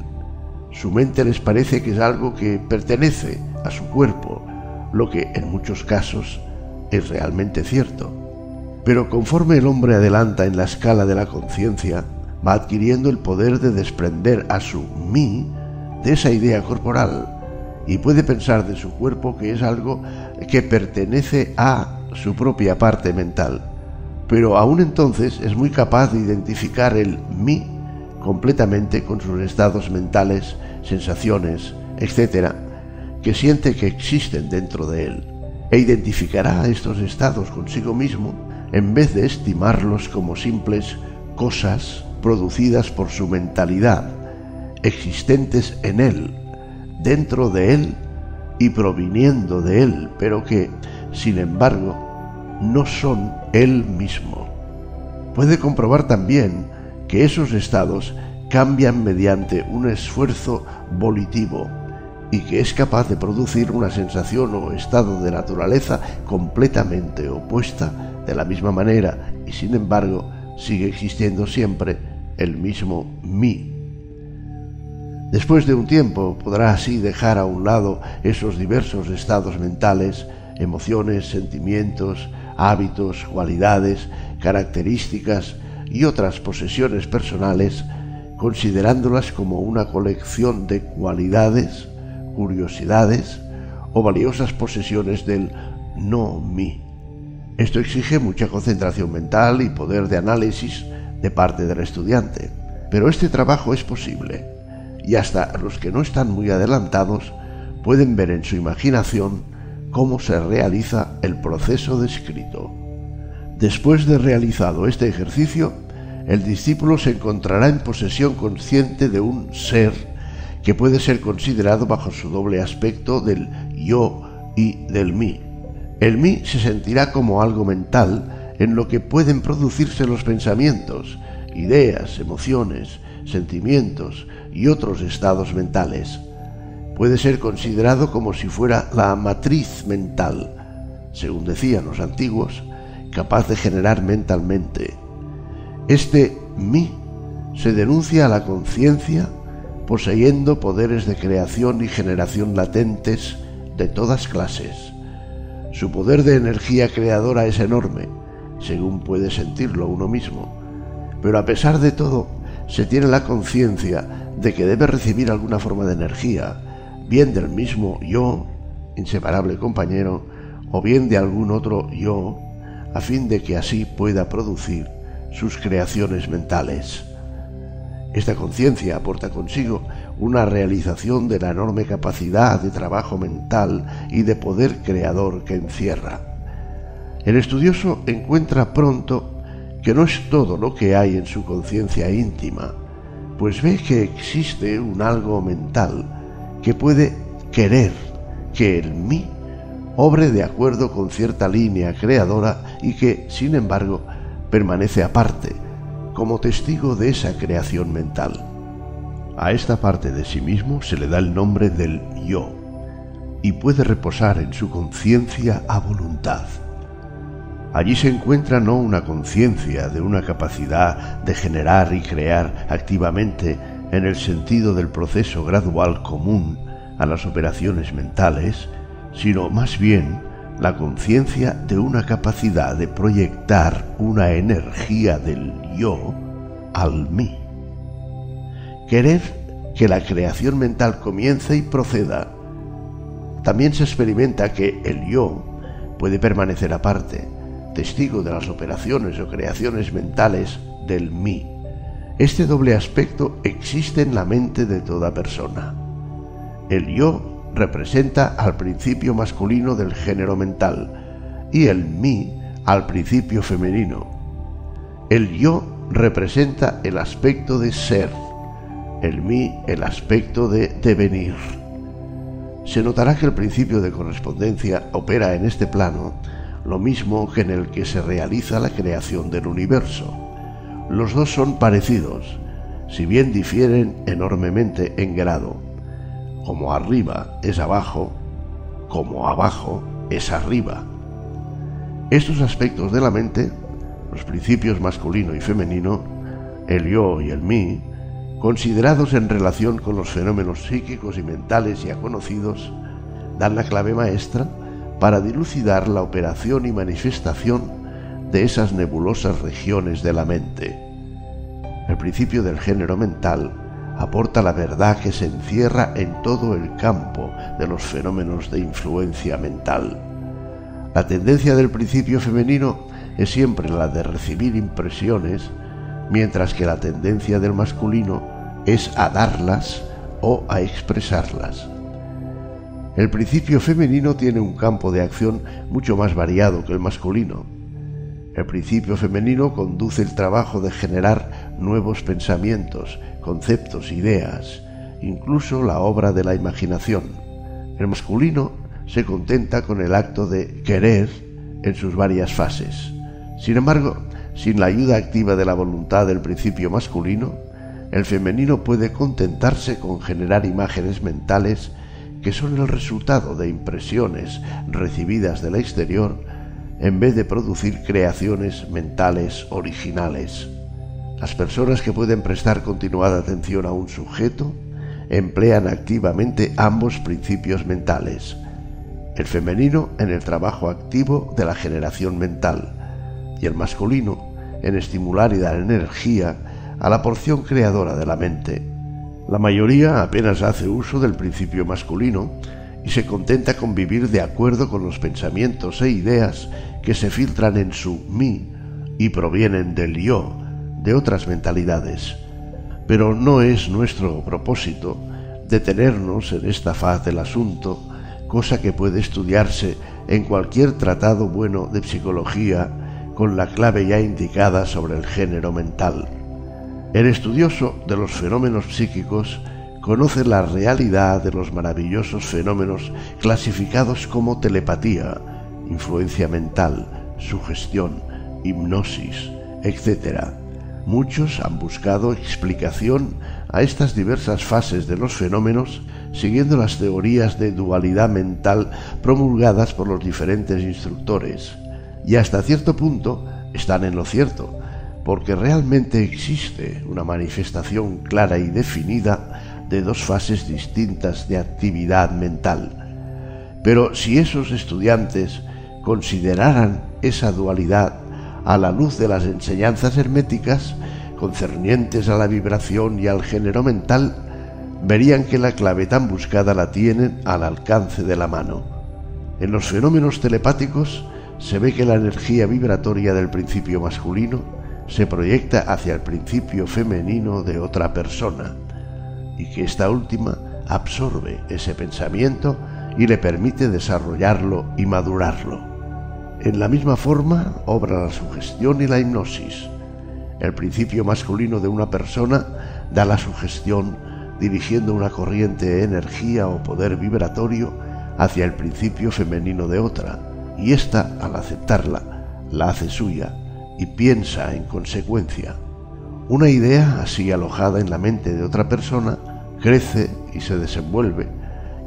Su mente les parece que es algo que pertenece a su cuerpo, lo que en muchos casos es realmente cierto. Pero conforme el hombre adelanta en la escala de la conciencia, va adquiriendo el poder de desprender a su mí de esa idea corporal y puede pensar de su cuerpo que es algo que pertenece a su propia parte mental. Pero aún entonces es muy capaz de identificar el mí completamente con sus estados mentales, sensaciones, etc., que siente que existen dentro de él, e identificará estos estados consigo mismo en vez de estimarlos como simples cosas producidas por su mentalidad, existentes en él, dentro de él y proviniendo de él, pero que, sin embargo, no son él mismo. Puede comprobar también que esos estados cambian mediante un esfuerzo volitivo y que es capaz de producir una sensación o estado de naturaleza completamente opuesta, de la misma manera y sin embargo sigue existiendo siempre el mismo mí. Después de un tiempo podrá así dejar a un lado esos diversos estados mentales, emociones, sentimientos, hábitos, cualidades, características y otras posesiones personales, considerándolas como una colección de cualidades, curiosidades o valiosas posesiones del no mí. Esto exige mucha concentración mental y poder de análisis de parte del estudiante, pero este trabajo es posible y hasta los que no están muy adelantados pueden ver en su imaginación cómo se realiza el proceso descrito. Después de realizado este ejercicio, el discípulo se encontrará en posesión consciente de un ser que puede ser considerado bajo su doble aspecto del yo y del mí. El mí se sentirá como algo mental en lo que pueden producirse los pensamientos, ideas, emociones, sentimientos y otros estados mentales. Puede ser considerado como si fuera la matriz mental, según decían los antiguos, capaz de generar mentalmente. Este mí se denuncia a la conciencia poseyendo poderes de creación y generación latentes de todas clases. Su poder de energía creadora es enorme, según puede sentirlo uno mismo, pero a pesar de todo, se tiene la conciencia de que debe recibir alguna forma de energía, bien del mismo yo, inseparable compañero, o bien de algún otro yo, a fin de que así pueda producir sus creaciones mentales. Esta conciencia aporta consigo una realización de la enorme capacidad de trabajo mental y de poder creador que encierra. El estudioso encuentra pronto que no es todo lo que hay en su conciencia íntima, pues ve que existe un algo mental que puede querer que el mí obre de acuerdo con cierta línea creadora y que, sin embargo, permanece aparte, como testigo de esa creación mental. A esta parte de sí mismo se le da el nombre del yo y puede reposar en su conciencia a voluntad. Allí se encuentra no una conciencia de una capacidad de generar y crear activamente en el sentido del proceso gradual común a las operaciones mentales, sino más bien la conciencia de una capacidad de proyectar una energía del yo al mí. Querer que la creación mental comience y proceda. También se experimenta que el yo puede permanecer aparte, testigo de las operaciones o creaciones mentales del mí. Este doble aspecto existe en la mente de toda persona. El yo representa al principio masculino del género mental y el mí al principio femenino. El yo representa el aspecto de ser, el mí el aspecto de devenir. Se notará que el principio de correspondencia opera en este plano lo mismo que en el que se realiza la creación del universo. Los dos son parecidos, si bien difieren enormemente en grado. Como arriba es abajo, como abajo es arriba. Estos aspectos de la mente, los principios masculino y femenino, el yo y el mí, considerados en relación con los fenómenos psíquicos y mentales ya conocidos, dan la clave maestra para dilucidar la operación y manifestación de esas nebulosas regiones de la mente. El principio del género mental aporta la verdad que se encierra en todo el campo de los fenómenos de influencia mental. La tendencia del principio femenino es siempre la de recibir impresiones, mientras que la tendencia del masculino es a darlas o a expresarlas. El principio femenino tiene un campo de acción mucho más variado que el masculino. El principio femenino conduce el trabajo de generar nuevos pensamientos, conceptos, ideas, incluso la obra de la imaginación. El masculino se contenta con el acto de querer en sus varias fases. Sin embargo, sin la ayuda activa de la voluntad del principio masculino, el femenino puede contentarse con generar imágenes mentales que son el resultado de impresiones recibidas del exterior en vez de producir creaciones mentales originales. Las personas que pueden prestar continuada atención a un sujeto emplean activamente ambos principios mentales, el femenino en el trabajo activo de la generación mental y el masculino en estimular y dar energía a la porción creadora de la mente. La mayoría apenas hace uso del principio masculino y se contenta con vivir de acuerdo con los pensamientos e ideas que se filtran en su mí y provienen del yo, de otras mentalidades. Pero no es nuestro propósito detenernos en esta faz del asunto, cosa que puede estudiarse en cualquier tratado bueno de psicología con la clave ya indicada sobre el género mental. El estudioso de los fenómenos psíquicos conoce la realidad de los maravillosos fenómenos clasificados como telepatía, influencia mental, sugestión, hipnosis, etc. Muchos han buscado explicación a estas diversas fases de los fenómenos siguiendo las teorías de dualidad mental promulgadas por los diferentes instructores, y hasta cierto punto están en lo cierto, porque realmente existe una manifestación clara y definida de dos fases distintas de actividad mental. Pero si esos estudiantes consideraran esa dualidad a la luz de las enseñanzas herméticas concernientes a la vibración y al género mental, verían que la clave tan buscada la tienen al alcance de la mano. En los fenómenos telepáticos se ve que la energía vibratoria del principio masculino se proyecta hacia el principio femenino de otra persona y que esta última absorbe ese pensamiento y le permite desarrollarlo y madurarlo. En la misma forma obra la sugestión y la hipnosis. El principio masculino de una persona da la sugestión dirigiendo una corriente de energía o poder vibratorio hacia el principio femenino de otra, y ésta, al aceptarla, la hace suya y piensa en consecuencia. Una idea así alojada en la mente de otra persona crece y se desenvuelve,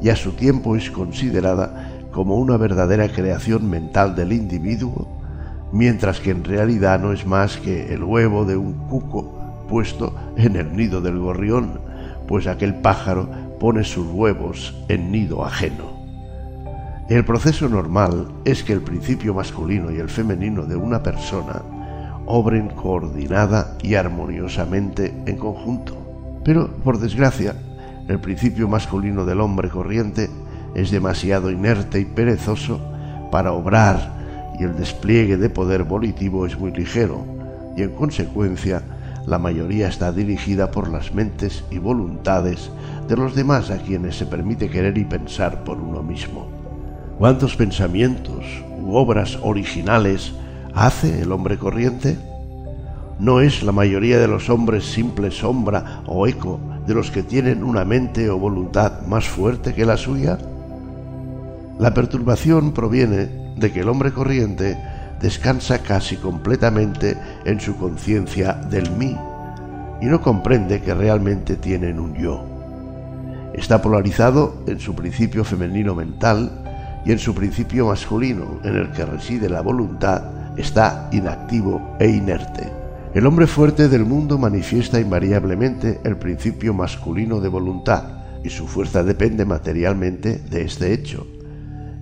y a su tiempo es considerada como una verdadera creación mental del individuo, mientras que en realidad no es más que el huevo de un cuco puesto en el nido del gorrión, pues aquel pájaro pone sus huevos en nido ajeno. El proceso normal es que el principio masculino y el femenino de una persona obren coordinada y armoniosamente en conjunto. Pero, por desgracia, el principio masculino del hombre corriente es demasiado inerte y perezoso para obrar y el despliegue de poder volitivo es muy ligero y en consecuencia la mayoría está dirigida por las mentes y voluntades de los demás a quienes se permite querer y pensar por uno mismo. ¿Cuántos pensamientos u obras originales hace el hombre corriente? ¿No es la mayoría de los hombres simple sombra o eco de los que tienen una mente o voluntad más fuerte que la suya? La perturbación proviene de que el hombre corriente descansa casi completamente en su conciencia del mí y no comprende que realmente tienen un yo. Está polarizado en su principio femenino mental y en su principio masculino, en el que reside la voluntad, está inactivo e inerte. El hombre fuerte del mundo manifiesta invariablemente el principio masculino de voluntad y su fuerza depende materialmente de este hecho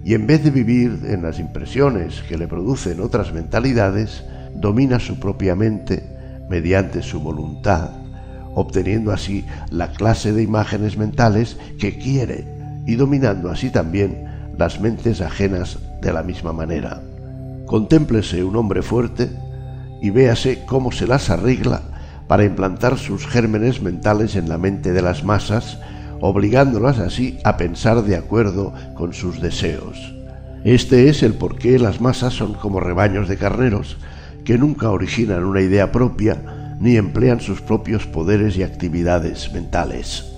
y en vez de vivir en las impresiones que le producen otras mentalidades, domina su propia mente mediante su voluntad, obteniendo así la clase de imágenes mentales que quiere y dominando así también las mentes ajenas de la misma manera. Contémplese un hombre fuerte y véase cómo se las arregla para implantar sus gérmenes mentales en la mente de las masas obligándolas así a pensar de acuerdo con sus deseos. Este es el por qué las masas son como rebaños de carneros, que nunca originan una idea propia ni emplean sus propios poderes y actividades mentales.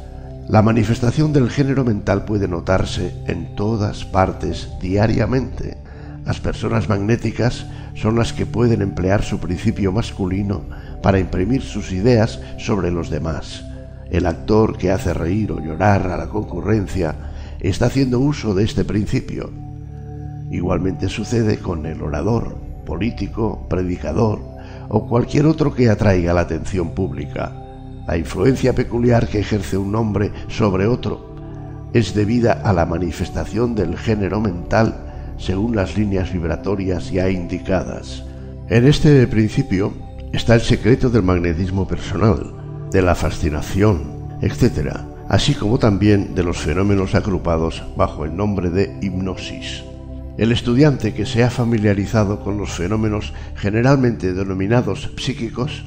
La manifestación del género mental puede notarse en todas partes diariamente. Las personas magnéticas son las que pueden emplear su principio masculino para imprimir sus ideas sobre los demás el actor que hace reír o llorar a la concurrencia está haciendo uso de este principio. Igualmente sucede con el orador, político, predicador o cualquier otro que atraiga la atención pública. La influencia peculiar que ejerce un hombre sobre otro es debida a la manifestación del género mental según las líneas vibratorias ya indicadas. En este principio está el secreto del magnetismo personal, de la fascinación, etc., así como también de los fenómenos agrupados bajo el nombre de hipnosis. El estudiante que se ha familiarizado con los fenómenos generalmente denominados psíquicos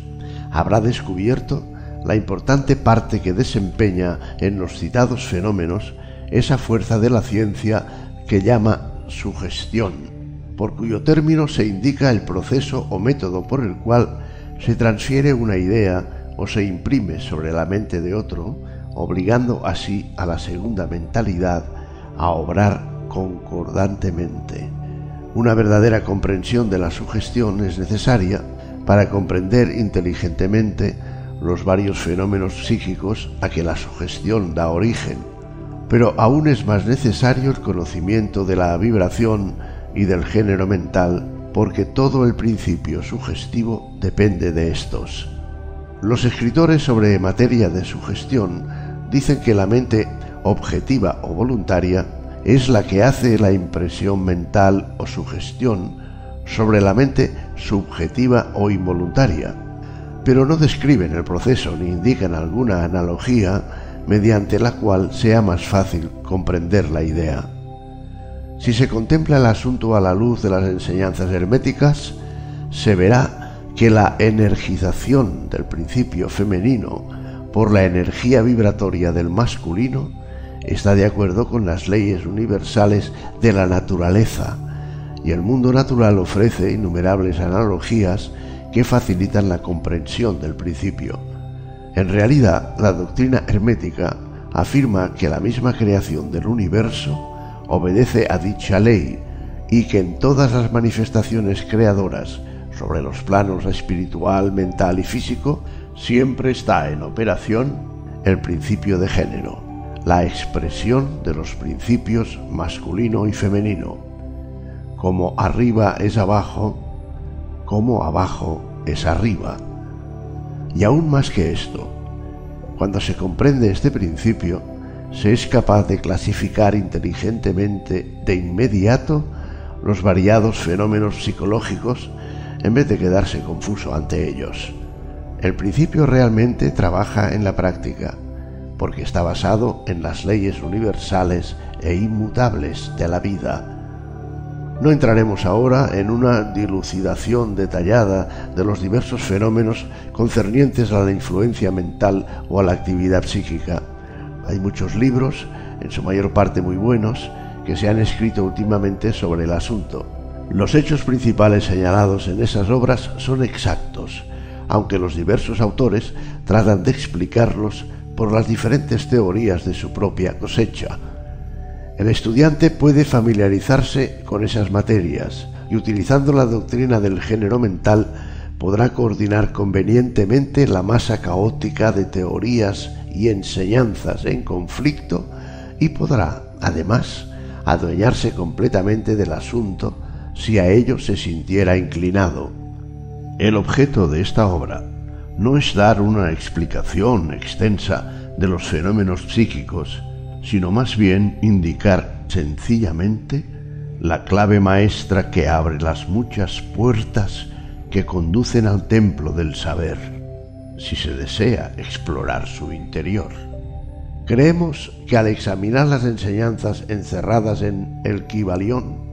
habrá descubierto la importante parte que desempeña en los citados fenómenos esa fuerza de la ciencia que llama sugestión, por cuyo término se indica el proceso o método por el cual se transfiere una idea se imprime sobre la mente de otro, obligando así a la segunda mentalidad a obrar concordantemente. Una verdadera comprensión de la sugestión es necesaria para comprender inteligentemente los varios fenómenos psíquicos a que la sugestión da origen, pero aún es más necesario el conocimiento de la vibración y del género mental porque todo el principio sugestivo depende de estos. Los escritores sobre materia de sugestión dicen que la mente objetiva o voluntaria es la que hace la impresión mental o sugestión sobre la mente subjetiva o involuntaria, pero no describen el proceso ni indican alguna analogía mediante la cual sea más fácil comprender la idea. Si se contempla el asunto a la luz de las enseñanzas herméticas, se verá que la energización del principio femenino por la energía vibratoria del masculino está de acuerdo con las leyes universales de la naturaleza y el mundo natural ofrece innumerables analogías que facilitan la comprensión del principio. En realidad, la doctrina hermética afirma que la misma creación del universo obedece a dicha ley y que en todas las manifestaciones creadoras sobre los planos espiritual, mental y físico siempre está en operación el principio de género la expresión de los principios masculino y femenino. Como arriba es abajo, como abajo es arriba. Y aún más que esto, cuando se comprende este principio, se es capaz de clasificar inteligentemente de inmediato los variados fenómenos psicológicos en vez de quedarse confuso ante ellos. El principio realmente trabaja en la práctica porque está basado en las leyes universales e inmutables de la vida. No entraremos ahora en una dilucidación detallada de los diversos fenómenos concernientes a la influencia mental o a la actividad psíquica. Hay muchos libros, en su mayor parte muy buenos, que se han escrito últimamente sobre el asunto. Los hechos principales señalados en esas obras son exactos, aunque los diversos autores tratan de explicarlos por las diferentes teorías de su propia cosecha. El estudiante puede familiarizarse con esas materias y utilizando la doctrina del género mental podrá coordinar convenientemente la masa caótica de teorías y enseñanzas en conflicto y podrá, además, adueñarse completamente del asunto si a ello se sintiera inclinado. El objeto de esta obra no es dar una explicación extensa de los fenómenos psíquicos, sino más bien indicar sencillamente la clave maestra que abre las muchas puertas que conducen al templo del saber, si se desea explorar su interior. Creemos que al examinar las enseñanzas encerradas en el Kibalión,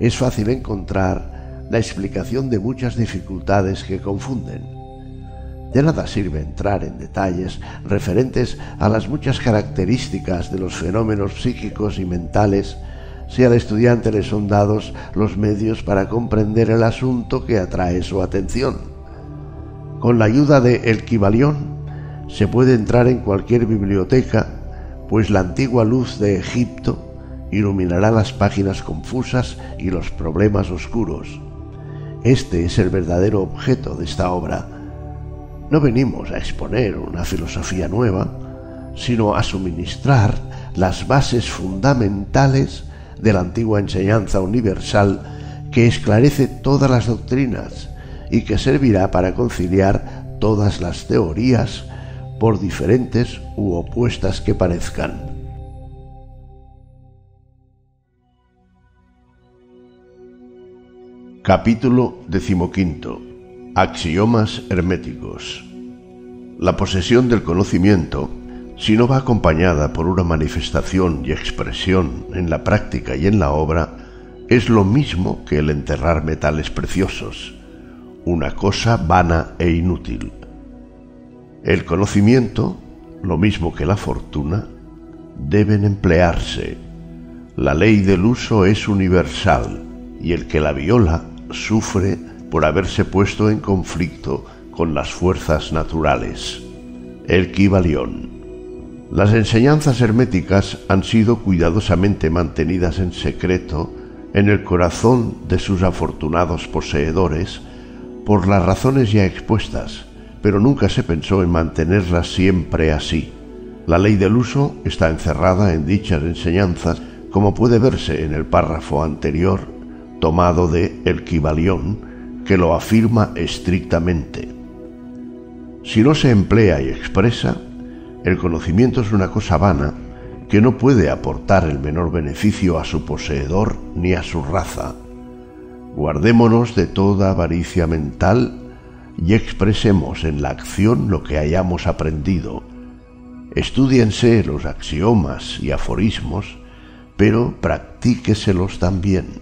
es fácil encontrar la explicación de muchas dificultades que confunden de nada sirve entrar en detalles referentes a las muchas características de los fenómenos psíquicos y mentales si al estudiante le son dados los medios para comprender el asunto que atrae su atención. Con la ayuda de El Kibalión se puede entrar en cualquier biblioteca, pues la antigua luz de Egipto iluminará las páginas confusas y los problemas oscuros. Este es el verdadero objeto de esta obra no venimos a exponer una filosofía nueva, sino a suministrar las bases fundamentales de la antigua enseñanza universal que esclarece todas las doctrinas y que servirá para conciliar todas las teorías por diferentes u opuestas que parezcan. Capítulo decimoquinto. Axiomas herméticos. La posesión del conocimiento, si no va acompañada por una manifestación y expresión en la práctica y en la obra, es lo mismo que el enterrar metales preciosos, una cosa vana e inútil. El conocimiento, lo mismo que la fortuna, deben emplearse. La ley del uso es universal y el que la viola sufre por haberse puesto en conflicto con las fuerzas naturales. El Kibalión. Las enseñanzas herméticas han sido cuidadosamente mantenidas en secreto en el corazón de sus afortunados poseedores por las razones ya expuestas, pero nunca se pensó en mantenerlas siempre así. La ley del uso está encerrada en dichas enseñanzas, como puede verse en el párrafo anterior tomado de El Kibalión, que lo afirma estrictamente. Si no se emplea y expresa, el conocimiento es una cosa vana que no puede aportar el menor beneficio a su poseedor ni a su raza. Guardémonos de toda avaricia mental y expresemos en la acción lo que hayamos aprendido. Estudiense los axiomas y aforismos, pero practíqueselos también.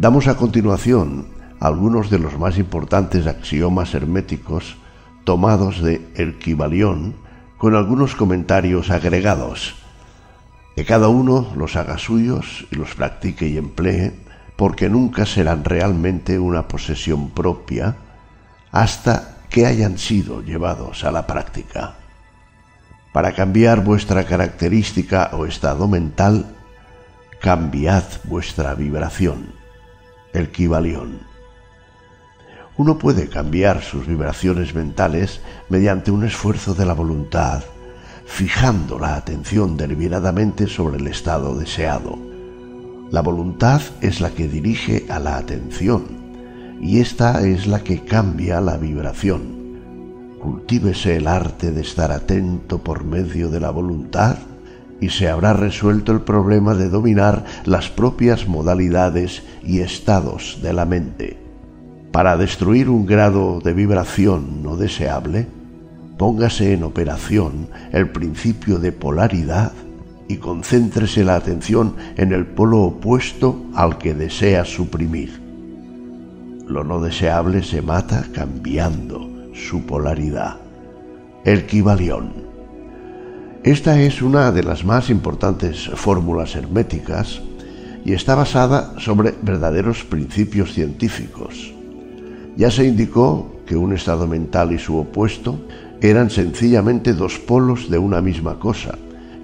Damos a continuación algunos de los más importantes axiomas herméticos tomados de El Kibalión con algunos comentarios agregados. Que cada uno los haga suyos y los practique y emplee, porque nunca serán realmente una posesión propia hasta que hayan sido llevados a la práctica. Para cambiar vuestra característica o estado mental, cambiad vuestra vibración el Kibalión. Uno puede cambiar sus vibraciones mentales mediante un esfuerzo de la voluntad, fijando la atención deliberadamente sobre el estado deseado. La voluntad es la que dirige a la atención y esta es la que cambia la vibración. Cultívese el arte de estar atento por medio de la voluntad y se habrá resuelto el problema de dominar las propias modalidades y estados de la mente. Para destruir un grado de vibración no deseable, póngase en operación el principio de polaridad y concéntrese la atención en el polo opuesto al que desea suprimir. Lo no deseable se mata cambiando su polaridad. El. Esta es una de las más importantes fórmulas herméticas y está basada sobre verdaderos principios científicos. Ya se indicó que un estado mental y su opuesto eran sencillamente dos polos de una misma cosa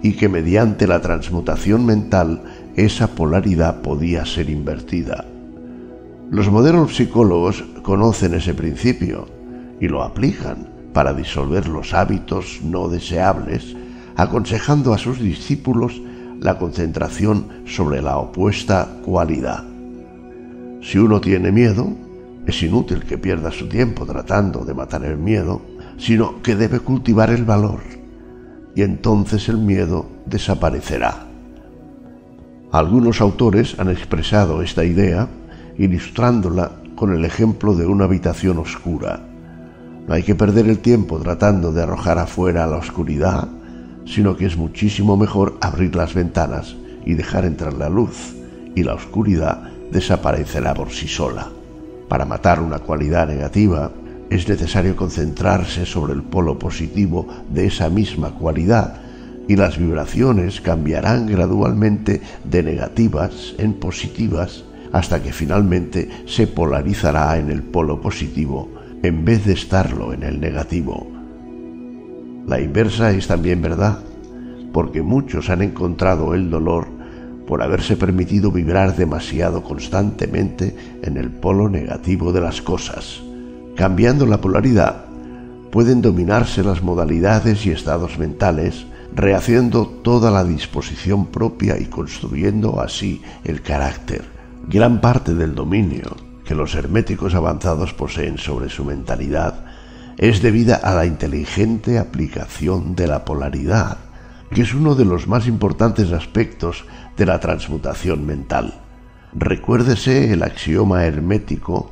y que mediante la transmutación mental esa polaridad podía ser invertida. Los modernos psicólogos conocen ese principio y lo aplican para disolver los hábitos no deseables aconsejando a sus discípulos la concentración sobre la opuesta cualidad. Si uno tiene miedo, es inútil que pierda su tiempo tratando de matar el miedo, sino que debe cultivar el valor, y entonces el miedo desaparecerá. Algunos autores han expresado esta idea ilustrándola con el ejemplo de una habitación oscura. No hay que perder el tiempo tratando de arrojar afuera la oscuridad, sino que es muchísimo mejor abrir las ventanas y dejar entrar la luz, y la oscuridad desaparecerá por sí sola. Para matar una cualidad negativa, es necesario concentrarse sobre el polo positivo de esa misma cualidad, y las vibraciones cambiarán gradualmente de negativas en positivas hasta que finalmente se polarizará en el polo positivo en vez de estarlo en el negativo. La inversa es también verdad, porque muchos han encontrado el dolor por haberse permitido vibrar demasiado constantemente en el polo negativo de las cosas. Cambiando la polaridad, pueden dominarse las modalidades y estados mentales rehaciendo toda la disposición propia y construyendo así el carácter. Gran parte del dominio que los herméticos avanzados poseen sobre su mentalidad es debida a la inteligente aplicación de la polaridad, que es uno de los más importantes aspectos de la transmutación mental. Recuérdese el axioma hermético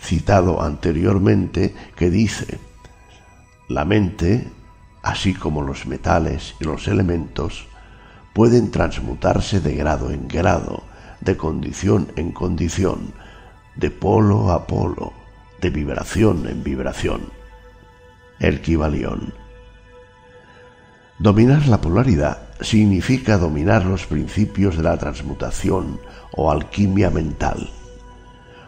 citado anteriormente que dice, la mente, así como los metales y los elementos, pueden transmutarse de grado en grado, de condición en condición, de polo a polo, de vibración en vibración. El Kibalión. Dominar la polaridad significa dominar los principios de la transmutación o alquimia mental,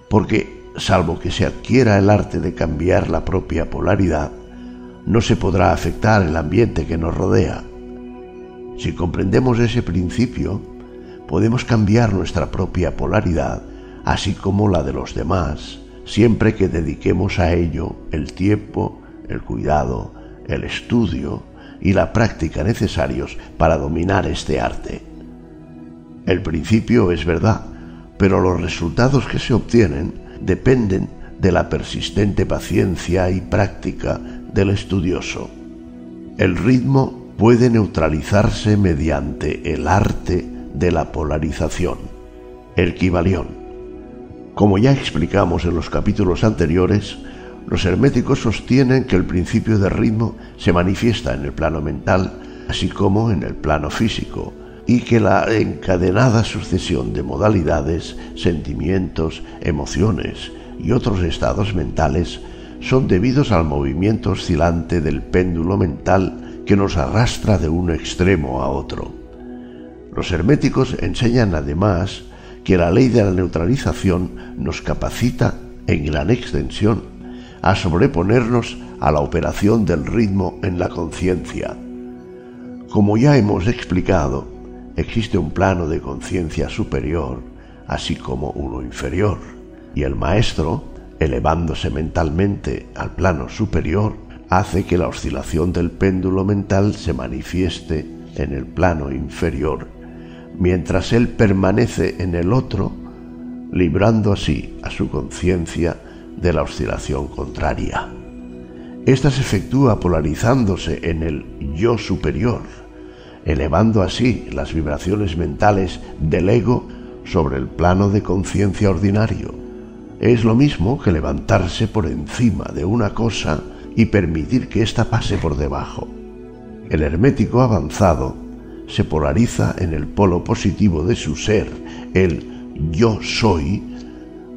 porque salvo que se adquiera el arte de cambiar la propia polaridad, no se podrá afectar el ambiente que nos rodea. Si comprendemos ese principio, podemos cambiar nuestra propia polaridad, así como la de los demás, siempre que dediquemos a ello el tiempo, el cuidado, el estudio y la práctica necesarios para dominar este arte. El principio es verdad, pero los resultados que se obtienen dependen de la persistente paciencia y práctica del estudioso. El ritmo puede neutralizarse mediante el arte de la polarización, el Kibalión. Como ya explicamos en los capítulos anteriores, los herméticos sostienen que el principio de ritmo se manifiesta en el plano mental, así como en el plano físico, y que la encadenada sucesión de modalidades, sentimientos, emociones y otros estados mentales son debidos al movimiento oscilante del péndulo mental que nos arrastra de un extremo a otro. Los herméticos enseñan además que la ley de la neutralización nos capacita en gran extensión a sobreponernos a la operación del ritmo en la conciencia. Como ya hemos explicado, existe un plano de conciencia superior, así como uno inferior, y el maestro, elevándose mentalmente al plano superior, hace que la oscilación del péndulo mental se manifieste en el plano inferior, mientras él permanece en el otro, librando así a su conciencia de la oscilación contraria. Esta se efectúa polarizándose en el yo superior, elevando así las vibraciones mentales del ego sobre el plano de conciencia ordinario. Es lo mismo que levantarse por encima de una cosa y permitir que ésta pase por debajo. El hermético avanzado se polariza en el polo positivo de su ser, el yo soy,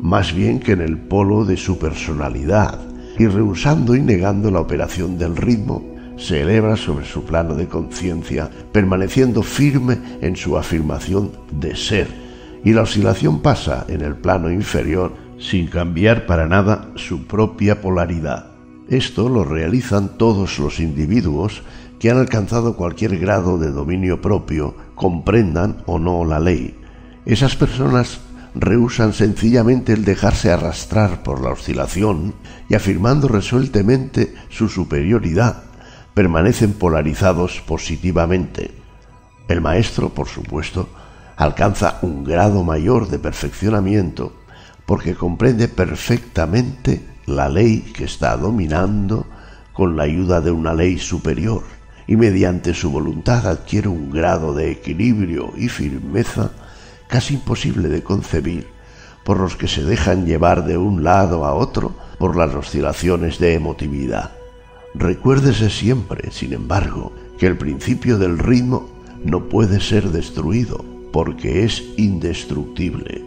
más bien que en el polo de su personalidad, y rehusando y negando la operación del ritmo, se eleva sobre su plano de conciencia, permaneciendo firme en su afirmación de ser, y la oscilación pasa en el plano inferior sin cambiar para nada su propia polaridad. Esto lo realizan todos los individuos que han alcanzado cualquier grado de dominio propio, comprendan o no la ley. Esas personas rehusan sencillamente el dejarse arrastrar por la oscilación y afirmando resueltamente su superioridad, permanecen polarizados positivamente. El maestro, por supuesto, alcanza un grado mayor de perfeccionamiento porque comprende perfectamente la ley que está dominando con la ayuda de una ley superior y mediante su voluntad adquiere un grado de equilibrio y firmeza casi imposible de concebir, por los que se dejan llevar de un lado a otro por las oscilaciones de emotividad. Recuérdese siempre, sin embargo, que el principio del ritmo no puede ser destruido, porque es indestructible.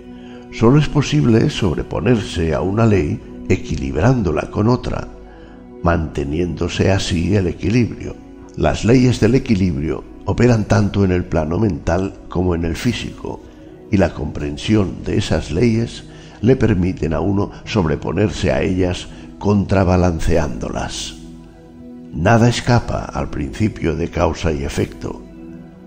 Solo es posible sobreponerse a una ley equilibrándola con otra, manteniéndose así el equilibrio. Las leyes del equilibrio operan tanto en el plano mental como en el físico, y la comprensión de esas leyes le permiten a uno sobreponerse a ellas contrabalanceándolas. Nada escapa al principio de causa y efecto,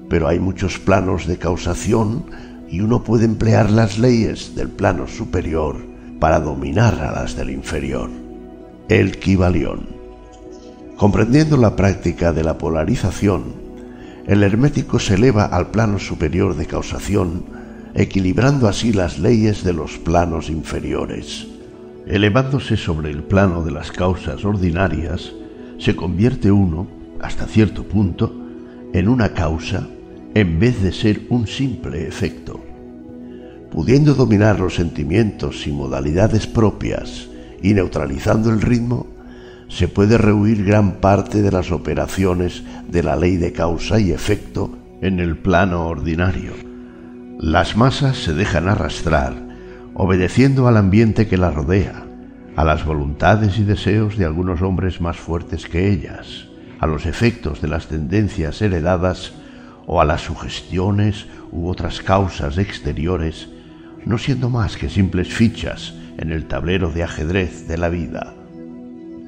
pero hay muchos planos de causación y uno puede emplear las leyes del plano superior para dominar a las del inferior. El Kibalión. Comprendiendo la práctica de la polarización, el hermético se eleva al plano superior de causación, equilibrando así las leyes de los planos inferiores. Elevándose sobre el plano de las causas ordinarias, se convierte uno, hasta cierto punto, en una causa en vez de ser un simple efecto. Pudiendo dominar los sentimientos y modalidades propias y neutralizando el ritmo, se puede rehuir gran parte de las operaciones de la ley de causa y efecto en el plano ordinario. Las masas se dejan arrastrar, obedeciendo al ambiente que las rodea, a las voluntades y deseos de algunos hombres más fuertes que ellas, a los efectos de las tendencias heredadas o a las sugestiones u otras causas exteriores, no siendo más que simples fichas en el tablero de ajedrez de la vida.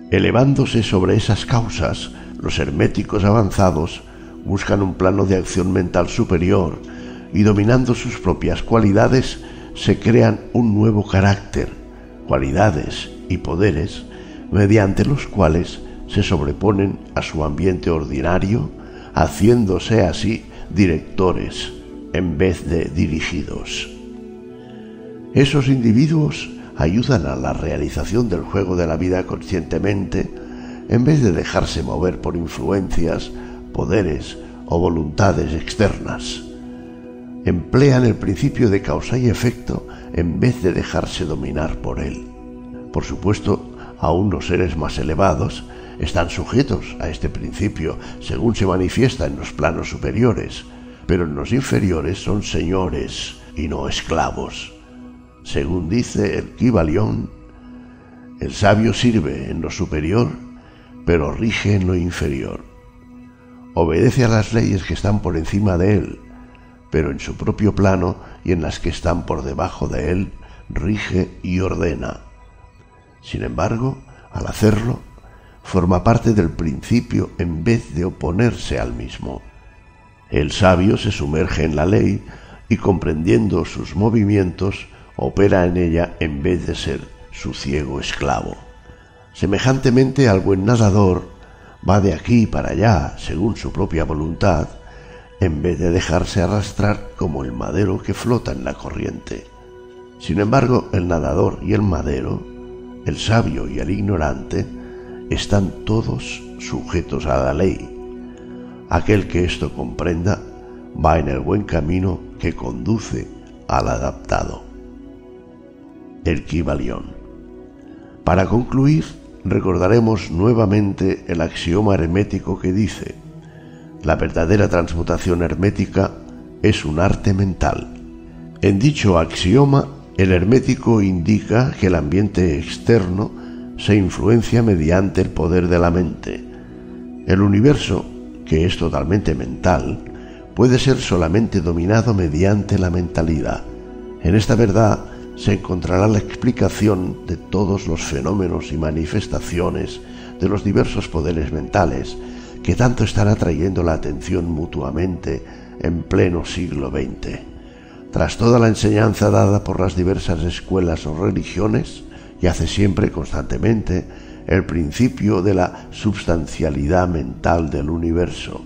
Elevándose sobre esas causas, los herméticos avanzados buscan un plano de acción mental superior y dominando sus propias cualidades se crean un nuevo carácter, cualidades y poderes mediante los cuales se sobreponen a su ambiente ordinario, haciéndose así directores en vez de dirigidos. Esos individuos ayudan a la realización del juego de la vida conscientemente en vez de dejarse mover por influencias, poderes o voluntades externas. Emplean el principio de causa y efecto en vez de dejarse dominar por él. Por supuesto, aún los seres más elevados están sujetos a este principio según se manifiesta en los planos superiores, pero en los inferiores son señores y no esclavos. Según dice el Kibalión, el sabio sirve en lo superior, pero rige en lo inferior. Obedece a las leyes que están por encima de él, pero en su propio plano y en las que están por debajo de él, rige y ordena. Sin embargo, al hacerlo, forma parte del principio en vez de oponerse al mismo. El sabio se sumerge en la ley y comprendiendo sus movimientos, opera en ella en vez de ser su ciego esclavo. Semejantemente al buen nadador, va de aquí para allá según su propia voluntad, en vez de dejarse arrastrar como el madero que flota en la corriente. Sin embargo, el nadador y el madero, el sabio y el ignorante, están todos sujetos a la ley. Aquel que esto comprenda va en el buen camino que conduce al adaptado el Kibalión. Para concluir, recordaremos nuevamente el axioma hermético que dice, la verdadera transmutación hermética es un arte mental. En dicho axioma, el hermético indica que el ambiente externo se influencia mediante el poder de la mente. El universo, que es totalmente mental, puede ser solamente dominado mediante la mentalidad. En esta verdad se encontrará la explicación de todos los fenómenos y manifestaciones de los diversos poderes mentales que tanto están atrayendo la atención mutuamente en pleno siglo XX. Tras toda la enseñanza dada por las diversas escuelas o religiones, yace siempre constantemente el principio de la substancialidad mental del universo.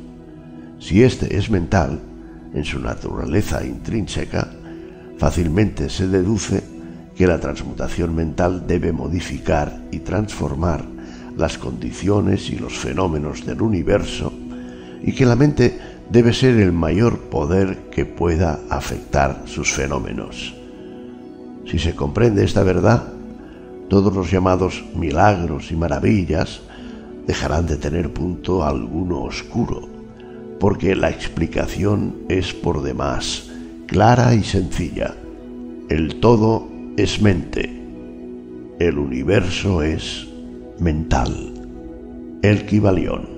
Si éste es mental, en su naturaleza intrínseca, Fácilmente se deduce que la transmutación mental debe modificar y transformar las condiciones y los fenómenos del universo y que la mente debe ser el mayor poder que pueda afectar sus fenómenos. Si se comprende esta verdad, todos los llamados milagros y maravillas dejarán de tener punto alguno oscuro, porque la explicación es por demás clara y sencilla. El todo es mente. El universo es mental. El Kibalión.